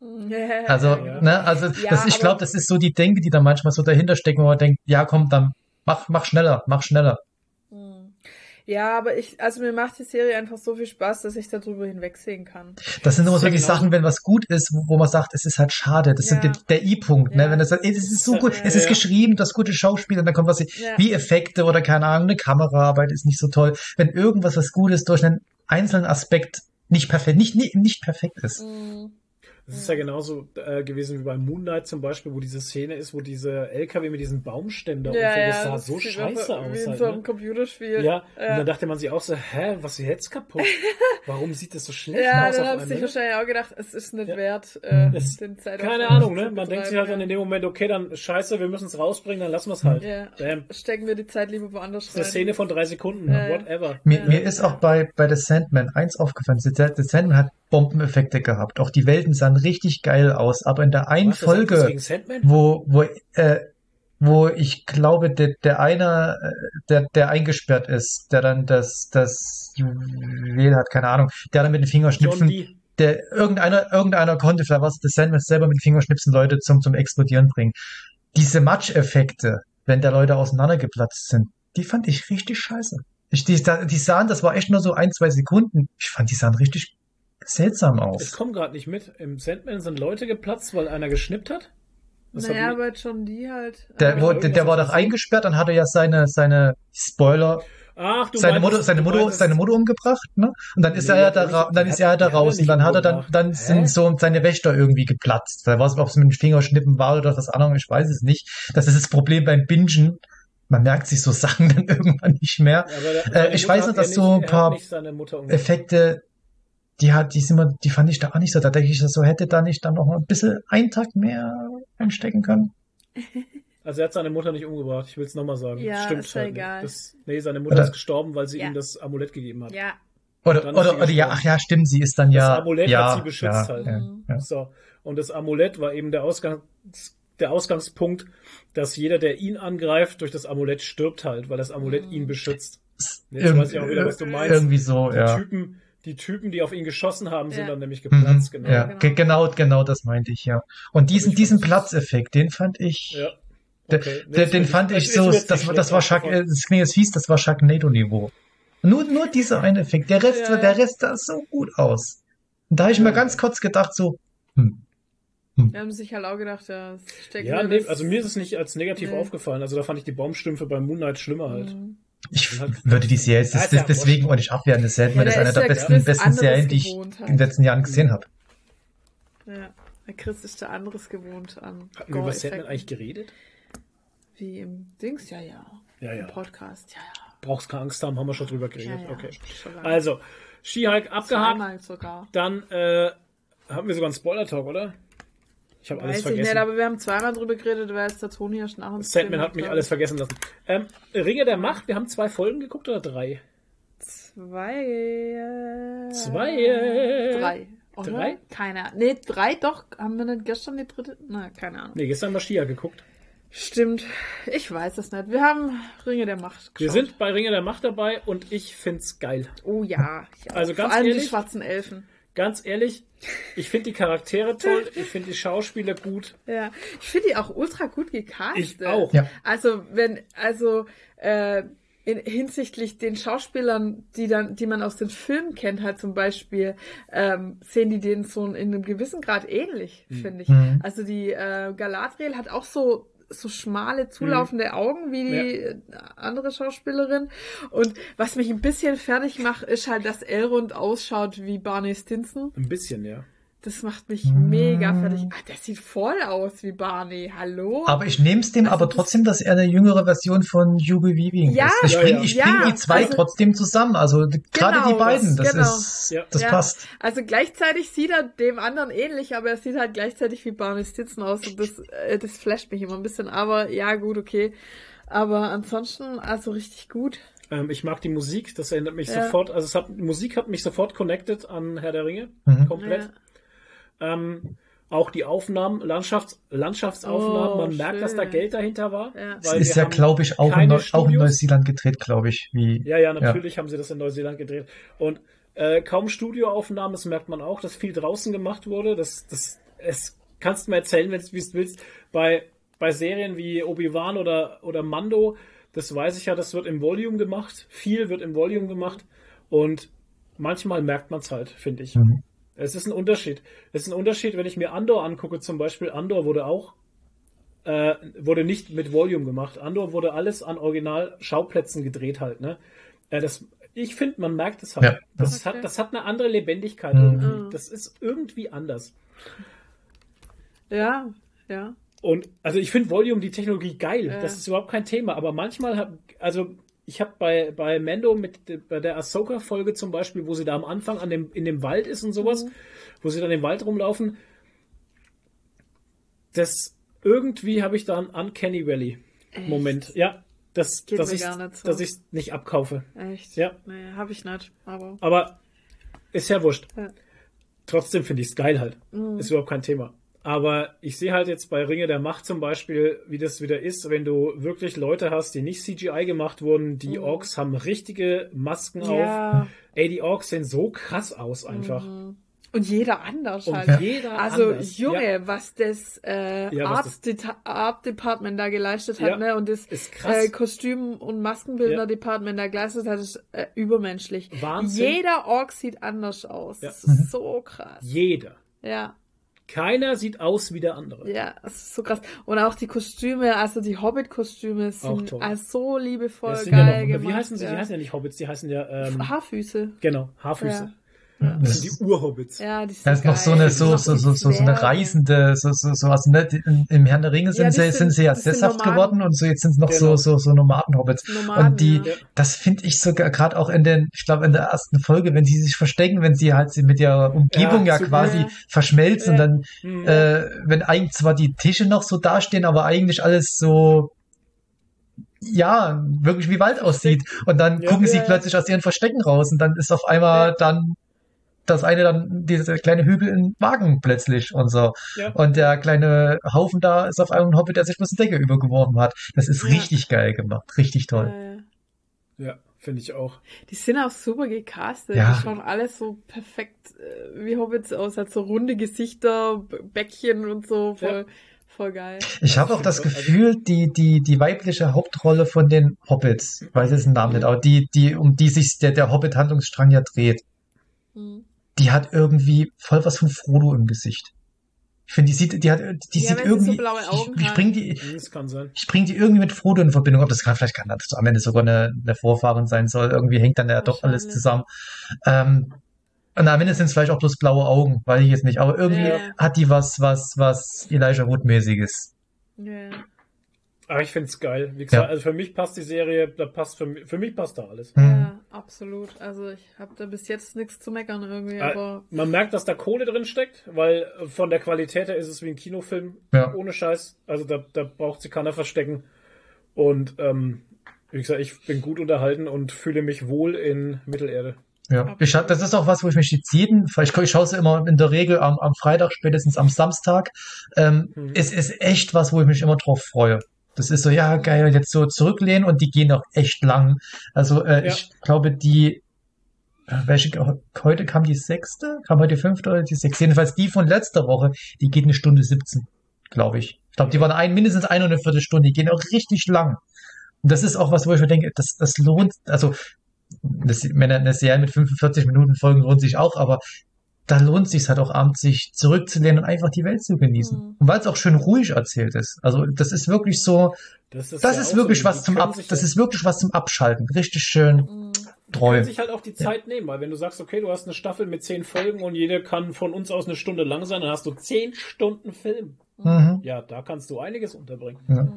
[laughs] Also, Ja. ne, also Ja, das, ich glaube, das ist so die Denke, die da manchmal so dahinter steckt, wo man denkt, ja komm, dann mach, mach schneller, mach schneller. Ja, aber ich, also mir macht die Serie einfach so viel Spaß, dass ich darüber hinwegsehen kann. Das sind immer Das so die genauso- Sachen, wenn was gut ist, wo, wo man sagt, es ist halt schade. Das Ja. ist der, der I-Punkt, ne? Ja. Wenn es sagt, ey, das ist so gut, Ja, es ist ja. geschrieben, das gute Schauspiel, und dann kommt was Ja. wie Effekte oder keine Ahnung, eine Kameraarbeit ist nicht so toll. Wenn irgendwas was Gutes durch einen einzelnen Aspekt nicht perfekt, nicht, nicht, nicht perfekt ist. Hm. Das ist ja genauso äh, gewesen wie bei Moonlight zum Beispiel, wo diese Szene ist, wo diese LKW mit diesem Baumständer und so, das sah so sieht scheiße aus. Wie in Halt, so einem ne? Computerspiel. Ja, und Ja. dann dachte man sich auch so, hä, was ist jetzt kaputt? [laughs] Warum sieht das so schlecht Ja, aus dann auf haben sie sich einmal? wahrscheinlich auch gedacht, es ist nicht Ja. wert, äh, Es- den Zeit Keine Ahnung, ne? Man denkt sich halt dann in dem Moment, okay, dann scheiße, wir müssen es rausbringen, dann lassen wir es halt. Ja. Bam. Stecken wir die Zeit lieber woanders Das ist eine rein. Szene von drei Sekunden, Ja, ja. whatever. Mir, Ja. mir ist auch bei, bei The Sandman eins aufgefallen. The, The Sandman hat Bombeneffekte gehabt. Auch die Welten sahen richtig geil aus. Aber in der einen Was, das Folge, wo, wo, äh, wo ich glaube, der, der eine, äh, der, der eingesperrt ist, der dann das, das Juwel hat, keine Ahnung, der dann mit den Fingerschnipsen, der, irgendeiner, irgendeiner konnte, vielleicht was, The Sandman selber mit den Fingerschnipsen Leute zum, zum Explodieren bringen. Diese Matscheffekte, wenn da Leute auseinandergeplatzt sind, die fand ich richtig scheiße. Ich, die, die sahen, das war echt nur so ein, zwei Sekunden. Ich fand, die sahen richtig seltsam Ich aus. komme gerade nicht mit. Im Sandman sind Leute geplatzt, weil einer geschnippt hat. Das naja, ich- aber John die halt. Der, äh, wo, der, der war doch eingesperrt, dann hat er ja seine, seine Spoiler, Ach, du seine Mutter, seine Mutter, seine Mutter umgebracht, ne? Und dann ist Nee, er ja da, dann ist er ja da raus und dann hat er dann, dann Hä? sind so seine Wächter irgendwie geplatzt. Da war es, ob es mit dem Fingerschnippen war oder was anderes, ich weiß es nicht. Das ist das Problem beim Bingen. Man merkt sich so [laughs] Sachen dann irgendwann nicht mehr. Der- Äh, ich Mutter weiß noch, dass so ein paar. Effekte, die hat, die sind mir, die fand ich da auch nicht so. Da denke ich, so hätte da nicht dann noch ein bisschen einen Tag mehr einstecken können. [laughs] Also er hat seine Mutter nicht umgebracht, ich will es nochmal sagen. Ja, Stimmt ist ja halt egal. Nicht. Das, nee, seine Mutter Oder- ist gestorben, weil sie Ja. ihm das Amulett gegeben hat. Ja. Oder, oder, oder ja, ach ja, stimmt, sie ist dann Das ja, Amulett hat ja, sie beschützt ja, halt. ja, Mhm. ja. So. Und das Amulett war eben der Ausgang, der Ausgangspunkt, dass jeder, der ihn angreift, durch das Amulett stirbt halt, weil das Amulett ihn beschützt. Jetzt Irg- weiß ich auch wieder, was du meinst. Irgendwie so, Die ja. Typen, die Typen, die auf ihn geschossen haben, sind Ja. dann nämlich Mhm, geplatzt, genau. Ja, genau. ge- genau, genau das meinte ich, ja. Und diesen, diesen Platzeffekt, den fand ich, Ja. Okay. Nee, den mir fand ich so, das, das war Shark, aufgefallen. das klingt jetzt fies, das war Sharknado-Niveau. Nur, nur dieser eine Effekt. Der Rest, Ja, der. Rest sah so gut aus. Und da habe ich Ja. mir ganz kurz gedacht, so, hm, Wir haben sich halt auch gedacht, ja, steckt Ja, nee, das- also mir ist es nicht als negativ Nee. aufgefallen. Also da fand ich die Baumstümpfe bei Moonlight schlimmer halt. Mhm. Ich Halt- würde die Serie jetzt Ja, ja deswegen auch nicht abwehren. Das Sandman Ja, ist der eine ist der ja besten, besten Serien, die ich halt. in den letzten Jahren gesehen habe. Ja. Der Chris ist da anderes gewohnt an Hatten wir über Sandman eigentlich geredet? Wie im Dings, ja, ja. Ja, Im ja. Podcast, ja, ja. Brauchst keine Angst haben, haben wir schon drüber ja, geredet. ja. Okay. Schon lange. Also, She-Hulk abgehakt. Zweimal sogar. Dann äh, haben wir sogar einen Spoiler-Talk, oder? Ich habe alles Weiß ich vergessen. nicht, aber wir haben zweimal drüber geredet, weil es der Toni ja schon auch im Sandman hat mich alles vergessen lassen. Ähm, Ringe der Macht, wir haben zwei Folgen geguckt oder drei? Zwei. Zwei. Drei. Oder? Drei? Keine Ahnung. Nee, drei doch. Haben wir nicht gestern die dritte? Na, keine Ahnung. Nee, gestern haben wir Shia geguckt. Stimmt. Ich weiß es nicht. Wir haben Ringe der Macht Wir geschaut. sind bei Ringe der Macht dabei und ich find's geil. Oh ja. Also ganz Vor allem ehrlich- die schwarzen Elfen. Ganz ehrlich, ich finde die Charaktere toll, ich finde die Schauspieler gut. Ja. Ich finde die auch ultra gut gecastet. Ich auch. Ja. Also, wenn, also, äh, in, hinsichtlich den Schauspielern, die dann, die man aus den Filmen kennt, halt zum Beispiel, ähm, sehen die denen so in einem gewissen Grad ähnlich, finde ich. Mhm. Also die äh, Galadriel hat auch so so schmale, zulaufende Augen wie die äh, andere Schauspielerin. Und was mich ein bisschen fertig macht, ist halt, dass Elrond ausschaut wie Barney Stinson. Ein bisschen, ja. Das macht mich mega fertig. Ah, der sieht voll aus wie Barney. Hallo? Aber ich nehme es dem Also aber trotzdem, dass er eine jüngere Version von Hugo Weaving Ja, ist. Ich Ja, bringe ja. ich bring Ja, die zwei also- trotzdem zusammen. Also d- gerade Genau, die beiden, das, das- genau. ist, Ja. das Ja. passt. Also gleichzeitig sieht er dem anderen ähnlich, aber er sieht halt gleichzeitig wie Barney Stinson aus und das, äh, das flasht mich immer ein bisschen. Aber ja, gut, okay. Aber ansonsten, also richtig gut. Ähm, ich mag die Musik, das erinnert mich Ja. sofort, also es hat, Musik hat mich sofort connected an Herr der Ringe, Mhm. komplett. Ja. Ähm, auch die Aufnahmen, Landschafts Landschaftsaufnahmen, Oh, man merkt, dass da. Geld dahinter war. Ja. Es weil ist ja, glaube ich, auch in, auch in. Neuseeland gedreht, glaube ich. Wie, Ja, ja, natürlich haben sie das in Neuseeland gedreht. Und äh, kaum Studioaufnahmen, das merkt man auch, dass viel draußen gemacht wurde. Das, das, es kannst du mir erzählen, wenn du es willst. Bei, bei Serien wie Obi-Wan oder, oder Mando, das weiß ich ja, das wird im Volume gemacht. Viel wird im Volume gemacht. Und manchmal merkt man es halt, finde ich. Mhm. Es ist ein Unterschied. Es ist ein Unterschied, wenn ich mir Andor angucke, zum Beispiel. Andor wurde auch, äh, wurde nicht mit Volume gemacht. Andor wurde alles an Original-Schauplätzen gedreht halt, ne? Äh, das, ich finde, man merkt es halt. Ja. Das, Okay. hat, das hat eine andere Lebendigkeit Mhm. irgendwie. Mhm. Das ist irgendwie anders. Ja, ja. Und also ich finde Volume die Technologie geil. Ja. Das ist überhaupt kein Thema. Aber manchmal hab, also ich habe bei, bei Mando mit de- bei der Ahsoka-Folge zum Beispiel, wo sie da am Anfang an dem, in dem Wald ist und sowas, wo sie dann im Wald rumlaufen, das irgendwie habe ich da einen Uncanny Valley Moment. Ja, das, Geht dass ich gar nicht so. dass ich nicht abkaufe. Echt? Ja. Nee, hab ich nicht. Aber. Aber ist ja wurscht. Ja. Trotzdem finde ich es geil halt. Mhm. Ist überhaupt kein Thema. Aber ich sehe halt jetzt bei Ringe der Macht zum Beispiel, wie das wieder ist, wenn du wirklich Leute hast, die nicht CGI gemacht wurden. Die Mhm. Orks haben richtige Masken auf. Ja. Ey, die Orks sehen so krass aus einfach. Mhm. Und jeder anders Und halt. jeder Also, anders. Junge, Ja, was das äh, Ja, was Art, das- Art Department da geleistet hat, Ja, ne? Und das ist krass. äh, Kostüm- und Maskenbildner Ja. Department da geleistet hat, ist äh, übermenschlich. Wahnsinn. Jeder Ork sieht anders aus. Ja. Das ist so krass. Jeder. Ja. Keiner sieht aus wie der andere. Ja, es ist so krass. Und auch die Kostüme, also die Hobbit-Kostüme sind so liebevoll Das ja geil noch, gemacht. wie heißen sie? ja. Die heißen ja nicht Hobbits, die heißen ja, ähm, Haarfüße. genau, Haarfüße. Ja. Das sind die Urhobbits. Ja, die sind da ist noch so geil. eine, so, so, so, so, so eine reisende, so, so, so was, ne? Im Herrn der Ringe sind, Ja, sie, sind- sind sie ja sesshaft geworden und so jetzt sind es noch Genau. so, so, so Nomaden-Hobbits. Nomaden, Und die, ja. das finde ich sogar gerade auch in den, ich glaube in der ersten Folge, wenn sie sich verstecken, wenn sie halt sie mit ihrer Umgebung Ja, ja, quasi Ja. verschmelzen, Ja. dann, Mhm. äh, wenn eigentlich zwar die Tische noch so dastehen, aber eigentlich alles so, ja, wirklich wie Wald aussieht. Und dann Ja. gucken sie Ja. plötzlich aus ihren Verstecken raus und dann ist auf einmal Ja. dann das eine dann dieser kleine Hügel im Wagen plötzlich und so. Ja. Und der kleine Haufen da ist auf einmal ein Hobbit, der sich bloß eine Decke übergeworfen hat. Das ist Ja. richtig geil gemacht. Richtig toll. Ja, finde ich auch. Die sind auch super gecastet. Ja. Die schauen alle so perfekt äh, wie Hobbits aus. Hat so runde Gesichter, Bäckchen und so. Voll, voll geil. Ich habe auch das Gefühl, die, die, die weibliche Hauptrolle von den Hobbits, ich weiß jetzt den Namen nicht, aber die, die, um die sich der, der Hobbit-Handlungsstrang ja dreht, Hm. Die hat irgendwie voll was von Frodo im Gesicht. Ich finde, die sieht, die hat, die Ja, sieht so irgendwie, blaue Augen ich, ich bring die, ich bring die irgendwie mit Frodo in Verbindung. Ob das kann, vielleicht kann das am Ende sogar eine, eine Vorfahren sein soll. Irgendwie hängt dann ja doch alles zusammen. Ähm, und am Ende sind es vielleicht auch bloß blaue Augen, weiß ich jetzt nicht. Aber irgendwie Ja. hat die was, was, was Elijah Wood-mäßiges. Ja. Aber ich finde es geil. Wie gesagt, Ja. also für mich passt die Serie, da passt für mich, für mich passt da alles. Hm. ja, absolut. Also ich habe da bis jetzt nichts zu meckern irgendwie, Äh, aber Man merkt, dass da Kohle drin steckt, weil von der Qualität her ist es wie ein Kinofilm. Ja. Ohne Scheiß. Also da, da braucht sie keiner verstecken. Und ähm, wie gesagt, ich bin gut unterhalten und fühle mich wohl in Mittelerde. Ja, ich hab, das ist auch was, wo ich mich jetzt jeden, ich, ich schaue es immer in der Regel am, am Freitag, spätestens am Samstag. Ähm, Mhm. Es ist echt was, wo ich mich immer drauf freue. Das ist so, ja, geil, jetzt so zurücklehnen und die gehen auch echt lang. Also äh, Ja. ich glaube, die, äh, welche, heute kam die sechste, kam heute die fünfte oder die sechste. Jedenfalls die von letzter Woche, die geht eine Stunde 17, glaube ich. Ich glaube, die waren ein, mindestens eine und eine Viertelstunde, die gehen auch richtig lang. das ist auch was, wo ich mir denke, das, das lohnt, also das, eine Serie mit 45 Minuten Folgen lohnt sich auch, aber da lohnt sich halt auch abends, sich zurückzulehnen und einfach die Welt zu genießen. Mhm. Und weil es auch schön ruhig erzählt ist. Also das ist wirklich so, Das ist, das ja ist wirklich so, was zum Ab, das ja- ist wirklich was zum Abschalten. Richtig schön Mhm. treu. können sich halt auch die Zeit nehmen, weil wenn du sagst, okay, du hast eine Staffel mit zehn Folgen und jede kann von uns aus eine Stunde lang sein, dann hast du zehn Stunden Film. Mhm. Ja, da kannst du einiges unterbringen. Ja.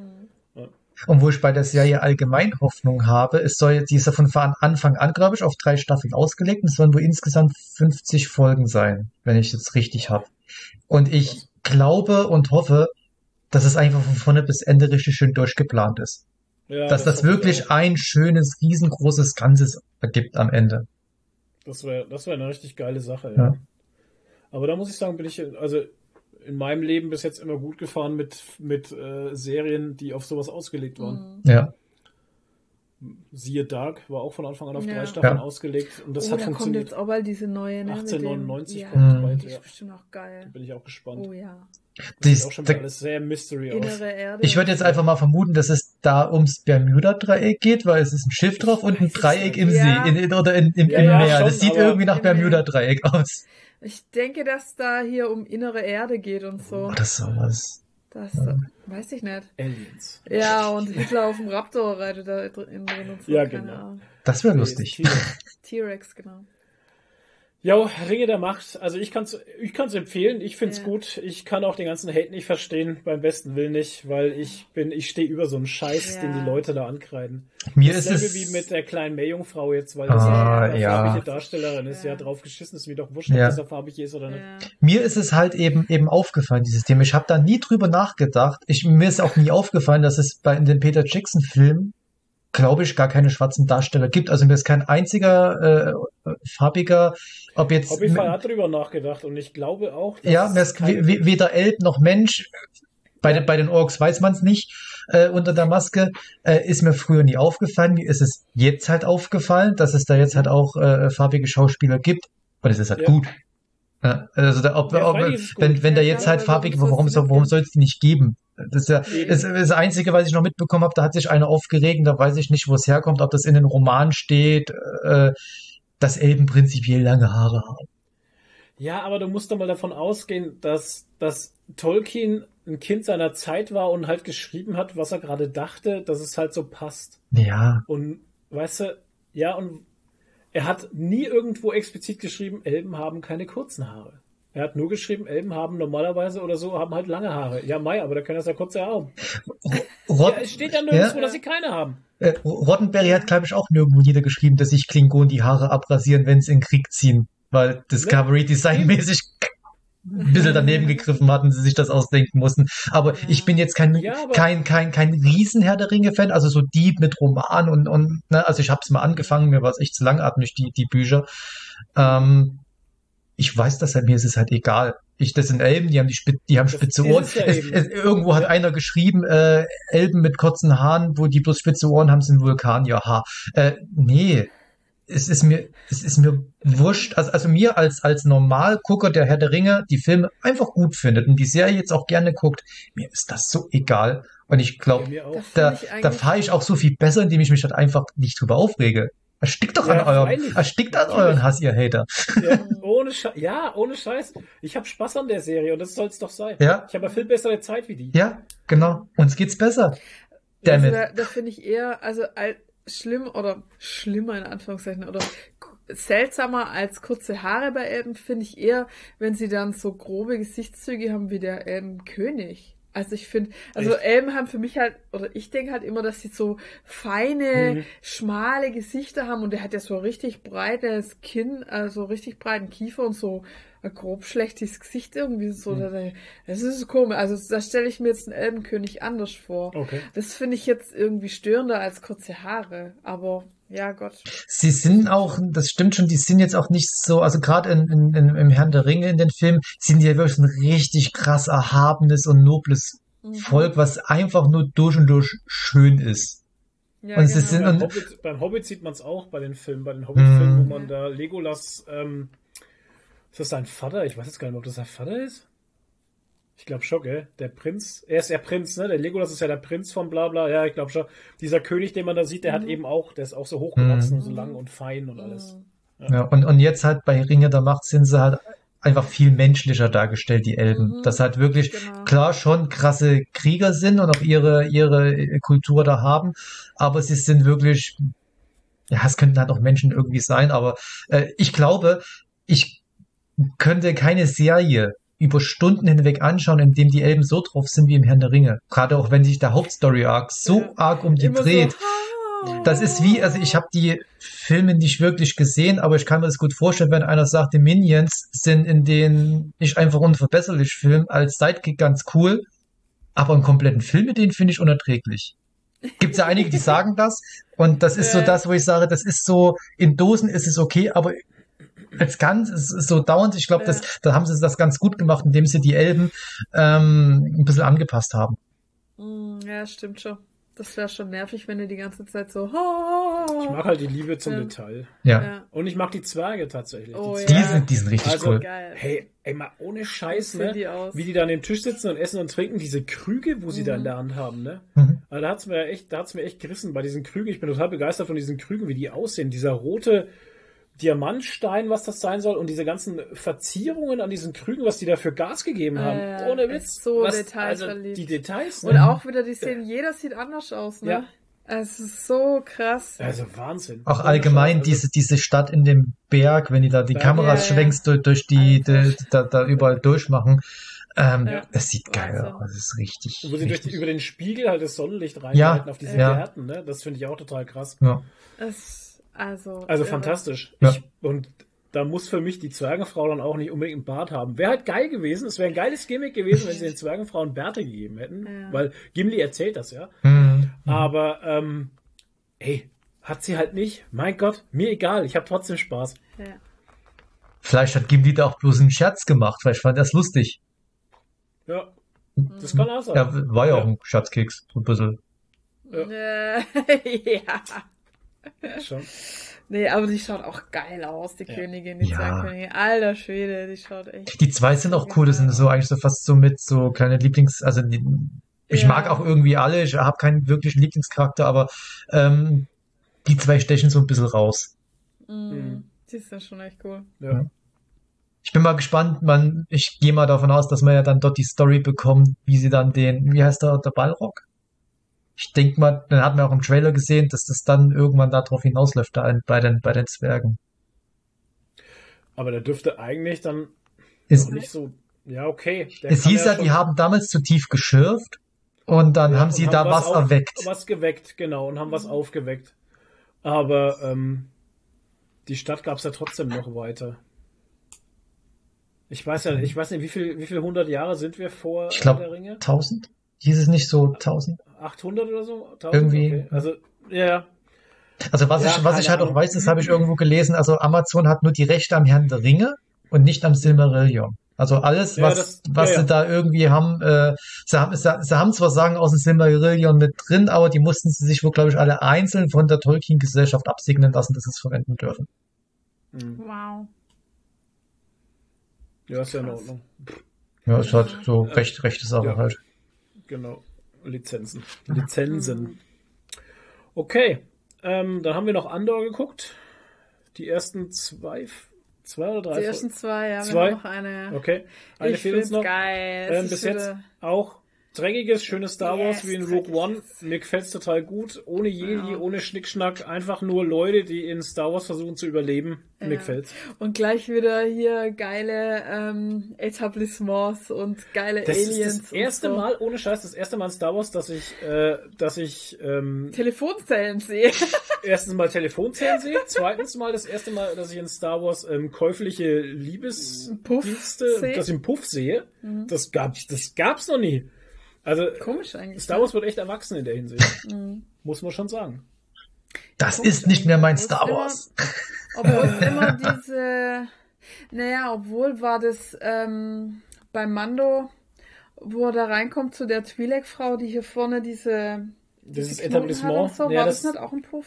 Und wo ich bei der Serie allgemein Hoffnung habe, es soll jetzt, die ist ja von Anfang an, glaube ich, auf drei Staffeln ausgelegt und es sollen wohl insgesamt 50 Folgen sein, wenn ich es richtig habe. Und ich glaube und hoffe, dass es einfach von vorne bis Ende richtig schön durchgeplant ist. Ja, dass das ich wirklich ein schönes, riesengroßes Ganzes ergibt am Ende. Das wäre das wär eine richtig geile Sache, ja. Ja. Aber da muss ich sagen, bin ich also in meinem Leben bis jetzt immer gut gefahren mit, mit äh, Serien, die auf sowas ausgelegt waren. Mhm. Ja. Siehe Dark war auch von Anfang an auf Ja. drei Staffeln Ja. ausgelegt und das oh, hat da kommt funktioniert. jetzt auch bald diese neue, ne? mit 1899 dem- kommt Mhm. bald, Die ja. ist bestimmt auch geil. Bin ich auch gespannt. Oh ja. Sieht Dies, auch schon da, wieder alles sehr Mystery aus. Innere Erde. ich würde jetzt einfach mal vermuten, dass es da ums Bermuda-Dreieck geht, weil es ist ein Schiff drauf und ein Dreieck im Ja. See in, in, oder in, im, Ja, im ja, Meer. schon, das sieht irgendwie nach. Bermuda-Dreieck aus. Ich denke, dass da hier um innere Erde geht und so. Oder sowas. Das Ja. weiß ich nicht. Aliens. Ja, und Hitler auf dem Raptor reitet da drin drin und so. Ja, genau. Das wäre lustig. T-Rex, genau. Ja, Ringe der Macht. Also ich kann's, ich kann's empfehlen. Ich find's Ja. gut. Ich kann auch den ganzen Hate nicht verstehen. Beim besten Willen nicht, weil ich bin, ich stehe über so einen Scheiß, Ja. den die Leute da ankreiden. Mir das ist Level es. wie mit der kleinen Meerjungfrau jetzt, weil das Ah, eine ja. farbige Darstellerin ist. Ja, Ja. drauf geschissen ist mir doch wurscht, ob Ja. das da farbig ist oder nicht. Ja. Mir ist es halt eben eben aufgefallen, dieses Thema. Ich habe da nie drüber nachgedacht. Ich, mir ist auch nie aufgefallen, dass es bei in den Peter Jackson Filmen, glaube ich, gar keine schwarzen Darsteller gibt. Also mir ist kein einziger äh, farbiger, ob jetzt Hobbyfire hat drüber nachgedacht und ich glaube auch, dass ja, mir ist weder Elb noch Mensch. Bei, den, bei den Orks weiß man es nicht äh, unter der Maske. Äh, ist mir früher nie aufgefallen. Mir ist es jetzt halt aufgefallen, dass es da jetzt halt auch äh, farbige Schauspieler gibt. Und es ist halt Ja. gut. Ja, also da, ob, Ja, ob, wenn, wenn da jetzt halt farbige, warum warum, soll es die nicht geben? Das ist ja ist, ist das Einzige, was ich noch mitbekommen habe, da hat sich einer aufgeregt, da weiß ich nicht, wo es herkommt, ob das in den Roman steht, äh, dass Elben prinzipiell lange Haare haben. Ja, aber du musst doch mal davon ausgehen, dass, dass Tolkien ein Kind seiner Zeit war und halt geschrieben hat, was er gerade dachte, dass es halt so passt. Ja, Und weißt du, ja, und er hat nie irgendwo explizit geschrieben, Elben haben keine kurzen Haare. Er hat nur geschrieben, Elben haben normalerweise oder so, haben halt lange Haare. Ja, Mai, aber da können das ja kurze haben. Rod Ja, es steht ja nirgendwo, Ja. dass sie keine haben. äh, Roddenberry hat, glaube ich, auch nirgendwo niedergeschrieben, dass sich Klingonen die Haare abrasieren, wenn sie in Krieg ziehen, weil Discovery designmäßig ein bisschen daneben gegriffen hatten, sie sich das ausdenken mussten. Aber ich bin jetzt kein, Ja, kein, kein, kein Riesen-Herr der Ringe-Fan, also so Dieb mit Roman und, und ne, also ich habe es mal angefangen, mir war es echt zu langatmig, die, die Bücher. Ähm, ich weiß das halt, mir ist es halt egal. Ich, das sind Elben, die haben die, Spit die haben Das spitze Ohren. es ja [laughs] Es, irgendwo hat einer geschrieben, äh, Elben mit kurzen Haaren, wo die bloß spitze Ohren haben, sind Vulkanier. Ha. Äh, nee. Es ist mir, es ist mir wurscht. Also, also mir als, als Normalgucker der Herr der Ringe die Filme einfach gut findet und die Serie jetzt auch gerne guckt, mir ist das so egal. Und ich glaube, da, da fahre ich auch so viel besser, indem ich mich halt einfach nicht drüber aufrege. Erstickt doch Ja, an eurem, freilich. erstickt an euren Hass, ihr Hater. Ja, [laughs] ohne Scheiß. Ja, ohne Scheiß. Ich habe Spaß an der Serie und das soll es doch sein. Ja. Ich habe viel bessere Zeit wie die. Ja, genau. Uns geht's besser. Also Damit. da, da finde ich eher, also al- schlimm oder schlimmer in Anführungszeichen oder seltsamer als kurze Haare bei Elben finde ich eher, wenn sie dann so grobe Gesichtszüge haben wie der Elbenkönig. Also ich finde, also Echt? Elben haben für mich halt, oder ich denke halt immer, dass sie so feine, Mhm. schmale Gesichter haben und der hat ja so richtig breites Kinn, also richtig breiten Kiefer und so ein grob schlechtes Gesicht irgendwie so. Mhm. Da- Das ist komisch. Also da stelle ich mir jetzt einen Elbenkönig anders vor. Okay. Das finde ich jetzt irgendwie störender als kurze Haare. Aber ja, Gott. Sie sind auch, das stimmt schon, die sind jetzt auch nicht so, also gerade in, in, in, im Herrn der Ringe in den Filmen, sind die ja wirklich ein richtig krass erhabenes und nobles Mhm. Volk, was einfach nur durch und durch schön ist. Ja, Und sie genau. sind- Beim und- Hobbit, beim Hobbit sieht man es auch bei den Filmen, bei den Hobbit-Filmen, Mhm. wo man da Legolas, ähm, ist das sein Vater? Ich weiß jetzt gar nicht ob das sein Vater ist. Ich glaube schon, gell? Der Prinz, er ist der Prinz, ne? Der Legolas ist ja der Prinz von bla bla. Ja, ich glaube schon. Dieser König, den man da sieht, der hat eben auch, der ist auch so hochgewachsen Mhm. und so lang und fein und alles. Ja, und, und jetzt halt bei Ringe der Macht sind sie halt einfach viel menschlicher dargestellt, die Elben. Mhm. Das halt wirklich Genau. klar schon krasse Krieger sind und auch ihre, ihre Kultur da haben, aber sie sind wirklich, ja, es könnten halt auch Menschen irgendwie sein, aber äh, ich glaube, ich könnte keine Serie über Stunden hinweg anschauen, in dem die Elben so drauf sind wie im Herrn der Ringe. Gerade auch wenn sich der Hauptstory-Arc so Ja. arg um die dreht. So, Das ist wie, also ich habe die Filme nicht wirklich gesehen, aber ich kann mir das gut vorstellen, wenn einer sagt, die Minions sind in den nicht einfach unverbesserlich Film als Sidekick ganz cool, aber einen kompletten Film mit denen finde ich unerträglich. Gibt ja einige, die [laughs] sagen das und das ist so das, wo ich sage, das ist so, in Dosen ist es okay, aber als ganz, es ist so dauernd, ich glaube, Ja. das, da haben sie das ganz gut gemacht, indem sie die Elben ähm, ein bisschen angepasst haben. Mm, Ja, stimmt schon. Das wäre schon nervig, wenn du die ganze Zeit so. Ich mag halt die Liebe zum Ja. Detail. Ja, Ja. Und ich mag die Zwerge tatsächlich. Oh, die die, ja. sind, die sind richtig Also, cool. Geil. Hey, ey, mal ohne Scheiß, ne? die? Wie die da an dem Tisch sitzen und essen und trinken, diese Krüge, wo sie da in der Hand haben, ne? Mhm. Also da hat's mir echt, da hat's mir echt gerissen bei diesen Krügen. Ich bin total begeistert von diesen Krügen, wie die aussehen. Dieser rote Diamantstein, was das sein soll, und diese ganzen Verzierungen an diesen Krügen, was die da für Gas gegeben haben. Äh, Ohne Witz. so was, detailverliebt. also die Details, Und ne? auch wieder die Szenen, jeder sieht anders aus, ne? Ja. Es ist so krass. Also Wahnsinn. Auch allgemein also- diese, diese Stadt in dem Berg, wenn die da die Ja, Kameras ja, ja. schwenkst durch, durch die, die da, da überall durchmachen. Ähm, Ja. Das sieht geil Wahnsinn. aus. Das ist richtig. Wo sie durch die, richtig. über den Spiegel halt das Sonnenlicht reinhalten auf diese ja. Gärten, ne? Das finde ich auch total krass. ja. Es, also, Also irre. fantastisch. Ja. Ich, und da muss für mich die Zwergenfrau dann auch nicht unbedingt einen Bart haben. Wäre halt geil gewesen. Es wäre ein geiles Gimmick gewesen, wenn sie den Zwergenfrauen Bärte gegeben hätten. Ja. Weil Gimli erzählt das ja. Mhm. Aber, ähm, ey, hat sie halt nicht. Mein Gott, mir egal. Ich habe trotzdem Spaß. Ja. Vielleicht hat Gimli da auch bloß einen Scherz gemacht. Vielleicht fand er es lustig. Ja. Das kann auch sein. Ja, war ja, Ja. auch ein Scherzkeks. So ein bisschen. [laughs] Ja. Äh, ja. Schon. Nee, aber die schaut auch geil aus, die Ja. Königin, die Ja. Zwergkönigin. Alter Schwede, die schaut echt. Die zwei sind auch cool. Das sind so eigentlich so fast so mit so kleine Lieblings, also die, ich Ja. mag auch irgendwie alle. Ich habe keinen wirklichen Lieblingscharakter, aber ähm, die zwei stechen so ein bisschen raus. Mm, Mhm. Die ist ja schon echt cool. Ja. Ich bin mal gespannt, man, ich gehe mal davon aus, dass man ja dann dort die Story bekommt, wie sie dann den, wie heißt der, der Ballrock? Ich denke mal, dann hat man auch im Trailer gesehen, dass das dann irgendwann darauf hinausläuft, da bei den, bei den Zwergen. Aber der dürfte eigentlich dann noch nicht so. Ja, okay. Der es hieß ja, schon- die haben damals zu tief geschürft und dann Ja, haben und sie da was auf- erweckt. Was geweckt, genau, und haben was aufgeweckt. Aber ähm, die Stadt gab es ja trotzdem noch weiter. Ich weiß ja, ich weiß nicht, wie viel, wie viel hundert Jahre sind wir vor Ich glaub, der Ringe? 1000? Hieß es nicht so 1000? 800 oder so? 1000? Irgendwie. Okay. Also, ja, ja. Also was Ja, ich, was ich halt auch weiß, das habe ich irgendwo gelesen, also Amazon hat nur die Rechte am Herrn der Ringe und nicht am Silmarillion. Also alles, Ja, was, das- was ja, ja. sie da irgendwie haben, äh, sie haben, sie, sie haben zwar Sagen aus dem Silmarillion mit drin, aber die mussten sie sich wohl, glaube ich, alle einzeln von der Tolkien-Gesellschaft absegnen lassen, dass sie es verwenden dürfen. Hm. Wow. Ja, ist ja in. Ordnung. Ja, ist halt so Ja. recht, rechte Sache Ja. halt. Genau. Lizenzen. Lizenzen. Okay. Ähm, dann haben wir noch Andor geguckt. Die ersten zwei, zwei oder drei Die ersten zwei, ja, wir Zwei? haben noch eine. Okay. Eine ich fehlt uns noch. geil. Ähm, bis jetzt auch dreckiges, schönes Star Wars Yes, wie in Rogue One. Mir gefällt's total gut. Ohne Jedi, Ja. ohne Schnickschnack. Einfach nur Leute, die in Star Wars versuchen zu überleben. Mir Ja. gefällt's. Und gleich wieder hier geile ähm, Etablissements und geile Das Aliens. ist das erste so. Mal, ohne Scheiß, das erste Mal in Star Wars, dass ich, äh, dass ich ähm, Telefonzellen sehe. [laughs] erstens mal Telefonzellen sehe, zweitens mal das erste Mal, dass ich in Star Wars ähm, käufliche Liebesdienste, dass ich einen Puff sehe. Das gab's, das gab's noch nie. Also Komisch eigentlich. Star Wars wird echt erwachsen in der Hinsicht, Mhm. muss man schon sagen. Das ist nicht mehr mein Star immer- Wars. [laughs] Obwohl es [laughs] immer diese, naja, obwohl war das ähm, bei Mando, wo er da reinkommt zu der Twi'lek-Frau, die hier vorne diese, Dieses diese hat Etablissement, und so, ja, war das, das- nicht auch ein Puff?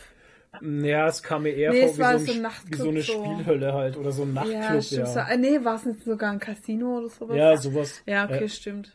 Ja, es kam mir eher Nee, vor es wie war so, so ein, ein wie so eine so. Spielhölle halt oder so ein ja, Nachtclub, stimmt. ja. Äh, nee, war es nicht sogar ein Casino oder sowas? Ja, sowas. Ja, okay, Ja. stimmt.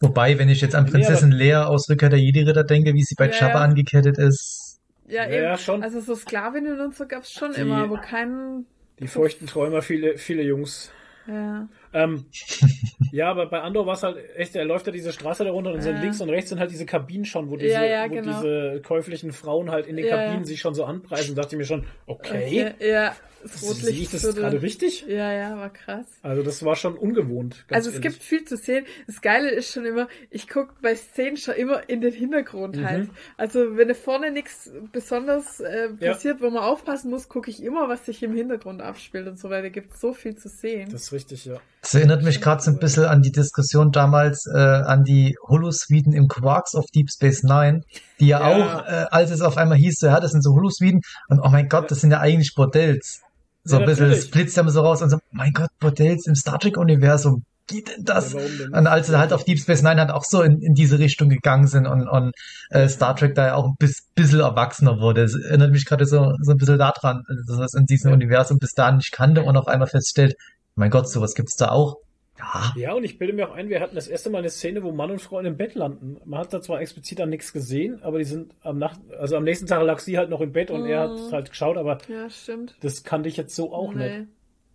Wobei, wenn ich jetzt an Nee, Prinzessin Lea aus Rückkehr der Jedi-Ritter denke, wie sie bei Ja, Jabba ja. angekettet ist. Ja, Ja, eben. ja, schon. Also so Sklavinnen und so gab's schon Die- immer, aber keinen. Die feuchten Träumer, viele, viele Jungs. Ja. Ähm, [laughs] ja, aber bei Andor war es halt echt, er läuft ja diese Straße da runter und sind Ja. links und rechts sind halt diese Kabinen schon, wo diese, Ja, ja, wo genau. diese käuflichen Frauen halt in den Ja, Kabinen ja. sich schon so anpreisen. dachte ich mir schon, okay, Okay, ja, das sehe ich Rotlicht das gerade richtig? Ja, ja, war krass. Also das war schon ungewohnt. Ganz also es ehrlich. gibt viel zu sehen. Das Geile ist schon immer, ich guck bei Szenen schon immer in den Hintergrund Mhm. halt. Also wenn da vorne nichts besonders äh, Ja. passiert, wo man aufpassen muss, gucke ich immer, was sich im Hintergrund abspielt und so, weil da gibt so viel zu sehen. Das ist richtig, ja. Das erinnert mich gerade so ein bisschen an die Diskussion damals, äh, an die Holosuiten im Quarks of Deep Space Nine, die ja, Ja. auch, äh, als es auf einmal hieß, so, ja, das sind so Holosuiten und oh mein Gott, das sind ja eigentlich Bordells. So Ja, ein bisschen, das blitzt ja immer so raus und so, mein Gott, Bordells im Star Trek-Universum, geht denn das? Ja, denn? Und als sie halt auf Deep Space Nine halt auch so in, in diese Richtung gegangen sind und, und äh, Star Trek da ja auch ein bis, bisschen erwachsener wurde. Es erinnert mich gerade so, so ein bisschen daran, dass man es in diesem Ja. Universum bis dahin nicht kannte und auf einmal feststellt, mein Gott, sowas gibt's da auch. Ja, Ja, und ich bilde mir auch ein, wir hatten das erste Mal eine Szene, wo Mann und Frau in einem Bett landen. Man hat da zwar explizit an nichts gesehen, aber die sind am Nacht, also am nächsten Tag lag sie halt noch im Bett und er hat Mhm. halt geschaut, aber Ja, stimmt. das kannte ich jetzt so auch nicht.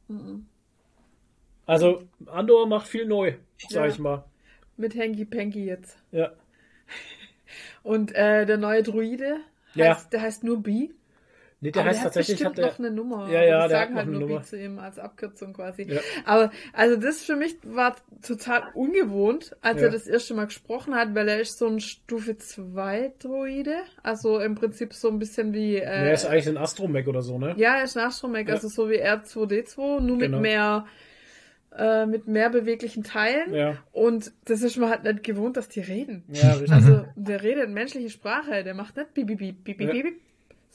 Nee. Mhm. Also Andor macht viel neu, sag Ja. ich mal. Mit Hanky Panky jetzt. Ja. [laughs] Und äh, der neue Druide, Ja. heißt, der heißt nur B. Nee, der aber heißt der hat tatsächlich, hat der, noch eine Nummer. Ja, ja, die der hat sagen halt nur Nummer. B zu ihm als Abkürzung quasi. Ja. Aber also das für mich war total ungewohnt, als Ja. er das erste Mal gesprochen hat, weil er ist so ein Stufe 2 Druide, also im Prinzip so ein bisschen wie äh, der ist eigentlich ein Astromech oder so, ne? ja, er ist ein Astromech, Ja. also so wie R2D2, nur Genau. mit mehr äh, mit mehr beweglichen Teilen. Ja, Und das ist man halt nicht gewohnt, dass die reden. ja, richtig. Also der redet menschliche Sprache, der macht nicht bip, bip, bip, bip, bip,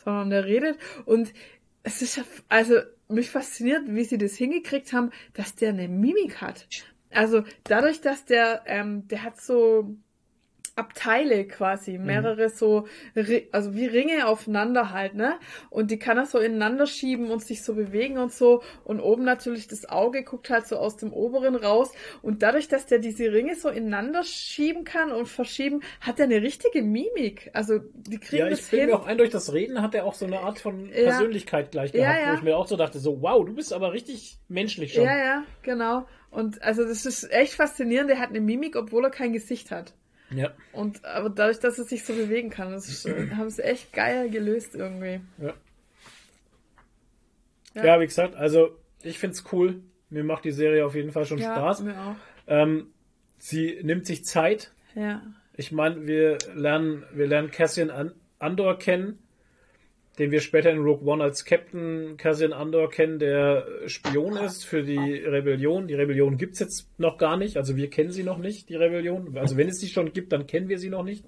bip, sondern der redet und es ist also mich fasziniert, wie sie das hingekriegt haben, dass der eine Mimik hat. Also dadurch, dass der, ähm, der hat so Abteile quasi, mehrere so, Ri- also wie Ringe aufeinander halt, ne? Und die kann er so ineinander schieben und sich so bewegen und so. Und oben natürlich das Auge guckt halt so aus dem oberen raus. Und dadurch, dass der diese Ringe so ineinander schieben kann und verschieben, hat er eine richtige Mimik. Also die kriegen Ja, ich das bin hin. mir auch ein, durch das Reden hat er auch so eine Art von Ja. Persönlichkeit gleich Ja, gehabt, ja. wo ich mir auch so dachte, so, wow, du bist aber richtig menschlich schon. Ja, ja, genau. Und also das ist echt faszinierend. Der hat eine Mimik, obwohl er kein Gesicht hat. Ja. Und aber dadurch, dass er sich so bewegen kann, das ist, haben sie echt geil gelöst irgendwie. Ja. Ja. Ja, wie gesagt, also ich find's cool. Mir macht die Serie auf jeden Fall schon ja, Spaß. Mir auch. Ähm, sie nimmt sich Zeit. Ja. Ich meine, wir lernen, wir lernen Cassian An Andor kennen, den wir später in Rogue One als Captain Cassian Andor kennen, der Spion ist für die Rebellion. Die Rebellion gibt's jetzt noch gar nicht, also wir kennen sie noch nicht, die Rebellion. Also wenn es sie schon gibt, dann kennen wir sie noch nicht.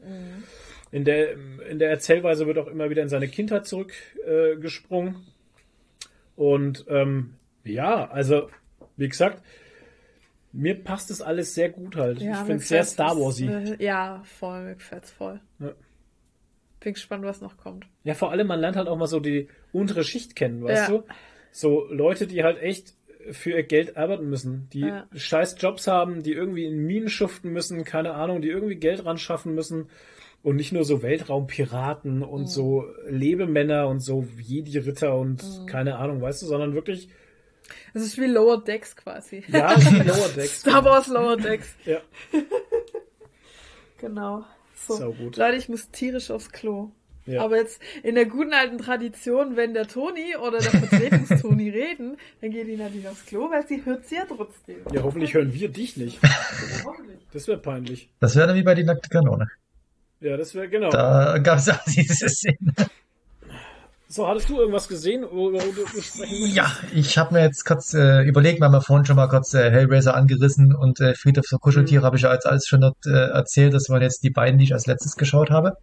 In der, in der Erzählweise wird auch immer wieder in seine Kindheit zurückgesprungen. Äh. Und ähm, ja, also wie gesagt, mir passt das alles sehr gut halt. ja ich finde es sehr Star Warsy. äh, Ja, voll, mir gefällt's voll. Ja. Bin gespannt, was noch kommt. Ja, vor allem, man lernt halt auch mal so die untere Schicht kennen, weißt Ja. du? So Leute, die halt echt für ihr Geld arbeiten müssen, die Ja. scheiß Jobs haben, die irgendwie in Minen schuften müssen, keine Ahnung, die irgendwie Geld ran schaffen müssen und nicht nur so Weltraumpiraten und Mhm. so Lebemänner und so Jedi-Ritter und Mhm. keine Ahnung, weißt du, sondern wirklich, Es ist wie Lower Decks quasi. ja, wie Lower [laughs] Decks. Star Wars Lower Decks. Ja, [laughs] Genau. So. Sau gut. Leute, ich muss tierisch aufs Klo. Ja. Aber jetzt in der guten alten Tradition, wenn der Toni oder der Vertretungstoni [laughs] reden, dann geht die natürlich aufs Klo, weil sie hört sie ja trotzdem. ja, hoffentlich hören wir dich nicht. [laughs] Hoffentlich. Das wäre peinlich. das wäre dann wie bei die nackte Kanone. Ja, das wäre genau. Da gab es auch diese Szene. So, hattest du irgendwas gesehen, möchtest? Ja, ich habe mir jetzt kurz äh, überlegt, wir haben ja vorhin schon mal kurz äh, Hellraiser angerissen und äh, Friedhof für Kuscheltiere habe ich ja als alles schon dort, äh, erzählt. Das waren jetzt die beiden, die ich als letztes geschaut habe.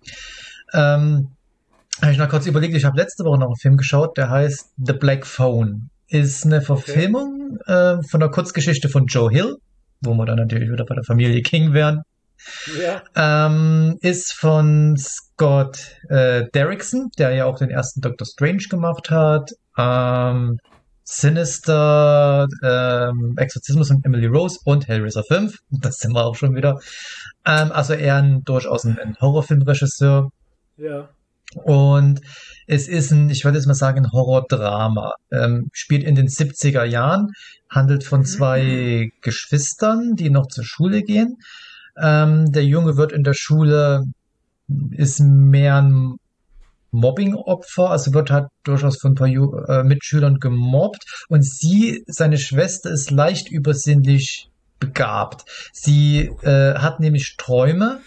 Ähm, habe ich noch kurz überlegt, ich habe letzte Woche noch einen Film geschaut, der heißt The Black Phone. Ist eine Verfilmung äh, von einer Kurzgeschichte von Joe Hill, wo wir dann natürlich wieder bei der Familie King wären. Ja, Ähm, ist von Scott äh, Derrickson, der ja auch den ersten Doctor Strange gemacht hat. Ähm, Sinister, ähm, Exorzismus und Emily Rose und Hellraiser 5. Das sind wir auch schon wieder. Ähm, also eher ein, durchaus ein, ein Horrorfilmregisseur. Ja. Und es ist ein, ich würde jetzt mal sagen, ein Horrordrama. Ähm, spielt in den 70er Jahren, handelt von zwei Geschwistern, die noch zur Schule gehen. Ähm, der Junge wird in der Schule, ist mehr ein Mobbing-Opfer, also wird halt durchaus von ein paar Ju äh, Mitschülern gemobbt. Und sie, seine Schwester, ist leicht übersinnlich begabt. Sie äh, hat nämlich Träume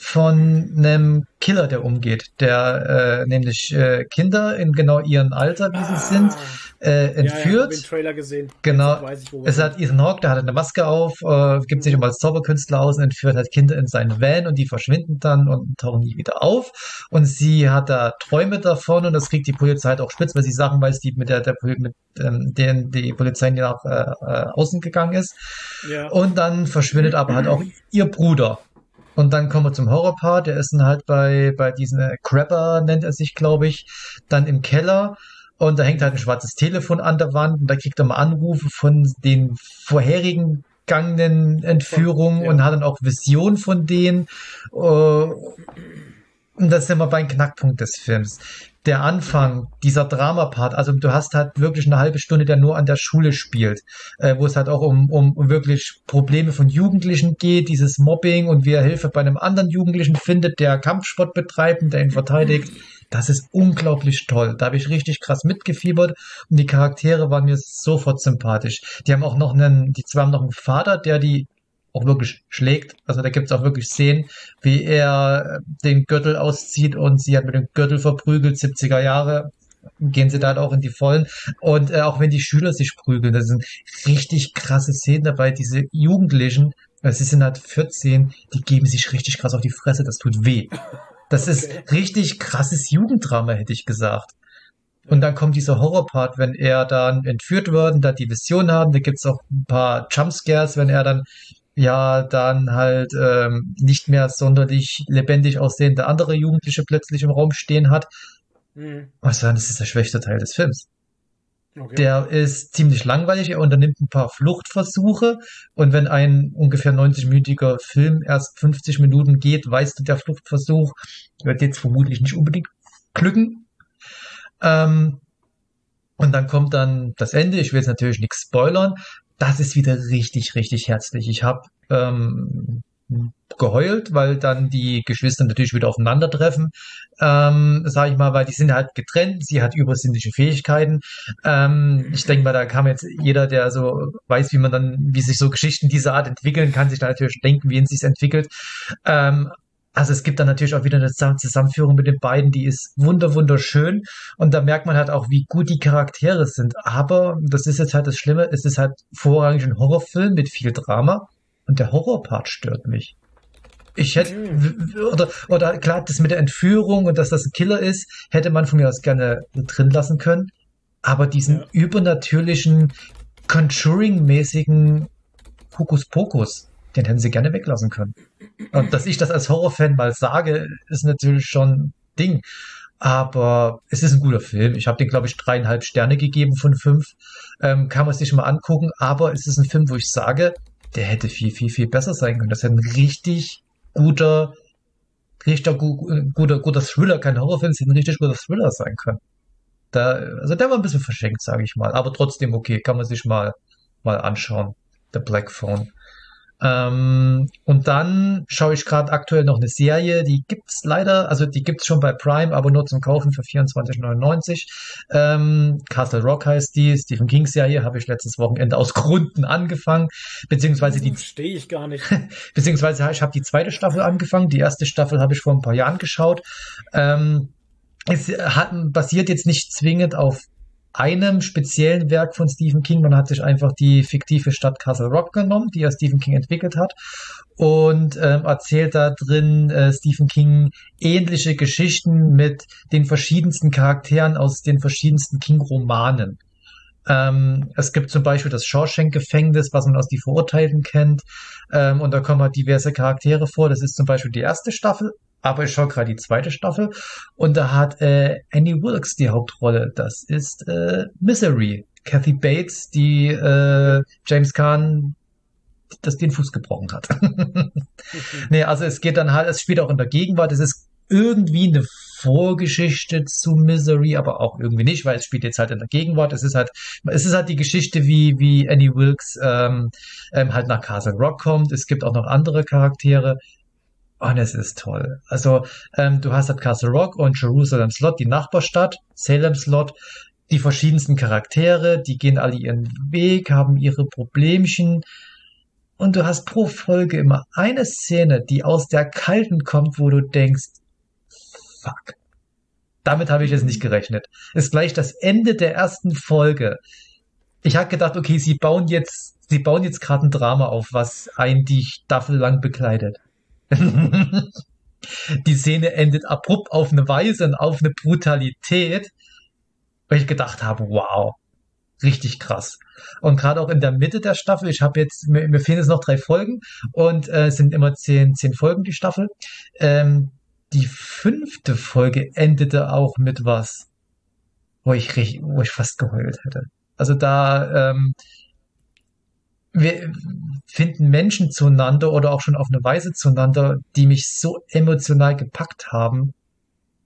von einem Killer, der umgeht, der äh, nämlich äh, Kinder in genau ihrem Alter, wie sie sind, äh, Ja, ja, entführt. den Trailer gesehen. Genau. Ich, Es hat Ethan Hawke, der hat eine Maske auf, äh, gibt sich immer als Zauberkünstler aus und entführt halt Kinder in seinen Van und die verschwinden dann und tauchen nie wieder auf. Und sie hat da Träume davon und das kriegt die Polizei halt auch spitz, weil sie Sachen weiß, die mit der, der mit ähm, denen die Polizei nach äh, äh, außen gegangen ist. ja. Und dann verschwindet aber halt auch ihr Bruder. Und dann kommen wir zum Horrorpart. Der ist dann halt bei, bei diesen äh, Crapper, nennt er sich, glaube ich, dann im Keller. Und da hängt halt ein schwarzes Telefon an der Wand und da kriegt er mal Anrufe von den vorherigen gangenen Entführungen Ja. und hat dann auch Visionen von denen. Äh, Und das sind wir beim Knackpunkt des Films. Der Anfang, dieser Drama-Part, also du hast halt wirklich eine halbe Stunde, der nur an der Schule spielt, äh, wo es halt auch um, um, um wirklich Probleme von Jugendlichen geht, dieses Mobbing und wie er Hilfe bei einem anderen Jugendlichen findet, der Kampfsport betreibt und der ihn verteidigt. Das ist unglaublich toll. Da habe ich richtig krass mitgefiebert und die Charaktere waren mir sofort sympathisch. Die haben auch noch einen, die zwei haben noch einen Vater, der die auch wirklich schlägt. Also da gibt's auch wirklich Szenen, wie er äh, den Gürtel auszieht und sie hat mit dem Gürtel verprügelt, 70er Jahre. Gehen sie da halt auch in die Vollen. Und äh, auch wenn die Schüler sich prügeln, das sind richtig krasse Szenen dabei. Diese Jugendlichen, äh, sie sind halt 14, die geben sich richtig krass auf die Fresse, das tut weh. Das Okay. ist richtig krasses Jugenddrama, hätte ich gesagt. Und dann kommt dieser Horrorpart, wenn er dann entführt wird und da die Vision haben. Da gibt's auch ein paar Jumpscares, wenn er dann ja dann halt ähm, nicht mehr sonderlich lebendig aussehende andere Jugendliche plötzlich im Raum stehen hat. Hm. Was sagen, das ist der schwächste Teil des Films. Okay. Der ist ziemlich langweilig, er unternimmt ein paar Fluchtversuche und wenn ein ungefähr 90-minütiger Film erst 50 Minuten geht, weißt du, der Fluchtversuch wird jetzt vermutlich nicht unbedingt glücken. Ähm, und dann kommt dann das Ende, ich will jetzt natürlich nichts spoilern, das ist wieder richtig, richtig herzlich. Ich habe ähm, geheult, weil dann die Geschwister natürlich wieder aufeinandertreffen, ähm, sage ich mal, weil die sind halt getrennt, sie hat übersinnliche Fähigkeiten. Ähm, ich denke mal, da kann jetzt jeder, der so weiß, wie man dann, wie sich so Geschichten dieser Art entwickeln, kann sich natürlich denken, wie es sich entwickelt. Ähm, also es gibt dann natürlich auch wieder eine Zusammen- Zusammenführung mit den beiden, die ist wunder wunderschön und da merkt man halt auch, wie gut die Charaktere sind. Aber das ist jetzt halt das Schlimme, es ist halt vorrangig ein Horrorfilm mit viel Drama und der Horrorpart stört mich. Ich hätte, oder, oder klar, das mit der Entführung und dass das ein Killer ist, hätte man von mir aus gerne drin lassen können. Aber diesen Ja. übernatürlichen, Conjuring-mäßigen Hokuspokus, den hätten sie gerne weglassen können. Und dass ich das als Horrorfan mal sage, ist natürlich schon Ding. Aber es ist ein guter Film. Ich habe den, glaube ich, dreieinhalb Sterne gegeben von fünf. Ähm, kann man sich mal angucken. Aber es ist ein Film, wo ich sage, der hätte viel, viel, viel besser sein können. Das hätte ein richtig guter, richtig gu äh, guter, guter Thriller, kein Horrorfilm, es hätte ein richtig guter Thriller sein können. Da, also der war ein bisschen verschenkt, sage ich mal. Aber trotzdem okay, kann man sich mal, mal anschauen. The Black Phone. Ähm, und dann schaue ich gerade aktuell noch eine Serie, die gibt's leider, also die gibt's schon bei Prime, aber nur zum Kaufen für 24,99. Ähm, Castle Rock heißt die, Stephen King Serie, habe ich letztes Wochenende aus Gründen angefangen, beziehungsweise die Verstehe ich gar nicht. [laughs] beziehungsweise ich habe die zweite Staffel angefangen. Die erste Staffel habe ich vor ein paar Jahren geschaut. Ähm, es hat, basiert jetzt nicht zwingend auf einem speziellen Werk von Stephen King. Man hat sich einfach die fiktive Stadt Castle Rock genommen, die ja Stephen King entwickelt hat, und ähm, erzählt da drin äh, Stephen King ähnliche Geschichten mit den verschiedensten Charakteren aus den verschiedensten King-Romanen. Ähm, es gibt zum Beispiel das Shawshank-Gefängnis, was man aus Die Verurteilten kennt. Ähm, und da kommen halt diverse Charaktere vor. Das ist zum Beispiel die erste Staffel, aber ich schaue gerade die zweite Staffel. Und da hat äh, Annie Wilkes die Hauptrolle. Das ist äh, Misery Kathy Bates, die äh, James Kahn das den Fuß gebrochen hat. [laughs] nee, also es geht dann halt, es spielt auch in der Gegenwart, es ist irgendwie eine Vorgeschichte zu Misery, aber auch irgendwie nicht, weil es spielt jetzt halt in der Gegenwart. Es ist halt, es ist halt die Geschichte, wie, wie Annie Wilkes ähm, ähm, halt nach Castle Rock kommt. Es gibt auch noch andere Charaktere. Und es ist toll. Also, ähm, du hast halt Castle Rock und Jerusalem Slot, die Nachbarstadt, Salem Slot, die verschiedensten Charaktere, die gehen alle ihren Weg, haben ihre Problemchen. Und du hast pro Folge immer eine Szene, die aus der Kalten kommt, wo du denkst, fuck. Damit habe ich jetzt nicht gerechnet. Ist gleich das Ende der ersten Folge. Ich habe gedacht, okay, sie bauen jetzt, sie bauen jetzt gerade ein Drama auf, was einen die Staffel lang begleitet. [laughs] die Szene endet abrupt auf eine Weise und auf eine Brutalität, weil ich gedacht habe, wow, richtig krass. Und gerade auch in der Mitte der Staffel, ich habe jetzt, mir, mir fehlen jetzt noch drei Folgen und äh, es sind immer zehn, zehn Folgen die Staffel. Ähm, die fünfte Folge endete auch mit was, wo ich, wo ich fast geheult hätte. Also da ähm, wir finden Menschen zueinander oder auch schon auf eine Weise zueinander, die mich so emotional gepackt haben.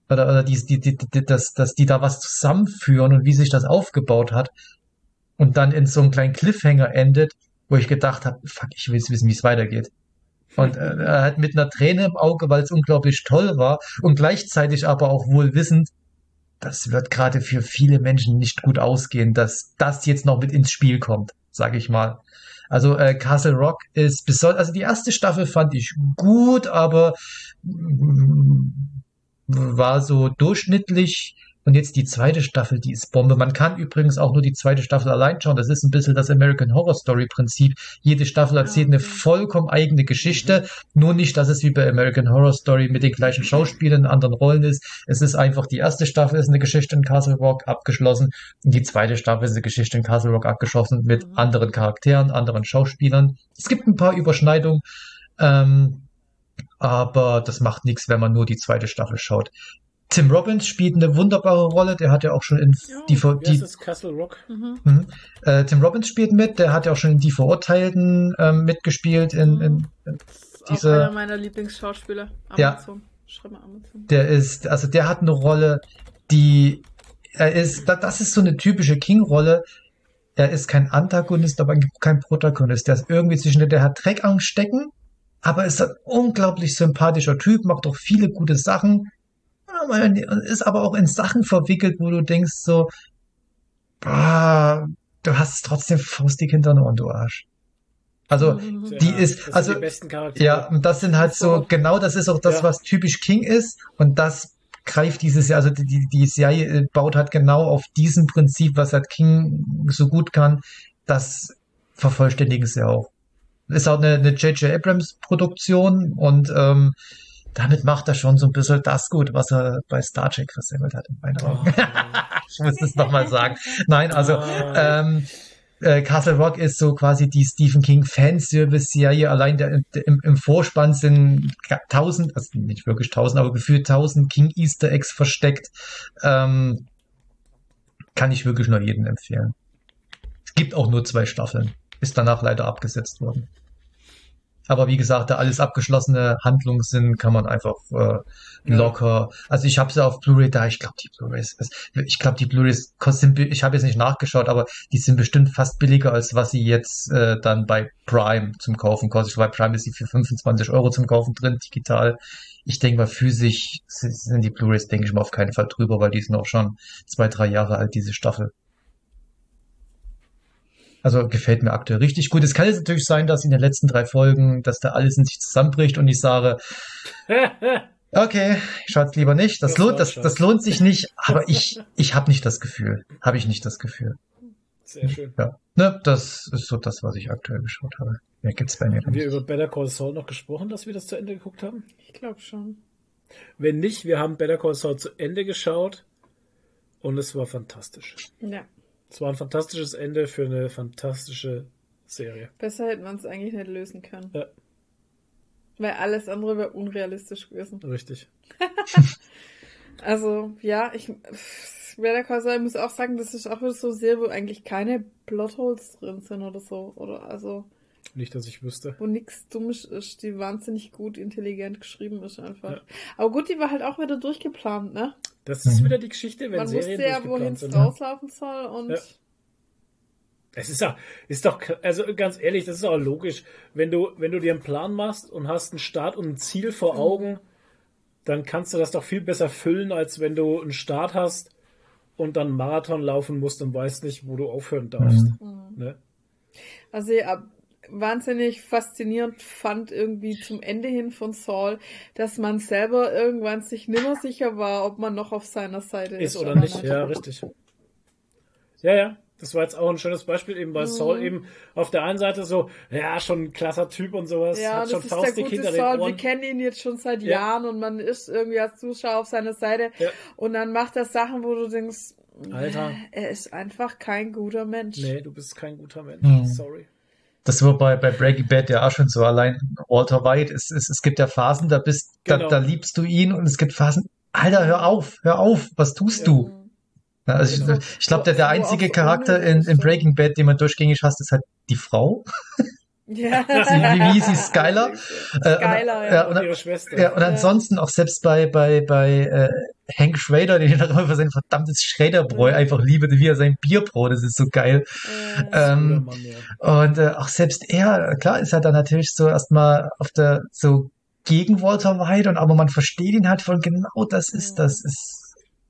Oder, oder die, die, die, die, dass, dass die da was zusammenführen und wie sich das aufgebaut hat. Und dann in so einem kleinen Cliffhanger endet, wo ich gedacht habe, fuck, ich will wissen, wie es weitergeht. Und äh, er hat mit einer Träne im Auge, weil es unglaublich toll war und gleichzeitig aber auch wohl wissend, das wird gerade für viele Menschen nicht gut ausgehen, dass das jetzt noch mit ins Spiel kommt, sage ich mal. Also äh, Castle Rock ist besonders, also die erste Staffel fand ich gut, aber mm, war so durchschnittlich. Und jetzt die zweite Staffel, die ist Bombe. Man kann übrigens auch nur die zweite Staffel allein schauen. Das ist ein bisschen das American Horror Story Prinzip. Jede Staffel erzählt eine okay. vollkommen eigene Geschichte. Nur nicht, dass es wie bei American Horror Story mit den gleichen Schauspielern in anderen Rollen ist. Es ist einfach, die erste Staffel ist eine Geschichte in Castle Rock abgeschlossen. Die zweite Staffel ist eine Geschichte in Castle Rock abgeschlossen mit Mhm. anderen Charakteren, anderen Schauspielern. Es gibt ein paar Überschneidungen. Ähm, aber das macht nichts, wenn man nur die zweite Staffel schaut. Tim Robbins spielt eine wunderbare Rolle. Der hat ja auch schon in Ja, die, die das? Castle Rock? Mhm. Mhm. Äh, Tim Robbins spielt mit. Der hat ja auch schon in die Verurteilten ähm, mitgespielt. In, in, in, Ist Diese- auch einer meiner Lieblingsschauspieler. Ja. Amazon. Schreib mal Amazon. der ist, also der hat eine Rolle, die er ist, da- das ist so eine typische King-Rolle. Er ist kein Antagonist, aber kein Protagonist. Der ist irgendwie zwischen, der hat Dreck am Stecken, aber ist ein unglaublich sympathischer Typ, macht auch viele gute Sachen, ist aber auch in Sachen verwickelt, wo du denkst so, boah, du hast es trotzdem faustig hinter Ohren, du Arsch. Also, Mhm. die Ja, ist- also- die ja, und das sind halt so, genau das ist auch das, Ja. was typisch King ist. Und das greift dieses Jahr, also die, die, Serie äh, baut halt genau auf diesem Prinzip, was halt King so gut kann. Das vervollständigen sie auch. Ist auch eine, eine J.J. Abrams Produktion und ähm, damit macht er schon so ein bisschen das gut, was er bei Star Trek versemmelt hat in meinen Augen. Oh, [laughs] Ich muss es nochmal sagen. Nein, also Ah. ähm, äh, Castle Rock ist so quasi die Stephen King Fanservice-Serie. Allein der, im, im Vorspann sind tausend, also nicht wirklich tausend, aber gefühlt tausend King Easter Eggs versteckt. Ähm, kann ich wirklich nur jedem empfehlen. Es gibt auch nur zwei Staffeln. Ist danach leider abgesetzt worden. Aber wie gesagt, da alles abgeschlossene Handlungen sind, kann man einfach äh, locker. Also ich habe sie auf Blu-ray da. Ich glaube, die Blu-rays, ich glaube, die Blu-rays kosten. Ich habe jetzt nicht nachgeschaut, aber die sind bestimmt fast billiger als was sie jetzt äh, dann bei Prime zum Kaufen kosten. Bei Prime ist sie für 25 Euro zum Kaufen drin, digital. Ich denke mal, physisch sind die Blu-rays, denke ich mal, auf keinen Fall drüber, weil die sind auch schon zwei, drei Jahre alt, diese Staffel. Also gefällt mir aktuell richtig gut. Es kann jetzt natürlich sein, dass in den letzten drei Folgen, dass da alles in sich zusammenbricht und ich sage, [laughs] okay, schaut's lieber nicht. Das, Das lohnt, das, das lohnt sich nicht. [laughs] Aber ich, ich habe nicht das Gefühl. Habe ich nicht das Gefühl. Sehr schön. Ja, ne, das ist so das, was ich aktuell geschaut habe. Mehr gibt's bei mir Haben wir nicht. über Better Call Saul noch gesprochen, dass wir das zu Ende geguckt haben? Ich glaube schon. Wenn nicht, wir haben Better Call Saul zu Ende geschaut und es war fantastisch. Ja. Es war ein fantastisches Ende für eine fantastische Serie. Besser hätte man es eigentlich nicht lösen können. Ja. Weil alles andere wäre unrealistisch gewesen. Richtig. [laughs] Also, ja, ich, Better Call Saul, muss auch sagen, das ist auch wieder so sehr, wo eigentlich keine Plotholes drin sind oder so. Oder also, Nicht, dass ich wüsste. wo nichts Dummes ist, die wahnsinnig gut, intelligent geschrieben ist einfach. Ja. Aber gut, die war halt auch wieder durchgeplant, ne? Das ist Mhm. wieder die Geschichte, wenn Man Serien wusste ja, wohin es sind. rauslaufen soll und Ja. Es ist doch, ist doch, also ganz ehrlich, das ist auch logisch. Wenn du, wenn du dir einen Plan machst und hast einen Start und ein Ziel vor Mhm. Augen, dann kannst du das doch viel besser füllen, als wenn du einen Start hast und dann Marathon laufen musst und weißt nicht, wo du aufhören darfst. Mhm. Ne? Was ich ab- wahnsinnig faszinierend fand, irgendwie zum Ende hin von Saul, dass man selber irgendwann sich nimmer sicher war, ob man noch auf seiner Seite ist. Ist oder nicht, ja, richtig. Ja, ja. Das war jetzt auch ein schönes Beispiel, eben bei Mhm. Saul eben auf der einen Seite so, ja, schon ein klasser Typ und sowas, Ja, hat das schon ist der faustig gute hinter den Saul. Wir kennen ihn jetzt schon seit Ja. Jahren und man ist irgendwie als Zuschauer auf seiner Seite. Ja. Und dann macht er Sachen, wo du denkst, Alter. er ist einfach kein guter Mensch. Nee, du bist kein guter Mensch. Mhm. Sorry. Das war bei, bei Breaking Bad ja auch schon so. Allein Walter White, es, es, es gibt ja Phasen, da bist, da, Genau. da liebst du ihn und es gibt Phasen, Alter, hör auf, hör auf, was tust Ja. du? Ja, also Genau. ich, ich glaube, der, der einzige Charakter in, in. Breaking Bad, den man durchgängig hasst, ist halt die Frau. Ja. [laughs] wie- wie sie? Skylar? [laughs] Äh, Skylar, und, ja. Und und, ihre Schwester. ja, und ansonsten auch selbst bei, bei, bei äh, Hank Schrader, den ich noch immer für sein verdammtes Schraderbräu Mhm. einfach liebe, wie er sein Bier braut, das ist so geil. Guter Ähm, Mann, ja. und äh, auch selbst er, klar, ist er dann natürlich so erstmal auf der so gegen Walter White und aber man versteht ihn halt von genau das ist Mhm. das ist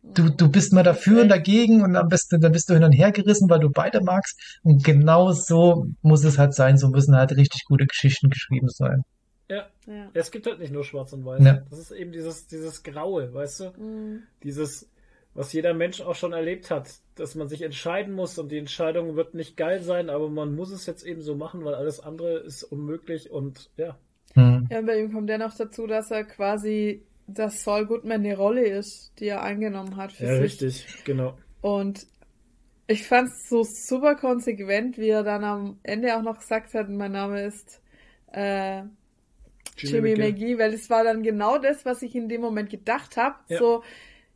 du du bist mal dafür und dagegen und am besten dann bist du hin und her gerissen, weil du beide magst und genau so muss es halt sein, so müssen halt richtig gute Geschichten geschrieben sein. Ja. ja. Es gibt halt nicht nur Schwarz und Weiß. Ja. Das ist eben dieses, dieses Graue, weißt du? Mhm. Dieses, was jeder Mensch auch schon erlebt hat, dass man sich entscheiden muss und die Entscheidung wird nicht geil sein, aber man muss es jetzt eben so machen, weil alles andere ist unmöglich und ja. Hm. Ja, und bei ihm kommt ja noch dazu, dass er quasi, dass Saul Goodman eine Rolle ist, die er eingenommen hat für Ja, sich. richtig, genau. Und ich fand's so super konsequent, wie er dann am Ende auch noch gesagt hat, mein Name ist äh, Jimmy, McGill. McGee, weil es war dann genau das, was ich in dem Moment gedacht habe. Ja. So,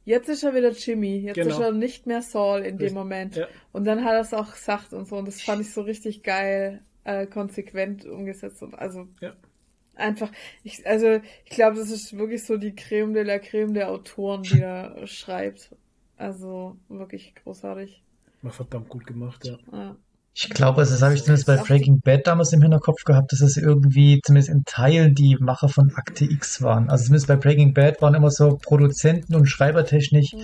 jetzt ist er wieder Jimmy, jetzt Genau. ist er nicht mehr Saul in dem Moment. ja. Und dann hat er es auch gesagt und so. Und das fand ich so richtig geil, äh, konsequent umgesetzt. Und also Ja. einfach, ich, also ich glaube, das ist wirklich so die Creme de la Creme der Autoren, die er schreibt. Also wirklich großartig. War verdammt gut gemacht, ja. Ja. Ich glaube, also das habe ich zumindest bei Breaking Bad damals im Hinterkopf gehabt, dass es irgendwie zumindest in Teilen die Macher von Akte X waren. Also zumindest bei Breaking Bad waren immer so Produzenten und Schreibertechnik Mhm.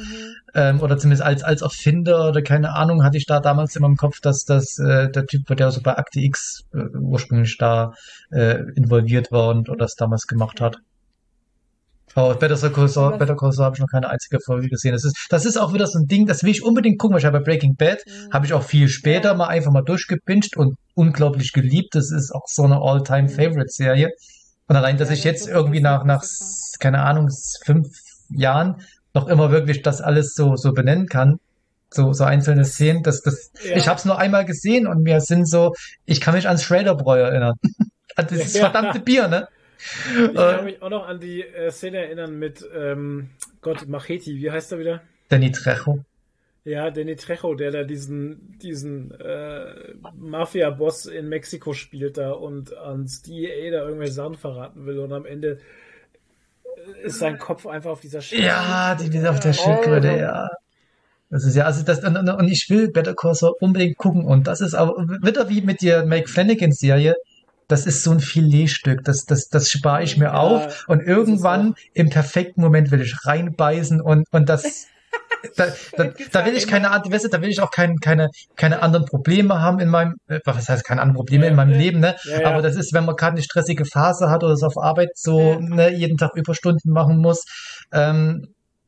ähm, oder zumindest als als Erfinder oder keine Ahnung hatte ich da damals immer im Kopf, dass das äh, der Typ, der so bei Akte X äh, ursprünglich da äh, involviert war und oder das damals gemacht hat. Aber Better Call Saul, Better Call Saul habe ich noch keine einzige Folge gesehen. Das ist, das ist auch wieder so ein Ding, das will ich unbedingt gucken, weil ich habe bei Breaking Bad Mhm. habe ich auch viel später mal einfach mal durchgebinged und unglaublich geliebt. Das ist auch so eine All-Time-Favorite-Serie. Und allein, dass Ja, ich das jetzt irgendwie nach, nach, keine Ahnung, fünf Jahren noch immer wirklich das alles so, so benennen kann. So, so einzelne Szenen, das, das, Ja. ich habe es nur einmal gesehen und mir sind so, ich kann mich ans Schraderbräu erinnern. [laughs] An dieses Ja. verdammte Bier, ne? Ich kann Äh, mich auch noch an die äh, Szene erinnern mit ähm, Gott, Macheti, wie heißt er wieder? Danny Trejo. Ja, Danny Trejo, der da diesen, diesen äh, Mafia-Boss in Mexiko spielt da und ans DEA da irgendwelche Sachen verraten will und am Ende äh, ist sein Kopf einfach auf dieser Scheiße. Ja, die, die auf der Schildkröte, Oh. ja. Das ist ja, also das, und, und ich will Better Call Saul unbedingt gucken und das ist aber wieder wie mit der Mike Flanagan Serie. Das ist so ein Filetstück, das, das, das spare ich mir Ja, auf und irgendwann im perfekten Moment will ich reinbeißen und, und das, [laughs] da, da, da will ich keine, an- weißt du, da will ich auch kein, keine, keine anderen Probleme haben in meinem, äh, was heißt keine anderen Probleme in meinem Ja. Leben, ne? Ja, ja. Aber das ist, wenn man gerade eine stressige Phase hat oder es auf Arbeit so, Ja. ne, jeden Tag Überstunden machen muss, ähm,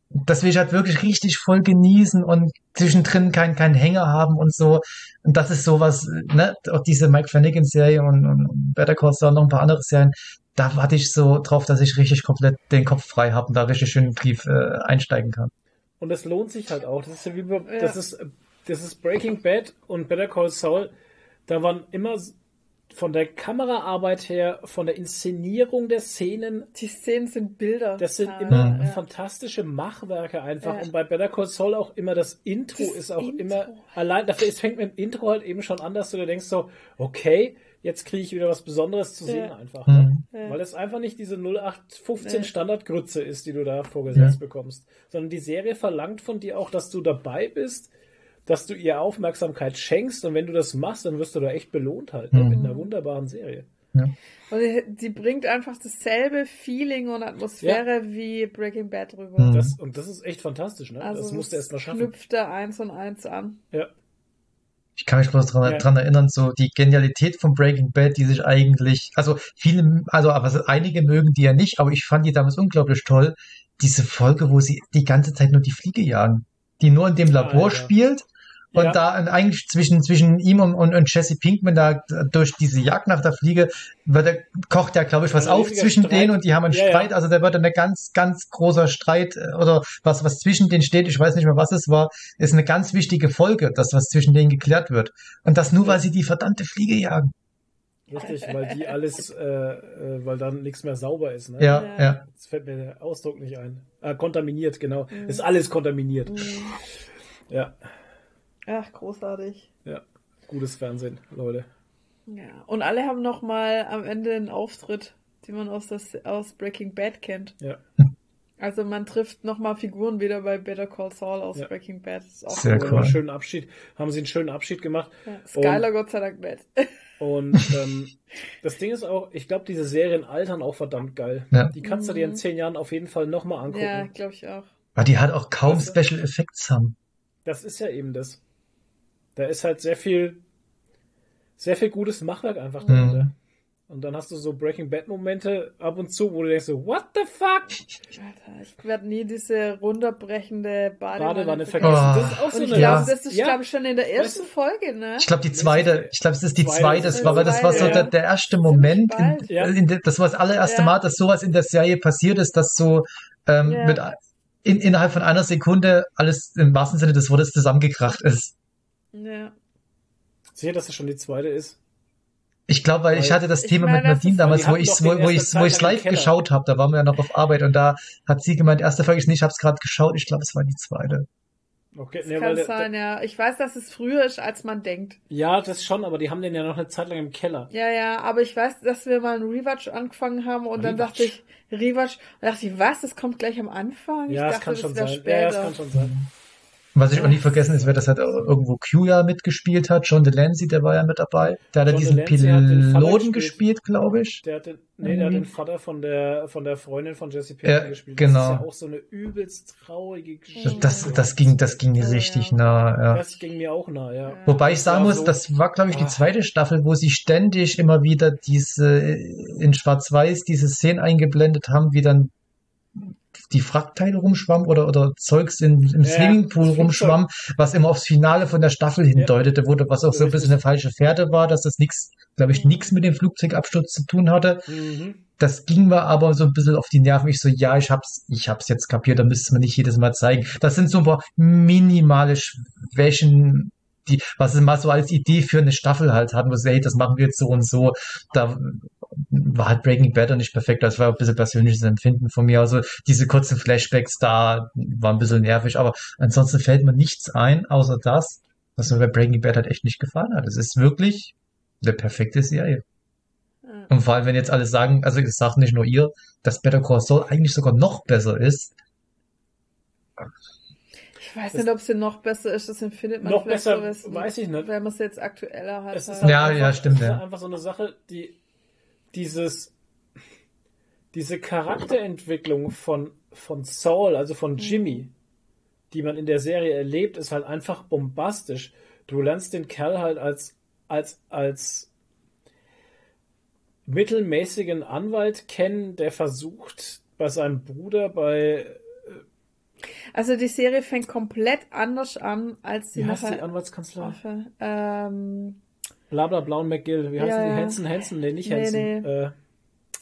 das will ich halt wirklich richtig voll genießen und zwischendrin keinen keinen Hänger haben und so. Und das ist sowas, ne, auch diese Mike Flanagan Serie und, und Better Call Saul und noch ein paar andere Serien, da warte ich so drauf, dass ich richtig komplett den Kopf frei habe und da richtig schön tief äh, einsteigen kann. Und es lohnt sich halt auch. Das ist ja wie bei, das ist, das ist Breaking Bad und Better Call Saul. Da waren immer von der Kameraarbeit her, von der Inszenierung der Szenen, Die Szenen sind Bilder. das sind Ah, immer Ja. fantastische Machwerke einfach. Ja. Und bei Better Call Saul auch immer das Intro Das ist auch Intro. immer allein. Dafür es fängt mit dem Intro halt eben schon an, dass du dir denkst so, okay, jetzt kriege ich wieder was Besonderes zu sehen Ja. einfach. Ne? Ja. Weil es einfach nicht diese 0815 Nee. Standardgrütze ist, die du da vorgesetzt Ja. bekommst, sondern die Serie verlangt von dir auch, dass du dabei bist, dass du ihr Aufmerksamkeit schenkst und wenn du das machst, dann wirst du da echt belohnt halt ne? Mhm. mit einer wunderbaren Serie. Und die, bringt einfach dasselbe Feeling und Atmosphäre wie Breaking Bad rüber. Mhm. Das, und das ist echt fantastisch, ne? Also das musst du erst mal schaffen. knüpft da eins und eins an. Ja. Ich kann mich bloß dran, Ja. dran erinnern, so die Genialität von Breaking Bad, die sich eigentlich, also viele, also aber einige mögen die ja nicht, aber ich fand die damals unglaublich toll. Diese Folge, wo sie die ganze Zeit nur die Fliege jagen, die nur in dem Labor Ah, ja. spielt und Ja. da in- eigentlich zwischen, zwischen ihm und, und, und Jesse Pinkman da durch diese Jagd nach der Fliege wird er, kocht ja, glaube ich, was auf zwischen Streit. denen und die haben einen Ja, ja. Streit. Also da wird eine ganz, ganz großer Streit äh, oder was, was zwischen denen steht, ich weiß nicht mehr, was es war, ist eine ganz wichtige Folge, das, was zwischen denen geklärt wird. Und das nur, weil sie die verdammte Fliege jagen. Richtig, weil die alles, äh, äh, weil dann nichts mehr sauber ist. Ne? Ja, Ja. Jetzt fällt mir der Ausdruck nicht ein. Äh, kontaminiert, genau. Mhm. Ist alles kontaminiert. Ja, Ach, großartig. ja. Gutes Fernsehen, Leute. Ja. Und alle haben noch mal am Ende einen Auftritt, den man aus, das, aus Breaking Bad kennt. Ja. Also man trifft noch mal Figuren wieder bei Better Call Saul aus Ja. Breaking Bad. Das ist auch Sehr cool. einen schönen Abschied. Haben sie einen schönen Abschied gemacht. Ja. Skyler Gott sei Dank nicht. [laughs] Und ähm, das Ding ist auch, ich glaube, diese Serien altern auch verdammt geil. Ja. Die kannst du dir in Mhm. zehn Jahren auf jeden Fall nochmal angucken. ja, glaube ich auch. Aber die hat auch kaum du? Special Effects haben. Das ist ja eben das. Da ist halt sehr viel, sehr viel gutes Machwerk einfach Mhm. dahinter. Und dann hast du so Breaking Bad Momente ab und zu, wo du denkst so, what the fuck? Alter, ich werde nie diese runterbrechende Badewanne, Badewanne vergessen. vergessen. Oh. Das ist auch so Und ich eine Ja. glaube, das ist, Ja. glaube ich, schon in der ersten Weißt Folge, ne? Ich glaube, die zweite, ich glaube, es ist die Zweite. das war, weil das war so Zweite, der, ja. der erste Moment, in. Ja. in der, das war das allererste Ja. Mal, dass sowas in der Serie passiert ist, dass so ähm, Ja. mit in, innerhalb von einer Sekunde alles im wahrsten Sinne des Wortes zusammengekracht ist. Ja. Sicher, dass das schon die zweite ist. Ich glaube, weil ich Weil- hatte das Ich Thema mit das Nadine damals, wo ich wo, wo ich wo ich live geschaut habe, da waren wir ja noch auf Arbeit und da hat sie gemeint, erste Folge ist nicht, ich habe es gerade geschaut, ich glaube, es war die zweite. Okay, Das ne, kann weil sein, ja. Ich weiß, dass es früher ist, als man denkt. ja, das schon, aber die haben den ja noch eine Zeit lang im Keller. Ja, ja, aber ich weiß, dass wir mal einen Rewatch angefangen haben und dann Rewatch. dachte ich, Rewatch, und dachte ich, was, das kommt gleich am Anfang? Ja, ich das dachte, kann das schon sein. später. Ja, das kann schon sein. Was ich auch nie vergessen ist, wer das hat irgendwo Q ja mitgespielt hat, John Delancey, der war ja mit dabei. Der hat ja diesen Piloten gespielt. glaube ich. Der hat den, nee, der hat Mhm. den Vater von der, von der Freundin von Jesse Pinkman Ja, gespielt. genau. Das ist ja auch so eine übelst traurige Geschichte. Das, das ging, das ging Ja, richtig ja. nah, ja. Das ging mir auch nah, ja. Wobei ich sagen muss, so- das war, glaube ich, die zweite Staffel, wo sie ständig immer wieder diese in Schwarz-Weiß diese Szenen eingeblendet haben, wie dann die Frackteile rumschwamm oder, oder Zeugs in, im Ja, Swimmingpool rumschwamm, was immer aufs Finale von der Staffel hindeutete, wo, was auch so ein bisschen eine falsche Fährte war, dass das nichts, glaube ich, nichts mit dem Flugzeugabsturz zu tun hatte. Mhm. Das ging mir aber so ein bisschen auf die Nerven. Ich so, ja, ich hab's, ich hab's jetzt kapiert, da müsste man nicht jedes Mal zeigen. Das sind so ein paar minimale Schwächen, die, was sie mal so als Idee für eine Staffel halt hatten, wo sie, hey, das machen wir jetzt so und so. Da war halt Breaking Bad nicht perfekt. Das war ein bisschen persönliches Empfinden von mir. Also diese kurzen Flashbacks da waren ein bisschen nervig, aber ansonsten fällt mir nichts ein, außer das, was mir bei Breaking Bad halt echt nicht gefallen hat. Es ist wirklich eine perfekte Serie. Ja. Und vor allem, wenn jetzt alle sagen, also es sagt nicht nur ihr, dass Better Call Saul eigentlich sogar noch besser ist. Ich weiß nicht, ob sie noch besser ist, das empfindet man Noch vielleicht besser, so, weiß ich nicht. wenn man es jetzt aktueller hat. Es ist halt. halt Ja, einfach, ja, stimmt, Es ist ja. einfach so eine Sache, die dieses diese Charakterentwicklung von von Saul, also von Mhm. Jimmy, die man in der Serie erlebt, ist halt einfach bombastisch. Du lernst den Kerl halt als als als mittelmäßigen Anwalt kennen, der versucht bei seinem Bruder bei Also die Serie fängt komplett anders an, als sie wie heißt die nachher... Anwaltskanzlei? Ähm, Blabla Blau und McGill. Wie heißen Ja, die? Hansen Hansen? Nee, nicht Nee, Hansen. nee. Äh,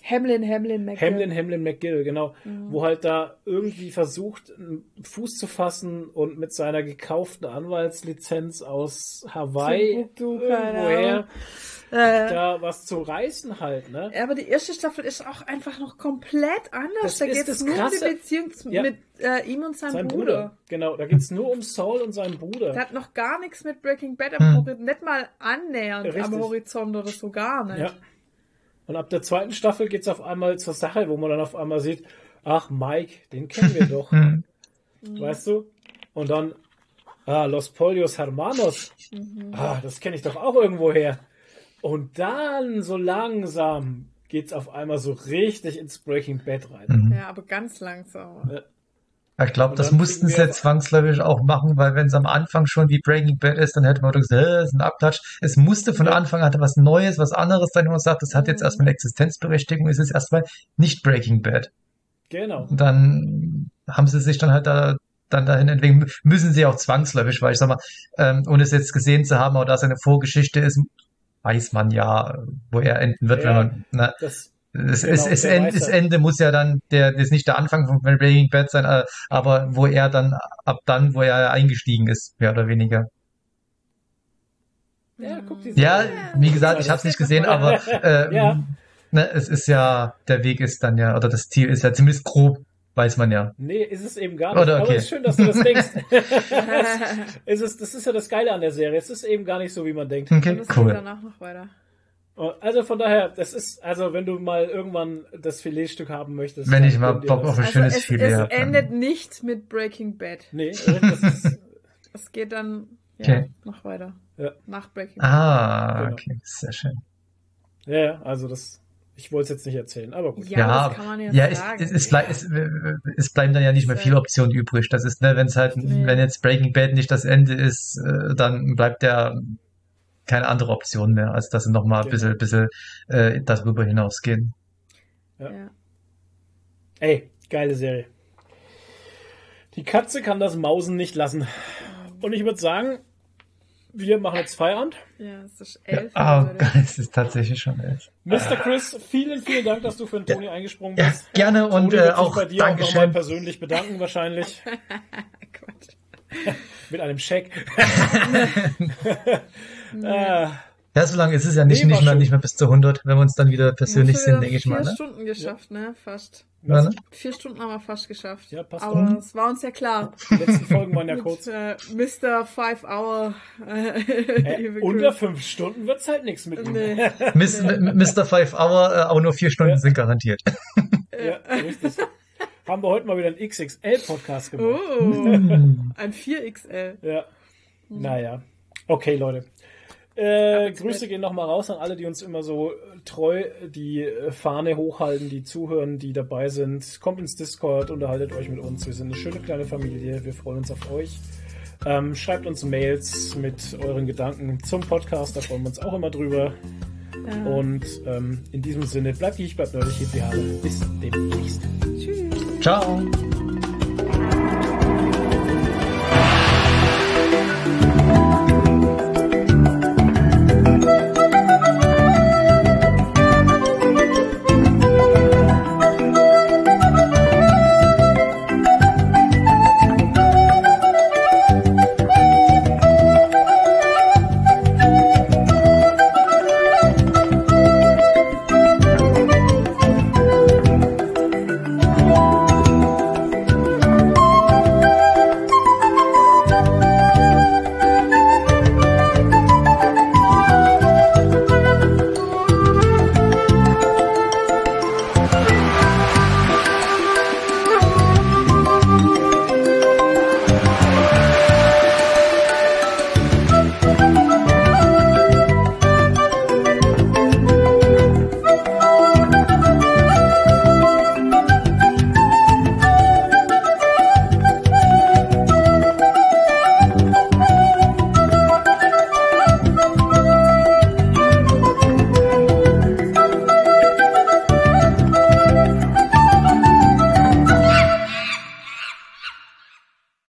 Hamlin, Hamlin, McGill. Hamlin, Hamlin McGill, genau. Mhm. Wo halt da irgendwie versucht, einen Fuß zu fassen und mit seiner gekauften Anwaltslizenz aus Hawaii Timbuktu, keine irgendwoher. Äh, da was zu reißen halt, ne? Ja, aber die erste Staffel ist auch einfach noch komplett anders. Das da geht es nur um die. Beziehung Ja. mit äh, ihm und seinem Sein Bruder. Bruder. Genau, da geht's nur um Saul und seinen Bruder. Der hat noch gar nichts mit Breaking Bad am Hm. Horizont, nicht mal annähernd Richtig. am Horizont oder so gar nicht. Ja. Und ab der zweiten Staffel geht's auf einmal zur Sache, wo man dann auf einmal sieht, ach, Mike, den kennen wir doch. [laughs] Hm. weißt du? Und dann, ah, Los Polios Hermanos. Mhm. Ah, das kenne ich doch auch irgendwo her. Und dann, so langsam, geht's auf einmal so richtig ins Breaking Bad rein. Mhm. Ja, aber ganz langsam. Ich glaube, das mussten sie jetzt zwangsläufig auch machen, weil wenn es am Anfang schon wie Breaking Bad ist, dann hätte man doch gesagt, das ist ein Abklatsch. Es musste von. Anfang an was Neues, was anderes sein, wo man sagt, das hat jetzt erstmal eine Existenzberechtigung, es ist erstmal nicht Breaking Bad. Genau. Und dann haben sie sich dann halt da dann dahin entwickeln, müssen sie auch zwangsläufig, weil ich sag mal, ähm, ohne es jetzt gesehen zu haben, aber da seine Vorgeschichte ist, weiß man ja, wo er enden wird, Ja. wenn man, na, Das, es, Genau, es, es End, das. Ende muss ja dann, der, das ist nicht der Anfang von Breaking Bad sein, äh, aber wo er dann, ab dann, wo er eingestiegen ist, mehr oder weniger. ja, guck die Ja, wie gesagt, ich habe es nicht gesehen, aber [laughs] äh, Ja. ne, es ist ja, der Weg ist dann ja, oder das Ziel ist ja zumindest grob, weiß man ja. Nee, ist es eben gar nicht. Oder Aber okay. es ist schön, dass du das denkst. [laughs] [laughs] es ist, das ist ja das Geile an der Serie. Es ist eben gar nicht so, wie man denkt. Okay, cool. danach noch weiter. Also von daher, das ist, also wenn du mal irgendwann das Filetstück haben möchtest. Wenn ich mal Bock auf ein Also schönes es, Filet es hab, dann- endet nicht mit Breaking Bad. Nee, das ist, [laughs] Es geht dann ja, Okay. noch weiter. Ja. Nach Breaking Bad. Ah, Genau. okay, sehr schön. ja, ja, also das, ich wollte es jetzt nicht erzählen, aber gut. Ja, Ja, das kann man ja, Ja, es, sagen. es, es, blei- es, es bleiben dann ja nicht mehr viele Optionen übrig. Das ist, ne, wenn es halt, Nee. wenn jetzt Breaking Bad nicht das Ende ist, äh, dann bleibt ja keine andere Option mehr, als dass sie nochmal ein Genau. bisschen, bisschen äh, darüber hinausgehen. Ja. ja. Ey, geile Serie. Die Katze kann das Mausen nicht lassen. Und ich würde sagen, wir machen jetzt Feierabend. ja, es ist Ja, elf. ah, Leute. [laughs] es ist tatsächlich schon elf. Mr. Chris, vielen, vielen Dank, dass du für den Toni eingesprungen Ja, bist. gerne und Toni äh, wird sich auch bei dir auch nochmal Dankeschön. persönlich bedanken, wahrscheinlich. [laughs] [laughs] Mit einem Scheck. Äh, Ja, so lange ist es ja nicht, Nee, nicht, mehr, nicht mehr bis zu 100, wenn wir uns dann wieder persönlich Haben wir sind, denke ich mal. Vier Ne? Stunden geschafft, ne? Fast. Ja, ne? Vier Stunden haben wir fast geschafft. Ja, passt Aber es war uns ja klar. die letzten Folgen waren ja Mit, kurz. äh, Mr. Five Hour. Äh, Äh, [laughs] unter fünf Stunden wird's halt nichts mit. Nee. [laughs] Miss, M- Mr. Five Hour, äh, auch nur vier Stunden Ja. sind garantiert. [laughs] Ja, richtig. Haben wir heute mal wieder einen XXL-Podcast gemacht. Oh, ein 4XL. Ja. Naja. Okay, Leute. Äh, Grüße gehen nochmal raus an alle, die uns immer so äh, treu die äh, Fahne hochhalten, die zuhören, die dabei sind. Kommt ins Discord, unterhaltet euch mit uns. Wir sind eine schöne kleine Familie. Wir freuen uns auf euch. Ähm, schreibt uns Mails mit euren Gedanken zum Podcast, da freuen wir uns auch immer drüber. Ja. Und ähm, in diesem Sinne, bleibt ich, bleibt neulich, hebt die Haare. Bis demnächst. Tschüss. Ciao.